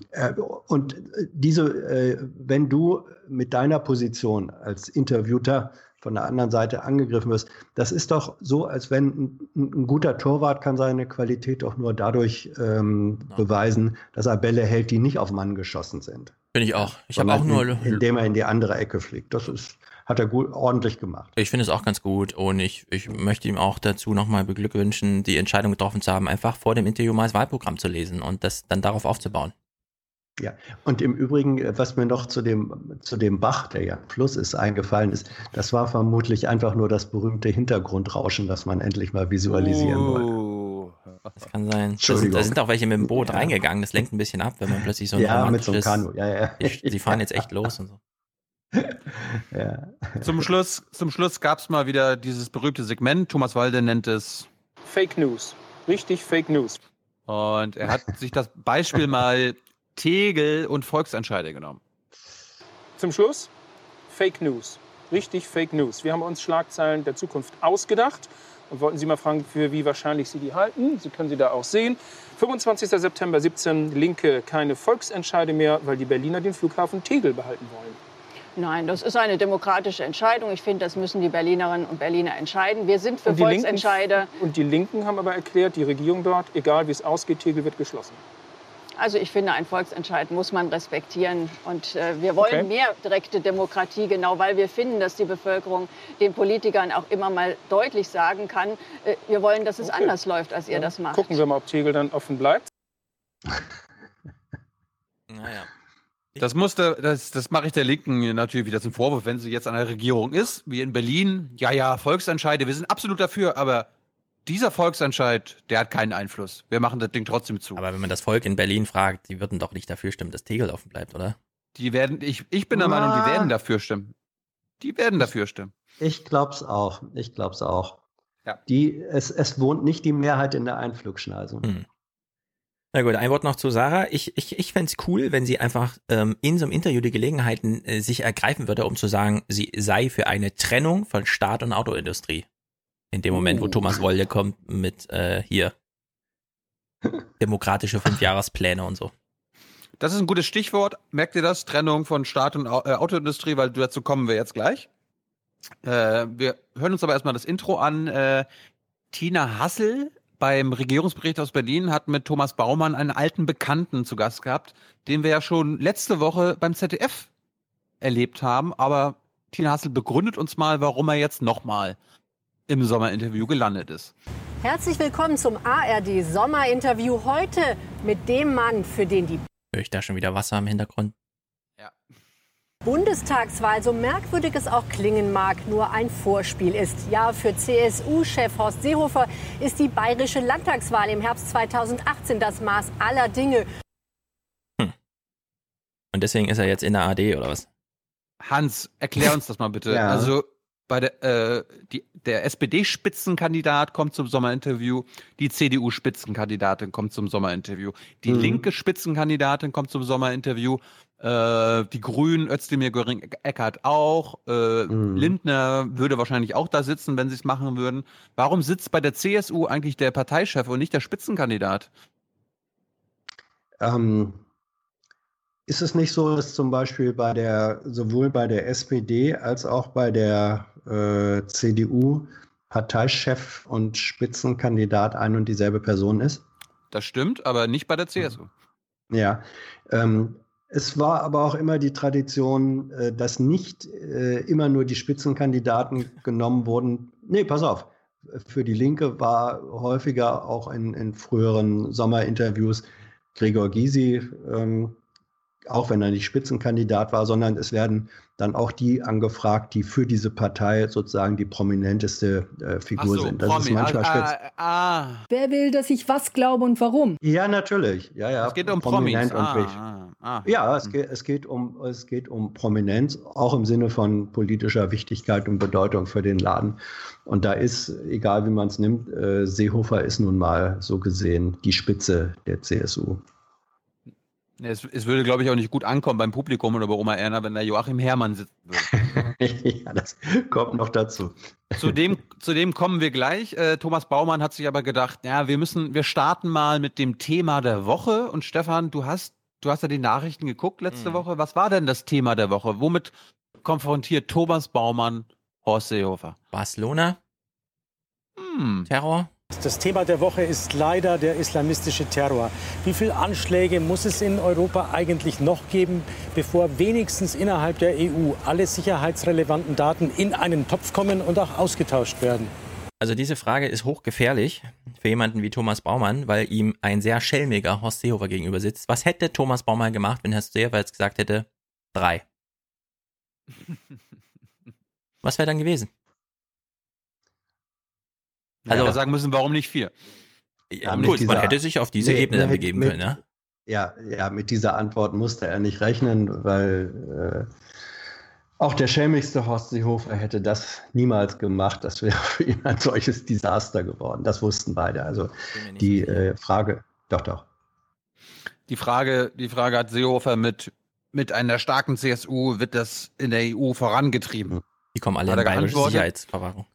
und diese, wenn du mit deiner Position als Interviewter von der anderen Seite angegriffen wirst. Das ist doch so, als wenn ein, ein guter Torwart kann seine Qualität doch nur dadurch ähm, ja. beweisen, dass er Bälle hält, die nicht auf Mann geschossen sind. Bin ich auch. Ich habe auch nur. In, indem er in die andere Ecke fliegt. Das ist, hat er gut, ordentlich gemacht. Ich finde es auch ganz gut und ich, ich möchte ihm auch dazu nochmal beglückwünschen, die Entscheidung getroffen zu haben, einfach vor dem Interview mal das Wahlprogramm zu lesen und das dann darauf aufzubauen. Ja, und im Übrigen, äh, was mir noch zu dem, zu dem Bach, der ja Fluss ist, eingefallen ist, das war vermutlich einfach nur das berühmte Hintergrundrauschen, das man endlich mal visualisieren oh. wollte. Das kann sein. Da sind, da sind auch welche mit dem Boot ja. reingegangen. Das lenkt ein bisschen ab, wenn man plötzlich so ein Ja, mit so einem Kanu. Ja, ja. Sie fahren jetzt echt los und so. <laughs> Ja. Zum Schluss, zum Schluss gab es mal wieder dieses berühmte Segment. Thomas Walde nennt es Fake News. Richtig Fake News. Und er hat sich das Beispiel mal Tegel und Volksentscheide genommen. Zum Schluss Fake News. Richtig Fake News. Wir haben uns Schlagzeilen der Zukunft ausgedacht und wollten Sie mal fragen, für wie wahrscheinlich Sie die halten. Sie können sie da auch sehen. 25. September 17, Linke keine Volksentscheide mehr, weil die Berliner den Flughafen Tegel behalten wollen. Nein, das ist eine demokratische Entscheidung. Ich finde, das müssen die Berlinerinnen und Berliner entscheiden. Wir sind für und Volksentscheide. Linken, und die Linken haben aber erklärt, die Regierung dort, egal wie es ausgeht, Tegel wird geschlossen. Also ich finde, ein Volksentscheid muss man respektieren. Und äh, wir wollen okay. mehr direkte Demokratie, genau weil wir finden, dass die Bevölkerung den Politikern auch immer mal deutlich sagen kann, äh, wir wollen, dass es okay. anders läuft, als ihr ja. das macht. Gucken wir mal, ob Tegel dann offen bleibt. naja. Das musste, das, das mache ich der Linken natürlich wieder zum Vorwurf, wenn sie jetzt an der Regierung ist, wie in Berlin. Ja, ja, Volksentscheide, wir sind absolut dafür, aber dieser Volksentscheid, der hat keinen Einfluss. Wir machen das Ding trotzdem zu. Aber wenn man das Volk in Berlin fragt, die würden doch nicht dafür stimmen, dass Tegel offen bleibt, oder? Die werden, ich, ich bin der Meinung, die werden dafür stimmen. Die werden dafür stimmen. Ich glaub's auch. Ich glaub's auch. Ja. Die, es, es wohnt nicht die Mehrheit in der Einflugschneise. Hm. Na gut, ein Wort noch zu Sarah. Ich, ich, ich fände cool, wenn sie einfach ähm, in so einem Interview die Gelegenheiten äh, sich ergreifen würde, um zu sagen, sie sei für eine Trennung von Staat und Autoindustrie. In dem Moment, wo oh. Thomas Wolde kommt mit äh, hier <laughs> demokratische Fünfjahrespläne und so. Das ist ein gutes Stichwort. Merkt ihr das? Trennung von Staat und äh, Autoindustrie, weil dazu kommen wir jetzt gleich. Äh, wir hören uns aber erstmal das Intro an. Äh, Tina Hassel beim Regierungsbericht aus Berlin hat mit Thomas Baumann einen alten Bekannten zu Gast gehabt, den wir ja schon letzte Woche beim ZDF erlebt haben. Aber Tina Hassel begründet uns mal, warum er jetzt nochmal im Sommerinterview gelandet ist. Herzlich willkommen zum ARD Sommerinterview heute mit dem Mann, für den die Höre ich da schon wieder Wasser im Hintergrund? Ja. Bundestagswahl, so merkwürdig es auch klingen mag, nur ein Vorspiel ist. Ja, für CSU-Chef Horst Seehofer ist die bayerische Landtagswahl im Herbst 2018 das Maß aller Dinge. Hm. Und deswegen ist er jetzt in der AD oder was? Hans, erklär uns das mal bitte. Ja. Also bei der, äh, die, der SPD-Spitzenkandidat kommt zum Sommerinterview, die CDU-Spitzenkandidatin kommt zum Sommerinterview, die mhm. linke Spitzenkandidatin kommt zum Sommerinterview, äh, die Grünen, Özdemir Göring-Eckert auch, äh, mhm. Lindner würde wahrscheinlich auch da sitzen, wenn sie es machen würden. Warum sitzt bei der CSU eigentlich der Parteichef und nicht der Spitzenkandidat? Ähm, ist es nicht so, dass zum Beispiel bei der, sowohl bei der SPD als auch bei der äh, CDU Parteichef und Spitzenkandidat ein und dieselbe Person ist? Das stimmt, aber nicht bei der CSU. Ja. Ähm, es war aber auch immer die Tradition, äh, dass nicht äh, immer nur die Spitzenkandidaten genommen wurden. Nee, pass auf. Für die Linke war häufiger auch in, in früheren Sommerinterviews Gregor Gysi ähm, auch wenn er nicht Spitzenkandidat war, sondern es werden dann auch die angefragt, die für diese Partei sozusagen die prominenteste äh, Figur so, sind. Das Promi. ist manchmal ah, ah, ah. Wer will, dass ich was glaube und warum? Ja, natürlich. Ja, ja. Es geht um Prominent Promis. Und ah, Ah. Ja, es geht, es, geht um, es geht um Prominenz, auch im Sinne von politischer Wichtigkeit und Bedeutung für den Laden. Und da ist, egal wie man es nimmt, äh, Seehofer ist nun mal so gesehen die Spitze der CSU. Es, es würde, glaube ich, auch nicht gut ankommen beim Publikum oder bei Oma Erna, wenn da Joachim Herrmann sitzen würde. <laughs> ja, das kommt noch dazu. Zu dem, zu dem kommen wir gleich. Äh, Thomas Baumann hat sich aber gedacht, ja, wir müssen, wir starten mal mit dem Thema der Woche. Und Stefan, du hast, du hast ja die Nachrichten geguckt letzte Mhm. Woche. Was war denn das Thema der Woche? Womit konfrontiert Thomas Baumann Horst Seehofer? Barcelona? Hm. Terror? Das Thema der Woche ist leider der islamistische Terror. Wie viele Anschläge muss es in Europa eigentlich noch geben, bevor wenigstens innerhalb der EU alle sicherheitsrelevanten Daten in einen Topf kommen und auch ausgetauscht werden? Also diese Frage ist hochgefährlich für jemanden wie Thomas Baumann, weil ihm ein sehr schelmiger Horst Seehofer gegenüber sitzt. Was hätte Thomas Baumann gemacht, wenn Horst Seehofer jetzt gesagt hätte, drei? <laughs> Was wäre dann gewesen? Also ja, sagen müssen, warum nicht vier? Ja, gut, man dieser- hätte sich auf diese Nee, Ebene dann begeben mit- können, ne? Ja, ja, mit dieser Antwort musste er nicht rechnen, weil äh, auch der schelmigste Horst Seehofer hätte das niemals gemacht. Das wäre für ihn ein solches Desaster geworden. Das wussten beide. Also die äh, Frage, doch, doch. Die Frage, die Frage hat Seehofer mit, mit einer starken CSU wird das in der EU vorangetrieben. Die kommen alle in er bayerische geantwortet? Sicherheitsverwahrung.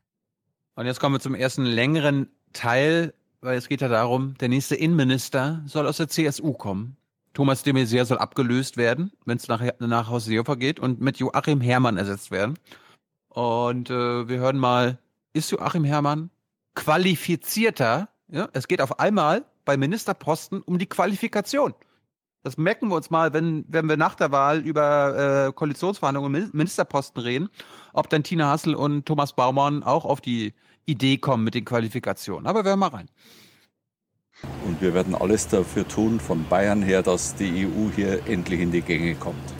Und jetzt kommen wir zum ersten längeren Teil, weil es geht ja darum, der nächste Innenminister soll aus der CSU kommen. Thomas de Maizière soll abgelöst werden, wenn es nach, nach Haus Seehofer geht und mit Joachim Herrmann ersetzt werden. Und äh, wir hören mal, ist Joachim Herrmann qualifizierter? Ja, es geht auf einmal bei Ministerposten um die Qualifikation. Das merken wir uns mal, wenn, wenn wir nach der Wahl über äh, Koalitionsverhandlungen und Min- Ministerposten reden, ob dann Tina Hassel und Thomas Baumann auch auf die Idee kommen mit den Qualifikationen. Aber wir hören mal rein. Und wir werden alles dafür tun, von Bayern her, dass die EU hier endlich in die Gänge kommt.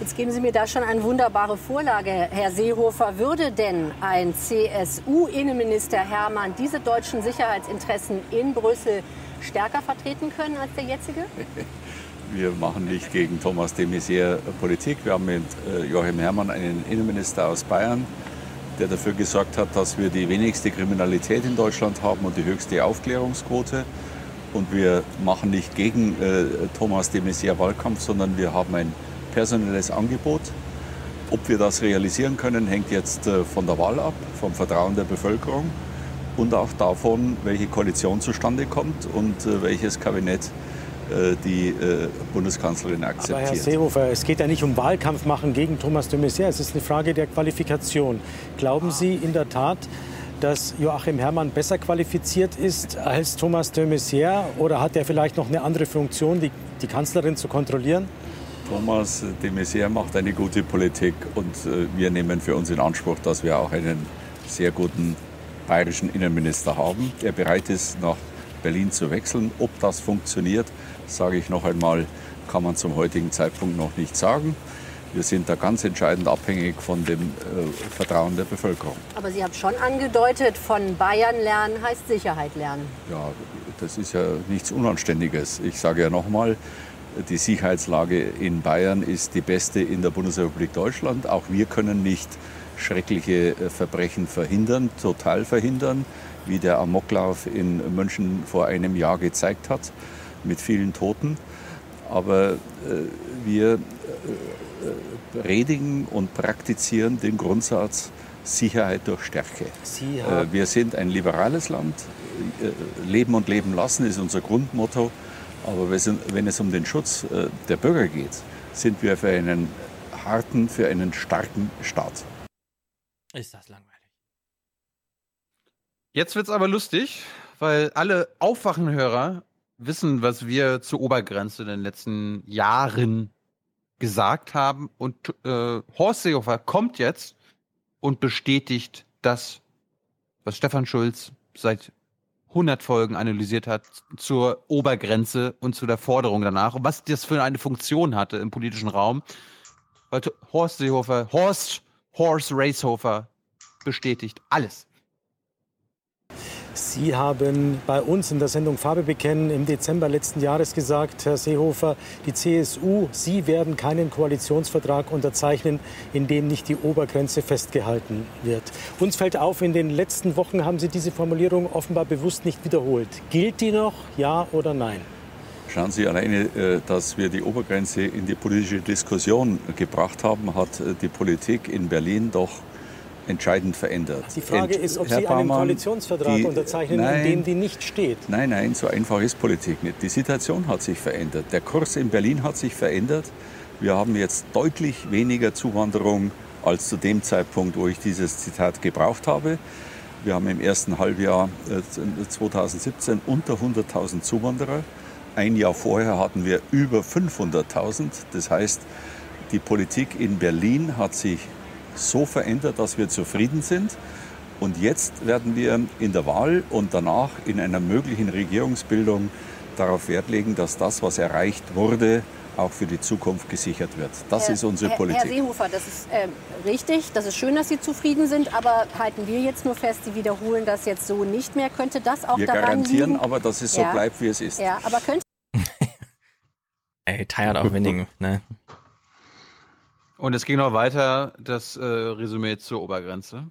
Jetzt geben Sie mir da schon eine wunderbare Vorlage, Herr Seehofer. Würde denn ein CSU-Innenminister Hermann diese deutschen Sicherheitsinteressen in Brüssel stärker vertreten können als der jetzige? <laughs> Wir machen nicht gegen Thomas de Maizière Politik. Wir haben mit äh, Joachim Herrmann einen Innenminister aus Bayern, der dafür gesorgt hat, dass wir die wenigste Kriminalität in Deutschland haben und die höchste Aufklärungsquote. Und wir machen nicht gegen äh, Thomas de Maizière Wahlkampf, sondern wir haben ein personelles Angebot. Ob wir das realisieren können, hängt jetzt äh, von der Wahl ab, vom Vertrauen der Bevölkerung und auch davon, welche Koalition zustande kommt und äh, welches Kabinett die äh, Bundeskanzlerin Aber Herr akzeptiert. Seehofer, es geht ja nicht um Wahlkampf machen gegen Thomas de Maizière. Es ist eine Frage der Qualifikation. Glauben Sie in der Tat, dass Joachim Herrmann besser qualifiziert ist als Thomas de Maizière? Oder hat er vielleicht noch eine andere Funktion, die, die Kanzlerin zu kontrollieren? Thomas de Maizière macht eine gute Politik und äh, wir nehmen für uns in Anspruch, dass wir auch einen sehr guten bayerischen Innenminister haben, der bereit ist, nach Berlin zu wechseln. Ob das funktioniert, sage ich noch einmal, kann man zum heutigen Zeitpunkt noch nicht sagen. Wir sind da ganz entscheidend abhängig von dem äh, Vertrauen der Bevölkerung. Aber Sie haben schon angedeutet, von Bayern lernen heißt Sicherheit lernen. Ja, das ist ja nichts Unanständiges. Ich sage ja nochmal, die Sicherheitslage in Bayern ist die beste in der Bundesrepublik Deutschland. Auch wir können nicht schreckliche äh, Verbrechen verhindern, total verhindern, wie der Amoklauf in München vor einem Jahr gezeigt hat, mit vielen Toten. Aber äh, wir äh, predigen und praktizieren den Grundsatz Sicherheit durch Stärke. Sie Äh, haben Wir sind ein liberales Land. Äh, Leben und Leben lassen ist unser Grundmotto. Aber wenn es um den Schutz äh, der Bürger geht, sind wir für einen harten, für einen starken Staat. Ist das langweilig. Jetzt wird's aber lustig, weil alle Aufwachenhörer wissen, was wir zur Obergrenze in den letzten Jahren gesagt haben. Und äh, Horst Seehofer kommt jetzt und bestätigt das, was Stefan Schulz seit 100 Folgen analysiert hat zur Obergrenze und zu der Forderung danach und was das für eine Funktion hatte im politischen Raum. Weil Horst Seehofer, Horst, Horst Racehofer bestätigt alles. Sie haben bei uns in der Sendung Farbe bekennen im Dezember letzten Jahres gesagt, Herr Seehofer, die CSU, Sie werden keinen Koalitionsvertrag unterzeichnen, in dem nicht die Obergrenze festgehalten wird. Uns fällt auf, in den letzten Wochen haben Sie diese Formulierung offenbar bewusst nicht wiederholt. Gilt die noch, ja oder nein? Schauen Sie alleine, äh, dass wir die Obergrenze in die politische Diskussion gebracht haben, hat äh, die Politik in Berlin doch entscheidend verändert. Die Frage Ent ist, ob Herr Sie einen Baumann, Koalitionsvertrag die- unterzeichnen, nein, in dem die nicht steht. Nein, nein, so einfach ist Politik nicht. Die Situation hat sich verändert. Der Kurs in Berlin hat sich verändert. Wir haben jetzt deutlich weniger Zuwanderung als zu dem Zeitpunkt, wo ich dieses Zitat gebraucht habe. Wir haben im ersten Halbjahr äh, 2017 unter 100.000 Zuwanderer. Ein Jahr vorher hatten wir über 500.000. Das heißt, die Politik in Berlin hat sich so verändert, dass wir zufrieden sind. Und jetzt werden wir in der Wahl und danach in einer möglichen Regierungsbildung darauf Wert legen, dass das, was erreicht wurde, auch für die Zukunft gesichert wird. Das Herr- ist unsere Herr, Politik. Herr Seehofer, das ist äh, richtig. Das ist schön, dass Sie zufrieden sind. Aber halten wir jetzt nur fest, Sie wiederholen das jetzt so nicht mehr. Könnte das auch wir daran garantieren liegen? aber, dass es so Ja. bleibt, wie es ist. Ja, aber könnte <laughs> Ey, tired of winning, ne? Und es ging noch weiter, das äh, Resümee zur Obergrenze.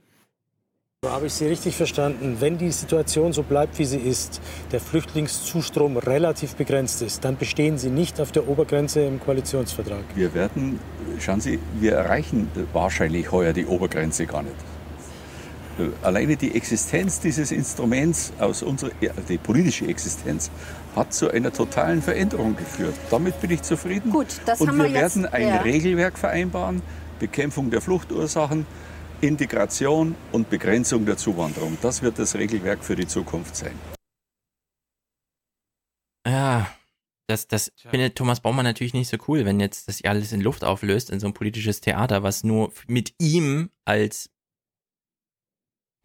So habe ich Sie richtig verstanden. Wenn die Situation so bleibt, wie sie ist, der Flüchtlingszustrom relativ begrenzt ist, dann bestehen Sie nicht auf der Obergrenze im Koalitionsvertrag. Wir werden, schauen Sie, wir erreichen wahrscheinlich heuer die Obergrenze gar nicht. Äh, Alleine die Existenz dieses Instruments, aus unserer, die politische Existenz, hat zu einer totalen Veränderung geführt. Damit bin ich zufrieden. Gut, das Und haben wir wir jetzt- werden ein ja. Regelwerk vereinbaren, Bekämpfung der Fluchtursachen, Integration und Begrenzung der Zuwanderung. Das wird das Regelwerk für die Zukunft sein. Ja, das, das findet Thomas Baumann natürlich nicht so cool, wenn jetzt das alles in Luft auflöst in so ein politisches Theater, was nur mit ihm als,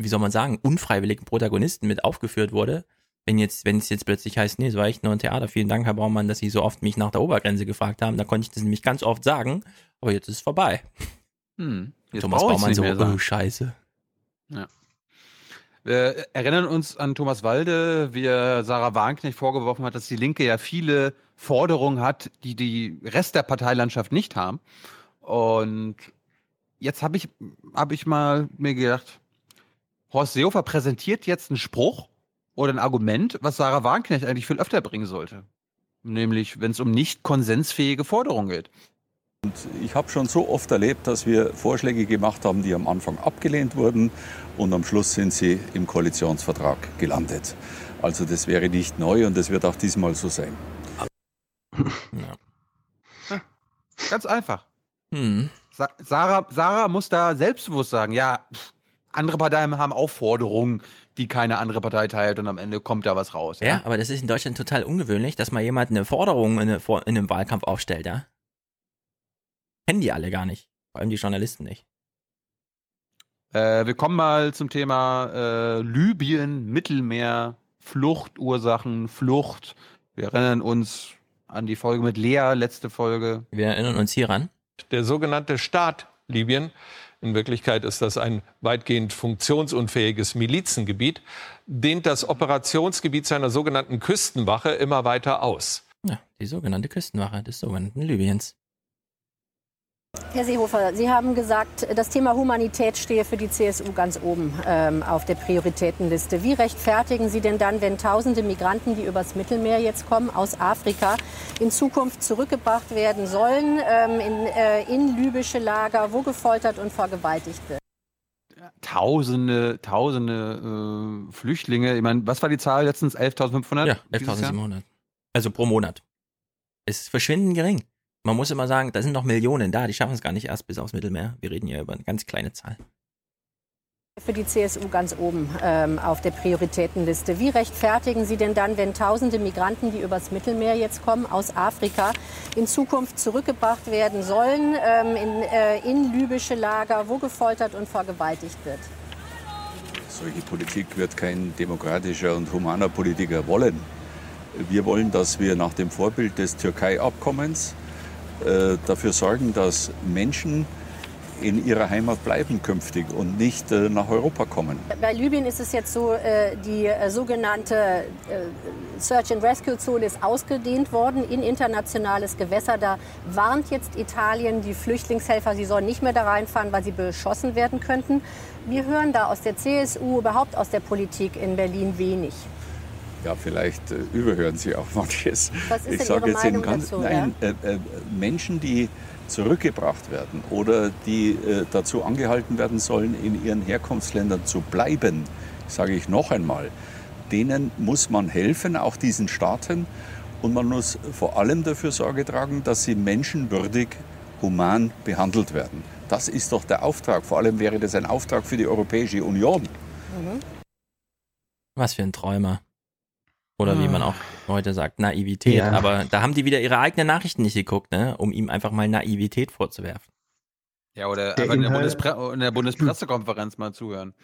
wie soll man sagen, unfreiwilligen Protagonisten mit aufgeführt wurde. Wenn jetzt, wenn es jetzt plötzlich heißt, nee, es war echt nur ein Theater, vielen Dank, Herr Baumann, dass Sie so oft mich nach der Obergrenze gefragt haben, da konnte ich das nämlich ganz oft sagen, aber jetzt ist es vorbei. Hm, Thomas Baumann so, oh, scheiße. Ja. Wir erinnern uns an Thomas Walde, wie er Sarah Wagenknecht vorgeworfen hat, dass die Linke ja viele Forderungen hat, die die Rest der Parteilandschaft nicht haben. Und jetzt habe ich, hab ich mal mir gedacht, Horst Seehofer präsentiert jetzt einen Spruch oder ein Argument, was Sarah Wagenknecht eigentlich viel öfter bringen sollte. Nämlich, wenn es um nicht konsensfähige Forderungen geht. Und ich habe schon so oft erlebt, dass wir Vorschläge gemacht haben, die am Anfang abgelehnt wurden und am Schluss sind sie im Koalitionsvertrag gelandet. Also das wäre nicht neu und das wird auch diesmal so sein. Ganz einfach. Hm. Sa Sarah, Sarah muss da selbstbewusst sagen, ja, andere Parteien haben auch Forderungen, die keine andere Partei teilt und am Ende kommt da was raus. Ja, aber das ist in Deutschland total ungewöhnlich, dass mal jemand eine Forderung in, eine, in einem Wahlkampf aufstellt, ja? Kennen die alle gar nicht. Vor allem die Journalisten nicht. Äh, wir kommen mal zum Thema äh, Libyen, Mittelmeer, Fluchtursachen, Flucht. Wir erinnern uns an die Folge mit Lea, letzte Folge. Wir erinnern uns hieran. Der sogenannte Staat Libyen, in Wirklichkeit ist das ein weitgehend funktionsunfähiges Milizengebiet, dehnt das Operationsgebiet seiner sogenannten Küstenwache immer weiter aus. Ja, die sogenannte Küstenwache des sogenannten Libyens. Herr Seehofer, Sie haben gesagt, das Thema Humanität stehe für die CSU ganz oben ähm, auf der Prioritätenliste. Wie rechtfertigen Sie denn dann, wenn tausende Migranten, die übers Mittelmeer jetzt kommen, aus Afrika, in Zukunft zurückgebracht werden sollen ähm, in, äh, in libysche Lager, wo gefoltert und vergewaltigt wird? Tausende, tausende äh, Flüchtlinge. Ich meine, was war die Zahl letztens? 11.500? Ja, dieses Jahr? 11.700. Also pro Monat. Es ist verschwindend gering. Man muss immer sagen, da sind noch Millionen da, die schaffen es gar nicht erst bis aufs Mittelmeer. Wir reden ja über eine ganz kleine Zahl. Für die CSU ganz oben ähm, auf der Prioritätenliste. Wie rechtfertigen Sie denn dann, wenn tausende Migranten, die übers Mittelmeer jetzt kommen, aus Afrika, in Zukunft zurückgebracht werden sollen ähm, in, äh, in libysche Lager, wo gefoltert und vergewaltigt wird? Solche Politik wird kein demokratischer und humaner Politiker wollen. Wir wollen, dass wir nach dem Vorbild des Türkei-Abkommens äh, dafür sorgen, dass Menschen in ihrer Heimat bleiben künftig und nicht äh, nach Europa kommen. Bei Libyen ist es jetzt so, äh, die äh, sogenannte äh, Search and Rescue Zone ist ausgedehnt worden in internationales Gewässer. Da warnt jetzt Italien die Flüchtlingshelfer, sie sollen nicht mehr da reinfahren, weil sie beschossen werden könnten. Wir hören da aus der CSU, überhaupt aus der Politik in Berlin wenig. Ja, vielleicht äh, überhören Sie auch manches. Was ist ich denn sage jetzt Ihnen Meinung ganz, dazu, nein, äh, äh, Menschen, die zurückgebracht werden oder die äh, dazu angehalten werden sollen, in ihren Herkunftsländern zu bleiben, sage ich noch einmal, denen muss man helfen, auch diesen Staaten. Und man muss vor allem dafür Sorge tragen, dass sie menschenwürdig, human behandelt werden. Das ist doch der Auftrag. Vor allem wäre das ein Auftrag für die Europäische Union. Was für ein Träumer. Oder wie man auch heute sagt, Naivität. Ja. Aber da haben die wieder ihre eigenen Nachrichten nicht geguckt, ne? um ihm einfach mal Naivität vorzuwerfen. Ja, oder Der einfach in der, Bundespre in der Bundespressekonferenz mal zuhören.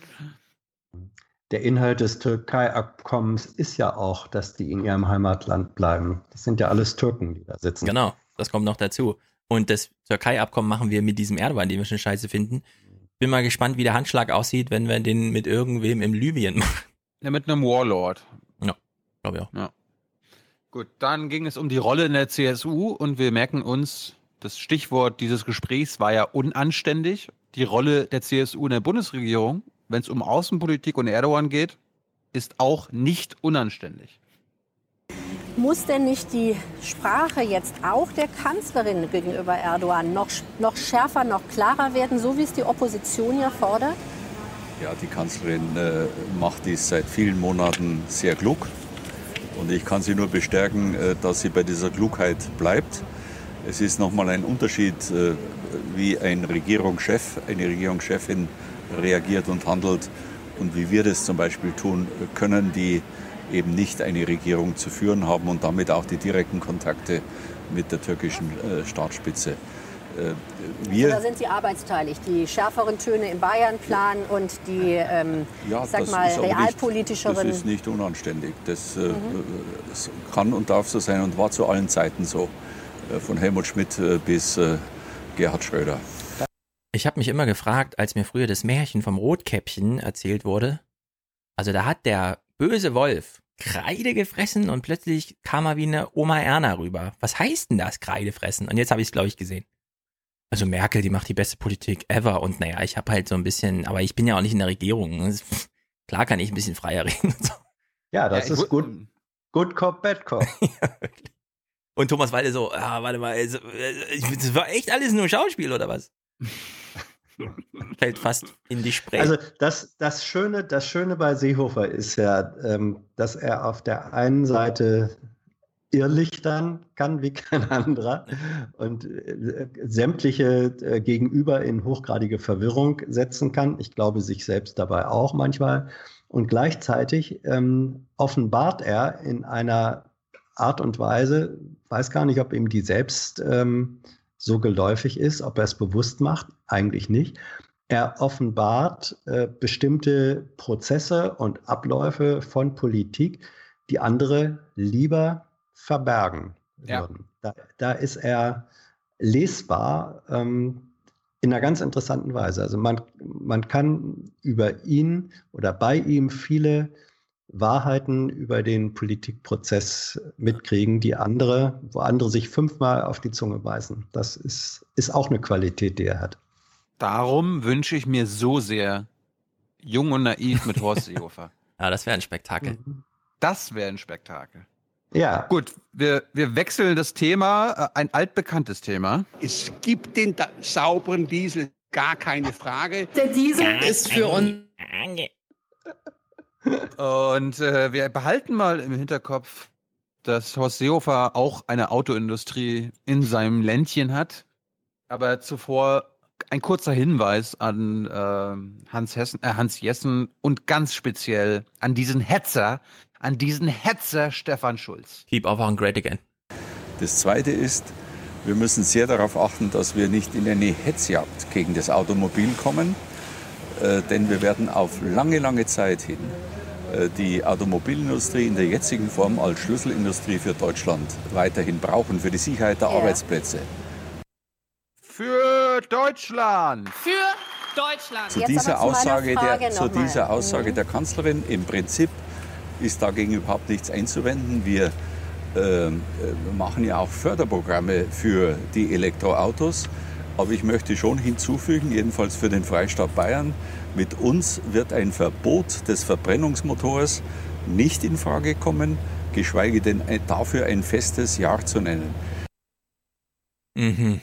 Der Inhalt des Türkei-Abkommens ist ja auch, dass die in ihrem Heimatland bleiben. Das sind ja alles Türken, die da sitzen. Genau, das kommt noch dazu. Und das Türkei-Abkommen machen wir mit diesem Erdogan, den wir schon scheiße finden. Bin mal gespannt, wie der Handschlag aussieht, wenn wir den mit irgendwem im Libyen machen. Ja, mit einem Warlord. Ja, glaube ich auch. Ja. Gut, dann ging es um die Rolle in der CSU und wir merken uns, das Stichwort dieses Gesprächs war ja unanständig. Die Rolle der CSU in der Bundesregierung, wenn es um Außenpolitik und Erdogan geht, ist auch nicht unanständig. Muss denn nicht die Sprache jetzt auch der Kanzlerin gegenüber Erdogan noch, noch schärfer, noch klarer werden, so wie es die Opposition ja fordert? Ja, die Kanzlerin äh, macht dies seit vielen Monaten sehr klug. Und ich kann sie nur bestärken, äh, dass sie bei dieser Klugheit bleibt. Es ist nochmal ein Unterschied, äh, wie ein Regierungschef, eine Regierungschefin reagiert und handelt und wie wir das zum Beispiel tun können, die eben nicht eine Regierung zu führen haben und damit auch die direkten Kontakte mit der türkischen äh, Staatsspitze. Äh, wir da sind sie arbeitsteilig. Die schärferen Töne im Bayern-Plan und die, ähm, Ja, ich sag das mal, ist aber nicht- realpolitischeren. Das ist nicht unanständig. Das äh, Mhm. es kann und darf so sein und war zu allen Zeiten so. Äh, von Helmut Schmidt äh, bis äh, Gerhard Schröder. Ich habe mich immer gefragt, als mir früher das Märchen vom Rotkäppchen erzählt wurde. Also da hat der böse Wolf Kreide gefressen und plötzlich kam er wie eine Oma Erna rüber. Was heißt denn das, Kreide fressen? Und jetzt habe ich es, glaube ich, gesehen. Also Merkel, die macht die beste Politik ever. Und naja, ich habe halt so ein bisschen, aber ich bin ja auch nicht in der Regierung. Ist- Klar kann ich ein bisschen freier <laughs> reden. Und, so. Ja, das Ja, ist gut. Good Cop, Bad Cop. <laughs> und Thomas Walde so, ah, warte mal, also, äh, das war echt alles nur Schauspiel oder was? <laughs> Fällt fast in die Spree. Also das, das, Schöne, das Schöne bei Seehofer ist ja, ähm, dass er auf der einen Seite irrlichtern kann wie <laughs> kein anderer und äh, sämtliche äh, Gegenüber in hochgradige Verwirrung setzen kann. Ich glaube, sich selbst dabei auch manchmal. Und gleichzeitig ähm, offenbart er in einer Art und Weise, weiß gar nicht, ob ihm die selbst ähm, so geläufig ist, ob er es bewusst macht, eigentlich nicht. Er offenbart äh, bestimmte Prozesse und Abläufe von Politik, die andere lieber verbergen Ja. würden. Da, da ist er lesbar ähm, in einer ganz interessanten Weise. Also man, man kann über ihn oder bei ihm viele Wahrheiten über den Politikprozess mitkriegen, die andere, wo andere sich fünfmal auf die Zunge beißen. Das ist, ist auch eine Qualität, die er hat. Darum wünsche ich mir so sehr Jung und Naiv mit Horst <laughs> Seehofer. ja, das wäre ein Spektakel. Das wäre ein Spektakel. Ja. Gut, wir, wir wechseln das Thema, äh, ein altbekanntes Thema. Es gibt den da sauberen Diesel, gar keine Frage. Der Diesel ist für uns. Und äh, wir behalten mal im Hinterkopf, dass Horst Seehofer auch eine Autoindustrie in seinem Ländchen hat. Aber zuvor ein kurzer Hinweis an äh, Hans, Hessen, äh, Hans Jessen und ganz speziell an diesen Hetzer, an diesen Hetzer Stefan Schulz. Keep on on great again. Das Zweite ist, wir müssen sehr darauf achten, dass wir nicht in eine Hetzjagd gegen das Automobil kommen, äh, denn wir werden auf lange, lange Zeit hin äh, die Automobilindustrie in der jetzigen Form als Schlüsselindustrie für Deutschland weiterhin brauchen, für die Sicherheit der Ja. Arbeitsplätze. Für Deutschland! Für Deutschland. Zu Jetzt dieser, Aussage der, zu dieser Aussage Mhm. der Kanzlerin im Prinzip ist dagegen überhaupt nichts einzuwenden. Wir ähm, äh, machen ja auch Förderprogramme für die Elektroautos. Aber ich möchte schon hinzufügen, jedenfalls für den Freistaat Bayern, mit uns wird ein Verbot des Verbrennungsmotors nicht in Frage kommen, geschweige denn dafür ein festes Jahr zu nennen. Mhm.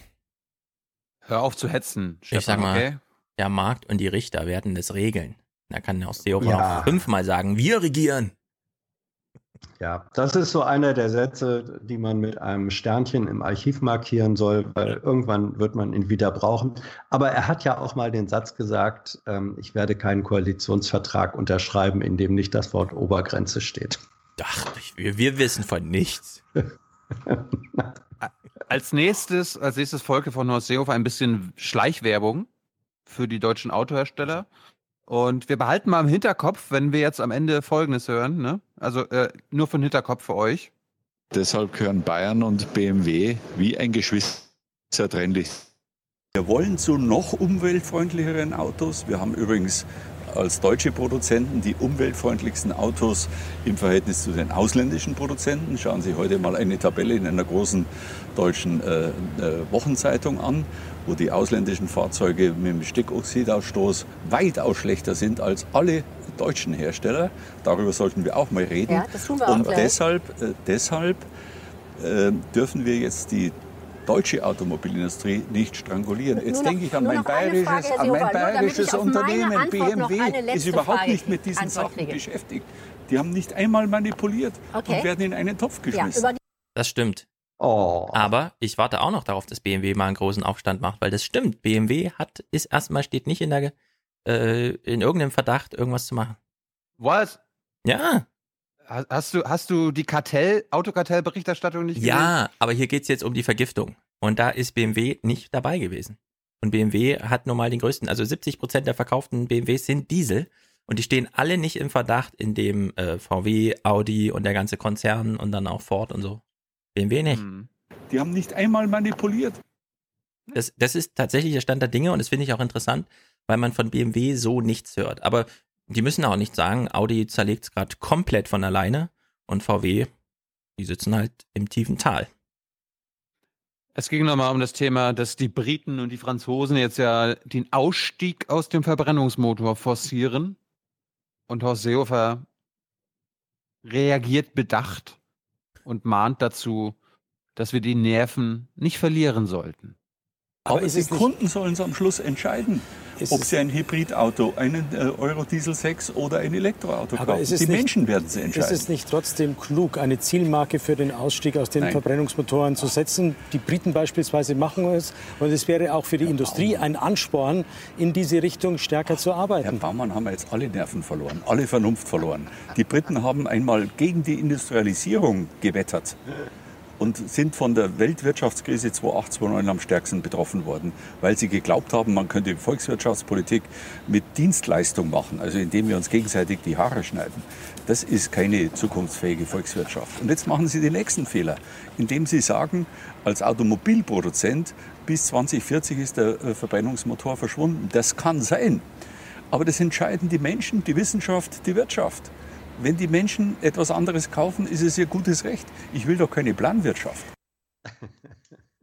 Hör auf zu hetzen, Stefan, Ich sag mal, okay? der Markt und die Richter werden das regeln. Da kann auch Seehofer Ja. noch fünfmal sagen, wir regieren. Ja, das ist so einer der Sätze, die man mit einem Sternchen im Archiv markieren soll, weil irgendwann wird man ihn wieder brauchen. Aber er hat ja auch mal den Satz gesagt, ähm, ich werde keinen Koalitionsvertrag unterschreiben, in dem nicht das Wort Obergrenze steht. Ach, wir, wir wissen von nichts. <laughs> Als nächstes, als nächstes folgte von Horst Seehofer ein bisschen Schleichwerbung für die deutschen Autohersteller. Und wir behalten mal im Hinterkopf, wenn wir jetzt am Ende Folgendes hören, ne? Also äh, nur von Hinterkopf für euch. Deshalb gehören Bayern und BMW wie ein Geschwister trennlich. Wir wollen zu noch umweltfreundlicheren Autos. Wir haben übrigens als deutsche Produzenten die umweltfreundlichsten Autos im Verhältnis zu den ausländischen Produzenten. Schauen Sie heute mal eine Tabelle in einer großen deutschen äh, äh, Wochenzeitung an, wo die ausländischen Fahrzeuge mit dem Stickoxidausstoß weitaus schlechter sind als alle deutschen Hersteller. Darüber sollten wir auch mal reden. Ja, das tun wir auch Und gleich. deshalb, äh, deshalb äh, dürfen wir jetzt die deutsche Automobilindustrie nicht strangulieren. Jetzt noch- denke ich an mein bayerisches, Frage, an mein damit bayerisches Unternehmen. BMW ist überhaupt Frage nicht mit diesen Antwort Sachen kriege. beschäftigt. Die haben nicht einmal manipuliert Okay. und werden in einen Topf Ja, geschmissen. die Das stimmt. Oh. Aber ich warte auch noch darauf, dass BMW mal einen großen Aufstand macht, weil das stimmt. BMW hat, ist erstmal, steht nicht in der, äh, in irgendeinem Verdacht, irgendwas zu machen. Was? Ja. Ha- Hast du, hast du die Kartell, Autokartellberichterstattung nicht gesehen? Ja, aber hier geht's jetzt um die Vergiftung. Und da ist BMW nicht dabei gewesen. Und BMW hat nun mal den größten, also 70 Prozent der verkauften BMWs sind Diesel. Und die stehen alle nicht im Verdacht, in dem äh, VW, Audi und der ganze Konzern und dann auch Ford und so. BMW nicht. Hm. Die haben nicht einmal manipuliert. Das, das ist tatsächlich der Stand der Dinge und das finde ich auch interessant, weil man von BMW so nichts hört. Aber die müssen auch nicht sagen, Audi zerlegt es gerade komplett von alleine und VW, die sitzen halt im tiefen Tal. Es ging nochmal um das Thema, dass die Briten und die Franzosen jetzt ja den Ausstieg aus dem Verbrennungsmotor forcieren. Und Horst Seehofer reagiert bedacht und mahnt dazu, dass wir die Nerven nicht verlieren sollten. Aber, die es nicht- Kunden sollen es am Schluss entscheiden, Ist ob sie ein Hybridauto, einen äh, Euro Diesel 6 oder ein Elektroauto Aber kaufen. ist Die nicht- Menschen werden sie Ist entscheiden. es nicht trotzdem klug, eine Zielmarke für den Ausstieg aus den Nein. Verbrennungsmotoren zu setzen? Die Briten beispielsweise machen es. Und es wäre auch für die Industrie ein Ansporn, in diese Richtung stärker zu Herr arbeiten. Baumann haben wir jetzt alle Nerven verloren, alle Vernunft verloren. Die Briten haben einmal gegen die Industrialisierung gewettert und sind von der Weltwirtschaftskrise 2008, 2009 am stärksten betroffen worden, weil sie geglaubt haben, man könnte Volkswirtschaftspolitik mit Dienstleistung machen, also indem wir uns gegenseitig die Haare schneiden. Das ist keine zukunftsfähige Volkswirtschaft. Und jetzt machen sie den nächsten Fehler, indem sie sagen, als Automobilproduzent bis 2040 ist der äh, Verbrennungsmotor verschwunden. Das kann sein. Aber das entscheiden die Menschen, die Wissenschaft, die Wirtschaft. Wenn die Menschen etwas anderes kaufen, ist es ihr gutes Recht. Ich will doch keine Planwirtschaft. <laughs>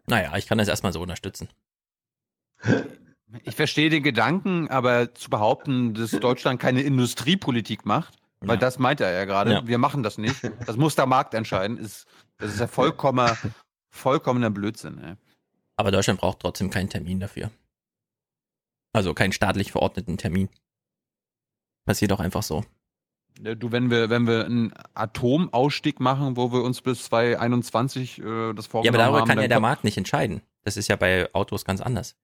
Naja, ich kann das erstmal so unterstützen. Ich verstehe den Gedanken, aber zu behaupten, dass Deutschland keine Industriepolitik macht, weil Ja. das meint er ja gerade, Ja. wir machen das nicht. Das muss der Markt entscheiden. Ist, das ist ja vollkommener, vollkommener Blödsinn. Ey. Aber Deutschland braucht trotzdem keinen Termin dafür. Also keinen staatlich verordneten Termin. Passiert auch einfach so. Ja, Du, wenn wir, wenn wir einen Atomausstieg machen, wo wir uns bis 2021 äh, das Ja, aber vorgenommen darüber haben, kann ja der Markt nicht entscheiden. Das ist ja bei Autos ganz anders.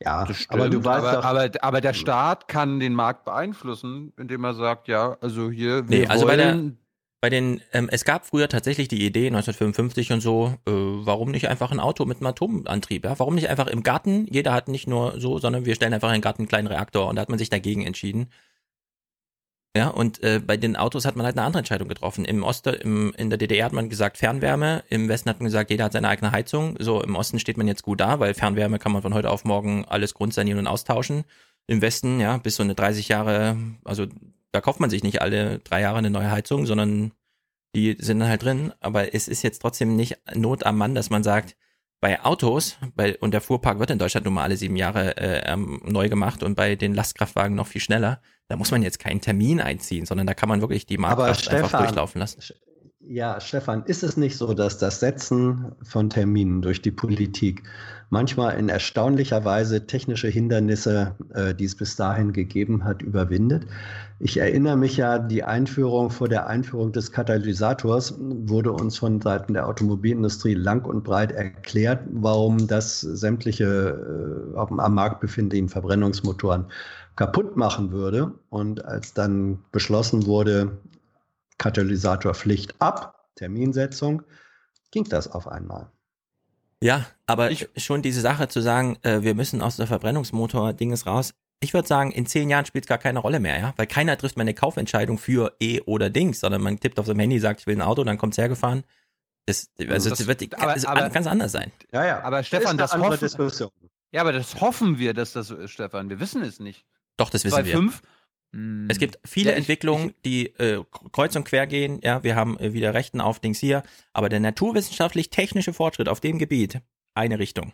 Ja, aber du weißt aber, doch, aber, aber der Staat kann den Markt beeinflussen, indem er sagt, ja, also hier, wir Nee, also bei der, bei den, ähm, es gab früher tatsächlich die Idee, 1955 und so, äh, warum nicht einfach ein Auto mit einem Atomantrieb, ja? Warum nicht einfach im Garten? Jeder hat nicht nur so, sondern wir stellen einfach in den Garten einen kleinen Reaktor und da hat man sich dagegen entschieden. Ja, und äh, bei den Autos hat man halt eine andere Entscheidung getroffen. Im Osten, im, in der DDR hat man gesagt Fernwärme, im Westen hat man gesagt, jeder hat seine eigene Heizung. So, im Osten steht man jetzt gut da, weil Fernwärme kann man von heute auf morgen alles grundsanieren und austauschen. Im Westen, ja, bis so eine 30 Jahre, also da kauft man sich nicht alle drei Jahre eine neue Heizung, sondern die sind dann halt drin. Aber es ist jetzt trotzdem nicht Not am Mann, dass man sagt, bei Autos, bei, und der Fuhrpark wird in Deutschland nun mal alle sieben Jahre äh, ähm, neu gemacht und bei den Lastkraftwagen noch viel schneller, da muss man jetzt keinen Termin einziehen, sondern da kann man wirklich die Marktkraft einfach durchlaufen lassen. Ja, Stefan, ist es nicht so, dass das Setzen von Terminen durch die Politik manchmal in erstaunlicher Weise technische Hindernisse, äh, die es bis dahin gegeben hat, überwindet? Ich erinnere mich ja, die Einführung vor der Einführung des Katalysators wurde uns von Seiten der Automobilindustrie lang und breit erklärt, warum das sämtliche äh, am Markt befindlichen Verbrennungsmotoren kaputt machen würde. Und als dann beschlossen wurde, Katalysatorpflicht ab, Terminsetzung, ging das auf einmal. Ja, aber ich, schon diese Sache zu sagen, äh, wir müssen aus der Verbrennungsmotor-Dinges raus. Ich würde sagen, in zehn Jahren spielt es gar keine Rolle mehr, ja, weil keiner trifft mehr eine Kaufentscheidung für E oder Dings, sondern man tippt auf seinem Handy, sagt, ich will ein Auto, dann kommt's hergefahren. Das, also das, das wird aber, also aber, ganz anders sein. Ja, ja. Aber Stefan, das, das hoffen, Ja, aber das hoffen wir, dass das so ist, Stefan. Wir wissen es nicht. Doch, das wissen 2005, wir. Es gibt viele ja, ich, Entwicklungen, die äh, kreuz und quer gehen. Ja, wir haben äh, wieder Rechten auf Dings hier, aber der naturwissenschaftlich-technische Fortschritt auf dem Gebiet eine Richtung.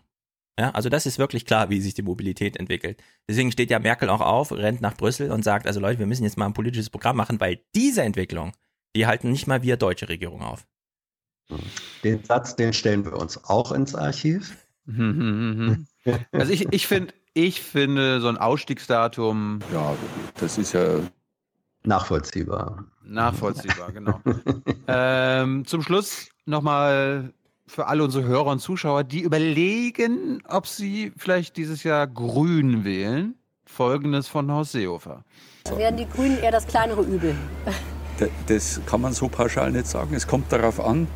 Ja, also das ist wirklich klar, wie sich die Mobilität entwickelt. Deswegen steht ja Merkel auch auf, rennt nach Brüssel und sagt, also Leute, wir müssen jetzt mal ein politisches Programm machen, weil diese Entwicklung, die halten nicht mal wir deutsche Regierung auf. Den Satz, den stellen wir uns auch ins Archiv. <laughs> also ich, ich finde, ich finde so ein Ausstiegsdatum. Ja, das ist ja nachvollziehbar. Nachvollziehbar, genau. <laughs> ähm, zum Schluss nochmal für alle unsere Hörer und Zuschauer, die überlegen, ob sie vielleicht dieses Jahr Grün wählen. Folgendes von Horst Seehofer. Werden die Grünen eher das kleinere Übel? Das kann man so pauschal nicht sagen. Es kommt darauf an,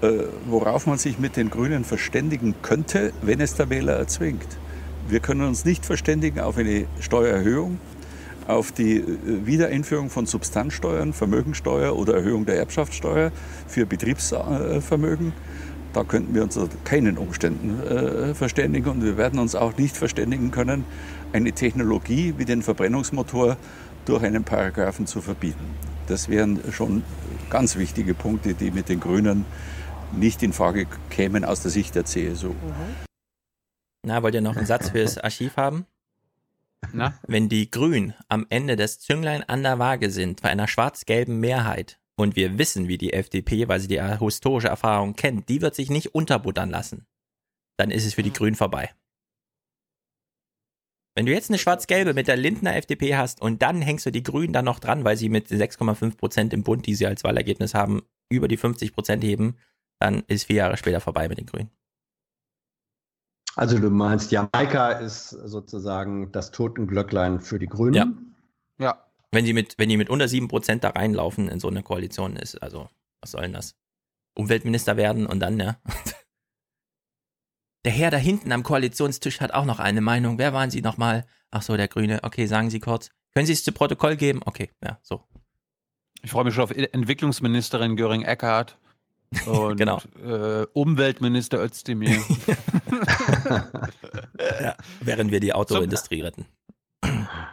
äh, worauf man sich mit den Grünen verständigen könnte, wenn es der Wähler erzwingt. Wir können uns nicht verständigen auf eine Steuererhöhung, auf die äh, Wiedereinführung von Substanzsteuern, Vermögensteuer oder Erhöhung der Erbschaftssteuer für Betriebsvermögen. Da könnten wir uns unter keinen Umständen äh, verständigen und wir werden uns auch nicht verständigen können, eine Technologie wie den Verbrennungsmotor durch einen Paragraphen zu verbieten. Das wären schon ganz wichtige Punkte, die mit den Grünen nicht in Frage kämen aus der Sicht der CSU. Mhm. Na, wollt ihr noch einen Satz fürs <laughs> Archiv haben? Na? Wenn die Grünen am Ende des Zünglein an der Waage sind bei einer schwarz-gelben Mehrheit und wir wissen, wie die FDP, weil sie die historische Erfahrung kennt, die wird sich nicht unterbuttern lassen. Dann ist es für die Grünen vorbei. Wenn du jetzt eine schwarz-gelbe mit der Lindner FDP hast und dann hängst du die Grünen dann noch dran, weil sie mit 6,5 Prozent im Bund, die sie als Wahlergebnis haben, über die 50 Prozent heben, dann ist vier Jahre später vorbei mit den Grünen. Also du meinst, Jamaika ist sozusagen das Totenglöcklein für die Grünen? Ja. Ja. Wenn die mit, wenn die mit unter 7% da reinlaufen in so eine Koalition ist, also, was soll denn das? Umweltminister werden und dann, ja. <laughs> Der Herr da hinten am Koalitionstisch hat auch noch eine Meinung. Wer waren Sie nochmal? Ach so, der Grüne. Okay, sagen Sie kurz. Können Sie es zu Protokoll geben? Okay, ja, so. Ich freue mich schon auf Entwicklungsministerin Göring-Eckardt und genau. äh, Umweltminister Özdemir. <laughs> ja, während wir die Autoindustrie retten.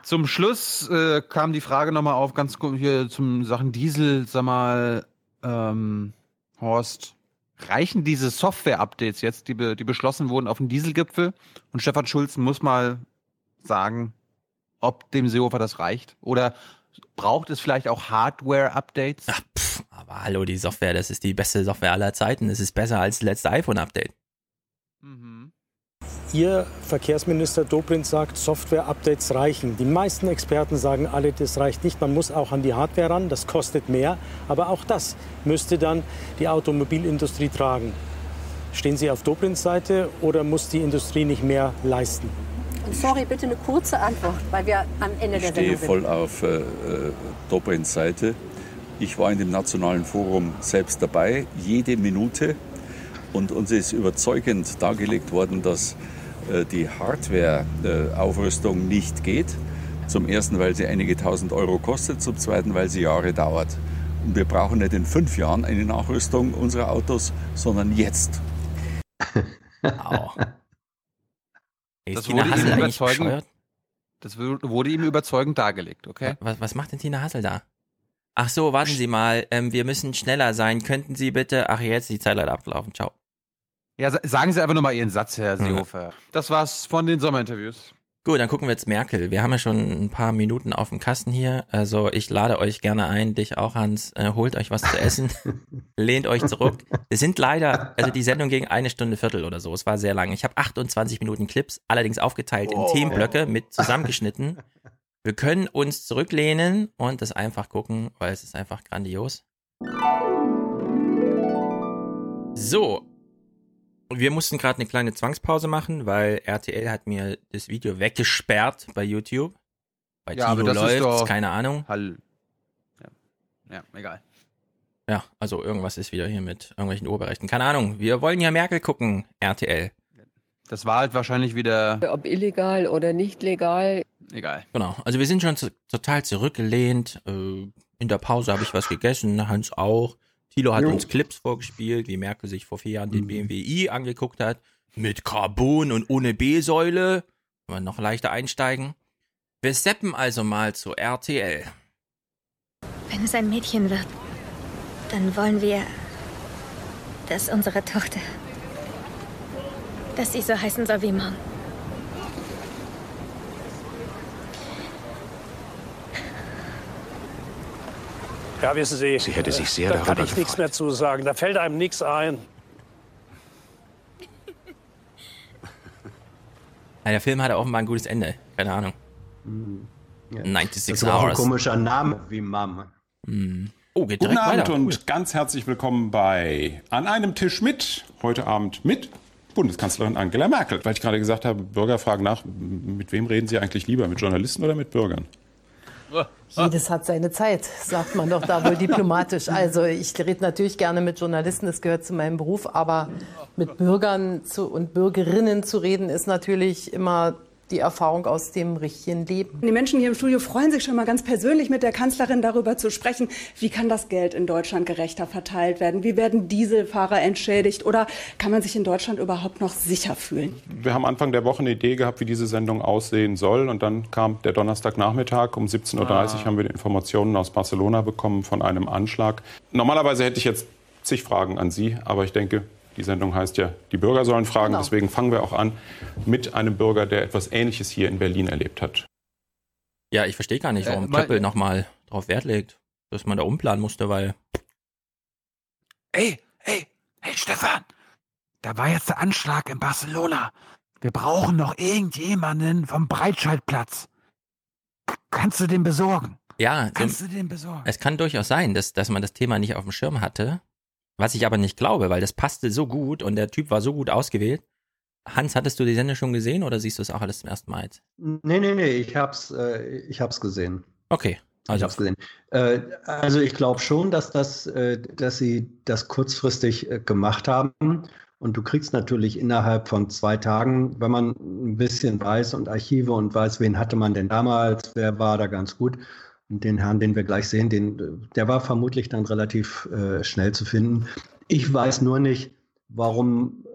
Zum Schluss äh, kam die Frage nochmal auf, ganz hier zum Sachen Diesel, sag mal, ähm, Horst, reichen diese Software-Updates jetzt, die, be die beschlossen wurden auf dem Dieselgipfel? Und Stefan Schulz muss mal sagen, ob dem Seehofer das reicht? Oder braucht es vielleicht auch Hardware-Updates? Aber hallo, die Software, das ist die beste Software aller Zeiten. Es ist besser als das letzte iPhone-Update. Mhm. Ihr Verkehrsminister Dobrindt sagt, Software-Updates reichen. Die meisten Experten sagen alle, das reicht nicht. Man muss auch an die Hardware ran, das kostet mehr. Aber auch das müsste dann die Automobilindustrie tragen. Stehen Sie auf Dobrindts Seite oder muss die Industrie nicht mehr leisten? Sorry, bitte eine kurze Antwort, weil wir am Ende ich der Sendung sind. Ich stehe voll auf äh, äh Dobrindts Seite. Ich war in dem Nationalen Forum selbst dabei, jede Minute. Und uns ist überzeugend dargelegt worden, dass äh, die Hardware-Aufrüstung nicht geht. Zum ersten, weil sie einige tausend Euro kostet, zum zweiten, weil sie Jahre dauert. Und wir brauchen nicht in fünf Jahren eine Nachrüstung unserer Autos, sondern jetzt. Au. Das Tina wurde, Hassel ihm überzeugend, das wurde ihm überzeugend dargelegt, okay? Was, was macht denn Tina Hassel da? Ach so, warten Sie mal, ähm, wir müssen schneller sein. Könnten Sie bitte, ach jetzt, die Zeit leider abgelaufen, ciao. Ja, sa- sagen Sie einfach nochmal Ihren Satz, Herr Seehofer. Das war's von den Sommerinterviews. Gut, dann gucken wir jetzt Merkel. Wir haben ja schon ein paar Minuten auf dem Kasten hier. Also ich lade euch gerne ein, dich auch, Hans. Äh, holt euch was zu essen, <laughs> lehnt euch zurück. Wir sind leider, also die Sendung ging eine Stunde Viertel oder so. Es war sehr lang. Ich habe 28 Minuten Clips, allerdings aufgeteilt in Oh. Themenblöcke mit zusammengeschnitten. Wir können uns zurücklehnen und das einfach gucken, weil es ist einfach grandios. So. Wir mussten gerade eine kleine Zwangspause machen, weil RTL hat mir das Video weggesperrt bei YouTube. Bei Ja, aber Tilo das ist läuft's, doch- keine Ahnung. Hall. Ja. ja, egal. Ja, also irgendwas ist wieder hier mit irgendwelchen Urheberrechten. Keine Ahnung. Wir wollen ja Merkel gucken, RTL. Das war halt wahrscheinlich wieder Ob illegal oder nicht legal. Egal. Genau. Also wir sind schon zu, total zurückgelehnt. Äh, in der Pause habe ich was gegessen, Hans auch. Thilo hat Jo. uns Clips vorgespielt, wie Merkel sich vor vier Jahren den BMW i angeguckt hat. Mit Carbon und ohne B-Säule. Können wir noch leichter einsteigen. Wir steppen also mal zu RTL. Wenn es ein Mädchen wird, dann wollen wir, dass unsere Tochter, dass sie so heißen soll wie Mom. Ja, wissen Sie, Sie hätte sich sehr da kann darüber ich nichts mehr zu sagen. Da fällt einem nichts ein. Ja, der Film hatte offenbar ein gutes Ende. Keine Ahnung. Ja. 96 Das ist auch ein Hours. komischer Name wie Mom. Oh, geht Guten Abend weiter. und ganz herzlich willkommen bei An einem Tisch mit. Heute Abend mit Bundeskanzlerin Angela Merkel. Weil ich gerade gesagt habe, Bürger fragen nach, mit wem reden Sie eigentlich lieber, mit Journalisten oder mit Bürgern? Jedes hat seine Zeit, sagt man doch da wohl diplomatisch. <laughs> Also ich rede natürlich gerne mit Journalisten, das gehört zu meinem Beruf, aber mit Bürgern zu, und Bürgerinnen zu reden, ist natürlich immer die Erfahrung aus dem richtigen Leben. Die Menschen hier im Studio freuen sich schon mal ganz persönlich mit der Kanzlerin darüber zu sprechen, wie kann das Geld in Deutschland gerechter verteilt werden, wie werden Dieselfahrer entschädigt oder kann man sich in Deutschland überhaupt noch sicher fühlen? Wir haben Anfang der Woche eine Idee gehabt, wie diese Sendung aussehen soll. Und dann kam der Donnerstagnachmittag. Um 17.30 Uhr Ah. haben wir die Informationen aus Barcelona bekommen von einem Anschlag. Normalerweise hätte ich jetzt zig Fragen an Sie, aber ich denke, die Sendung heißt ja, die Bürger sollen fragen. Genau. Deswegen fangen wir auch an mit einem Bürger, der etwas Ähnliches hier in Berlin erlebt hat. Ja, ich verstehe gar nicht, Äh, warum mal- Köppel nochmal drauf Wert legt, dass man da umplanen musste, weil Ey, ey, hey Stefan, da war jetzt der Anschlag in Barcelona. Wir brauchen noch irgendjemanden vom Breitscheidplatz. K- Kannst du den besorgen? Ja, Kannst so, du den besorgen? es kann durchaus sein, dass, dass man das Thema nicht auf dem Schirm hatte. Was ich aber nicht glaube, weil das passte so gut und der Typ war so gut ausgewählt. Hans, hattest du die Sendung schon gesehen oder siehst du es auch alles zum ersten Mal jetzt? Nee, nee, nee, ich hab's, äh, ich hab's gesehen. Okay. Ich Also, hab's gesehen. Äh, also ich glaube schon, dass das, äh, dass sie das kurzfristig äh, gemacht haben. Und du kriegst natürlich innerhalb von zwei Tagen, wenn man ein bisschen weiß und Archive und weiß, wen hatte man denn damals, wer war da ganz gut. Den Herrn, den wir gleich sehen, den, der war vermutlich dann relativ äh, schnell zu finden. Ich weiß nur nicht, warum,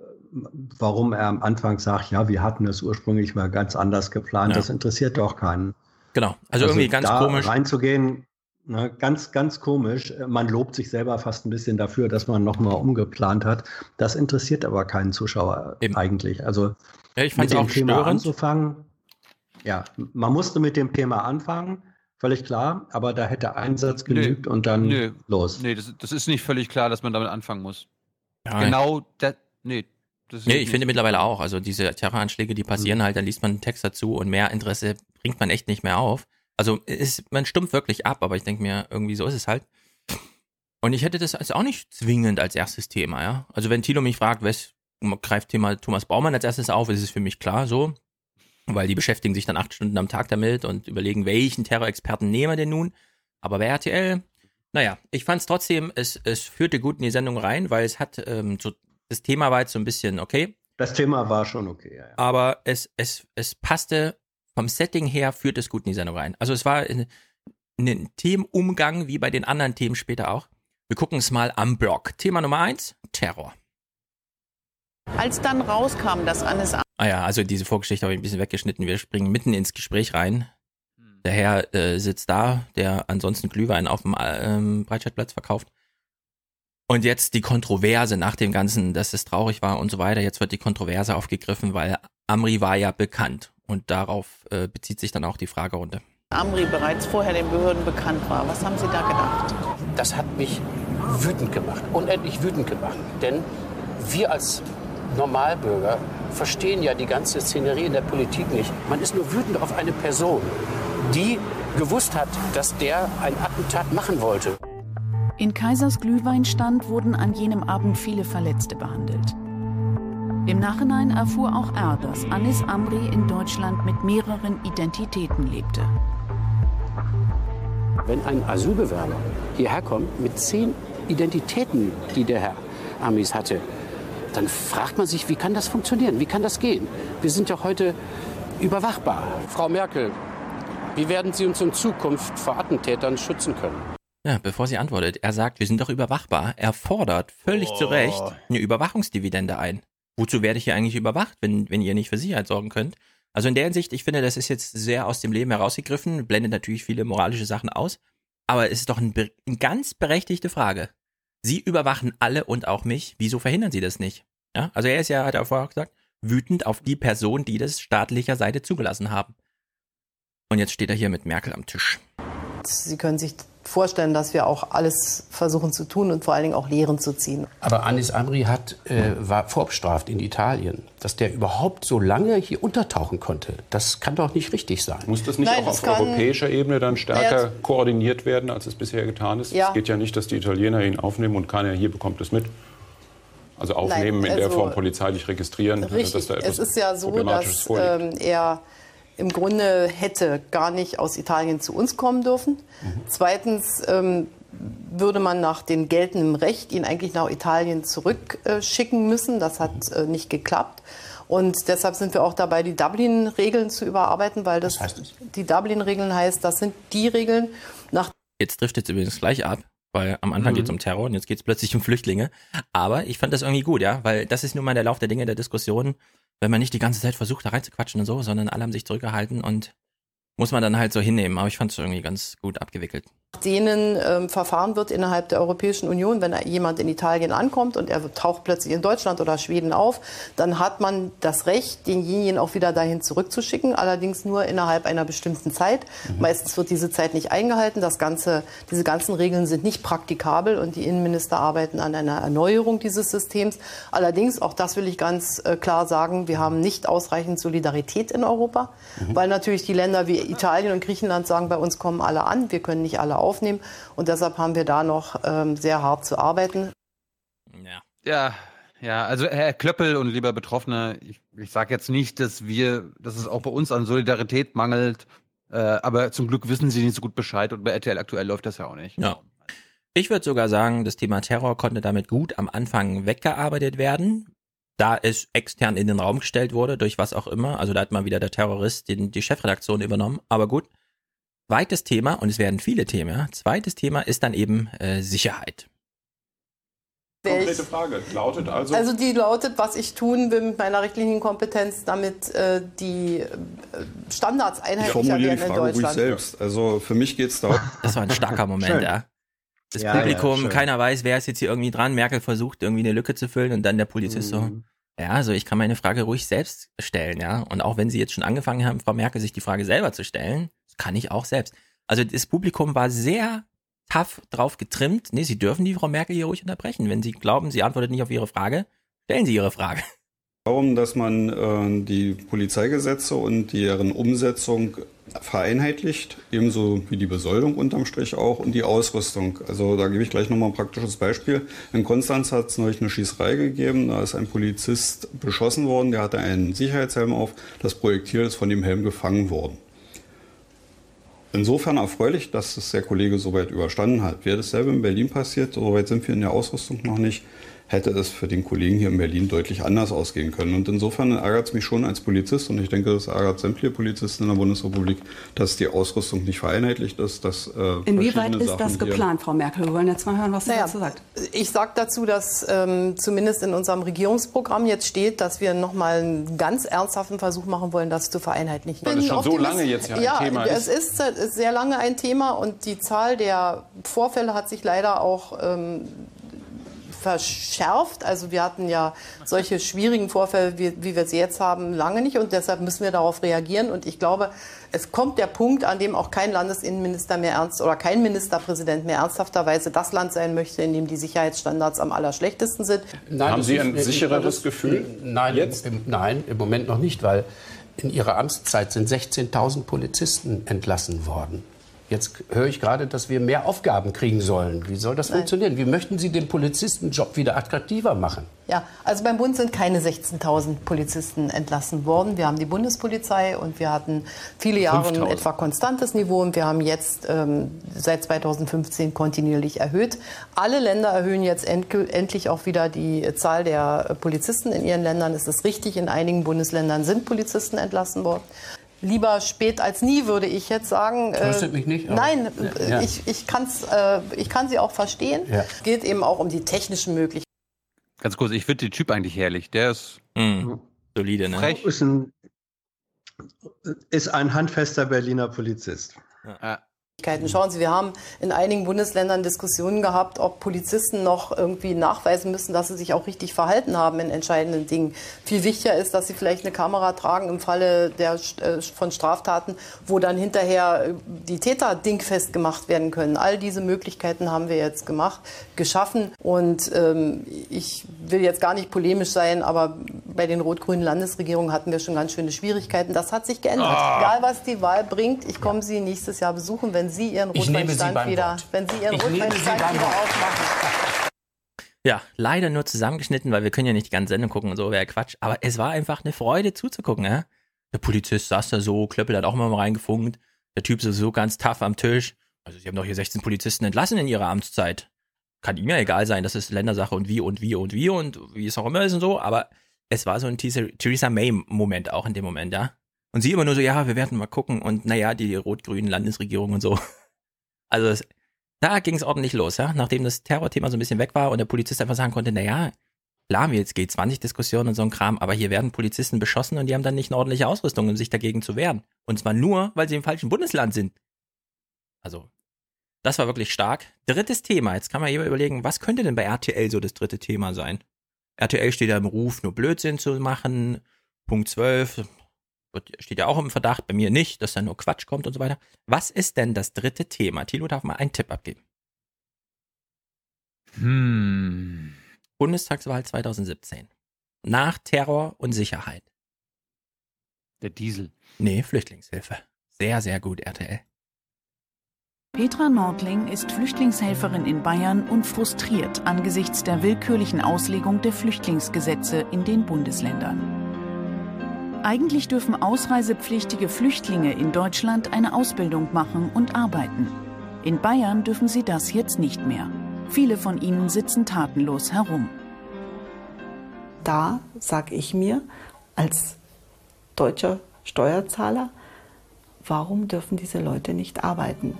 warum er am Anfang sagt, ja, wir hatten das ursprünglich mal ganz anders geplant. Ja. Das interessiert doch keinen. genau. Also, irgendwie ganz da komisch. reinzugehen, ne, ganz, ganz komisch. Man lobt sich selber fast ein bisschen dafür, dass man nochmal umgeplant hat. Das interessiert aber keinen Zuschauer eigentlich. Also Ja, ich fand's mit dem auch Thema störend. anzufangen. Ja, man musste mit dem Thema anfangen, völlig klar, aber da hätte ein Satz genügt und dann Nö. los. Nee, das, das ist nicht völlig klar, dass man damit anfangen muss. Ja, genau, das, nee. Das Nee, nicht- ich finde mittlerweile auch. Also diese Terroranschläge, die passieren Mhm. halt, dann liest man einen Text dazu und mehr Interesse bringt man echt nicht mehr auf. Also ist, man stumpft wirklich ab, aber ich denke mir, irgendwie so ist es halt. Und ich hätte das als auch nicht zwingend als erstes Thema, ja. Also wenn Thilo mich fragt, was greift Thema Thomas Baumann als erstes auf, ist es für mich klar so. Weil die beschäftigen sich dann acht Stunden am Tag damit und überlegen, welchen Terrorexperten nehmen wir denn nun. Aber bei RTL, naja, ich fand es trotzdem, es, es führte gut in die Sendung rein, weil es hat, ähm, so, das Thema war jetzt so ein bisschen okay, Das Thema war schon okay. Ja, ja. aber es, es, es passte vom Setting her führt es gut in die Sendung rein. Also es war ein, ein Themenumgang wie bei den anderen Themen später auch. Wir gucken es mal am Block. Thema Nummer eins, Terror. Als dann rauskam, dass Anis Ah ja, also diese Vorgeschichte habe ich ein bisschen weggeschnitten. Wir springen mitten ins Gespräch rein. Der Herr äh, sitzt da, der ansonsten Glühwein auf dem ähm, Breitscheidplatz verkauft. Und jetzt die Kontroverse nach dem Ganzen, dass es traurig war und so weiter. Jetzt wird die Kontroverse aufgegriffen, weil Amri war ja bekannt. Und darauf äh, bezieht sich dann auch die Fragerunde. Amri bereits vorher den Behörden bekannt war. Was haben Sie da gedacht? Das hat mich wütend gemacht, unendlich wütend gemacht. Denn wir als Normalbürger verstehen ja die ganze Szenerie in der Politik nicht. Man ist nur wütend auf eine Person, die gewusst hat, dass der ein Attentat machen wollte. In Kaisers Glühweinstand wurden an jenem Abend viele Verletzte behandelt. Im Nachhinein erfuhr auch er, dass Anis Amri in Deutschland mit mehreren Identitäten lebte. Wenn ein Asylbewerber hierher kommt mit zehn Identitäten, die der Herr Amis hatte, dann fragt man sich, wie kann das funktionieren? Wie kann das gehen? Wir sind ja heute überwachbar. Frau Merkel, wie werden Sie uns in Zukunft vor Attentätern schützen können? Ja, bevor sie antwortet, er sagt, wir sind doch überwachbar. Er fordert völlig Oh. zu Recht eine Überwachungsdividende ein. Wozu werde ich hier eigentlich überwacht, wenn, wenn ihr nicht für Sicherheit sorgen könnt? Also in der Hinsicht, ich finde, das ist jetzt sehr aus dem Leben herausgegriffen, blendet natürlich viele moralische Sachen aus, aber es ist doch ein, eine ganz berechtigte Frage. Sie überwachen alle und auch mich. Wieso verhindern Sie das nicht? Ja, also er ist ja, hat er vorher auch gesagt, wütend auf die Person, die das staatlicher Seite zugelassen haben. Und jetzt steht er hier mit Merkel am Tisch. Sie können sich vorstellen, dass wir auch alles versuchen zu tun und vor allen Dingen auch Lehren zu ziehen. Aber Anis Amri hat, äh, war vorbestraft in Italien. Dass der überhaupt so lange hier untertauchen konnte, das kann doch nicht richtig sein. Muss das nicht Nein, auch das auf kann- europäischer Ebene dann stärker Ja. koordiniert werden, als es bisher getan ist? Ja. Es geht ja nicht, dass die Italiener ihn aufnehmen und keiner hier bekommt es mit. Also aufnehmen Nein, in der also- Form polizeilich registrieren, Richtig, dass da etwas es ist ja so, dass ähm, er im Grunde hätte gar nicht aus Italien zu uns kommen dürfen. Mhm. Zweitens ähm, würde man nach dem geltenden Recht ihn eigentlich nach Italien zurückschicken müssen. Das hat äh, nicht geklappt. Und deshalb sind wir auch dabei, die Dublin-Regeln zu überarbeiten, weil das, die Dublin-Regeln heißt, das sind die Regeln, nach Jetzt trifft jetzt übrigens gleich ab, weil am Anfang Mhm. geht es um Terror und jetzt geht es plötzlich um Flüchtlinge. Aber ich fand das irgendwie gut, ja, weil das ist nun mal der Lauf der Dinge der Diskussion, wenn man nicht die ganze Zeit versucht, da reinzuquatschen und so, sondern alle haben sich zurückgehalten und muss man dann halt so hinnehmen. Aber ich fand es irgendwie ganz gut abgewickelt. Denen ähm, verfahren wird innerhalb der Europäischen Union. Wenn jemand in Italien ankommt und er taucht plötzlich in Deutschland oder Schweden auf, dann hat man das Recht, denjenigen auch wieder dahin zurückzuschicken, allerdings nur innerhalb einer bestimmten Zeit. Meistens wird diese Zeit nicht eingehalten. Das Ganze, diese ganzen Regeln sind nicht praktikabel und die Innenminister arbeiten an einer Erneuerung dieses Systems. Allerdings, auch das will ich ganz äh, klar sagen, wir haben nicht ausreichend Solidarität in Europa, weil natürlich die Länder wie Italien und Griechenland sagen, bei uns kommen alle an, wir können nicht alle aufnehmen und deshalb haben wir da noch ähm, sehr hart zu arbeiten. Ja, ja, also Herr Klöppel und lieber Betroffene, ich, ich sage jetzt nicht, dass wir, dass es auch bei uns an Solidarität mangelt, äh, aber zum Glück wissen Sie nicht so gut Bescheid und bei RTL aktuell läuft das ja auch nicht. Ja. Ich würde sogar sagen, das Thema Terror konnte damit gut am Anfang weggearbeitet werden, da es extern in den Raum gestellt wurde, durch was auch immer. Also da hat mal wieder der Terrorist den, die Chefredaktion übernommen. Aber gut. Zweites Thema, und es werden viele Themen, ja. zweites Thema ist dann eben äh, Sicherheit. Konkrete Frage lautet also, Also die lautet, was ich tun will mit meiner rechtlichen Kompetenz, damit äh, die äh, Standards Ich einheitlicher formuliere die werden in Frage ruhig Deutschland. selbst. Also für mich geht es darum. <laughs> Das war ein starker Moment, ja. Das Ja, Publikum, ja, keiner weiß, wer ist jetzt hier irgendwie dran. Merkel versucht irgendwie eine Lücke zu füllen und dann der Polizist so. Ja, also ich kann meine Frage ruhig selbst stellen, ja. Und auch wenn Sie jetzt schon angefangen haben, Frau Merkel, sich die Frage selber zu stellen, kann ich auch selbst. Also das Publikum war sehr tough drauf getrimmt. Nee, Sie dürfen die Frau Merkel hier ruhig unterbrechen. Wenn Sie glauben, sie antwortet nicht auf Ihre Frage, stellen Sie Ihre Frage. darum, dass man äh, die Polizeigesetze und deren Umsetzung vereinheitlicht, ebenso wie die Besoldung unterm Strich auch und die Ausrüstung. Also da gebe ich gleich nochmal ein praktisches Beispiel. In Konstanz hat es neulich eine Schießerei gegeben, da ist ein Polizist beschossen worden, der hatte einen Sicherheitshelm auf, das Projektil ist von dem Helm gefangen worden. Insofern erfreulich, dass es der Kollege soweit überstanden hat. Wäre dasselbe in Berlin passiert, soweit sind wir in der Ausrüstung noch nicht, hätte es für den Kollegen hier in Berlin deutlich anders ausgehen können. Und insofern ärgert es mich schon als Polizist und ich denke, es ärgert sämtliche Polizisten in der Bundesrepublik, dass die Ausrüstung nicht vereinheitlicht ist. Dass, äh, Inwieweit ist Sachen das geplant, Frau Merkel? Wir wollen jetzt mal hören, was sie Naja, dazu sagt. Ich sage dazu, dass ähm, zumindest in unserem Regierungsprogramm jetzt steht, dass wir noch mal einen ganz ernsthaften Versuch machen wollen, das zu vereinheitlichen. Weil es schon so lange jetzt ja ein ja, Thema es ist. ist äh, sehr lange ein Thema und die Zahl der Vorfälle hat sich leider auch ähm, verschärft. Also wir hatten ja solche schwierigen Vorfälle, wie, wie wir sie jetzt haben, lange nicht und deshalb müssen wir darauf reagieren. Und ich glaube, es kommt der Punkt, an dem auch kein Landesinnenminister mehr ernst oder kein Ministerpräsident mehr ernsthafterweise das Land sein möchte, in dem die Sicherheitsstandards am allerschlechtesten sind. Nein, Haben Sie ein ich- sichereres Gefühl Nein, jetzt? Im, nein, im Moment noch nicht, weil in Ihrer Amtszeit sind 16.000 Polizisten entlassen worden. Jetzt höre ich gerade, dass wir mehr Aufgaben kriegen sollen. Wie soll das funktionieren? Wie möchten Sie den Polizistenjob wieder attraktiver machen? Ja, also beim Bund sind keine 16.000 Polizisten entlassen worden. Wir haben die Bundespolizei und wir hatten viele Jahre ein 5.000. etwa konstantes Niveau und wir haben jetzt ähm, seit 2015 kontinuierlich erhöht. Alle Länder erhöhen jetzt endlich auch wieder die Zahl der äh, Polizisten in ihren Ländern. Es ist richtig, in einigen Bundesländern sind Polizisten entlassen worden. Lieber spät als nie, würde ich jetzt sagen. Äh, Tröstet mich nicht, aber- Nein, äh, Ja. ich, ich, kann's, äh, ich kann sie auch verstehen. Ja. Es geht eben auch um die technischen Möglichkeiten. Ganz kurz, ich finde den Typ eigentlich herrlich. Der ist solide, ne? Frech. Ist ein, ist ein handfester Berliner Polizist. Schauen Sie, wir haben in einigen Bundesländern Diskussionen gehabt, ob Polizisten noch irgendwie nachweisen müssen, dass sie sich auch richtig verhalten haben in entscheidenden Dingen. Viel wichtiger ist, dass sie vielleicht eine Kamera tragen im Falle der, äh, von Straftaten, wo dann hinterher äh, die Täter dingfest gemacht werden können. All diese Möglichkeiten haben wir jetzt gemacht, geschaffen. Und ähm, ich will jetzt gar nicht polemisch sein, aber bei den rot-grünen Landesregierungen hatten wir schon ganz schöne Schwierigkeiten. Das hat sich geändert. Ah. Egal, was die Wahl bringt, ich komme Sie nächstes Jahr besuchen, wenn Sie Ihren Rotweinstand wieder, Wort. wenn Sie Ihren Ich Rotweinstand wieder aufmachen. Ja, leider nur zusammengeschnitten, weil wir können ja nicht die ganze Sendung gucken und so, wäre Quatsch. Aber es war einfach eine Freude zuzugucken, ja. Der Polizist saß da so, Klöppel hat auch mal reingefunkt. Der Typ ist so ganz tough am Tisch. Also sie haben doch hier 16 Polizisten entlassen in ihrer Amtszeit. Kann ihm ja egal sein, das ist Ländersache und wie und wie und wie und wie es auch immer ist und so. Aber es war so ein Theresa Theresa May-Moment auch in dem Moment, ja. Und sie immer nur so, ja, wir werden mal gucken und naja, die rot-grünen Landesregierung und so. <laughs> Also es, da ging es ordentlich los, ja. Nachdem das Terrorthema so ein bisschen weg war und der Polizist einfach sagen konnte, naja, klar, wir jetzt G20-Diskussionen und so ein Kram, aber hier werden Polizisten beschossen und die haben dann nicht eine ordentliche Ausrüstung, um sich dagegen zu wehren. Und zwar nur, weil sie im falschen Bundesland sind. Also, das war wirklich stark. Drittes Thema. Jetzt kann man hier überlegen, was könnte denn bei RTL so das dritte Thema sein? RTL steht ja im Ruf, nur Blödsinn zu machen. Punkt 12 wird- steht ja auch im Verdacht, bei mir nicht, dass da nur Quatsch kommt und so weiter. Was ist denn das dritte Thema? Thilo darf mal einen Tipp abgeben. Hm. Bundestagswahl 2017. Nach Terror und Sicherheit. Der Diesel. Nee, Flüchtlingshilfe. Sehr, sehr gut, RTL. Petra Nordling ist Flüchtlingshelferin in Bayern und frustriert angesichts der willkürlichen Auslegung der Flüchtlingsgesetze in den Bundesländern. Eigentlich dürfen ausreisepflichtige Flüchtlinge in Deutschland eine Ausbildung machen und arbeiten. In Bayern dürfen sie das jetzt nicht mehr. Viele von ihnen sitzen tatenlos herum. Da sage ich mir als deutscher Steuerzahler, warum dürfen diese Leute nicht arbeiten?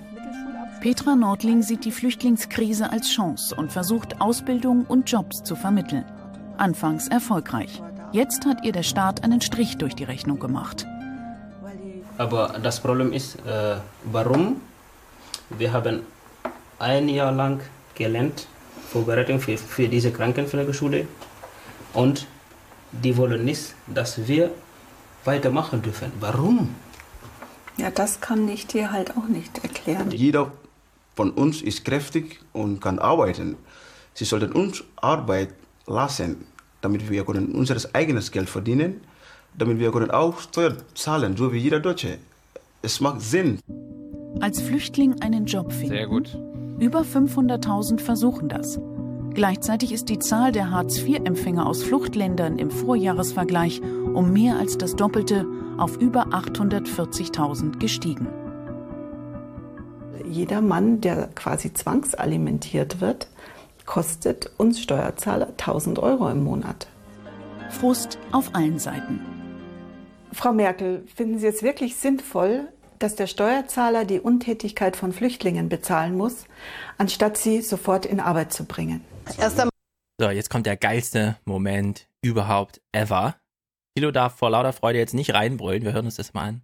Petra Nordling sieht die Flüchtlingskrise als Chance und versucht Ausbildung und Jobs zu vermitteln. Anfangs erfolgreich. Jetzt hat ihr der Staat einen Strich durch die Rechnung gemacht. Aber das Problem ist, äh, warum? Wir haben ein Jahr lang gelernt, Vorbereitung für, für diese Krankenpflegeschule. Und die wollen nicht, dass wir weitermachen dürfen. Warum? Ja, das kann ich dir halt auch nicht erklären. Jeder von uns ist kräftig und kann arbeiten. Sie sollten uns Arbeit lassen, damit wir können unser eigenes Geld verdienen, damit wir können auch Steuern zahlen, so wie jeder Deutsche. Es macht Sinn. Als Flüchtling einen Job finden. Sehr gut. Über 500.000 versuchen das. Gleichzeitig ist die Zahl der Hartz-IV-Empfänger aus Fluchtländern im Vorjahresvergleich um mehr als das Doppelte auf über 840.000 gestiegen. Jeder Mann, der quasi zwangsalimentiert wird, kostet uns Steuerzahler 1000 Euro im Monat. Frust auf allen Seiten. Frau Merkel, finden Sie es wirklich sinnvoll, dass der Steuerzahler die Untätigkeit von Flüchtlingen bezahlen muss, anstatt sie sofort in Arbeit zu bringen? So, jetzt kommt der geilste Moment überhaupt ever. Thilo darf vor lauter Freude jetzt nicht reinbrüllen. Wir hören uns das mal an.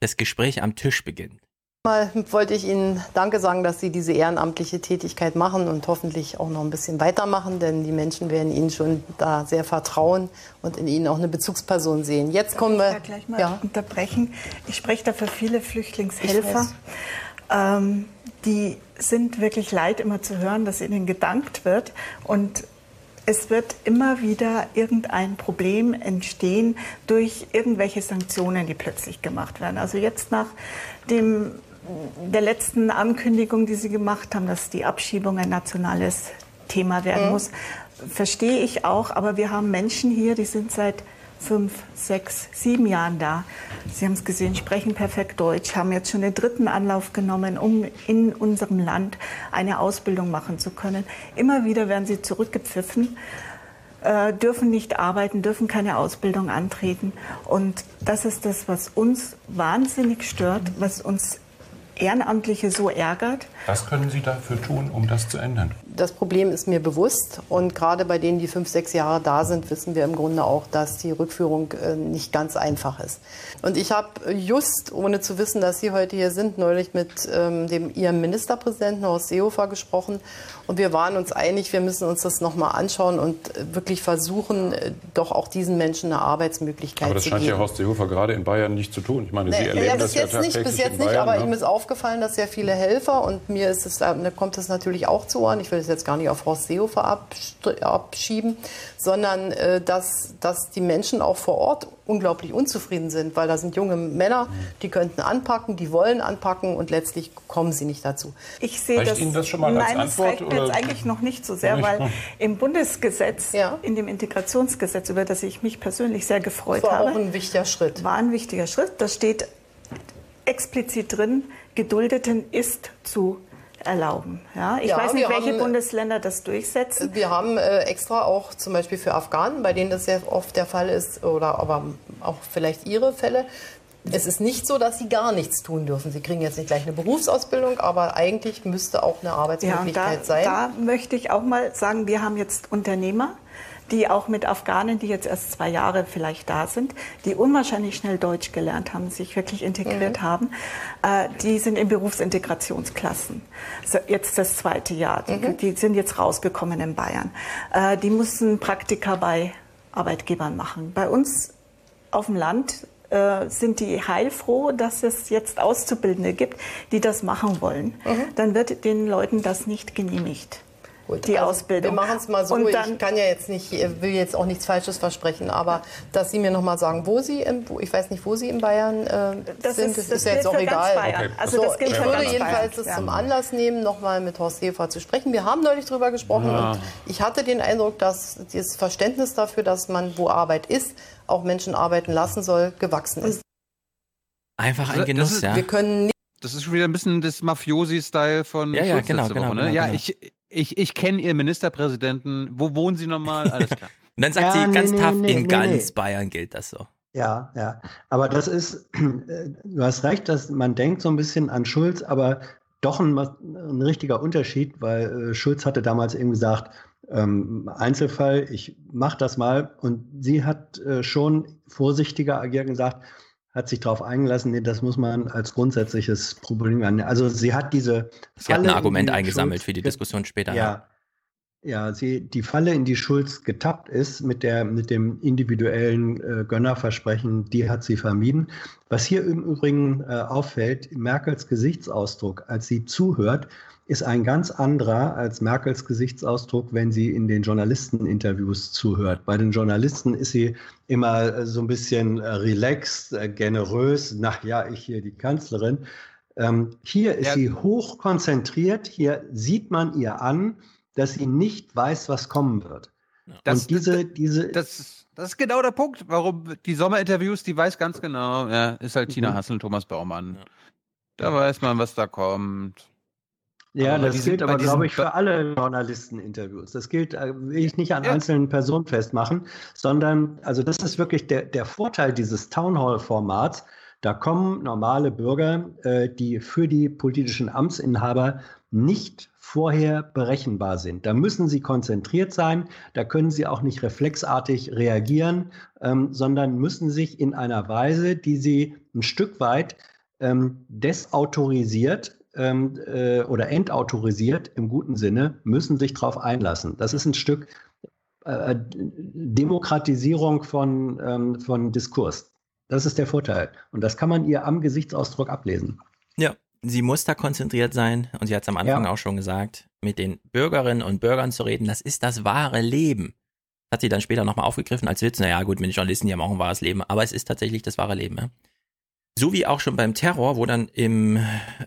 Das Gespräch am Tisch beginnt. Mal wollte ich Ihnen Danke sagen, dass Sie diese ehrenamtliche Tätigkeit machen und hoffentlich auch noch ein bisschen weitermachen, denn die Menschen werden Ihnen schon da sehr vertrauen und in Ihnen auch eine Bezugsperson sehen. Jetzt kommen wir. Ich da gleich mal ja. unterbrechen. Ich spreche da für viele Flüchtlingshelfer. Ähm, die sind wirklich leid, immer zu hören, dass ihnen gedankt wird. Und es wird immer wieder irgendein Problem entstehen durch irgendwelche Sanktionen, die plötzlich gemacht werden. Also jetzt nach dem der letzten Ankündigung, die Sie gemacht haben, dass die Abschiebung ein nationales Thema werden mhm. muss, verstehe ich auch. Aber wir haben Menschen hier, die sind seit fünf, sechs, sieben Jahren da. Sie haben es gesehen, sprechen perfekt Deutsch, haben jetzt schon den dritten Anlauf genommen, um in unserem Land eine Ausbildung machen zu können. Immer wieder werden sie zurückgepfiffen äh, dürfen nicht arbeiten, dürfen keine Ausbildung antreten. Und das ist das, was uns wahnsinnig stört, was uns Ehrenamtliche so ärgert. Was können Sie dafür tun, um das zu ändern? Das Problem ist mir bewusst und gerade bei denen, die fünf, sechs Jahre da sind, wissen wir im Grunde auch, dass die Rückführung äh, nicht ganz einfach ist. Und ich habe just, ohne zu wissen, dass Sie heute hier sind, neulich mit ähm, dem Ihrem Ministerpräsidenten Horst Seehofer gesprochen und wir waren uns einig, wir müssen uns das nochmal anschauen und äh, wirklich versuchen, äh, doch auch diesen Menschen eine Arbeitsmöglichkeit zu geben. Aber das scheint ja Horst Seehofer gerade in Bayern nicht zu tun. Ich meine, nee, Sie erleben ja, das jetzt ja nicht, bis jetzt nicht, Bayern, aber ne? ihm ist aufgefallen, dass sehr viele Helfer und mir ist es, äh, kommt es natürlich auch zu Ohren. Ich will es jetzt gar nicht auf Horst Seehofer abschieben, sondern äh, dass, dass die Menschen auch vor Ort unglaublich unzufrieden sind, weil da sind junge Männer, die könnten anpacken, die wollen anpacken und letztlich kommen sie nicht dazu. Ich sehe Reicht das, Ihnen das schon mal als nein, Antwort, das reicht mir jetzt eigentlich noch nicht so sehr, weil <laughs> im Bundesgesetz, in dem Integrationsgesetz, über das ich mich persönlich sehr gefreut Das war habe, auch ein wichtiger Schritt. war ein wichtiger Schritt. Da steht explizit drin, Geduldeten ist zu erlauben. Ja, ich Ja, weiß nicht, welche haben- Bundesländer das durchsetzen. Wir haben äh, extra auch zum Beispiel für Afghanen, bei denen das sehr oft der Fall ist, oder aber auch vielleicht ihre Fälle. Es ist nicht so, dass sie gar nichts tun dürfen. Sie kriegen jetzt nicht gleich eine Berufsausbildung, aber eigentlich müsste auch eine Ja, Arbeitsmöglichkeit da, sein. da möchte ich auch mal sagen, wir haben jetzt Unternehmer, die auch mit Afghanen, die jetzt erst zwei Jahre vielleicht da sind, die unwahrscheinlich schnell Deutsch gelernt haben, sich wirklich integriert Mhm. haben, äh, die sind in Berufsintegrationsklassen. So, jetzt das zweite Jahr. Die, Mhm. die sind jetzt rausgekommen in Bayern. Äh, die mussten Praktika bei Arbeitgebern machen. Bei uns auf dem Land äh, sind die heilfroh, dass es jetzt Auszubildende gibt, die das machen wollen. Dann wird den Leuten das nicht genehmigt. Die Also, Ausbildung. Wir machen es mal so. Und ich dann, kann ja jetzt nicht, äh, will jetzt auch nichts Falsches versprechen, aber dass Sie mir noch mal sagen, wo Sie, im, ich weiß nicht, wo Sie in Bayern äh, Das sind, ist- das das ist ja jetzt auch egal. Okay. Also so, ich würde ganz jedenfalls Bayern, das ja. zum Anlass nehmen, noch mal mit Horst Seehofer zu sprechen. Wir haben neulich drüber gesprochen Ja. und ich hatte den Eindruck, dass das Verständnis dafür, dass man, wo Arbeit ist, auch Menschen arbeiten lassen soll, gewachsen ist. Einfach ein Das- Genuss, ist, ja. Wir können nicht Das ist schon wieder ein bisschen das Mafiosi-Style von Ja, ja, Schulz genau, letzte genau, Woche, ne? genau, Ja, genau. ich, ich, ich kenne Ihren Ministerpräsidenten. Wo wohnen Sie nochmal? Alles klar. <laughs> Und dann sagt Ja, sie ganz nee, tough, nee, in nee, ganz nee. Bayern gilt das so. Ja, ja. Aber das ist, <clears throat> äh, du hast recht, dass man denkt so ein bisschen an Schulz, aber doch ein, ein richtiger Unterschied, weil äh, Schulz hatte damals eben gesagt, ähm, Einzelfall, ich mach das mal. Und sie hat äh, schon vorsichtiger agiert und gesagt, hat sich darauf eingelassen, nee, das muss man als grundsätzliches Problem annehmen. Also sie hat diese Sie hat ein Falle, in Argument eingesammelt Schulz für die Diskussion später. Ja, ja, sie, die Falle, in die Schulz getappt ist mit, der, mit dem individuellen äh, Gönnerversprechen, die hat sie vermieden. Was hier im Übrigen äh, auffällt, Merkels Gesichtsausdruck, als sie zuhört, ist ein ganz anderer als Merkels Gesichtsausdruck, wenn sie in den Journalisteninterviews zuhört. Bei den Journalisten ist sie immer äh, so ein bisschen äh, relaxed, äh, generös. Na ja, ich hier die Kanzlerin. Ähm, hier ist Ja. sie hoch konzentriert. Hier sieht man ihr an, dass sie nicht weiß, was kommen wird. Das- Und diese, diese, Das, das ist genau der Punkt, warum die Sommerinterviews, die weiß ganz genau, ja, ist halt Tina Mhm. Hassel und Thomas Baumann. Da weiß man, was da kommt. Ja, aber das gilt aber, glaube ich, für alle Journalisteninterviews. Das gilt, äh, will ich nicht an ja. einzelnen Personen festmachen, sondern, also das ist wirklich der, der Vorteil dieses Townhall-Formats. Da kommen normale Bürger, äh, die für die politischen Amtsinhaber nicht vorher berechenbar sind. Da müssen sie konzentriert sein, da können sie auch nicht reflexartig reagieren, ähm, sondern müssen sich in einer Weise, die sie ein Stück weit ähm, desautorisiert ähm, äh, oder entautorisiert im guten Sinne, müssen sich darauf einlassen. Das ist ein Stück äh, Demokratisierung von, ähm, von Diskurs. Das ist der Vorteil. Und das kann man ihr am Gesichtsausdruck ablesen. Ja, sie muss da konzentriert sein. Und sie hat es am Anfang ja. auch schon gesagt, mit den Bürgerinnen und Bürgern zu reden, das ist das wahre Leben. Hat sie dann später nochmal aufgegriffen als Witz. Naja, gut, mit den Journalisten, die haben auch ein wahres Leben. Aber es ist tatsächlich das wahre Leben. Ja? So wie auch schon beim Terror, wo dann im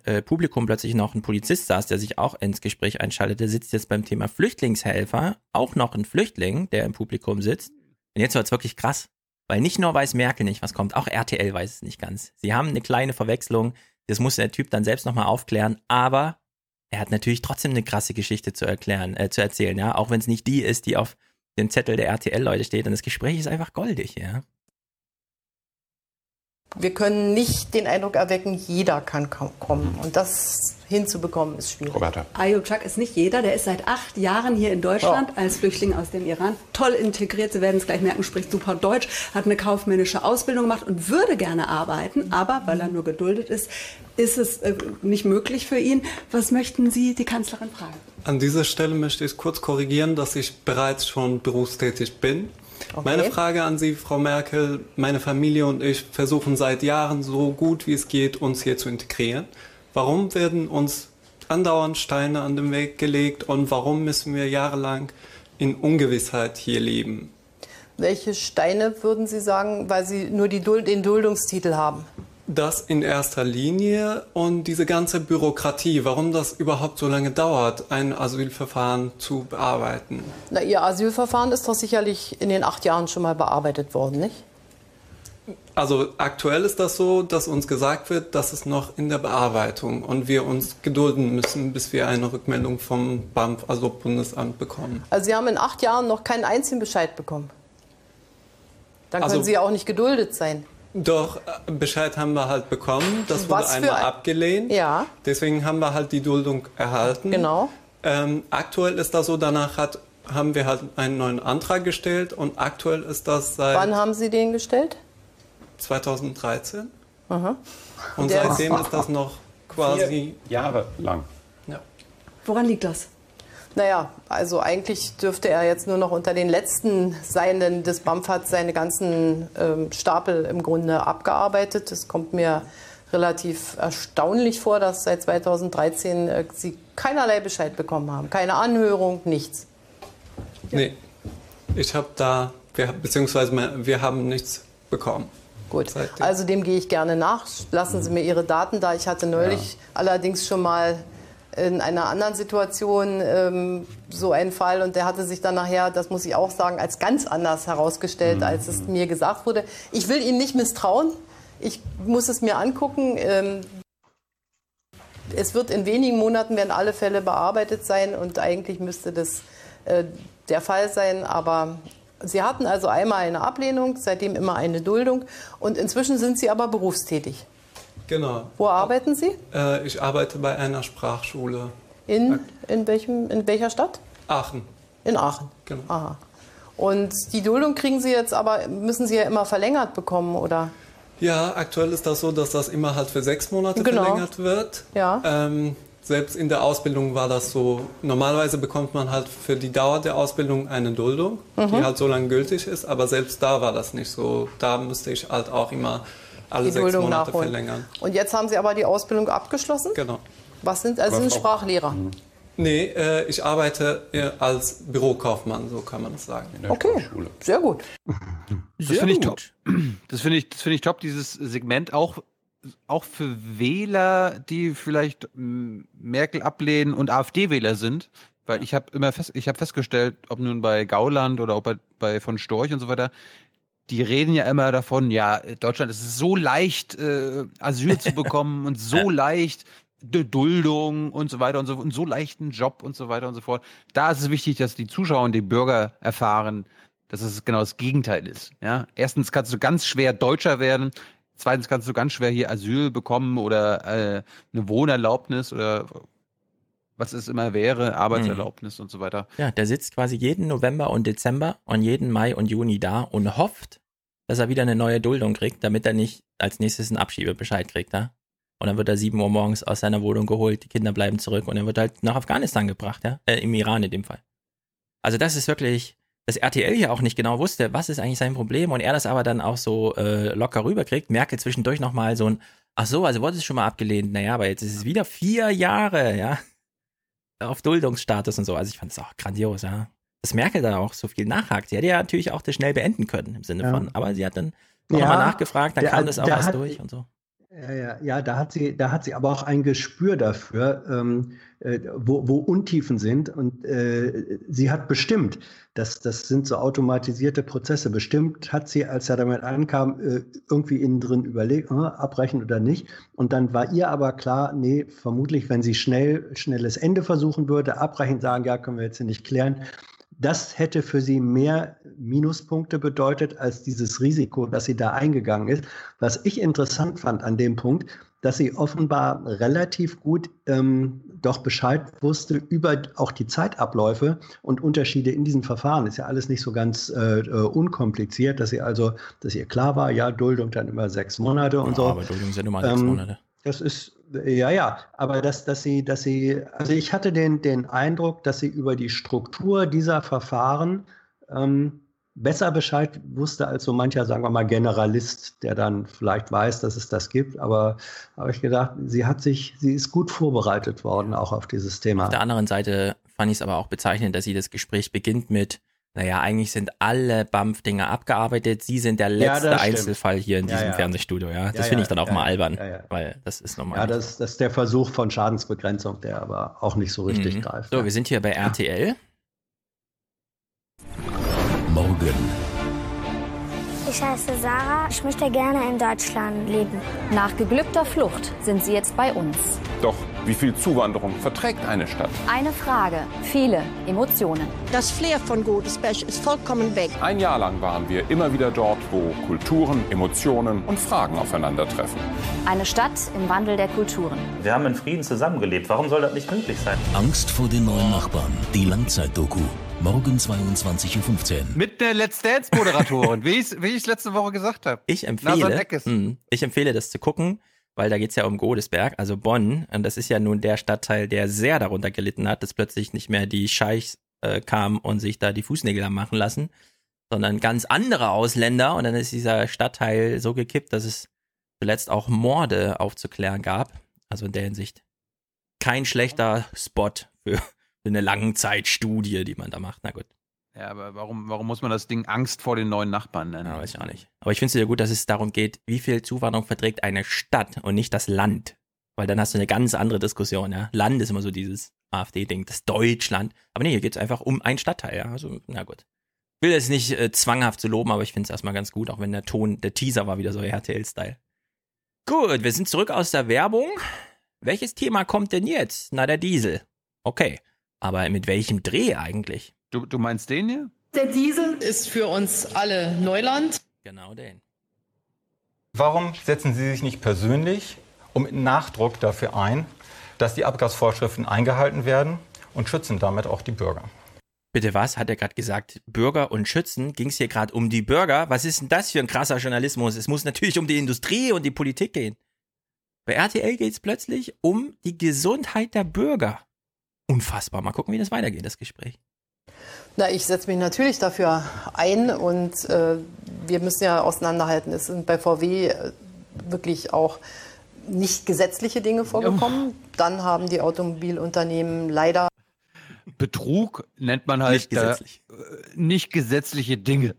äh, Publikum plötzlich noch ein Polizist saß, der sich auch ins Gespräch einschaltete, sitzt jetzt beim Thema Flüchtlingshelfer auch noch ein Flüchtling, der im Publikum sitzt. Und jetzt wird's wirklich krass. Weil nicht nur weiß Merkel nicht, was kommt, auch RTL weiß es nicht ganz. Sie haben eine kleine Verwechslung. Das muss der Typ dann selbst nochmal aufklären. Aber er hat natürlich trotzdem eine krasse Geschichte zu erklären, äh, zu erzählen, ja. Auch wenn es nicht die ist, die auf dem Zettel der RTL-Leute steht. Und das Gespräch ist einfach goldig, ja wir können nicht den Eindruck erwecken, jeder kann kommen. Und das hinzubekommen ist schwierig. Roberta. Ayubchak ist nicht jeder. Der ist seit acht Jahren hier in Deutschland ja. als Flüchtling aus dem Iran. Toll integriert. Sie werden es gleich merken, spricht super Deutsch, hat eine kaufmännische Ausbildung gemacht und würde gerne arbeiten. Aber weil er nur geduldet ist, ist es äh, nicht möglich für ihn. Was möchten Sie die Kanzlerin fragen? An dieser Stelle möchte ich kurz korrigieren, dass ich bereits schon berufstätig bin. Okay. Meine Frage an Sie, Frau Merkel, meine Familie und ich versuchen seit Jahren so gut wie es geht, uns hier zu integrieren. Warum werden uns andauernd Steine an den Weg gelegt und warum müssen wir jahrelang in Ungewissheit hier leben? Welche Steine würden Sie sagen, weil Sie nur Duld den Duldungstitel haben? Das in erster Linie und diese ganze Bürokratie, warum das überhaupt so lange dauert, ein Asylverfahren zu bearbeiten. Na, Ihr Asylverfahren ist doch sicherlich in den acht Jahren schon mal bearbeitet worden, nicht? Also aktuell ist das so, dass uns gesagt wird, dass es noch in der Bearbeitung und wir uns gedulden müssen, bis wir eine Rückmeldung vom BAMF, also Bundesamt, bekommen. Also Sie haben in acht Jahren noch keinen einzigen Bescheid bekommen. Dann können also, Sie auch nicht geduldet sein. Doch, äh, Bescheid haben wir halt bekommen. Das wurde einmal ein... abgelehnt. Ja. Deswegen haben wir halt die Duldung erhalten. Genau. Ähm, aktuell ist das so, danach hat, haben wir halt einen neuen Antrag gestellt und aktuell ist das seit. Wann haben Sie den gestellt? 2013. Aha. Und, und seitdem ist das noch quasi. Vier Jahre lang. Ja. Woran liegt das? Naja, also eigentlich dürfte er jetzt nur noch unter den letzten sein, denn das BAMF hat seine ganzen ähm, Stapel im Grunde abgearbeitet. Es kommt mir relativ erstaunlich vor, dass seit 2013 äh, sie keinerlei Bescheid bekommen haben. Keine Anhörung, nichts. Ja. Nee, ich habe da, wir, beziehungsweise wir haben nichts bekommen. Gut, also dem gehe ich gerne nach. Lassen Sie mir Ihre Daten da. Ich hatte neulich ja. allerdings schon mal in einer anderen Situation ähm, so einen Fall und der hatte sich dann nachher, das muss ich auch sagen, als ganz anders herausgestellt, als es mir gesagt wurde. Ich will ihm nicht misstrauen. Ich muss es mir angucken. Ähm, es wird in wenigen Monaten werden alle Fälle bearbeitet sein und eigentlich müsste das äh, der Fall sein, aber Sie hatten also einmal eine Ablehnung, seitdem immer eine Duldung und inzwischen sind Sie aber berufstätig. Genau. Wo arbeiten Sie? Äh, ich arbeite bei einer Sprachschule. In, in, welchem, in welcher Stadt? Aachen. In Aachen. Genau. Aha. Und die Duldung kriegen Sie jetzt aber, müssen Sie ja immer verlängert bekommen, oder? Ja, aktuell ist das so, dass das immer halt für sechs Monate genau. verlängert wird. Ja. Ähm, selbst in der Ausbildung war das so. Normalerweise bekommt man halt für die Dauer der Ausbildung eine Duldung, mhm. die halt so lange gültig ist, aber selbst da war das nicht so. Da müsste ich halt auch immer alle sechs Monate nachholen. verlängern. Und jetzt haben Sie aber die Ausbildung abgeschlossen? Genau. Was sind, also sind Sprachlehrer? Mhm. Nee, äh, ich arbeite äh, als Bürokaufmann, so kann man es sagen. okay, sehr gut. Das finde ich top. Das finde ich, das ich top, dieses Segment auch, auch für Wähler, die vielleicht Merkel ablehnen und AfD-Wähler sind. Weil ich habe immer fest, ich habe festgestellt, ob nun bei Gauland oder auch bei, bei von Storch und so weiter, die reden ja immer davon, ja, Deutschland ist so leicht, äh, Asyl zu <laughs> bekommen und so leicht, Duldung und so weiter und so und so leichten Job und so weiter und so fort. Da ist es wichtig, dass die Zuschauer und die Bürger erfahren, dass es genau das Gegenteil ist. Ja, erstens kannst du ganz schwer Deutscher werden. Zweitens kannst du ganz schwer hier Asyl bekommen oder äh, eine Wohnerlaubnis oder was es immer wäre, Arbeitserlaubnis mhm. und so weiter. Ja, der sitzt quasi jeden November und Dezember und jeden Mai und Juni da und hofft, dass er wieder eine neue Duldung kriegt, damit er nicht als nächstes einen Abschiebebescheid kriegt, ja? Und dann wird er sieben Uhr morgens aus seiner Wohnung geholt, die Kinder bleiben zurück und er wird halt nach Afghanistan gebracht, ja? Äh, Im Iran in dem Fall. Also das ist wirklich, dass RTL hier auch nicht genau wusste, was ist eigentlich sein Problem und er das aber dann auch so äh, locker rüberkriegt. Merkel zwischendurch nochmal so ein, ach so, also wurde es schon mal abgelehnt, naja, aber jetzt ist es wieder vier Jahre, ja? Auf Duldungsstatus und so. Also ich fand es auch grandios, ja. Dass Merkel da auch so viel nachhakt. Sie hätte ja natürlich auch das schnell beenden können, im Sinne ja. von, aber sie hat dann ja, nochmal nachgefragt, dann der, kam das auch erst durch und so. Ja, ja, ja, da hat sie, da hat sie aber auch ein Gespür dafür, ähm, äh, wo, wo Untiefen sind. Und äh, sie hat bestimmt, das, das sind so automatisierte Prozesse, bestimmt hat sie, als er damit ankam, äh, irgendwie innen drin überlegt, äh, abbrechen oder nicht. Und dann war ihr aber klar, nee, vermutlich, wenn sie schnell, schnelles Ende versuchen würde, abbrechen, sagen, ja, können wir jetzt hier nicht klären, das hätte für sie mehr Minuspunkte bedeutet als dieses Risiko, das sie da eingegangen ist. Was ich interessant fand an dem Punkt, dass sie offenbar relativ gut ähm, doch Bescheid wusste über auch die Zeitabläufe und Unterschiede in diesen Verfahren. Ist ja alles nicht so ganz äh, äh unkompliziert, dass sie also, dass ihr klar war, ja, Duldung dann immer sechs Monate und ja, so. Aber Duldung sind immer sechs ähm, Monate. Das ist, ja, ja, aber dass, dass sie, dass sie, also ich hatte den, den Eindruck, dass sie über die Struktur dieser Verfahren ähm, besser Bescheid wusste als so mancher, sagen wir mal, Generalist, der dann vielleicht weiß, dass es das gibt. Aber habe ich gedacht, sie hat sich, sie ist gut vorbereitet worden, auch auf dieses Thema. Auf der anderen Seite fand ich es aber auch bezeichnend, dass sie das Gespräch beginnt mit, naja, eigentlich sind alle BAMF-Dinger abgearbeitet. Sie sind der letzte ja, Einzelfall hier in diesem ja, Fernsehstudio, ja. Das finde ich dann auch mal albern, weil das ist normal. Ja, das, das, ist der Versuch von Schadensbegrenzung, der aber auch nicht so richtig mhm. greift. So, wir sind hier bei RTL. Morgen ich heiße Sarah. Ich möchte gerne in Deutschland leben. Nach geglückter Flucht sind sie jetzt bei uns. Doch wie viel Zuwanderung verträgt eine Stadt? Eine Frage, viele Emotionen. Das Flair von Godesberg ist vollkommen weg. Ein Jahr lang waren wir immer wieder dort, wo Kulturen, Emotionen und Fragen aufeinandertreffen. Eine Stadt im Wandel der Kulturen. Wir haben in Frieden zusammengelebt. Warum soll das nicht möglich sein? Angst vor den neuen Nachbarn. Die Langzeit-Doku. Morgen 22.15 Uhr. Mit der Let's Dance-Moderatorin, wie ich es letzte Woche gesagt habe. Ich empfehle, mh, ich empfehle das zu gucken, weil da geht es ja um Godesberg, also Bonn. Und das ist ja nun der Stadtteil, der sehr darunter gelitten hat, dass plötzlich nicht mehr die Scheichs äh, kamen und sich da die Fußnägel haben machen lassen, sondern ganz andere Ausländer. Und dann ist dieser Stadtteil so gekippt, dass es zuletzt auch Morde aufzuklären gab. Also in der Hinsicht kein schlechter Spot für eine Langzeitstudie, die man da macht. Na gut. Ja, aber warum, warum muss man das Ding Angst vor den neuen Nachbarn nennen? Ja, weiß ich auch nicht. Aber ich finde es ja gut, dass es darum geht, wie viel Zuwanderung verträgt eine Stadt und nicht das Land. Weil dann hast du eine ganz andere Diskussion, ja. Land ist immer so dieses AfD-Ding, das Deutschland. Aber nee, hier geht es einfach um einen Stadtteil, ja. Also, na gut. Ich will es nicht äh, zwanghaft zu loben, aber ich finde es erstmal ganz gut, auch wenn der Ton, der Teaser war wieder so RTL-Style. Gut, wir sind zurück aus der Werbung. Welches Thema kommt denn jetzt? Na, der Diesel. Okay. Aber mit welchem Dreh eigentlich? Du, du meinst den hier? Der Diesel ist für uns alle Neuland. Genau den. Warum setzen Sie sich nicht persönlich und mit Nachdruck dafür ein, dass die Abgasvorschriften eingehalten werden und schützen damit auch die Bürger? Bitte was? Hat er gerade gesagt? Bürger und Schützen? Ging es hier gerade um die Bürger? Was ist denn das für ein krasser Journalismus? Es muss natürlich um die Industrie und die Politik gehen. Bei RTL geht es plötzlich um die Gesundheit der Bürger unfassbar. Mal gucken, wie das weitergeht, das Gespräch. Na, ich setze mich natürlich dafür ein und äh, wir müssen ja auseinanderhalten. Es sind bei VW äh, wirklich auch nicht gesetzliche Dinge vorgekommen. Oh. Dann haben die Automobilunternehmen leider Betrug nennt man halt nicht, gesetzlich. Da, äh, nicht gesetzliche Dinge.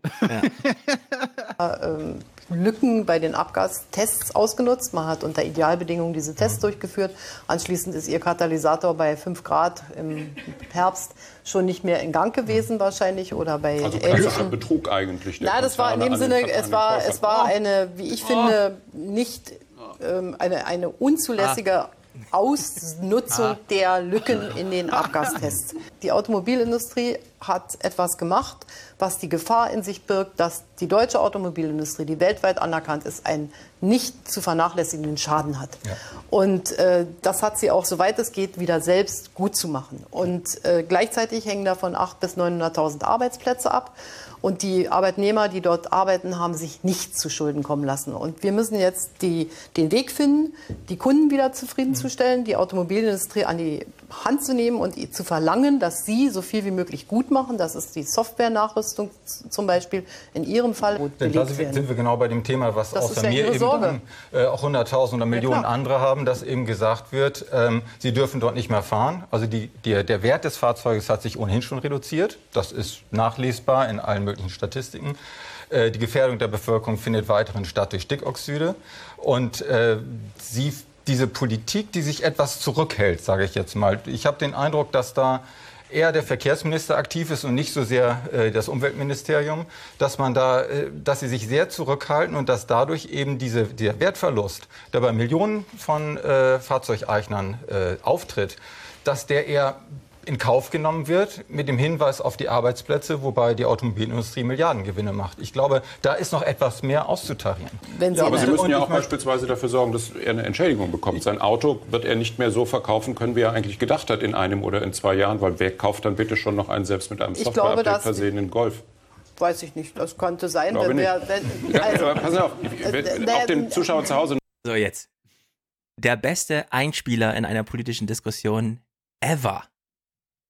Ja. <laughs> ähm, Lücken bei den Abgastests ausgenutzt. Man hat unter Idealbedingungen diese Tests durchgeführt. Anschließend ist ihr Katalysator bei 5 Grad im Herbst schon nicht mehr in Gang gewesen wahrscheinlich oder bei also ähnlichen Betrug eigentlich. Nein, das war in dem Sinne, es war, es war eine, wie ich finde, nicht ähm, eine, eine unzulässige Ausnutzung Ah. der Lücken in den Abgastests. Die Automobilindustrie hat etwas gemacht, was die Gefahr in sich birgt, dass die deutsche Automobilindustrie, die weltweit anerkannt ist, einen nicht zu vernachlässigenden Schaden hat. Und äh, das hat sie auch, soweit es geht, wieder selbst gut zu machen. Und äh, gleichzeitig hängen davon 800.000 bis 900.000 Arbeitsplätze ab. Und die Arbeitnehmer, die dort arbeiten, haben sich nichts zu Schulden kommen lassen. Und wir müssen jetzt die, den Weg finden, die Kunden wieder zufriedenzustellen, die Automobilindustrie an die Hand zu nehmen und zu verlangen, dass sie so viel wie möglich gut machen. Das ist die Softwarenachrüstung zum Beispiel in ihrem Fall Denn da sind, wir genau bei dem Thema, was Das außer ja mir eben dann, äh, auch Hunderttausende oder Millionen klar. andere haben, dass eben gesagt wird, ähm, sie dürfen dort nicht mehr fahren. Also die, die, der Wert des Fahrzeuges hat sich ohnehin schon reduziert. Das ist nachlesbar in allen möglichen Statistiken. Äh, die Gefährdung der Bevölkerung findet weiterhin statt durch Stickoxide. Und äh, sie, diese Politik, die sich etwas zurückhält, sage ich jetzt mal. Ich habe den Eindruck, dass da eher der Verkehrsminister aktiv ist und nicht so sehr äh, das Umweltministerium, dass man da, äh, dass sie sich sehr zurückhalten und dass dadurch eben diese, der Wertverlust, der bei Millionen von äh, Fahrzeugeignern äh, auftritt, dass der eher in Kauf genommen wird mit dem Hinweis auf die Arbeitsplätze, wobei die Automobilindustrie Milliardengewinne macht. Ich glaube, da ist noch etwas mehr auszutarieren. Wenn ja, aber Sie müssen ja auch beispielsweise dafür sorgen, dass er eine Entschädigung bekommt. Sein Auto wird er nicht mehr so verkaufen können, wie er eigentlich gedacht hat in einem oder in zwei Jahren, weil wer kauft dann bitte schon noch einen selbst mit einem Software-Update versehenen Golf? Weiß ich nicht, das könnte sein. Glaube Wenn, wer, wenn, <laughs> Ja, also, aber pass auf, äh, auch den Zuschauern zu Hause So, jetzt. Der beste Einspieler in einer politischen Diskussion ever.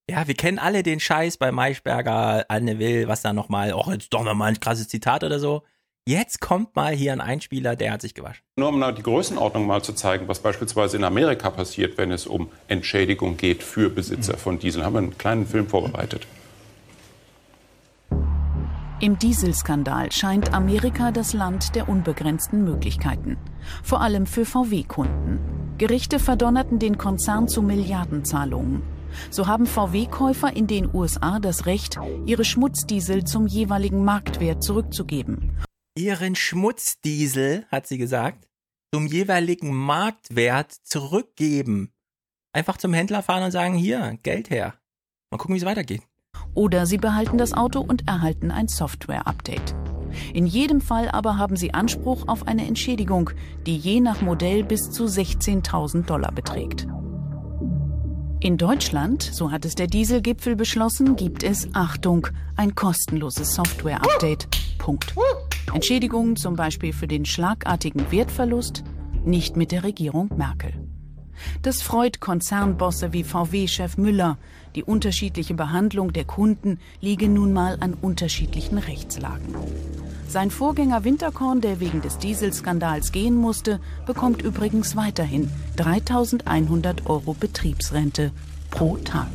Ja, wir kennen alle den Scheiß bei Maischberger, Anne Will, was da nochmal, oh, jetzt doch nochmal ein krasses Zitat oder so. Jetzt kommt mal hier ein Einspieler, der hat sich gewaschen. Nur um mal die Größenordnung mal zu zeigen, was beispielsweise in Amerika passiert, wenn es um Entschädigung geht für Besitzer von Diesel, haben wir einen kleinen Film vorbereitet. Im Dieselskandal scheint Amerika das Land der unbegrenzten Möglichkeiten. Vor allem für VW-Kunden. Gerichte verdonnerten den Konzern zu Milliardenzahlungen. So haben VW-Käufer in den USA das Recht, ihre Schmutzdiesel zum jeweiligen Marktwert zurückzugeben. Ihren Schmutzdiesel, hat sie gesagt, zum jeweiligen Marktwert zurückgeben. Einfach zum Händler fahren und sagen, hier, Geld her. Mal gucken, wie es weitergeht. Oder sie behalten das Auto und erhalten ein Software-Update. In jedem Fall aber haben sie Anspruch auf eine Entschädigung, die je nach Modell bis zu 16.000 Dollar beträgt. In Deutschland, so hat es der Dieselgipfel beschlossen, gibt es, Achtung, ein kostenloses Software-Update. Punkt. Entschädigungen zum Beispiel für den schlagartigen Wertverlust, nicht mit der Regierung Merkel. Das freut Konzernbosse wie VW-Chef Müller. Die unterschiedliche Behandlung der Kunden liege nun mal an unterschiedlichen Rechtslagen. Sein Vorgänger Winterkorn, der wegen des Dieselskandals gehen musste, bekommt übrigens weiterhin 3100 Euro Betriebsrente pro Tag.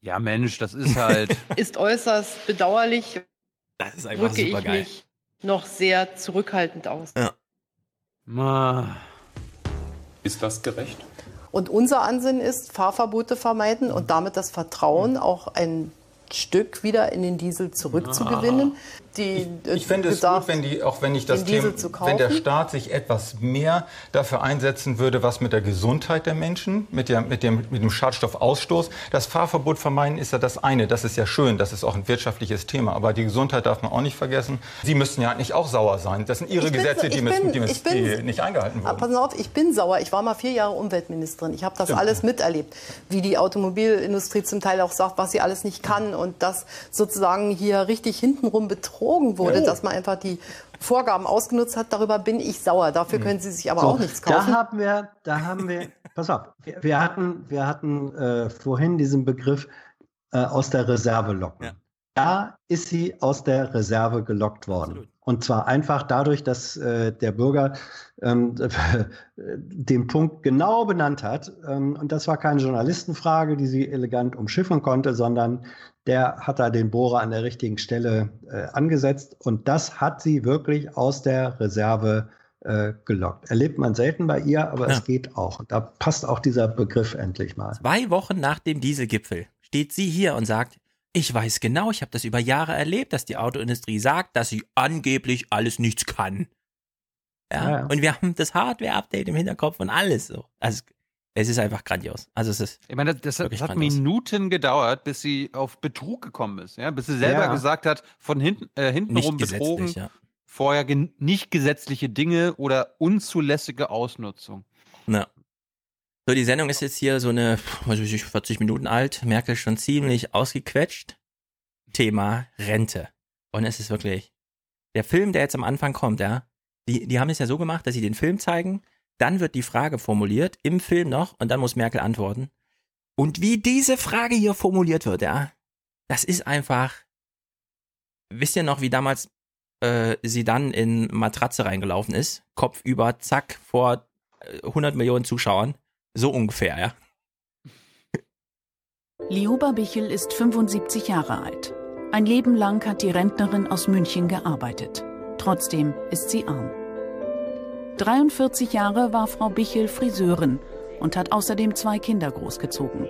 Ja, Mensch, das ist halt. <laughs> Ist äußerst bedauerlich. Das ist einfach drücke ich supergeil. mich noch sehr zurückhaltend aus. Ist das gerecht? Und unser Ansinnen ist, Fahrverbote vermeiden und damit das Vertrauen auch ein Stück wieder in den Diesel zurückzugewinnen. Die, äh, Ich fände es gut, wenn die, auch wenn ich das Thema, wenn der. Staat sich etwas mehr dafür einsetzen würde, was mit der Gesundheit der Menschen, mit, der, mit, dem, mit dem Schadstoffausstoß. Das Fahrverbot vermeiden ist ja das eine. Das ist ja schön. Das ist auch ein wirtschaftliches Thema. Aber die Gesundheit darf man auch nicht vergessen. Sie müssten ja eigentlich auch sauer sein. Das sind Ihre Ich Gesetze, die, ich müssen, bin- die, müssen, ich bin- die nicht eingehalten Ah, wurden. Pass auf, ich bin sauer. Ich war mal vier Jahre Umweltministerin. Ich habe das Stimmt. alles miterlebt, wie die Automobilindustrie zum Teil auch sagt, was sie alles nicht kann und dass sozusagen hier richtig hintenrum betrogen wurde, Ja. dass man einfach die Vorgaben ausgenutzt hat. Darüber bin ich sauer. Dafür können sie sich aber So, auch nichts Da kaufen. haben wir, da haben wir, <laughs> pass auf, wir, wir hatten, wir hatten äh, vorhin diesen Begriff äh, aus der Reserve locken. Da ist sie aus der Reserve gelockt worden. Und zwar einfach dadurch, dass äh, der Bürger ähm, <laughs> den Punkt genau benannt hat. Ähm, und das war keine Journalistenfrage, die sie elegant umschiffen konnte, sondern der hat da den Bohrer an der richtigen Stelle äh, angesetzt. Und das hat sie wirklich aus der Reserve äh, gelockt. Erlebt man selten bei ihr, aber Ja. es geht auch. Und da passt auch dieser Begriff endlich mal. Zwei Wochen nach dem Dieselgipfel steht sie hier und sagt, ich weiß genau, ich habe das über Jahre erlebt, dass die Autoindustrie sagt, dass sie angeblich alles nichts kann. Ja? Ja. Und wir haben das Hardware-Update im Hinterkopf und alles so. Also es ist einfach grandios. Also es ist Ich meine, das, das, hat grandios. Minuten gedauert, bis sie auf Betrug gekommen ist. Ja? Bis sie selber Ja. gesagt hat, von hinten, äh, hintenrum betrogen, ja. vorher gen nicht gesetzliche Dinge oder unzulässige Ausnutzung. Ja. So, die Sendung ist jetzt hier so eine, weiß ich nicht, 40 Minuten alt. Merkel schon ziemlich ausgequetscht. Thema Rente. Und es ist wirklich, der Film, der jetzt am Anfang kommt, ja, die, die haben es ja so gemacht, dass sie den Film zeigen, dann wird die Frage formuliert, im Film noch, und dann muss Merkel antworten. Und wie diese Frage hier formuliert wird, ja, das ist einfach, wisst ihr noch, wie damals äh, sie dann in Matratze reingelaufen ist, Kopf über, zack, vor äh, 100 Millionen Zuschauern, so ungefähr, ja. Lioba Bichel ist 75 Jahre alt. Ein Leben lang hat die Rentnerin aus München gearbeitet. Trotzdem ist sie arm. 43 Jahre war Frau Bichel Friseurin und hat außerdem zwei Kinder großgezogen.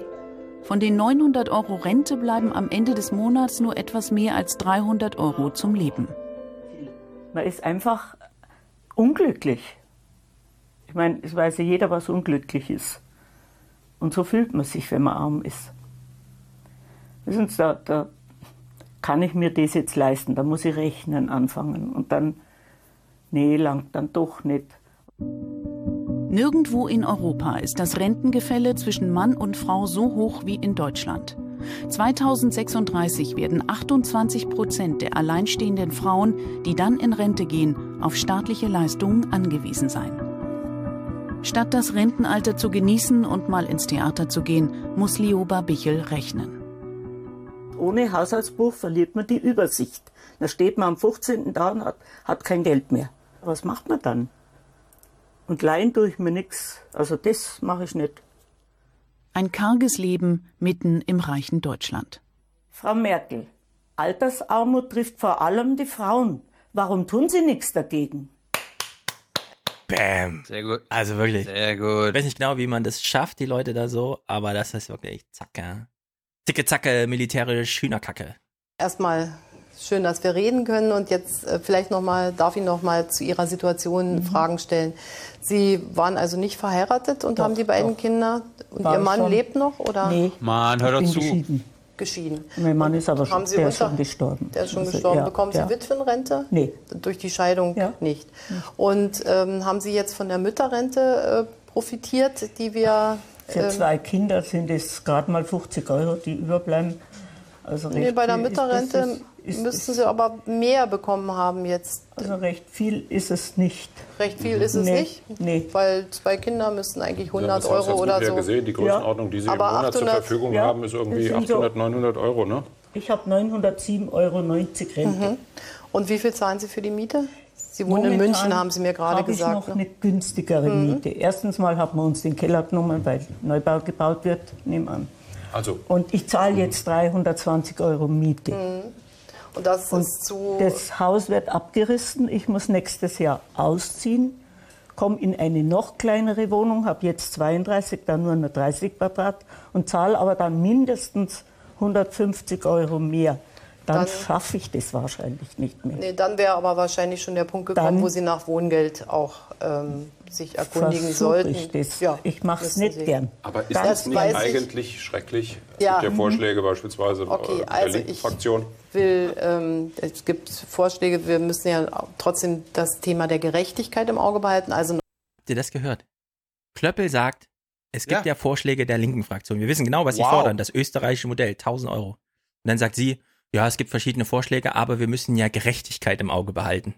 Von den 900 Euro Rente bleiben am Ende des Monats nur etwas mehr als 300 Euro zum Leben. Man ist einfach unglücklich. Ich meine, es weiß ja jeder, was unglücklich ist. Und so fühlt man sich, wenn man arm ist. Wissen Sie, da, da kann ich mir das jetzt leisten, da muss ich rechnen anfangen. Und dann, nee, langt dann doch nicht. Nirgendwo in Europa ist das Rentengefälle zwischen Mann und Frau so hoch wie in Deutschland. 2036 werden 28 Prozent der alleinstehenden Frauen, die dann in Rente gehen, auf staatliche Leistungen angewiesen sein. Statt das Rentenalter zu genießen und mal ins Theater zu gehen, muss Lioba Bichel rechnen. Ohne Haushaltsbuch verliert man die Übersicht. Da steht man am 15. da und hat, hat kein Geld mehr. Was macht man dann? Und leihen tue ich mir nichts. Also das mache ich nicht. Ein karges Leben mitten im reichen Deutschland. Frau Merkel, Altersarmut trifft vor allem die Frauen. Warum tun Sie nichts dagegen? Bam. Sehr gut. Also wirklich. Sehr gut. Ich weiß nicht genau, wie man das schafft, die Leute da so, aber das ist wirklich zacke. Zicke, zacke, militärisch Hühnerkacke. Erstmal schön, dass wir reden können und jetzt äh, vielleicht noch mal darf ich noch mal zu Ihrer Situation Fragen stellen. Sie waren also nicht verheiratet und Doch, haben die beiden doch. Kinder und War Ihr Mann schon. lebt noch oder Nee. Mann, hör doch zu. Geschieden. Mein Mann ist aber schon, der ist schon gestorben. Der ist schon Also, gestorben. ja, Bekommen Sie ja. Witwenrente? Nee. Durch die Scheidung nicht. Und ähm, haben Sie jetzt von der Mütterrente äh, profitiert, die wir Für ähm, zwei Kinder sind es gerade mal 50 Euro, die überbleiben. Also Nee, bei der Mütterrente ist- müssten Sie aber mehr bekommen haben jetzt. Also recht viel ist es nicht. Recht viel ist es Nee, nicht, Nee. weil zwei Kinder müssten eigentlich 100 das Euro oder ja so. gesehen, die Größenordnung, die Sie Aber im Monat zur 800 Verfügung ja, haben, ist irgendwie das sind so- 800, 900 Euro, ne? Ich habe 907,90 Euro Rente. Mhm. Und wie viel zahlen Sie für die Miete? Sie wohnen in Momentan München, haben Sie mir gerade habe gesagt. Ich noch ne? eine günstigere Mhm. Miete. Erstens mal haben wir uns den Keller genommen, weil Neubau gebaut wird, nebenan. Also, Und ich zahle jetzt 320 Euro Miete. Mhm. Und das Und ist zu. das Haus wird abgerissen. Ich muss nächstes Jahr ausziehen, komme in eine noch kleinere Wohnung, habe jetzt 32, dann nur noch 30 Quadrat und zahle aber dann mindestens 150 Euro mehr. Dann, Dann- schaffe ich das wahrscheinlich nicht mehr. Nee, dann wäre aber wahrscheinlich schon der Punkt gekommen, Dann- wo Sie nach Wohngeld auch ähm, sich erkundigen Versuch sollten. ich das. Ja, Ich mache es nicht Sie. gern. aber ist Das das nicht weiß ich. eigentlich schrecklich? Es Ja. gibt ja Mhm. Vorschläge beispielsweise Okay, äh, der also linken ich- Fraktion. will, ähm, es gibt Vorschläge, wir müssen ja trotzdem das Thema der Gerechtigkeit im Auge behalten. Also Habt ihr das gehört? Klöppel sagt, es gibt ja, Ja. Vorschläge der linken Fraktion. Wir wissen genau, was sie Wow. fordern. Das österreichische Modell, 1000 Euro. Und dann sagt sie, ja, es gibt verschiedene Vorschläge, aber wir müssen ja Gerechtigkeit im Auge behalten.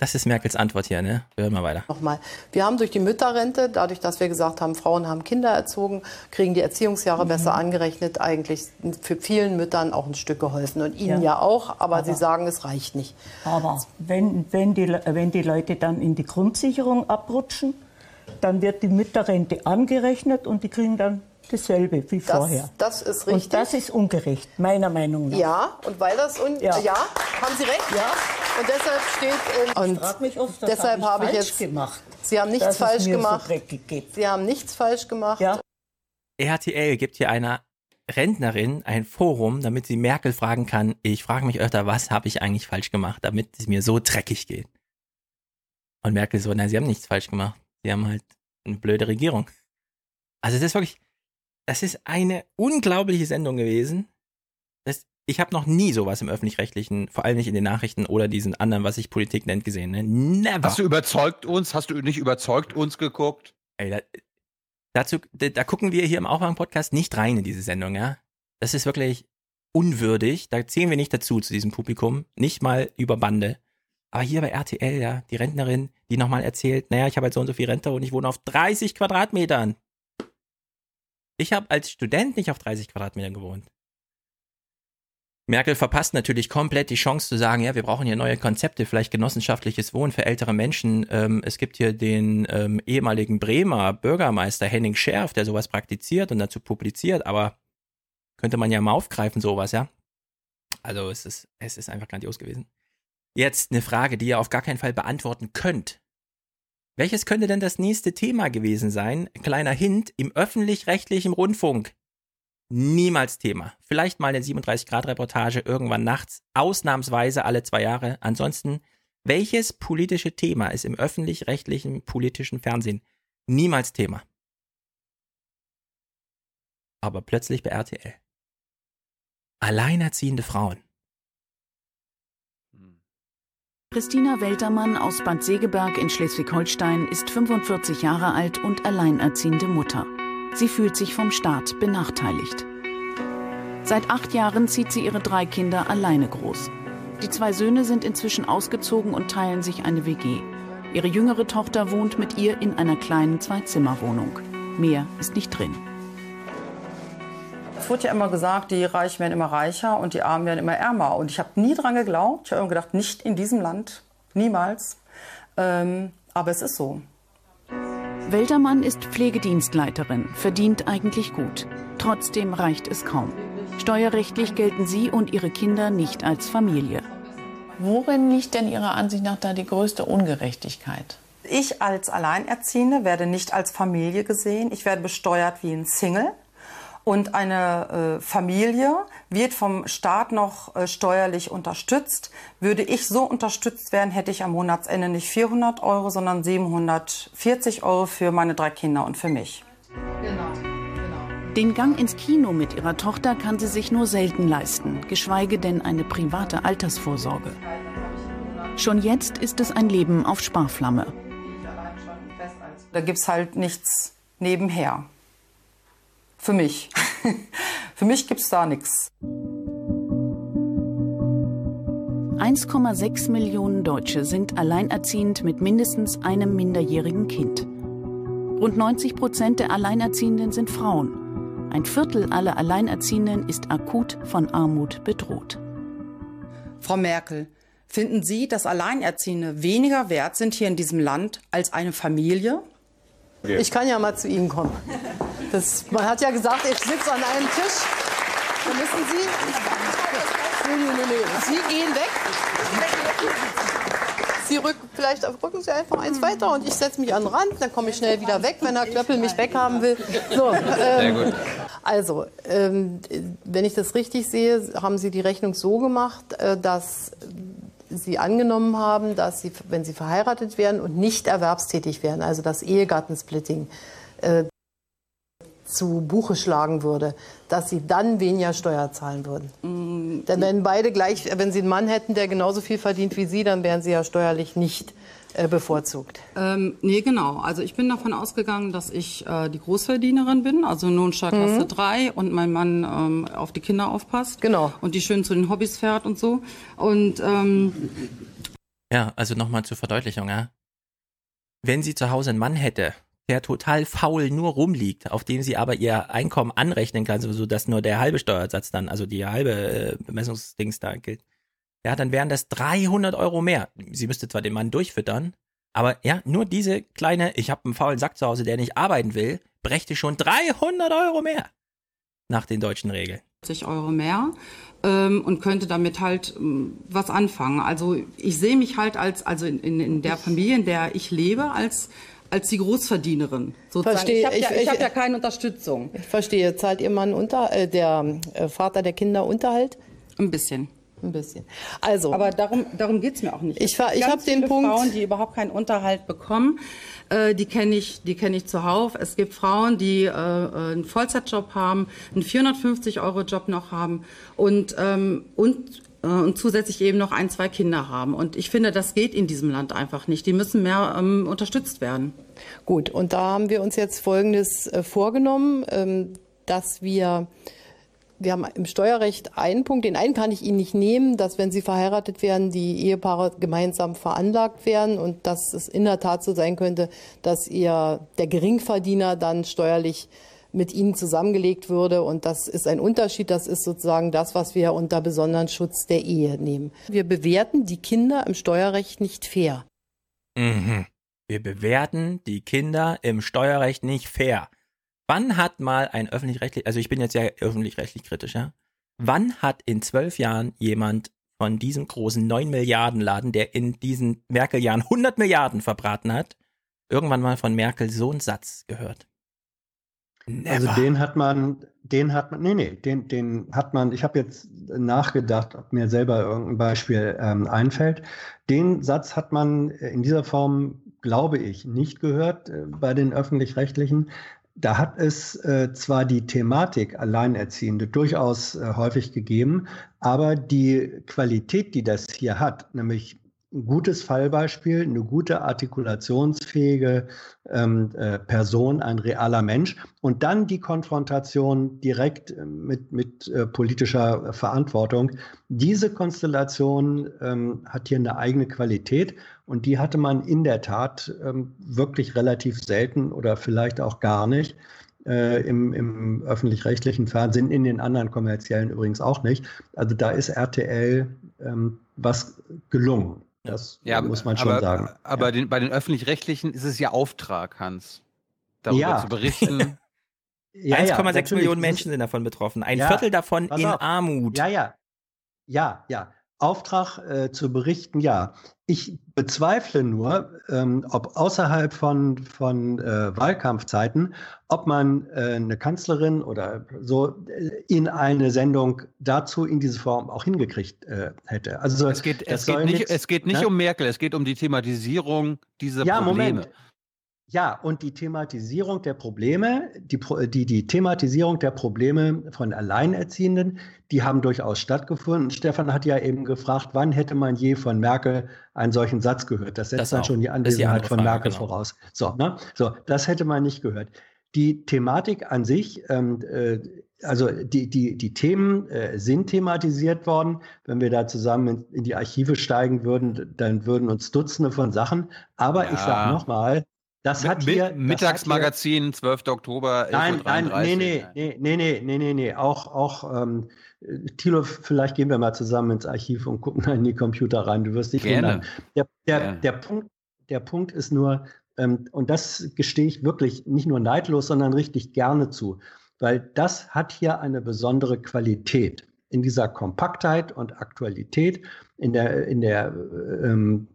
Das ist Merkels Antwort hier, ne? Wir hören mal weiter. Nochmal. Wir haben durch die Mütterrente, dadurch, dass wir gesagt haben, Frauen haben Kinder erzogen, kriegen die Erziehungsjahre besser angerechnet, eigentlich für vielen Müttern auch ein Stück geholfen. Und Ihnen ja, Ja. auch, aber, Aber- Sie sagen, es reicht nicht. Aber wenn, wenn, die, wenn die Leute dann in die Grundsicherung abrutschen, dann wird die Mütterrente angerechnet und die kriegen dann dasselbe wie Das, vorher. das ist richtig. Und das ist ungerecht, meiner Meinung nach. Ja, und weil das un ja. Ja. haben Sie recht. Ja. Und deshalb steht ähm, und frag mich oft, was deshalb hab ich habe ich falsch jetzt gemacht, Sie haben nichts dass es falsch mir so gemacht. dreckig geht. Sie haben nichts falsch gemacht. Ja. RTL gibt hier einer Rentnerin ein Forum, damit sie Merkel fragen kann, ich frage mich öfter, was habe ich eigentlich falsch gemacht, damit es mir so dreckig geht. Und Merkel so, na, sie haben nichts falsch gemacht. Sie haben halt eine blöde Regierung. Also das ist wirklich, das ist eine unglaubliche Sendung gewesen. Das, ich habe noch nie sowas im öffentlich-rechtlichen, vor allem nicht in den Nachrichten oder diesen anderen, was sich Politik nennt, gesehen. Ne? Never. Hast du überzeugt uns? Hast du nicht überzeugt uns geguckt? Ey, da, dazu, da, da gucken wir hier im Aufwang-Podcast nicht rein in diese Sendung, ja. Das ist wirklich unwürdig. Da zählen wir nicht dazu zu diesem Publikum. Nicht mal über Bande. Aber hier bei RTL, ja, die Rentnerin, die nochmal erzählt, naja, ich habe halt so und so viel Rente und ich wohne auf 30 Quadratmetern. Ich habe als Student nicht auf 30 Quadratmetern gewohnt. Merkel verpasst natürlich komplett die Chance zu sagen, ja, wir brauchen hier neue Konzepte, vielleicht genossenschaftliches Wohnen für ältere Menschen. Ähm, es gibt hier den ähm, ehemaligen Bremer Bürgermeister Henning Scherf, der sowas praktiziert und dazu publiziert, aber könnte man ja mal aufgreifen, sowas, ja. Also es ist, es ist einfach grandios gewesen. Jetzt eine Frage, die ihr auf gar keinen Fall beantworten könnt. Welches könnte denn das nächste Thema gewesen sein? Kleiner Hint, im öffentlich-rechtlichen Rundfunk. Niemals Thema. Vielleicht mal eine 37-Grad-Reportage irgendwann nachts, ausnahmsweise alle zwei Jahre. Ansonsten, welches politische Thema ist im öffentlich-rechtlichen politischen Fernsehen niemals Thema? Aber plötzlich bei RTL. Alleinerziehende Frauen. Christina Weltermann aus Bad Segeberg in Schleswig-Holstein ist 45 Jahre alt und alleinerziehende Mutter. Sie fühlt sich vom Staat benachteiligt. Seit acht Jahren zieht sie ihre drei Kinder alleine groß. Die zwei Söhne sind inzwischen ausgezogen und teilen sich eine WG. Ihre jüngere Tochter wohnt mit ihr in einer kleinen Zwei-Zimmer-Wohnung. Mehr ist nicht drin. Es wurde ja immer gesagt, die Reichen werden immer reicher und die Armen werden immer ärmer. Und ich habe nie dran geglaubt. Ich habe immer gedacht, nicht in diesem Land. Niemals. Ähm, aber es ist so. Weltermann ist Pflegedienstleiterin, verdient eigentlich gut. Trotzdem reicht es kaum. Steuerrechtlich gelten sie und ihre Kinder nicht als Familie. Worin liegt denn Ihrer Ansicht nach da die größte Ungerechtigkeit? Ich als Alleinerziehende werde nicht als Familie gesehen. Ich werde besteuert wie ein Single. Und eine äh, Familie wird vom Staat noch äh, steuerlich unterstützt. Würde ich so unterstützt werden, hätte ich am Monatsende nicht 400 Euro, sondern 740 Euro für meine drei Kinder und für mich. Genau. Den Gang ins Kino mit ihrer Tochter kann sie sich nur selten leisten, geschweige denn eine private Altersvorsorge. Schon jetzt ist es ein Leben auf Sparflamme. Da gibt es halt nichts nebenher. Für mich. <laughs> Für mich gibt es da nichts. 1,6 Millionen Deutsche sind alleinerziehend mit mindestens einem minderjährigen Kind. Rund 90 Prozent der Alleinerziehenden sind Frauen. Ein Viertel aller Alleinerziehenden ist akut von Armut bedroht. Frau Merkel, finden Sie, dass Alleinerziehende weniger wert sind hier in diesem Land als eine Familie? Ich kann ja mal zu Ihnen kommen. Das, man hat ja gesagt, ich sitze an einem Tisch. Da müssen Sie. Nee, nee, nee, nee. Sie gehen weg. Sie rücken, vielleicht rücken Sie einfach eins weiter und ich setze mich an den Rand, dann komme ich schnell wieder weg, wenn Herr Klöppel mich weghaben will. So, ähm, Sehr gut. Also, ähm, wenn ich das richtig sehe, haben Sie die Rechnung so gemacht, äh, dass Sie angenommen haben, dass Sie, wenn Sie verheiratet werden und nicht erwerbstätig wären, also das Ehegattensplitting, äh, zu Buche schlagen würde, dass sie dann weniger Steuer zahlen würden. Mm, Denn wenn beide gleich, wenn sie einen Mann hätten, der genauso viel verdient wie sie, dann wären sie ja steuerlich nicht bevorzugt. Ähm, nee, genau. Also ich bin davon ausgegangen, dass ich äh, die Großverdienerin bin, also Lohnsteuerklasse Mhm. 3 und mein Mann ähm, auf die Kinder aufpasst. Genau. Und die schön zu den Hobbys fährt und so. Und ähm, Ja, also nochmal zur Verdeutlichung, ja. Wenn sie zu Hause einen Mann hätte, der total faul nur rumliegt, auf dem sie aber ihr Einkommen anrechnen kann, so dass nur der halbe Steuersatz dann, also die halbe äh, Bemessungsdings da gilt, ja, dann wären das 300 Euro mehr. Sie müsste zwar den Mann durchfüttern, aber ja, nur diese kleine, ich habe einen faulen Sack zu Hause, der nicht arbeiten will, brächte schon 300 Euro mehr. Nach den deutschen Regeln. 40 Euro mehr ähm, und könnte damit halt ähm, was anfangen. Also ich sehe mich halt als, also in, in, in der Familie, in der ich lebe, als als die Großverdienerin. Sozusagen. Verstehe. Ich habe ja, ich ich- hab ja keine Unterstützung. Ich verstehe. Zahlt Ihr Mann unter, äh, der äh, Vater der Kinder Unterhalt? Ein bisschen. Ein bisschen. Also, aber darum, darum geht's mir auch nicht. Ich, ich habe den Punkt. Frauen, die überhaupt keinen Unterhalt bekommen, äh, die kenne ich, die kenne ich zuhauf. Es gibt Frauen, die äh, einen Vollzeitjob haben, einen 450 Euro Job noch haben und ähm, und äh, und zusätzlich eben noch ein, zwei Kinder haben. Und ich finde, das geht in diesem Land einfach nicht. Die müssen mehr ähm, unterstützt werden. Gut, und da haben wir uns jetzt Folgendes äh, vorgenommen, ähm, dass wir wir haben im Steuerrecht einen Punkt, den einen kann ich Ihnen nicht nehmen, dass wenn Sie verheiratet werden, die Ehepaare gemeinsam veranlagt werden und dass es in der Tat so sein könnte, dass ihr der Geringverdiener dann steuerlich mit ihnen zusammengelegt würde. Und das ist ein Unterschied. Das ist sozusagen das, was wir unter besonderen Schutz der Ehe nehmen. Wir bewerten die Kinder im Steuerrecht nicht fair. Mhm. Wir bewerten die Kinder im Steuerrecht nicht fair. Wann hat mal ein öffentlich-rechtlich, also ich bin jetzt ja öffentlich-rechtlich kritisch, ja? Wann hat in zwölf Jahren jemand von diesem großen 9 Milliarden Laden, der in diesen Merkel-Jahren 100 Milliarden verbraten hat, irgendwann mal von Merkel so einen Satz gehört? Never. Also den hat man, den hat man, nee, nee, den, den hat man, ich habe jetzt nachgedacht, ob mir selber irgendein Beispiel ähm, einfällt. Den Satz hat man in dieser Form, glaube ich, nicht gehört äh, bei den öffentlich-rechtlichen. Da hat es äh, zwar die Thematik Alleinerziehende durchaus äh, häufig gegeben, aber die Qualität, die das hier hat, nämlich ein gutes Fallbeispiel, eine gute artikulationsfähige ähm, äh, Person, ein realer Mensch und dann die Konfrontation direkt äh, mit, mit äh, politischer Verantwortung. Diese Konstellation ähm, hat hier eine eigene Qualität und die hatte man in der Tat ähm, wirklich relativ selten oder vielleicht auch gar nicht. Äh, im, im öffentlich-rechtlichen Fernsehen, in den anderen kommerziellen übrigens auch nicht. Also da ist RTL ähm, was gelungen. Das ja, muss man schon aber, sagen. Aber ja. den, bei den öffentlich-rechtlichen ist es ja Auftrag, Hans, darüber ja. zu berichten. <laughs> ja, 1,6 Millionen Menschen sind davon betroffen. Ein Viertel davon in auf. Armut. Ja, ja. Ja, ja. Auftrag äh, zu berichten, ja. Ich bezweifle nur, ähm, ob außerhalb von, von äh, Wahlkampfzeiten, ob man äh, eine Kanzlerin oder so äh, in eine Sendung dazu in diese Form auch hingekriegt äh, hätte. Also es geht, es geht nicht, nichts, es geht nicht ne? um Merkel, es geht um die Thematisierung dieser ja, Probleme. Moment. Ja, und die Thematisierung der Probleme, die, die, die Thematisierung der Probleme von Alleinerziehenden, die haben durchaus stattgefunden. Stefan hat ja eben gefragt, wann hätte man je von Merkel einen solchen Satz gehört? Das setzt das dann schon die Anwesenheit die von Merkel genau. voraus. So, ne? so, das hätte man nicht gehört. Die Thematik an sich, ähm, äh, also die, die, die Themen äh, sind thematisiert worden. Wenn wir da zusammen in, in, die Archive steigen würden, dann würden uns Dutzende von Sachen. Aber ja. ich sage nochmal, das mit, hat hier. Mittagsmagazin, hier, 12. Oktober. Nein, nein, nee, nee, nee, nee, nee, nee, nee. Auch, auch ähm, Thilo, vielleicht gehen wir mal zusammen ins Archiv und gucken in die Computer rein. Du wirst dich Gerne. wundern. Der, der, Gerne. der, Punkt, der Punkt ist nur, ähm, und das gestehe ich wirklich nicht nur neidlos, sondern richtig gerne zu, weil das hat hier eine besondere Qualität in dieser Kompaktheit und Aktualität in der, in der ähm,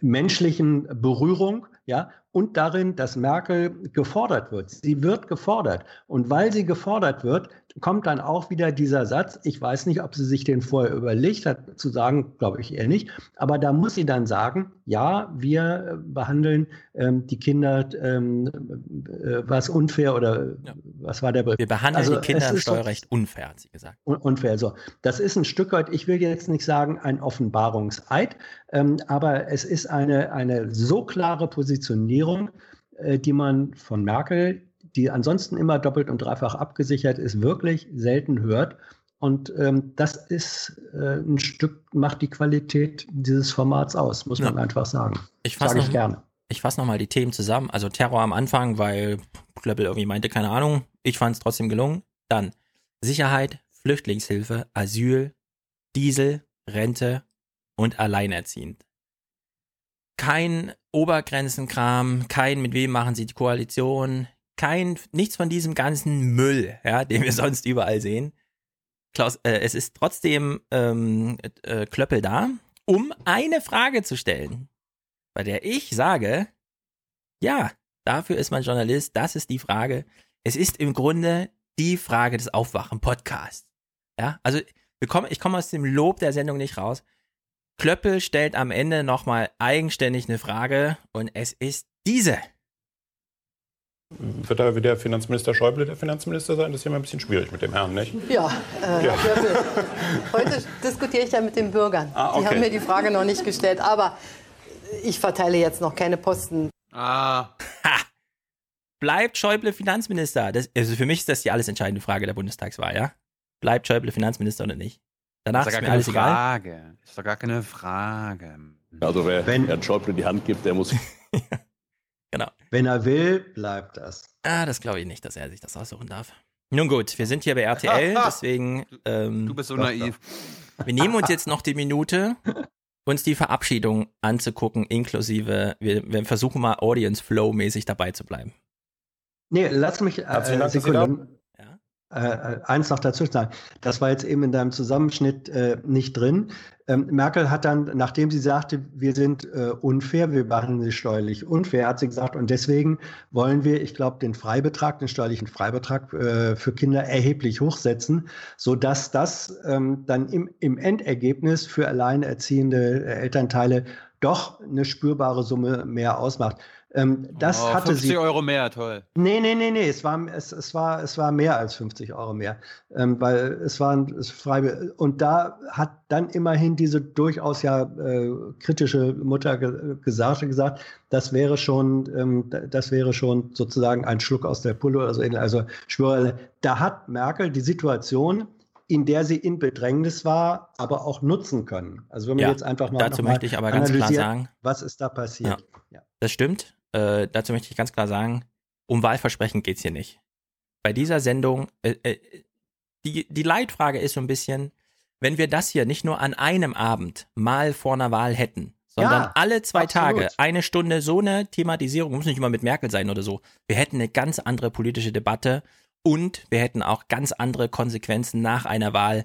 menschlichen Berührung, ja, und darin, dass Merkel gefordert wird. Sie wird gefordert. Und weil sie gefordert wird, kommt dann auch wieder dieser Satz, ich weiß nicht, ob sie sich den vorher überlegt hat, zu sagen, glaube ich eher nicht, aber da muss sie dann sagen, ja, wir behandeln ähm, die Kinder, ähm, äh, was unfair oder ja. was war der Begriff? Wir behandeln also, die Kinder im Steuerrecht so, unfair, hat sie gesagt. unfair, so. Das ist ein Stück weit, ich will jetzt nicht sagen ein Offenbarungseid, ähm, aber es ist eine, eine so klare Positionierung, äh, die man von Merkel die ansonsten immer doppelt und dreifach abgesichert ist, wirklich selten hört. Und ähm, das ist äh, ein Stück, macht die Qualität dieses Formats aus, muss man einfach sagen. Ich fasse ich gerne. Ich fasse nochmal die Themen zusammen. Also Terror am Anfang, weil Klöppel irgendwie meinte, keine Ahnung. Ich fand es trotzdem gelungen. Dann Sicherheit, Flüchtlingshilfe, Asyl, Diesel, Rente und Alleinerziehend. Kein Obergrenzenkram, kein mit wem machen sie die Koalition, kein, nichts von diesem ganzen Müll, ja, den wir <laughs> sonst überall sehen. Klaus, äh, es ist trotzdem ähm, äh, Klöppel da, um eine Frage zu stellen, bei der ich sage, ja, dafür ist man Journalist, das ist die Frage. Es ist im Grunde die Frage des Aufwachen-Podcasts. Ja, also wir kommen, ich komme aus dem Lob der Sendung nicht raus. Klöppel stellt am Ende nochmal eigenständig eine Frage und es ist diese. Wird da wieder Finanzminister Schäuble der Finanzminister sein? Das ist ja immer ein bisschen schwierig mit dem Herrn, nicht? Ja, äh, Ja. Heute diskutiere ich ja mit den Bürgern. Ah, Die okay. haben mir die Frage noch nicht gestellt, aber ich verteile jetzt noch keine Posten. Ah. Bleibt Schäuble Finanzminister? Das, also für mich ist das die alles entscheidende Frage der Bundestagswahl, ja? Bleibt Schäuble Finanzminister oder nicht? Danach ist ist, doch mir gar keine alles egal. Frage. Ist doch gar keine Frage. Also wer Herrn Schäuble die Hand gibt, der muss. <laughs> genau. Wenn er will, bleibt das. Ah, das glaube ich nicht, dass er sich das aussuchen darf. Nun gut, wir sind hier bei RTL, <laughs> deswegen. Ähm, Du bist so naiv. Wir nehmen uns jetzt noch die Minute, uns die Verabschiedung anzugucken, inklusive, wir, wir versuchen mal Audience Flow-mäßig dabei zu bleiben. Nee, lass mich äh, Herzlichen Dank, dass Sie Sekunde, äh, äh, eins noch dazu sagen. Das war jetzt eben in deinem Zusammenschnitt äh, nicht drin. Ähm, Merkel hat dann, nachdem sie sagte, wir sind äh, unfair, wir behandeln sie steuerlich unfair, hat sie gesagt, und deswegen wollen wir, ich glaube, den Freibetrag, den steuerlichen Freibetrag äh, für Kinder erheblich hochsetzen, sodass das ähm, dann im, im Endergebnis für alleinerziehende äh, Elternteile doch eine spürbare Summe mehr ausmacht. Ähm, das oh, hatte 50 sie. Euro mehr, toll. Nee, nee, nee, nee, es war, es, es war, es war mehr als 50 Euro mehr, ähm, weil es waren es frei und da hat dann immerhin diese durchaus ja äh, kritische Mutter ge gesagt, gesagt, das wäre schon, ähm, das wäre schon sozusagen ein Schluck aus der Pulle oder so. ähnlich. Also ich schwöre, da hat Merkel die Situation, in der sie in Bedrängnis war, aber auch nutzen können. Also wenn man Ja, jetzt einfach mal dazu noch mal möchte ich aber ganz klar sagen- was ist da passiert? Ja. Das stimmt. Äh, dazu möchte ich ganz klar sagen, um Wahlversprechen geht's hier nicht. Bei dieser Sendung, äh, äh, die, die Leitfrage ist so ein bisschen, wenn wir das hier nicht nur an einem Abend mal vor einer Wahl hätten, sondern Ja, alle zwei absolut. Tage, eine Stunde so eine Thematisierung, muss nicht immer mit Merkel sein oder so. Wir hätten eine ganz andere politische Debatte und wir hätten auch ganz andere Konsequenzen nach einer Wahl,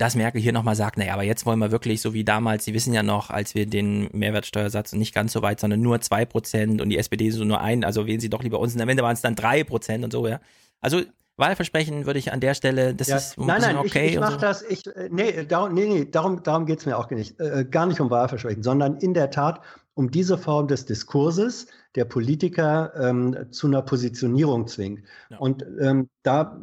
dass Merkel hier nochmal sagt, naja, aber jetzt wollen wir wirklich, so wie damals, Sie wissen ja noch, als wir den Mehrwertsteuersatz nicht ganz so weit, sondern nur 2% und die SPD so nur ein, also wählen Sie doch lieber uns. Und am Ende waren es dann 3% und so, ja. Also Wahlversprechen würde ich an der Stelle, das Ja, ist ein nein, nein, okay. ich, ich mache so. das, ich, äh, nee, darum, nee, nee, darum, darum geht es mir auch nicht, äh, gar nicht um Wahlversprechen, sondern in der Tat um diese Form des Diskurses, der Politiker ähm, zu einer Positionierung zwingt. Und ähm, da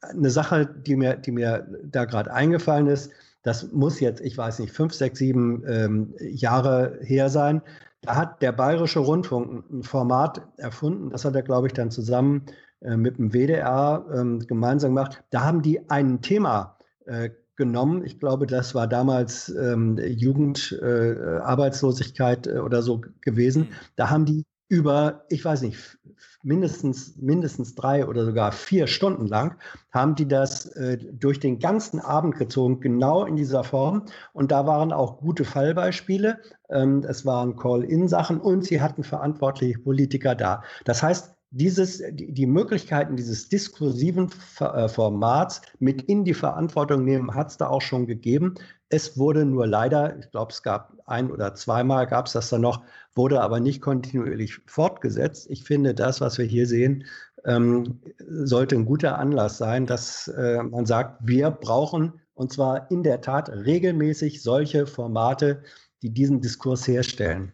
eine Sache, die mir, die mir da gerade eingefallen ist, das muss jetzt, ich weiß nicht, fünf, sechs, sieben ähm, Jahre her sein. Da hat der Bayerische Rundfunk ein Format erfunden, das hat er, glaube ich, dann zusammen äh, mit dem WDR ähm, gemeinsam gemacht. Da haben die ein Thema äh, genommen. Ich glaube, das war damals ähm, Jugendarbeitslosigkeit äh, äh, oder so gewesen. Da haben die über, ich weiß nicht, mindestens, mindestens drei oder sogar vier Stunden lang, haben die das äh, durch den ganzen Abend gezogen, genau in dieser Form. Und da waren auch gute Fallbeispiele. Ähm, es waren Call-in-Sachen und sie hatten verantwortliche Politiker da. Das heißt, dieses, die, Möglichkeiten dieses diskursiven äh, Formats mit in die Verantwortung nehmen, hat es da auch schon gegeben. Es wurde nur leider, ich glaube, es gab ein oder zweimal gab es das dann noch, wurde aber nicht kontinuierlich fortgesetzt. Ich finde, das, was wir hier sehen, ähm, sollte ein guter Anlass sein, dass äh, man sagt, wir brauchen und zwar in der Tat regelmäßig solche Formate, die diesen Diskurs herstellen.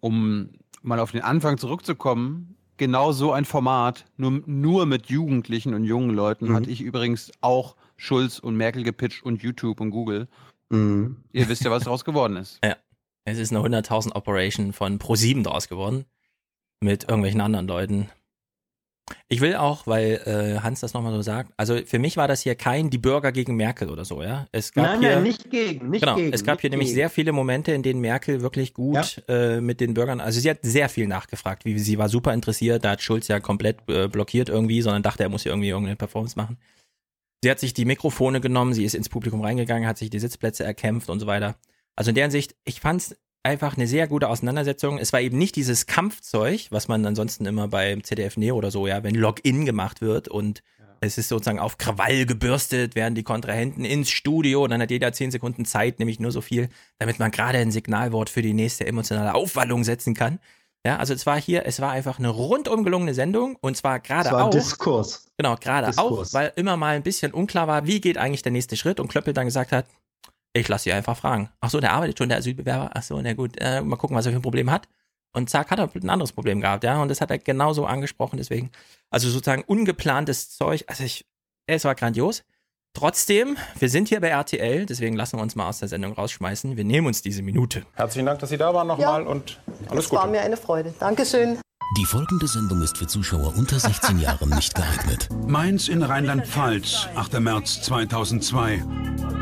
Um mal auf den Anfang zurückzukommen, genau so ein Format, nur, nur mit Jugendlichen und jungen Leuten, Mhm. hatte ich übrigens auch Schulz und Merkel gepitcht und YouTube und Google. Mhm. Ihr wisst ja, was daraus geworden ist. <laughs> Ja. Es ist eine 100.000 Operation von Pro7 draus geworden. Mit irgendwelchen anderen Leuten. Ich will auch, weil äh, Hans das nochmal so sagt, also für mich war das hier kein Die Bürger gegen Merkel oder so, ja. Es gab Nein, hier, nein, nicht gegen, nicht genau, gegen. es gab hier nämlich gegen. sehr viele Momente, in denen Merkel wirklich gut äh, mit den Bürgern, also sie hat sehr viel nachgefragt, wie sie war super interessiert, da hat Schulz ja komplett äh, blockiert irgendwie, sondern dachte, er muss hier irgendwie irgendeine Performance machen. Sie hat sich die Mikrofone genommen, sie ist ins Publikum reingegangen, hat sich die Sitzplätze erkämpft und so weiter. Also in deren Sicht, ich fand's einfach eine sehr gute Auseinandersetzung. Es war eben nicht dieses Kampfzeug, was man ansonsten immer beim ZDF Neo oder so, ja, wenn Login gemacht wird und es ist sozusagen auf Krawall gebürstet, werden die Kontrahenten ins Studio und dann hat jeder zehn Sekunden Zeit, nämlich nur so viel, damit man gerade ein Signalwort für die nächste emotionale Aufwallung setzen kann. Ja, also es war hier, es war einfach eine rundum gelungene Sendung und zwar gerade auch. Diskurs. Genau, gerade auch, weil immer mal ein bisschen unklar war, wie geht eigentlich der nächste Schritt und Klöppel dann gesagt hat, ich lasse sie einfach fragen. Ach so, der arbeitet schon, der Asylbewerber. Ach so, na gut, äh, mal gucken, was er für ein Problem hat. Und zack, hat er ein anderes Problem gehabt, ja. Und das hat er genauso angesprochen, deswegen. Also sozusagen ungeplantes Zeug. Also ich, es war grandios. Trotzdem, wir sind hier bei RTL, deswegen lassen wir uns mal aus der Sendung rausschmeißen. Wir nehmen uns diese Minute. Herzlichen Dank, dass Sie da waren nochmal ja, und alles Gute. Das war mir eine Freude. Dankeschön. Die folgende Sendung ist für Zuschauer unter 16 Jahren nicht geeignet. Mainz in Rheinland-Pfalz, 8. März 2002.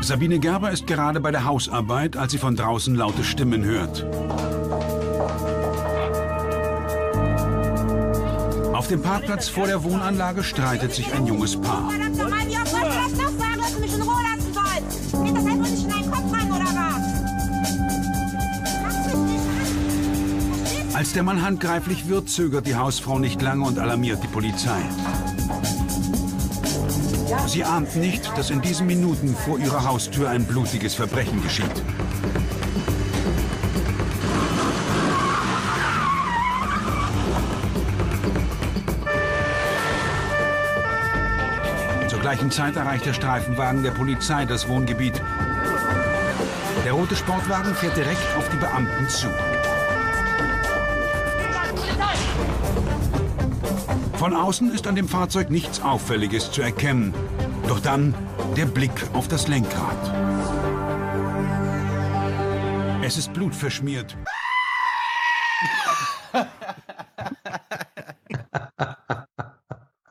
Sabine Gerber ist gerade bei der Hausarbeit, als sie von draußen laute Stimmen hört. Auf dem Parkplatz vor der Wohnanlage streitet sich ein junges Paar. Als der Mann handgreiflich wird, zögert die Hausfrau nicht lange und alarmiert die Polizei. Sie ahnt nicht, dass in diesen Minuten vor ihrer Haustür ein blutiges Verbrechen geschieht. Zur gleichen Zeit erreicht der Streifenwagen der Polizei das Wohngebiet. Der rote Sportwagen fährt direkt auf die Beamten zu. Von außen ist an dem Fahrzeug nichts Auffälliges zu erkennen. Doch dann der Blick auf das Lenkrad. Es ist blutverschmiert.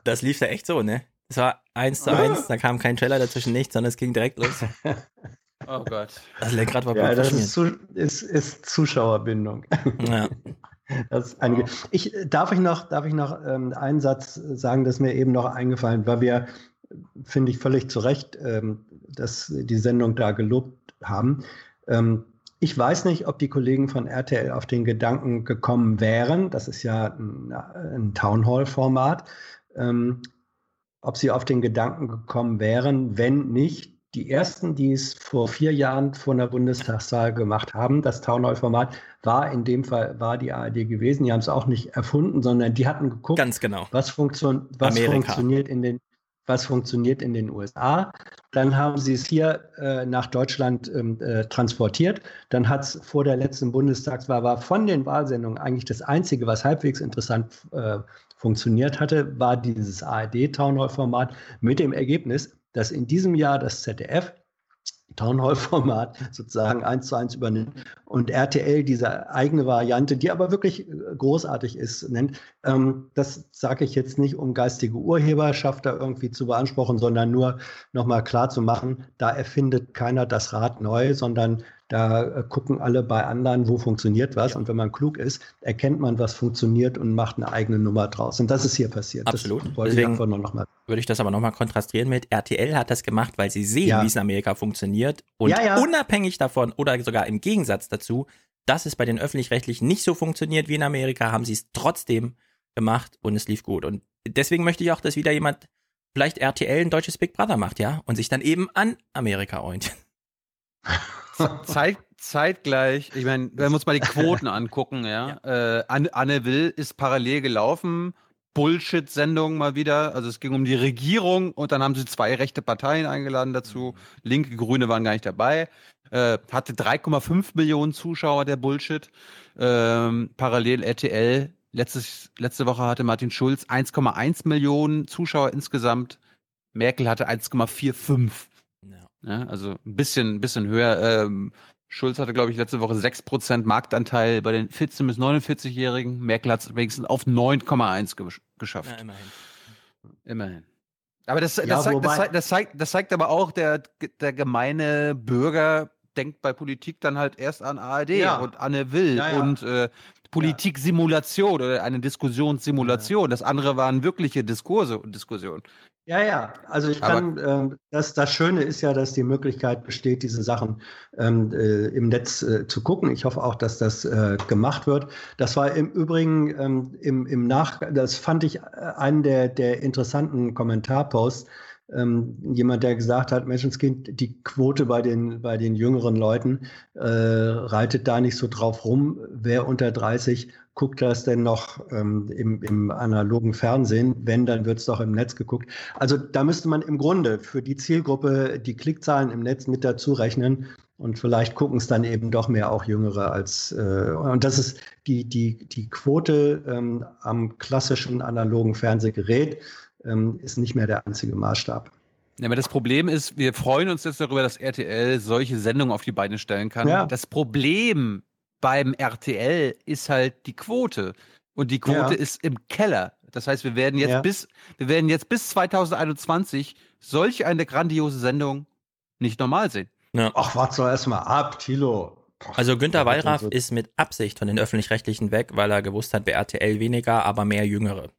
Das lief ja echt so, ne? Es war eins zu eins, da kam kein Trailer dazwischen, nichts, sondern es ging direkt los. Oh Gott. Das Lenkrad war ja, das ist, zu, ist, ist Zuschauerbindung. Ja. Das einige. Ich, darf ich noch, darf ich noch ähm, einen Satz sagen, das mir eben noch eingefallen, weil wir, finde ich, völlig zu Recht ähm, dass die Sendung da gelobt haben. Ähm, ich weiß nicht, ob die Kollegen von RTL auf den Gedanken gekommen wären, das ist ja ein, ein Townhall-Format, ähm, ob sie auf den Gedanken gekommen wären, wenn nicht die ersten, die es vor vier Jahren vor einer Bundestagswahl gemacht haben, das Townhall-Format, war in dem Fall war die ARD gewesen. Die haben es auch nicht erfunden, sondern die hatten geguckt, genau. was, funktio was funktioniert in den was funktioniert in den USA. Dann haben sie es hier äh, nach Deutschland ähm, äh, transportiert. Dann hat es vor der letzten Bundestagswahl war von den Wahlsendungen eigentlich das einzige, was halbwegs interessant äh, funktioniert hatte, war dieses ARD-Townhall-Format mit dem Ergebnis, dass in diesem Jahr das ZDF Townhall-Format sozusagen eins zu eins übernimmt und RTL diese eigene Variante, die aber wirklich äh, großartig ist, nennt. Ähm, das sage ich jetzt nicht, um geistige Urheberschaft da irgendwie zu beanspruchen, sondern nur nochmal klar zu machen, da erfindet keiner das Rad neu, sondern da äh, gucken alle bei anderen, wo funktioniert was. Ja. Und wenn man klug ist, erkennt man, was funktioniert und macht eine eigene Nummer draus. Und das ist hier passiert. Absolut. Deswegen würde ich das aber nochmal kontrastieren mit RTL hat das gemacht, weil sie sehen, ja. wie es in Amerika funktioniert. Und ja, unabhängig davon oder sogar im Gegensatz dazu, dass es bei den öffentlich-rechtlichen nicht so funktioniert wie in Amerika, haben sie es trotzdem gemacht und es lief gut. Und deswegen möchte ich auch, dass wieder jemand vielleicht RTL ein deutsches Big Brother macht, ja, und sich dann eben an Amerika orientiert. <laughs> Zeit, zeitgleich, ich meine, wenn wir uns mal die Quoten angucken, ja. ja. Äh, Anne, Anne Will ist parallel gelaufen. Bullshit-Sendung mal wieder. Also es ging um die Regierung und dann haben sie zwei rechte Parteien eingeladen dazu. Mhm. Linke, Grüne waren gar nicht dabei. Äh, hatte 3,5 Millionen Zuschauer, der Bullshit. Ähm, parallel RTL. Letztes, letzte Woche hatte Martin Schulz 1,1 Millionen Zuschauer insgesamt. Merkel hatte 1,45. Ja, also ein bisschen, ein bisschen höher. Ähm, Schulz hatte, glaube ich, letzte Woche 6% Marktanteil bei den 14- bis 49-Jährigen. Merkel hat es wenigstens auf 9,1 ge geschafft. Ja, immerhin. Immerhin. Aber das, das, ja, zeigt, das, zeigt, das, zeigt, das zeigt aber auch, der, der gemeine Bürger denkt bei Politik dann halt erst an ARD ja. und Anne Will ja, und äh, Politiksimulation oder eine Diskussionssimulation. Das andere waren wirkliche Diskurse und Diskussionen. Ja, ja, also ich kann, ähm, das, das Schöne ist ja, dass die Möglichkeit besteht, diese Sachen ähm, äh, im Netz äh, zu gucken. Ich hoffe auch, dass das äh, gemacht wird. Das war im Übrigen ähm, im, im Nach, das fand ich äh, einen der, der interessanten Kommentarposts. ähm, jemand, der gesagt hat, Menschenskind, die Quote bei den, bei den jüngeren Leuten äh, reitet da nicht so drauf rum. Wer unter 30 guckt das denn noch ähm, im, im analogen Fernsehen? Wenn, dann wird es doch im Netz geguckt. Also da müsste man im Grunde für die Zielgruppe die Klickzahlen im Netz mit dazu rechnen. Und vielleicht gucken es dann eben doch mehr auch Jüngere als äh, und das ist die, die, die Quote ähm, am klassischen analogen Fernsehgerät ähm, ist nicht mehr der einzige Maßstab. Ja, aber das Problem ist, wir freuen uns jetzt darüber, dass RTL solche Sendungen auf die Beine stellen kann. Ja. Das Problem beim RTL ist halt die Quote. Und die Quote ja. ist im Keller. Das heißt, wir werden jetzt ja. bis, wir werden jetzt bis 2021 solch eine grandiose Sendung nicht normal sehen. Ja. Ach, warte doch erstmal ab, Tilo. Also Günter Wallraff ist mit Absicht von den Öffentlich-Rechtlichen weg, weil er gewusst hat, bei RTL weniger, aber mehr Jüngere.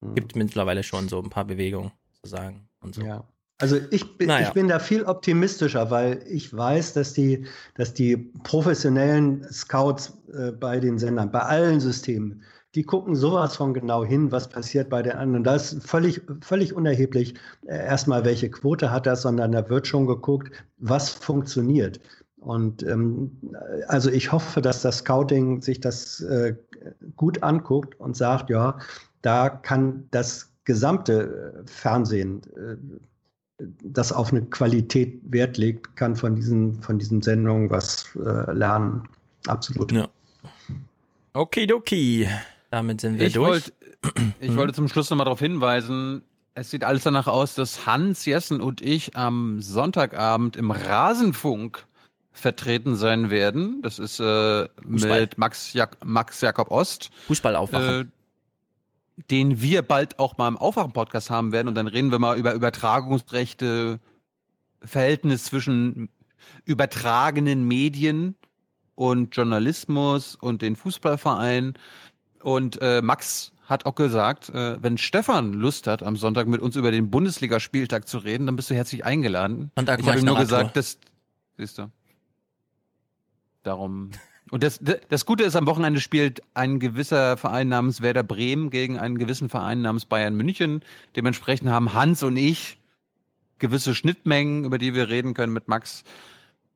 Hm. Gibt mittlerweile schon so ein paar Bewegungen zu sagen und so. Ja. Also ich bin, naja. ich bin da viel optimistischer, weil ich weiß, dass die, dass die professionellen Scouts äh, bei den Sendern, bei allen Systemen, die gucken sowas von genau hin, was passiert bei den anderen. Da ist völlig, völlig unerheblich äh, erstmal, welche Quote hat das, sondern da wird schon geguckt, was funktioniert. Und ähm, also ich hoffe, dass das Scouting sich das äh, gut anguckt und sagt, ja, da kann das gesamte äh, Fernsehen, äh, das auf eine Qualität Wert legt, kann von diesen, von diesen Sendungen was äh, lernen. Absolut. Ja. Okidoki. Damit sind wir ich durch. Wollt, ich wollte zum Schluss nochmal darauf hinweisen, es sieht alles danach aus, dass Hans Jessen und ich am Sonntagabend im Rasenfunk vertreten sein werden. Das ist äh, mit Max, Jak Max Jakob Ost. Fußball aufwachen. Äh, den wir bald auch mal im Aufwachen-Podcast haben werden. Und dann reden wir mal über Übertragungsrechte, Verhältnis zwischen übertragenen Medien und Journalismus und den Fußballvereinen. Und äh, Max hat auch gesagt, äh, wenn Stefan Lust hat, am Sonntag mit uns über den Bundesligaspieltag zu reden, dann bist du herzlich eingeladen. Sonntag ich habe ihm nur gesagt, dass, siehst du, darum <laughs> und das, das Gute ist, am Wochenende spielt ein gewisser Verein namens Werder Bremen gegen einen gewissen Verein namens Bayern München. Dementsprechend haben Hans und ich gewisse Schnittmengen, über die wir reden können mit Max.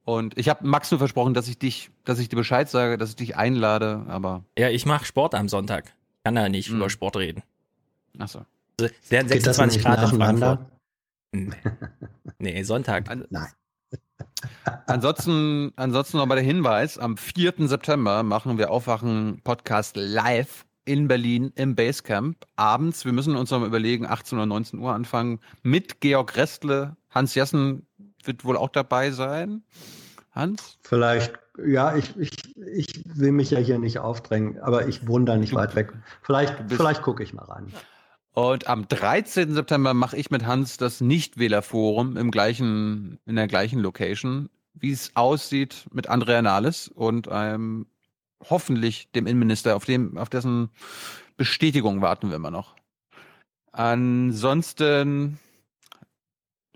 Und ich habe Max nur versprochen, dass ich dich, dass ich dir Bescheid sage, dass ich dich einlade, aber. Ja, ich mache Sport am Sonntag. Kann ja nicht hm. über Sport reden. Achso. Also, es werden 26 Grad in Frankfurt. Nee, Sonntag. Nein. Ansonsten, ansonsten noch mal der Hinweis: Am 4. September machen wir Aufwachen Podcast live in Berlin im Basecamp. Abends, wir müssen uns noch mal überlegen, 18 oder 19 Uhr anfangen mit Georg Restle. Hans Jessen wird wohl auch dabei sein. Hans? Vielleicht, ja, ich, ich, ich will mich ja hier nicht aufdrängen, aber ich wohne da nicht weit weg. Vielleicht, vielleicht gucke ich mal rein. Und am 13. September mache ich mit Hans das Nichtwählerforum im gleichen, in der gleichen Location, wie es aussieht mit Andrea Nahles und einem hoffentlich dem Innenminister, auf dem, auf dessen Bestätigung warten wir immer noch. Ansonsten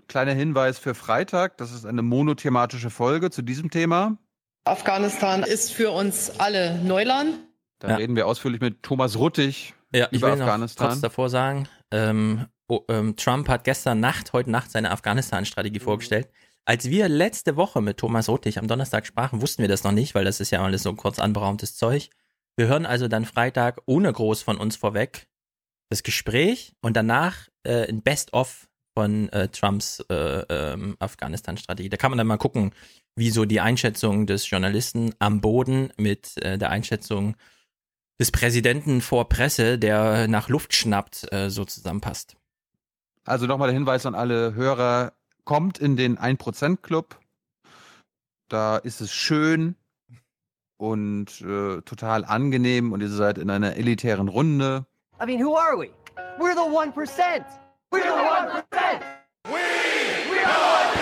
kleiner Hinweis für Freitag, das ist eine monothematische Folge zu diesem Thema. Afghanistan ist für uns alle Neuland. Da ja. reden wir ausführlich mit Thomas Ruttig ja, ich will Afghanistan. noch kurz davor sagen, ähm, oh, ähm, Trump hat gestern Nacht, heute Nacht seine Afghanistan-Strategie mhm. vorgestellt. Als wir letzte Woche mit Thomas Ruttig am Donnerstag sprachen, wussten wir das noch nicht, weil das ist ja alles so kurz anberaumtes Zeug. Wir hören also dann Freitag ohne groß von uns vorweg das Gespräch und danach äh, ein Best-of von äh, Trumps äh, ähm, Afghanistan-Strategie. Da kann man dann mal gucken, wie so die Einschätzung des Journalisten am Boden mit äh, der Einschätzung des Präsidenten vor Presse, der nach Luft schnappt, äh, so zusammenpasst. Also nochmal der Hinweis an alle Hörer, kommt in den 1% Club. Da ist es schön und äh, total angenehm und ihr seid in einer elitären Runde. I mean, who are we? We're the 1%. We're the 1%. We, we are the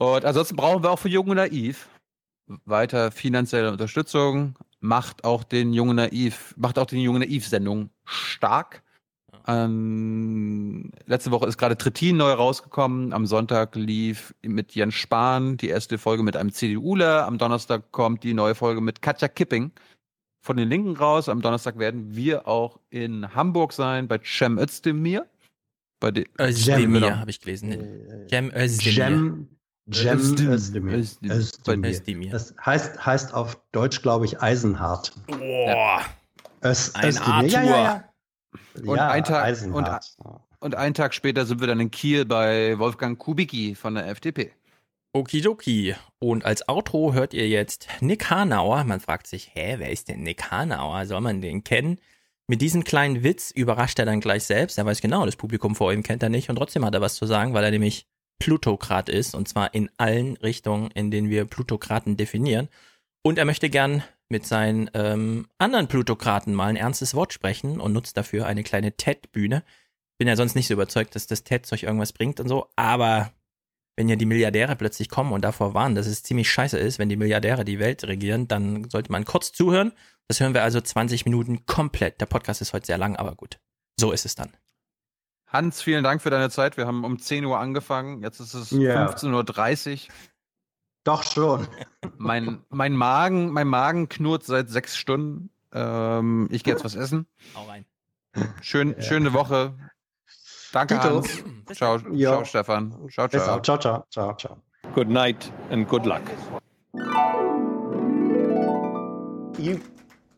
1%. Und ansonsten brauchen wir auch für Jung und Naiv weiter finanzielle Unterstützung macht auch den jungen Naiv, macht auch den jungen Naiv-Sendung stark. Ähm, letzte Woche ist gerade Trittin neu rausgekommen. Am Sonntag lief mit Jens Spahn die erste Folge mit einem CDUler. Am Donnerstag kommt die neue Folge mit Katja Kipping von den Linken raus. Am Donnerstag werden wir auch in Hamburg sein bei Cem Özdemir. Bei de Özdemir habe ich gelesen. Cem Özdemir. Cem, Cem Özdemir. Özdemir. Özdemir. Das heißt, heißt auf Deutsch, glaube ich, Eisenhart. Boah. Öst, Ein Özdemir. Ja, ja, ja. Und, ja, ein Tag, und, und einen Tag später sind wir dann in Kiel bei Wolfgang Kubicki von der FDP. Okidoki. Und als Outro hört ihr jetzt Nick Hanauer. Man fragt sich, hä, wer ist denn Nick Hanauer? Soll man den kennen? Mit diesem kleinen Witz überrascht er dann gleich selbst. Er weiß genau, das Publikum vor ihm kennt er nicht und trotzdem hat er was zu sagen, weil er nämlich Plutokrat ist und zwar in allen Richtungen, in denen wir Plutokraten definieren. Und er möchte gern mit seinen ähm, anderen Plutokraten mal ein ernstes Wort sprechen und nutzt dafür eine kleine TED-Bühne. Bin ja sonst nicht so überzeugt, dass das TED-Zeug irgendwas bringt und so, aber wenn ja die Milliardäre plötzlich kommen und davor warnen, dass es ziemlich scheiße ist, wenn die Milliardäre die Welt regieren, dann sollte man kurz zuhören. Das hören wir also 20 Minuten komplett. Der Podcast ist heute sehr lang, aber gut. So ist es dann. Hans, vielen Dank für deine Zeit. Wir haben um 10 Uhr angefangen. Jetzt ist es Ja. 15.30 Uhr. Doch schon. Mein, mein, Magen, mein Magen knurrt seit sechs Stunden. Ähm, ich gehe jetzt was essen. Hau rein. Schön, Ja. Schöne Woche. Danke, Dito. Hans. Ciao, Ja. ciao, Stefan. Ciao, ciao. Ciao, ciao, ciao, ciao. Good night and good luck. You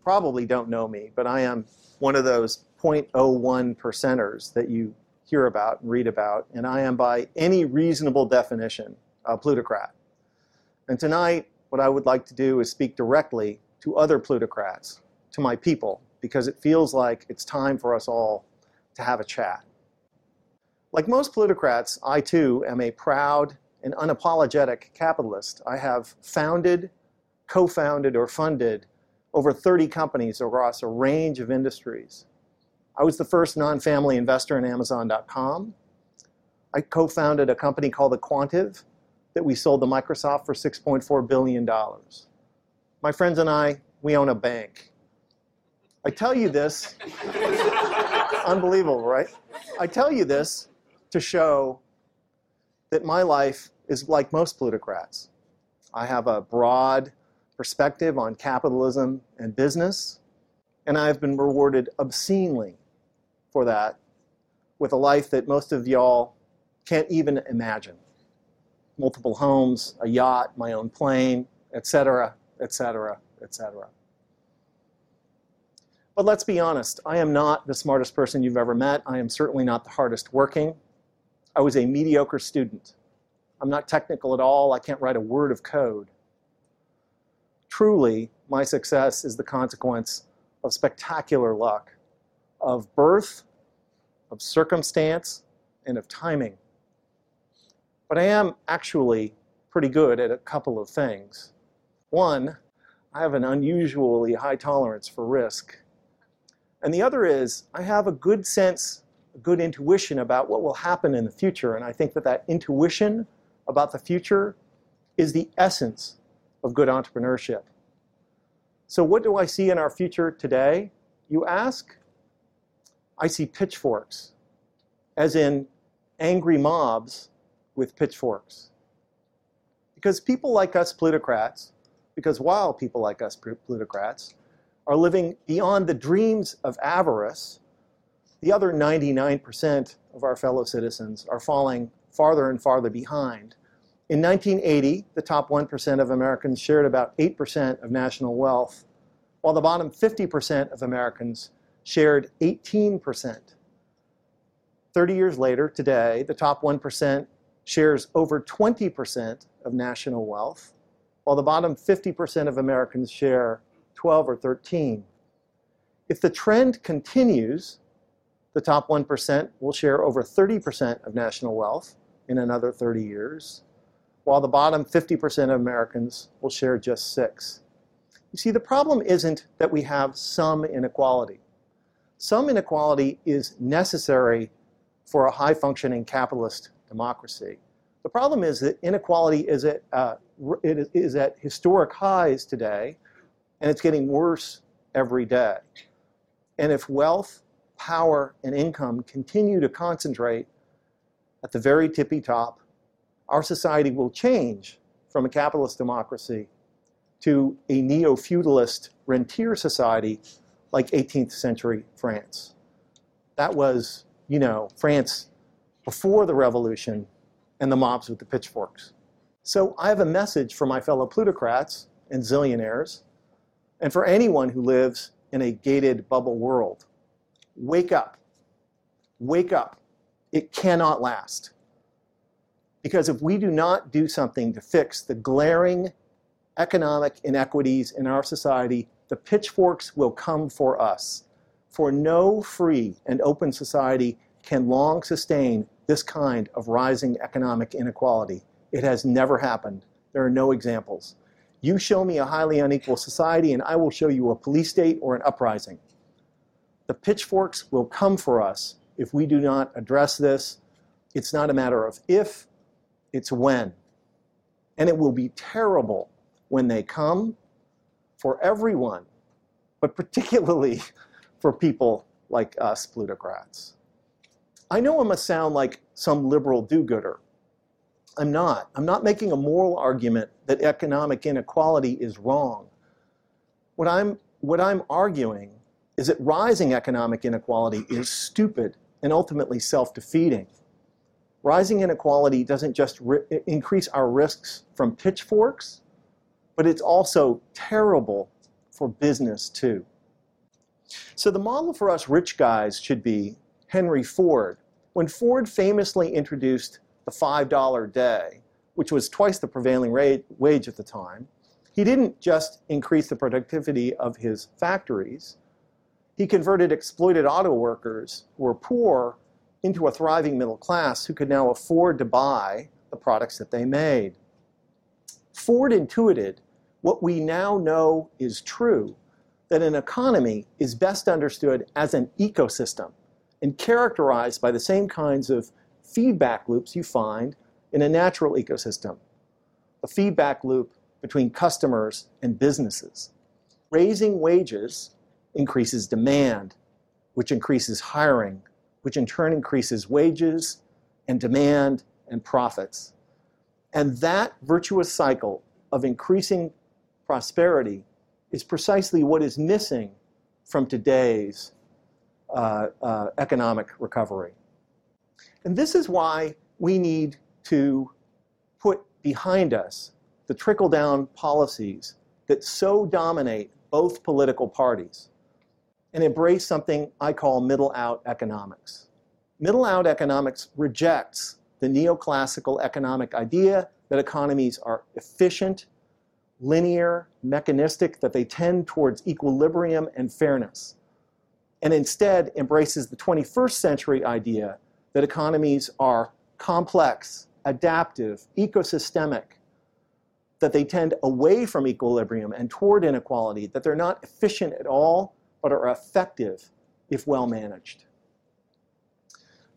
probably don't know me, but I am one of those 0.01 percenters that you hear about and read about, and I am by any reasonable definition a plutocrat. And tonight, what I would like to do is speak directly to other plutocrats, to my people, because it feels like it's time for us all to have a chat. Like most plutocrats, I too am a proud and unapologetic capitalist. I have founded, co founded, or funded over 30 companies across a range of industries. I was the first non family investor in Amazon.com. I co founded a company called Aquantive that we sold to Microsoft for $6.4 billion. My friends and I, we own a bank. I tell you this, <laughs> unbelievable, right? I tell you this to show that my life is like most plutocrats. I have a broad perspective on capitalism and business, and I have been rewarded obscenely for that with a life that most of y'all can't even imagine. Multiple homes, a yacht, my own plane, etc., etc., etc. But let's be honest, I am not the smartest person you've ever met. I am certainly not the hardest working. I was a mediocre student. I'm not technical at all. I can't write a word of code. Truly, my success is the consequence of spectacular luck, of birth, of circumstance, and of timing. But I am actually pretty good at a couple of things. One, I have an unusually high tolerance for risk. And the other is, I have a good sense, a good intuition about what will happen in the future. And I think that that intuition about the future is the essence of good entrepreneurship. So, what do I see in our future today? You ask? I see pitchforks, as in angry mobs with pitchforks. Because people like us plutocrats, because while people like us plutocrats are living beyond the dreams of avarice, the other 99% of our fellow citizens are falling farther and farther behind. In 1980, the top 1% of Americans shared about 8% of national wealth, while the bottom 50% of Americans shared 18%. 30 years later, today, the top 1% shares over 20% of national wealth, while the bottom 50% of Americans share 12 or 13. If the trend continues, the top 1% will share over 30% of national wealth in another 30 years, while the bottom 50% of Americans will share just 6. You see, the problem isn't that we have some inequality. Some inequality is necessary for a high functioning capitalist democracy. The problem is that inequality is at, uh, it is at historic highs today, and it's getting worse every day. And if wealth, power, and income continue to concentrate at the very tippy top, our society will change from a capitalist democracy to a neo feudalist rentier society like 18th century France. That was, you know, France before the revolution and the mobs with the pitchforks. So I have a message for my fellow plutocrats and zillionaires, and for anyone who lives in a gated bubble world. Wake up. Wake up. It cannot last. Because if we do not do something to fix the glaring economic inequities in our society, the pitchforks will come for us. For no free and open society can long sustain this kind of rising economic inequality. It has never happened. There are no examples. You show me a highly unequal society, and I will show you a police state or an uprising. The pitchforks will come for us if we do not address this. It's not a matter of if, it's when. And it will be terrible when they come for everyone, but particularly <laughs> for people like us plutocrats. I know I must sound like some liberal do gooder. I'm not. I'm not making a moral argument that economic inequality is wrong. What I'm, what I'm arguing is that rising economic inequality is stupid and ultimately self defeating. Rising inequality doesn't just increase our risks from pitchforks, but it's also terrible for business too. So the model for us rich guys should be Henry Ford. When Ford famously introduced the $5 day, which was twice the prevailing rate, wage at the time, he didn't just increase the productivity of his factories, he converted exploited auto workers who were poor into a thriving middle class who could now afford to buy the products that they made. Ford intuited what we now know is true that an economy is best understood as an ecosystem and characterized by the same kinds of feedback loops you find in a natural ecosystem. A feedback loop between customers and businesses. Raising wages increases demand, which increases hiring, which in turn increases wages and demand and profits. And that virtuous cycle of increasing prosperity is precisely what is missing from today's uh, uh, economic recovery. And this is why we need to put behind us the trickle down policies that so dominate both political parties and embrace something I call middle out economics. Middle out economics rejects the neoclassical economic idea that economies are efficient, linear, mechanistic, that they tend towards equilibrium and fairness, and instead embraces the 21st century idea that economies are complex, adaptive, ecosystemic, that they tend away from equilibrium and toward inequality, that they're not efficient at all, but are effective if well managed.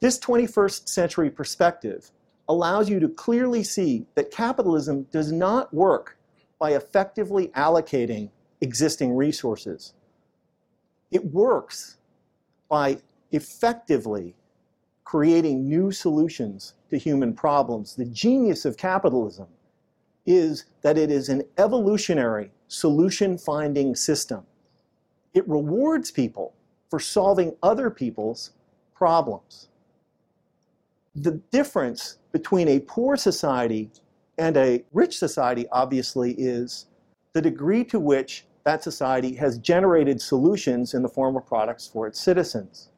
This 21st century perspective allows you to clearly see that capitalism does not work by effectively allocating existing resources. It works by effectively creating new solutions to human problems. The genius of capitalism is that it is an evolutionary solution finding system. It rewards people for solving other people's problems. The difference between a poor society and a rich society, obviously, is the degree to which that society has generated solutions in the form of products for its citizens.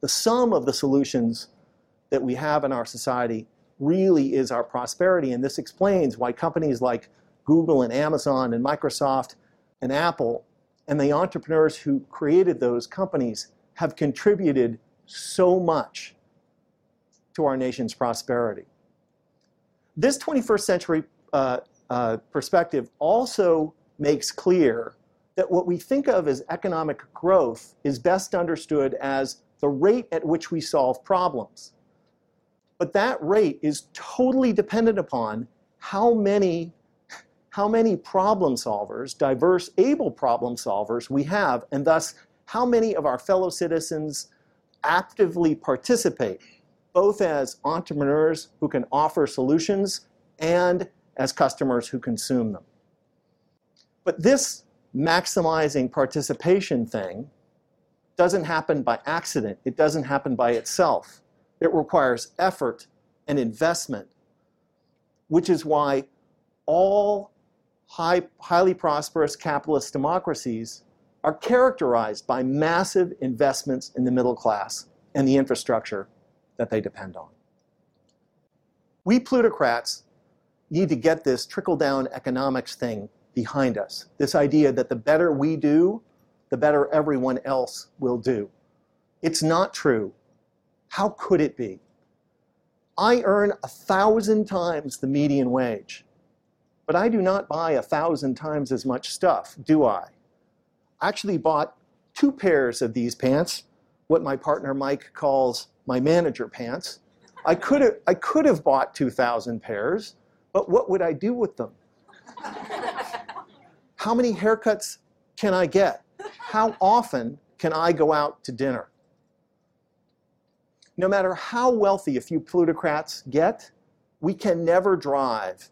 The sum of the solutions that we have in our society really is our prosperity, and this explains why companies like Google and Amazon and Microsoft and Apple and the entrepreneurs who created those companies have contributed so much to our nation's prosperity. This 21st century uh, uh, perspective also makes clear that what we think of as economic growth is best understood as the rate at which we solve problems. But that rate is totally dependent upon how many, how many problem solvers, diverse, able problem solvers we have, and thus how many of our fellow citizens actively participate both as entrepreneurs who can offer solutions and as customers who consume them. But this maximizing participation thing doesn't happen by accident. It doesn't happen by itself. It requires effort and investment, which is why all high, highly prosperous capitalist democracies are characterized by massive investments in the middle class and the infrastructure that they depend on. We plutocrats need to get this trickle down economics thing behind us. This idea that the better we do, the better everyone else will do. It's not true. How could it be? I earn a thousand times the median wage, but I do not buy a thousand times as much stuff, do I? I actually bought two pairs of these pants, what my partner Mike calls my manager pants. I could have, I could have bought 2,000 pairs, but what would I do with them? How many haircuts can I get? How often can I go out to dinner? No matter how wealthy a few plutocrats get, we can never drive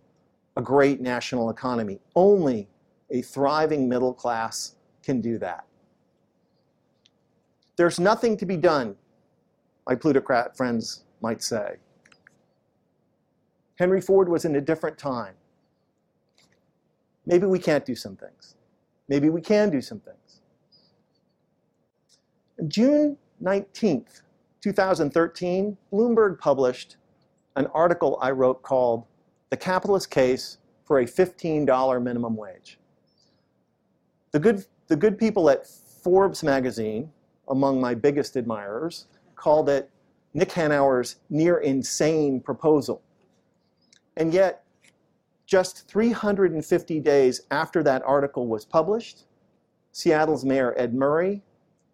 a great national economy. Only a thriving middle class can do that. There's nothing to be done, my plutocrat friends might say. Henry Ford was in a different time. Maybe we can't do some things. Maybe we can do some things. June 19th, 2013, Bloomberg published an article I wrote called The Capitalist Case for a $15 Minimum Wage. The good, the good people at Forbes magazine, among my biggest admirers, called it Nick Hanauer's near insane proposal. And yet, just 350 days after that article was published, Seattle's Mayor Ed Murray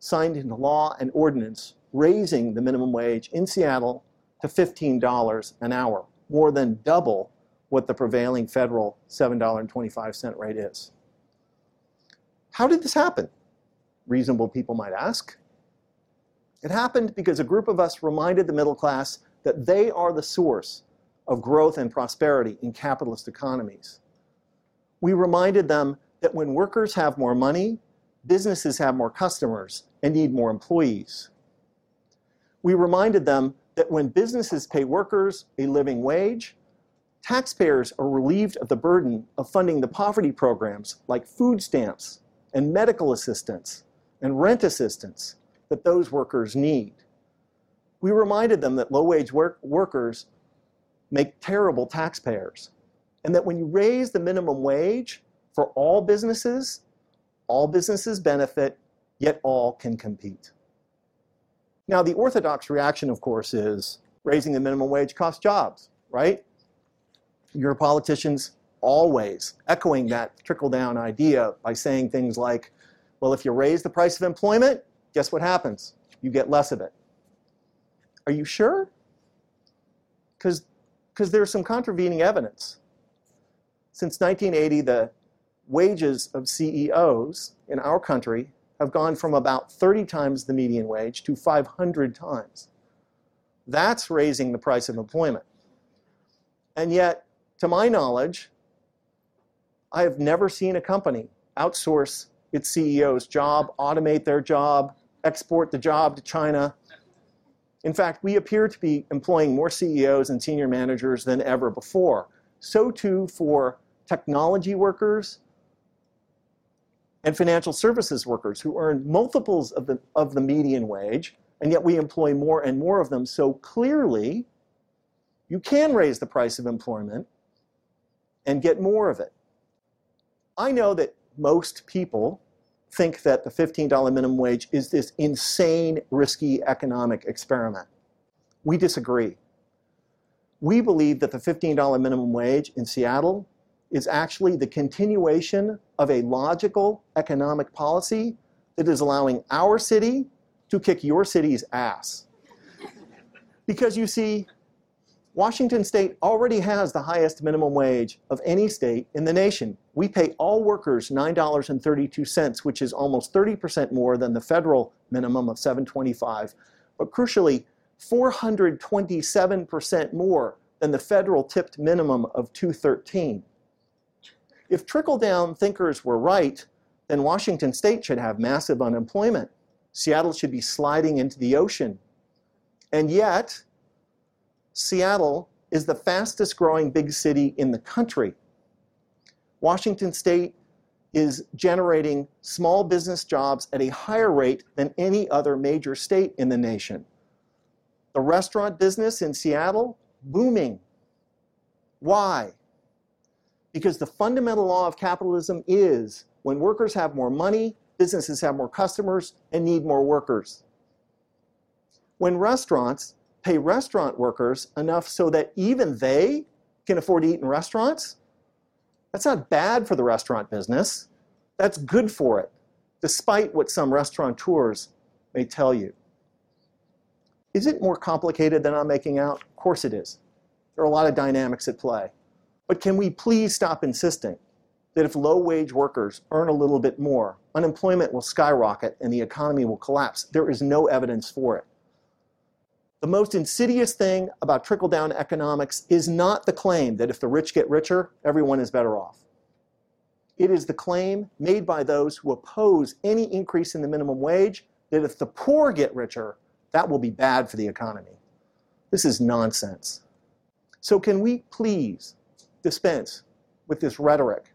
signed into law an ordinance raising the minimum wage in Seattle to $15 an hour, more than double what the prevailing federal $7.25 rate is. How did this happen? Reasonable people might ask. It happened because a group of us reminded the middle class that they are the source of growth and prosperity in capitalist economies. We reminded them that when workers have more money, businesses have more customers and need more employees. We reminded them that when businesses pay workers a living wage, taxpayers are relieved of the burden of funding the poverty programs like food stamps and medical assistance and rent assistance that those workers need. We reminded them that low wage work workers make terrible taxpayers. And that when you raise the minimum wage for all businesses, all businesses benefit, yet all can compete. Now, the orthodox reaction, of course, is raising the minimum wage costs jobs, right? Your politicians always echoing that trickle down idea by saying things like, well, if you raise the price of employment, guess what happens? You get less of it. Are you sure? Because there's some contravening evidence. Since 1980, the wages of CEOs in our country have gone from about 30 times the median wage to 500 times. That's raising the price of employment. And yet, to my knowledge, I have never seen a company outsource its CEO's job, automate their job, export the job to China, in fact, we appear to be employing more CEOs and senior managers than ever before. So too for technology workers and financial services workers who earn multiples of the, of the median wage, and yet we employ more and more of them. So clearly, you can raise the price of employment and get more of it. I know that most people think that the $15 minimum wage is this insane, risky economic experiment. We disagree. We believe that the $15 minimum wage in Seattle is actually the continuation of a logical economic policy that is allowing our city to kick your city's ass. Because you see, Washington state already has the highest minimum wage of any state in the nation. We pay all workers $9.32, which is almost 30% more than the federal minimum of 725, but crucially 427% more than the federal tipped minimum of 213. If trickle-down thinkers were right, then Washington state should have massive unemployment. Seattle should be sliding into the ocean. And yet, Seattle is the fastest growing big city in the country. Washington state is generating small business jobs at a higher rate than any other major state in the nation. The restaurant business in Seattle, booming. Why? Because the fundamental law of capitalism is when workers have more money, businesses have more customers and need more workers. When restaurants pay restaurant workers enough so that even they can afford to eat in restaurants, that's not bad for the restaurant business. That's good for it, despite what some restaurateurs may tell you. Is it more complicated than I'm making out? Of course it is. There are a lot of dynamics at play. But can we please stop insisting that if low wage workers earn a little bit more, unemployment will skyrocket and the economy will collapse? There is no evidence for it. The most insidious thing about trickle down economics is not the claim that if the rich get richer, everyone is better off. It is the claim made by those who oppose any increase in the minimum wage that if the poor get richer, that will be bad for the economy. This is nonsense. So, can we please dispense with this rhetoric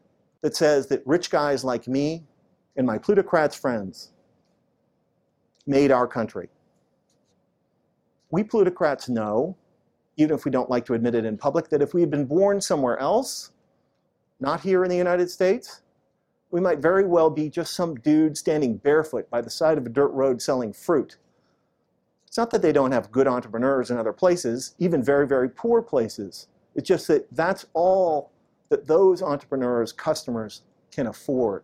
that says that rich guys like me and my plutocrats friends made our country? We plutocrats know, even if we don't like to admit it in public, that if we had been born somewhere else, not here in the United States, we might very well be just some dude standing barefoot by the side of a dirt road selling fruit. It's not that they don't have good entrepreneurs in other places, even very, very poor places. It's just that that's all that those entrepreneurs, customers can afford.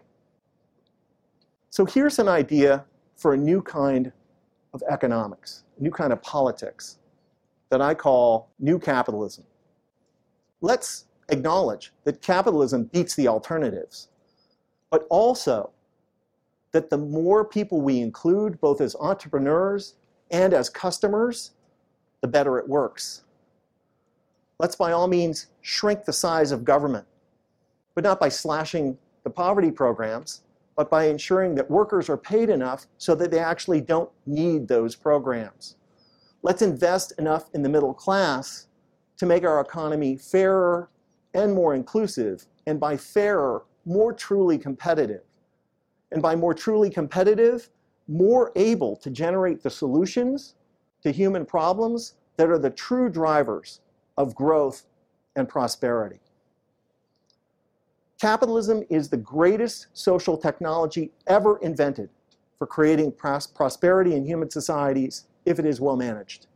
So here's an idea for a new kind of economics new kind of politics that I call new capitalism. Let's acknowledge that capitalism beats the alternatives, but also that the more people we include, both as entrepreneurs and as customers, the better it works. Let's by all means shrink the size of government, but not by slashing the poverty programs, but by ensuring that workers are paid enough so that they actually don't need those programs. Let's invest enough in the middle class to make our economy fairer and more inclusive, and by fairer, more truly competitive. And by more truly competitive, more able to generate the solutions to human problems that are the true drivers of growth and prosperity. Capitalism is the greatest social technology ever invented for creating pros prosperity in human societies if it is well managed.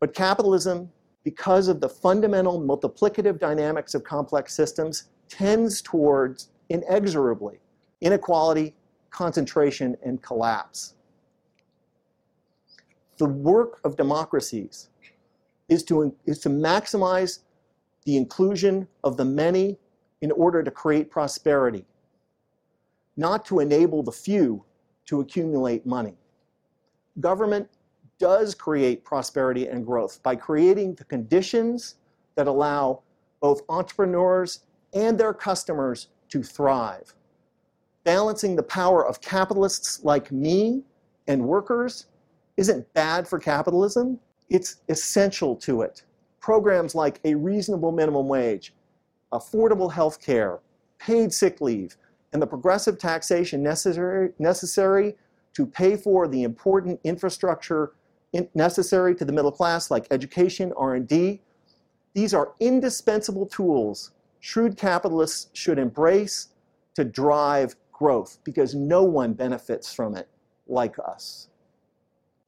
But capitalism, because of the fundamental multiplicative dynamics of complex systems, tends towards inexorably inequality, concentration, and collapse. The work of democracies is to, is to maximize the inclusion of the many in order to create prosperity, not to enable the few to accumulate money. Government does create prosperity and growth by creating the conditions that allow both entrepreneurs and their customers to thrive. Balancing the power of capitalists like me and workers isn't bad for capitalism, it's essential to it. Programs like a reasonable minimum wage, affordable health care, paid sick leave, and the progressive taxation necessary, necessary to pay for the important infrastructure in, necessary to the middle class like education, R&D. These are indispensable tools shrewd capitalists should embrace to drive growth because no one benefits from it like us.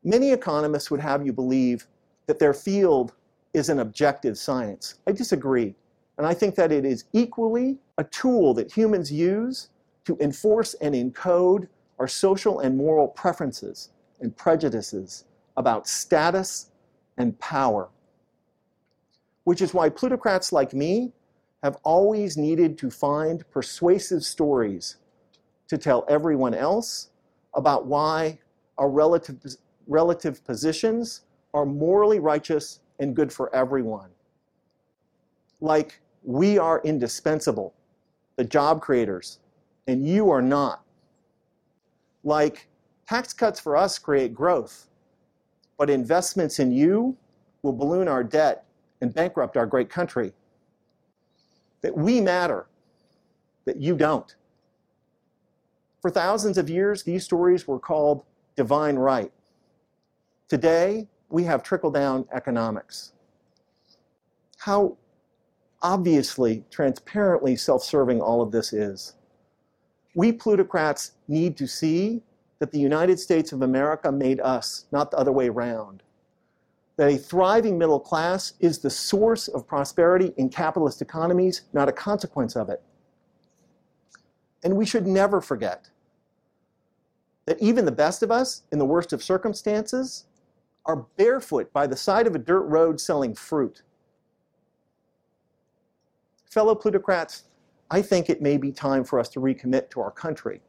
Many economists would have you believe that their field is an objective science. I disagree. And I think that it is equally a tool that humans use to enforce and encode our social and moral preferences and prejudices about status and power. Which is why plutocrats like me have always needed to find persuasive stories to tell everyone else about why our relative, relative positions are morally righteous and good for everyone. Like we are indispensable, the job creators, and you are not. Like tax cuts for us create growth, but investments in you will balloon our debt and bankrupt our great country. That we matter, that you don't. For thousands of years, these stories were called divine right. Today, we have trickle down economics. How obviously, transparently self serving all of this is. We plutocrats need to see that the United States of America made us, not the other way around. That a thriving middle class is the source of prosperity in capitalist economies, not a consequence of it. And we should never forget that even the best of us, in the worst of circumstances, are barefoot by the side of a dirt road selling fruit. Fellow plutocrats, I think it may be time for us to recommit to our country,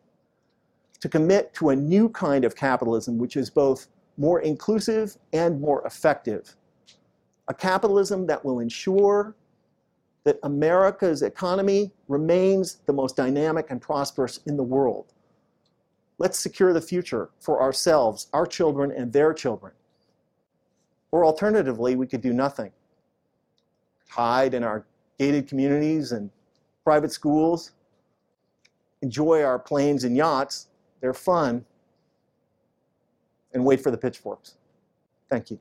to commit to a new kind of capitalism which is both more inclusive and more effective. A capitalism that will ensure that America's economy remains the most dynamic and prosperous in the world. Let's secure the future for ourselves, our children, and their children. Or alternatively, we could do nothing. Hide in our gated communities and private schools, enjoy our planes and yachts, they're fun, and wait for the pitchforks. Thank you.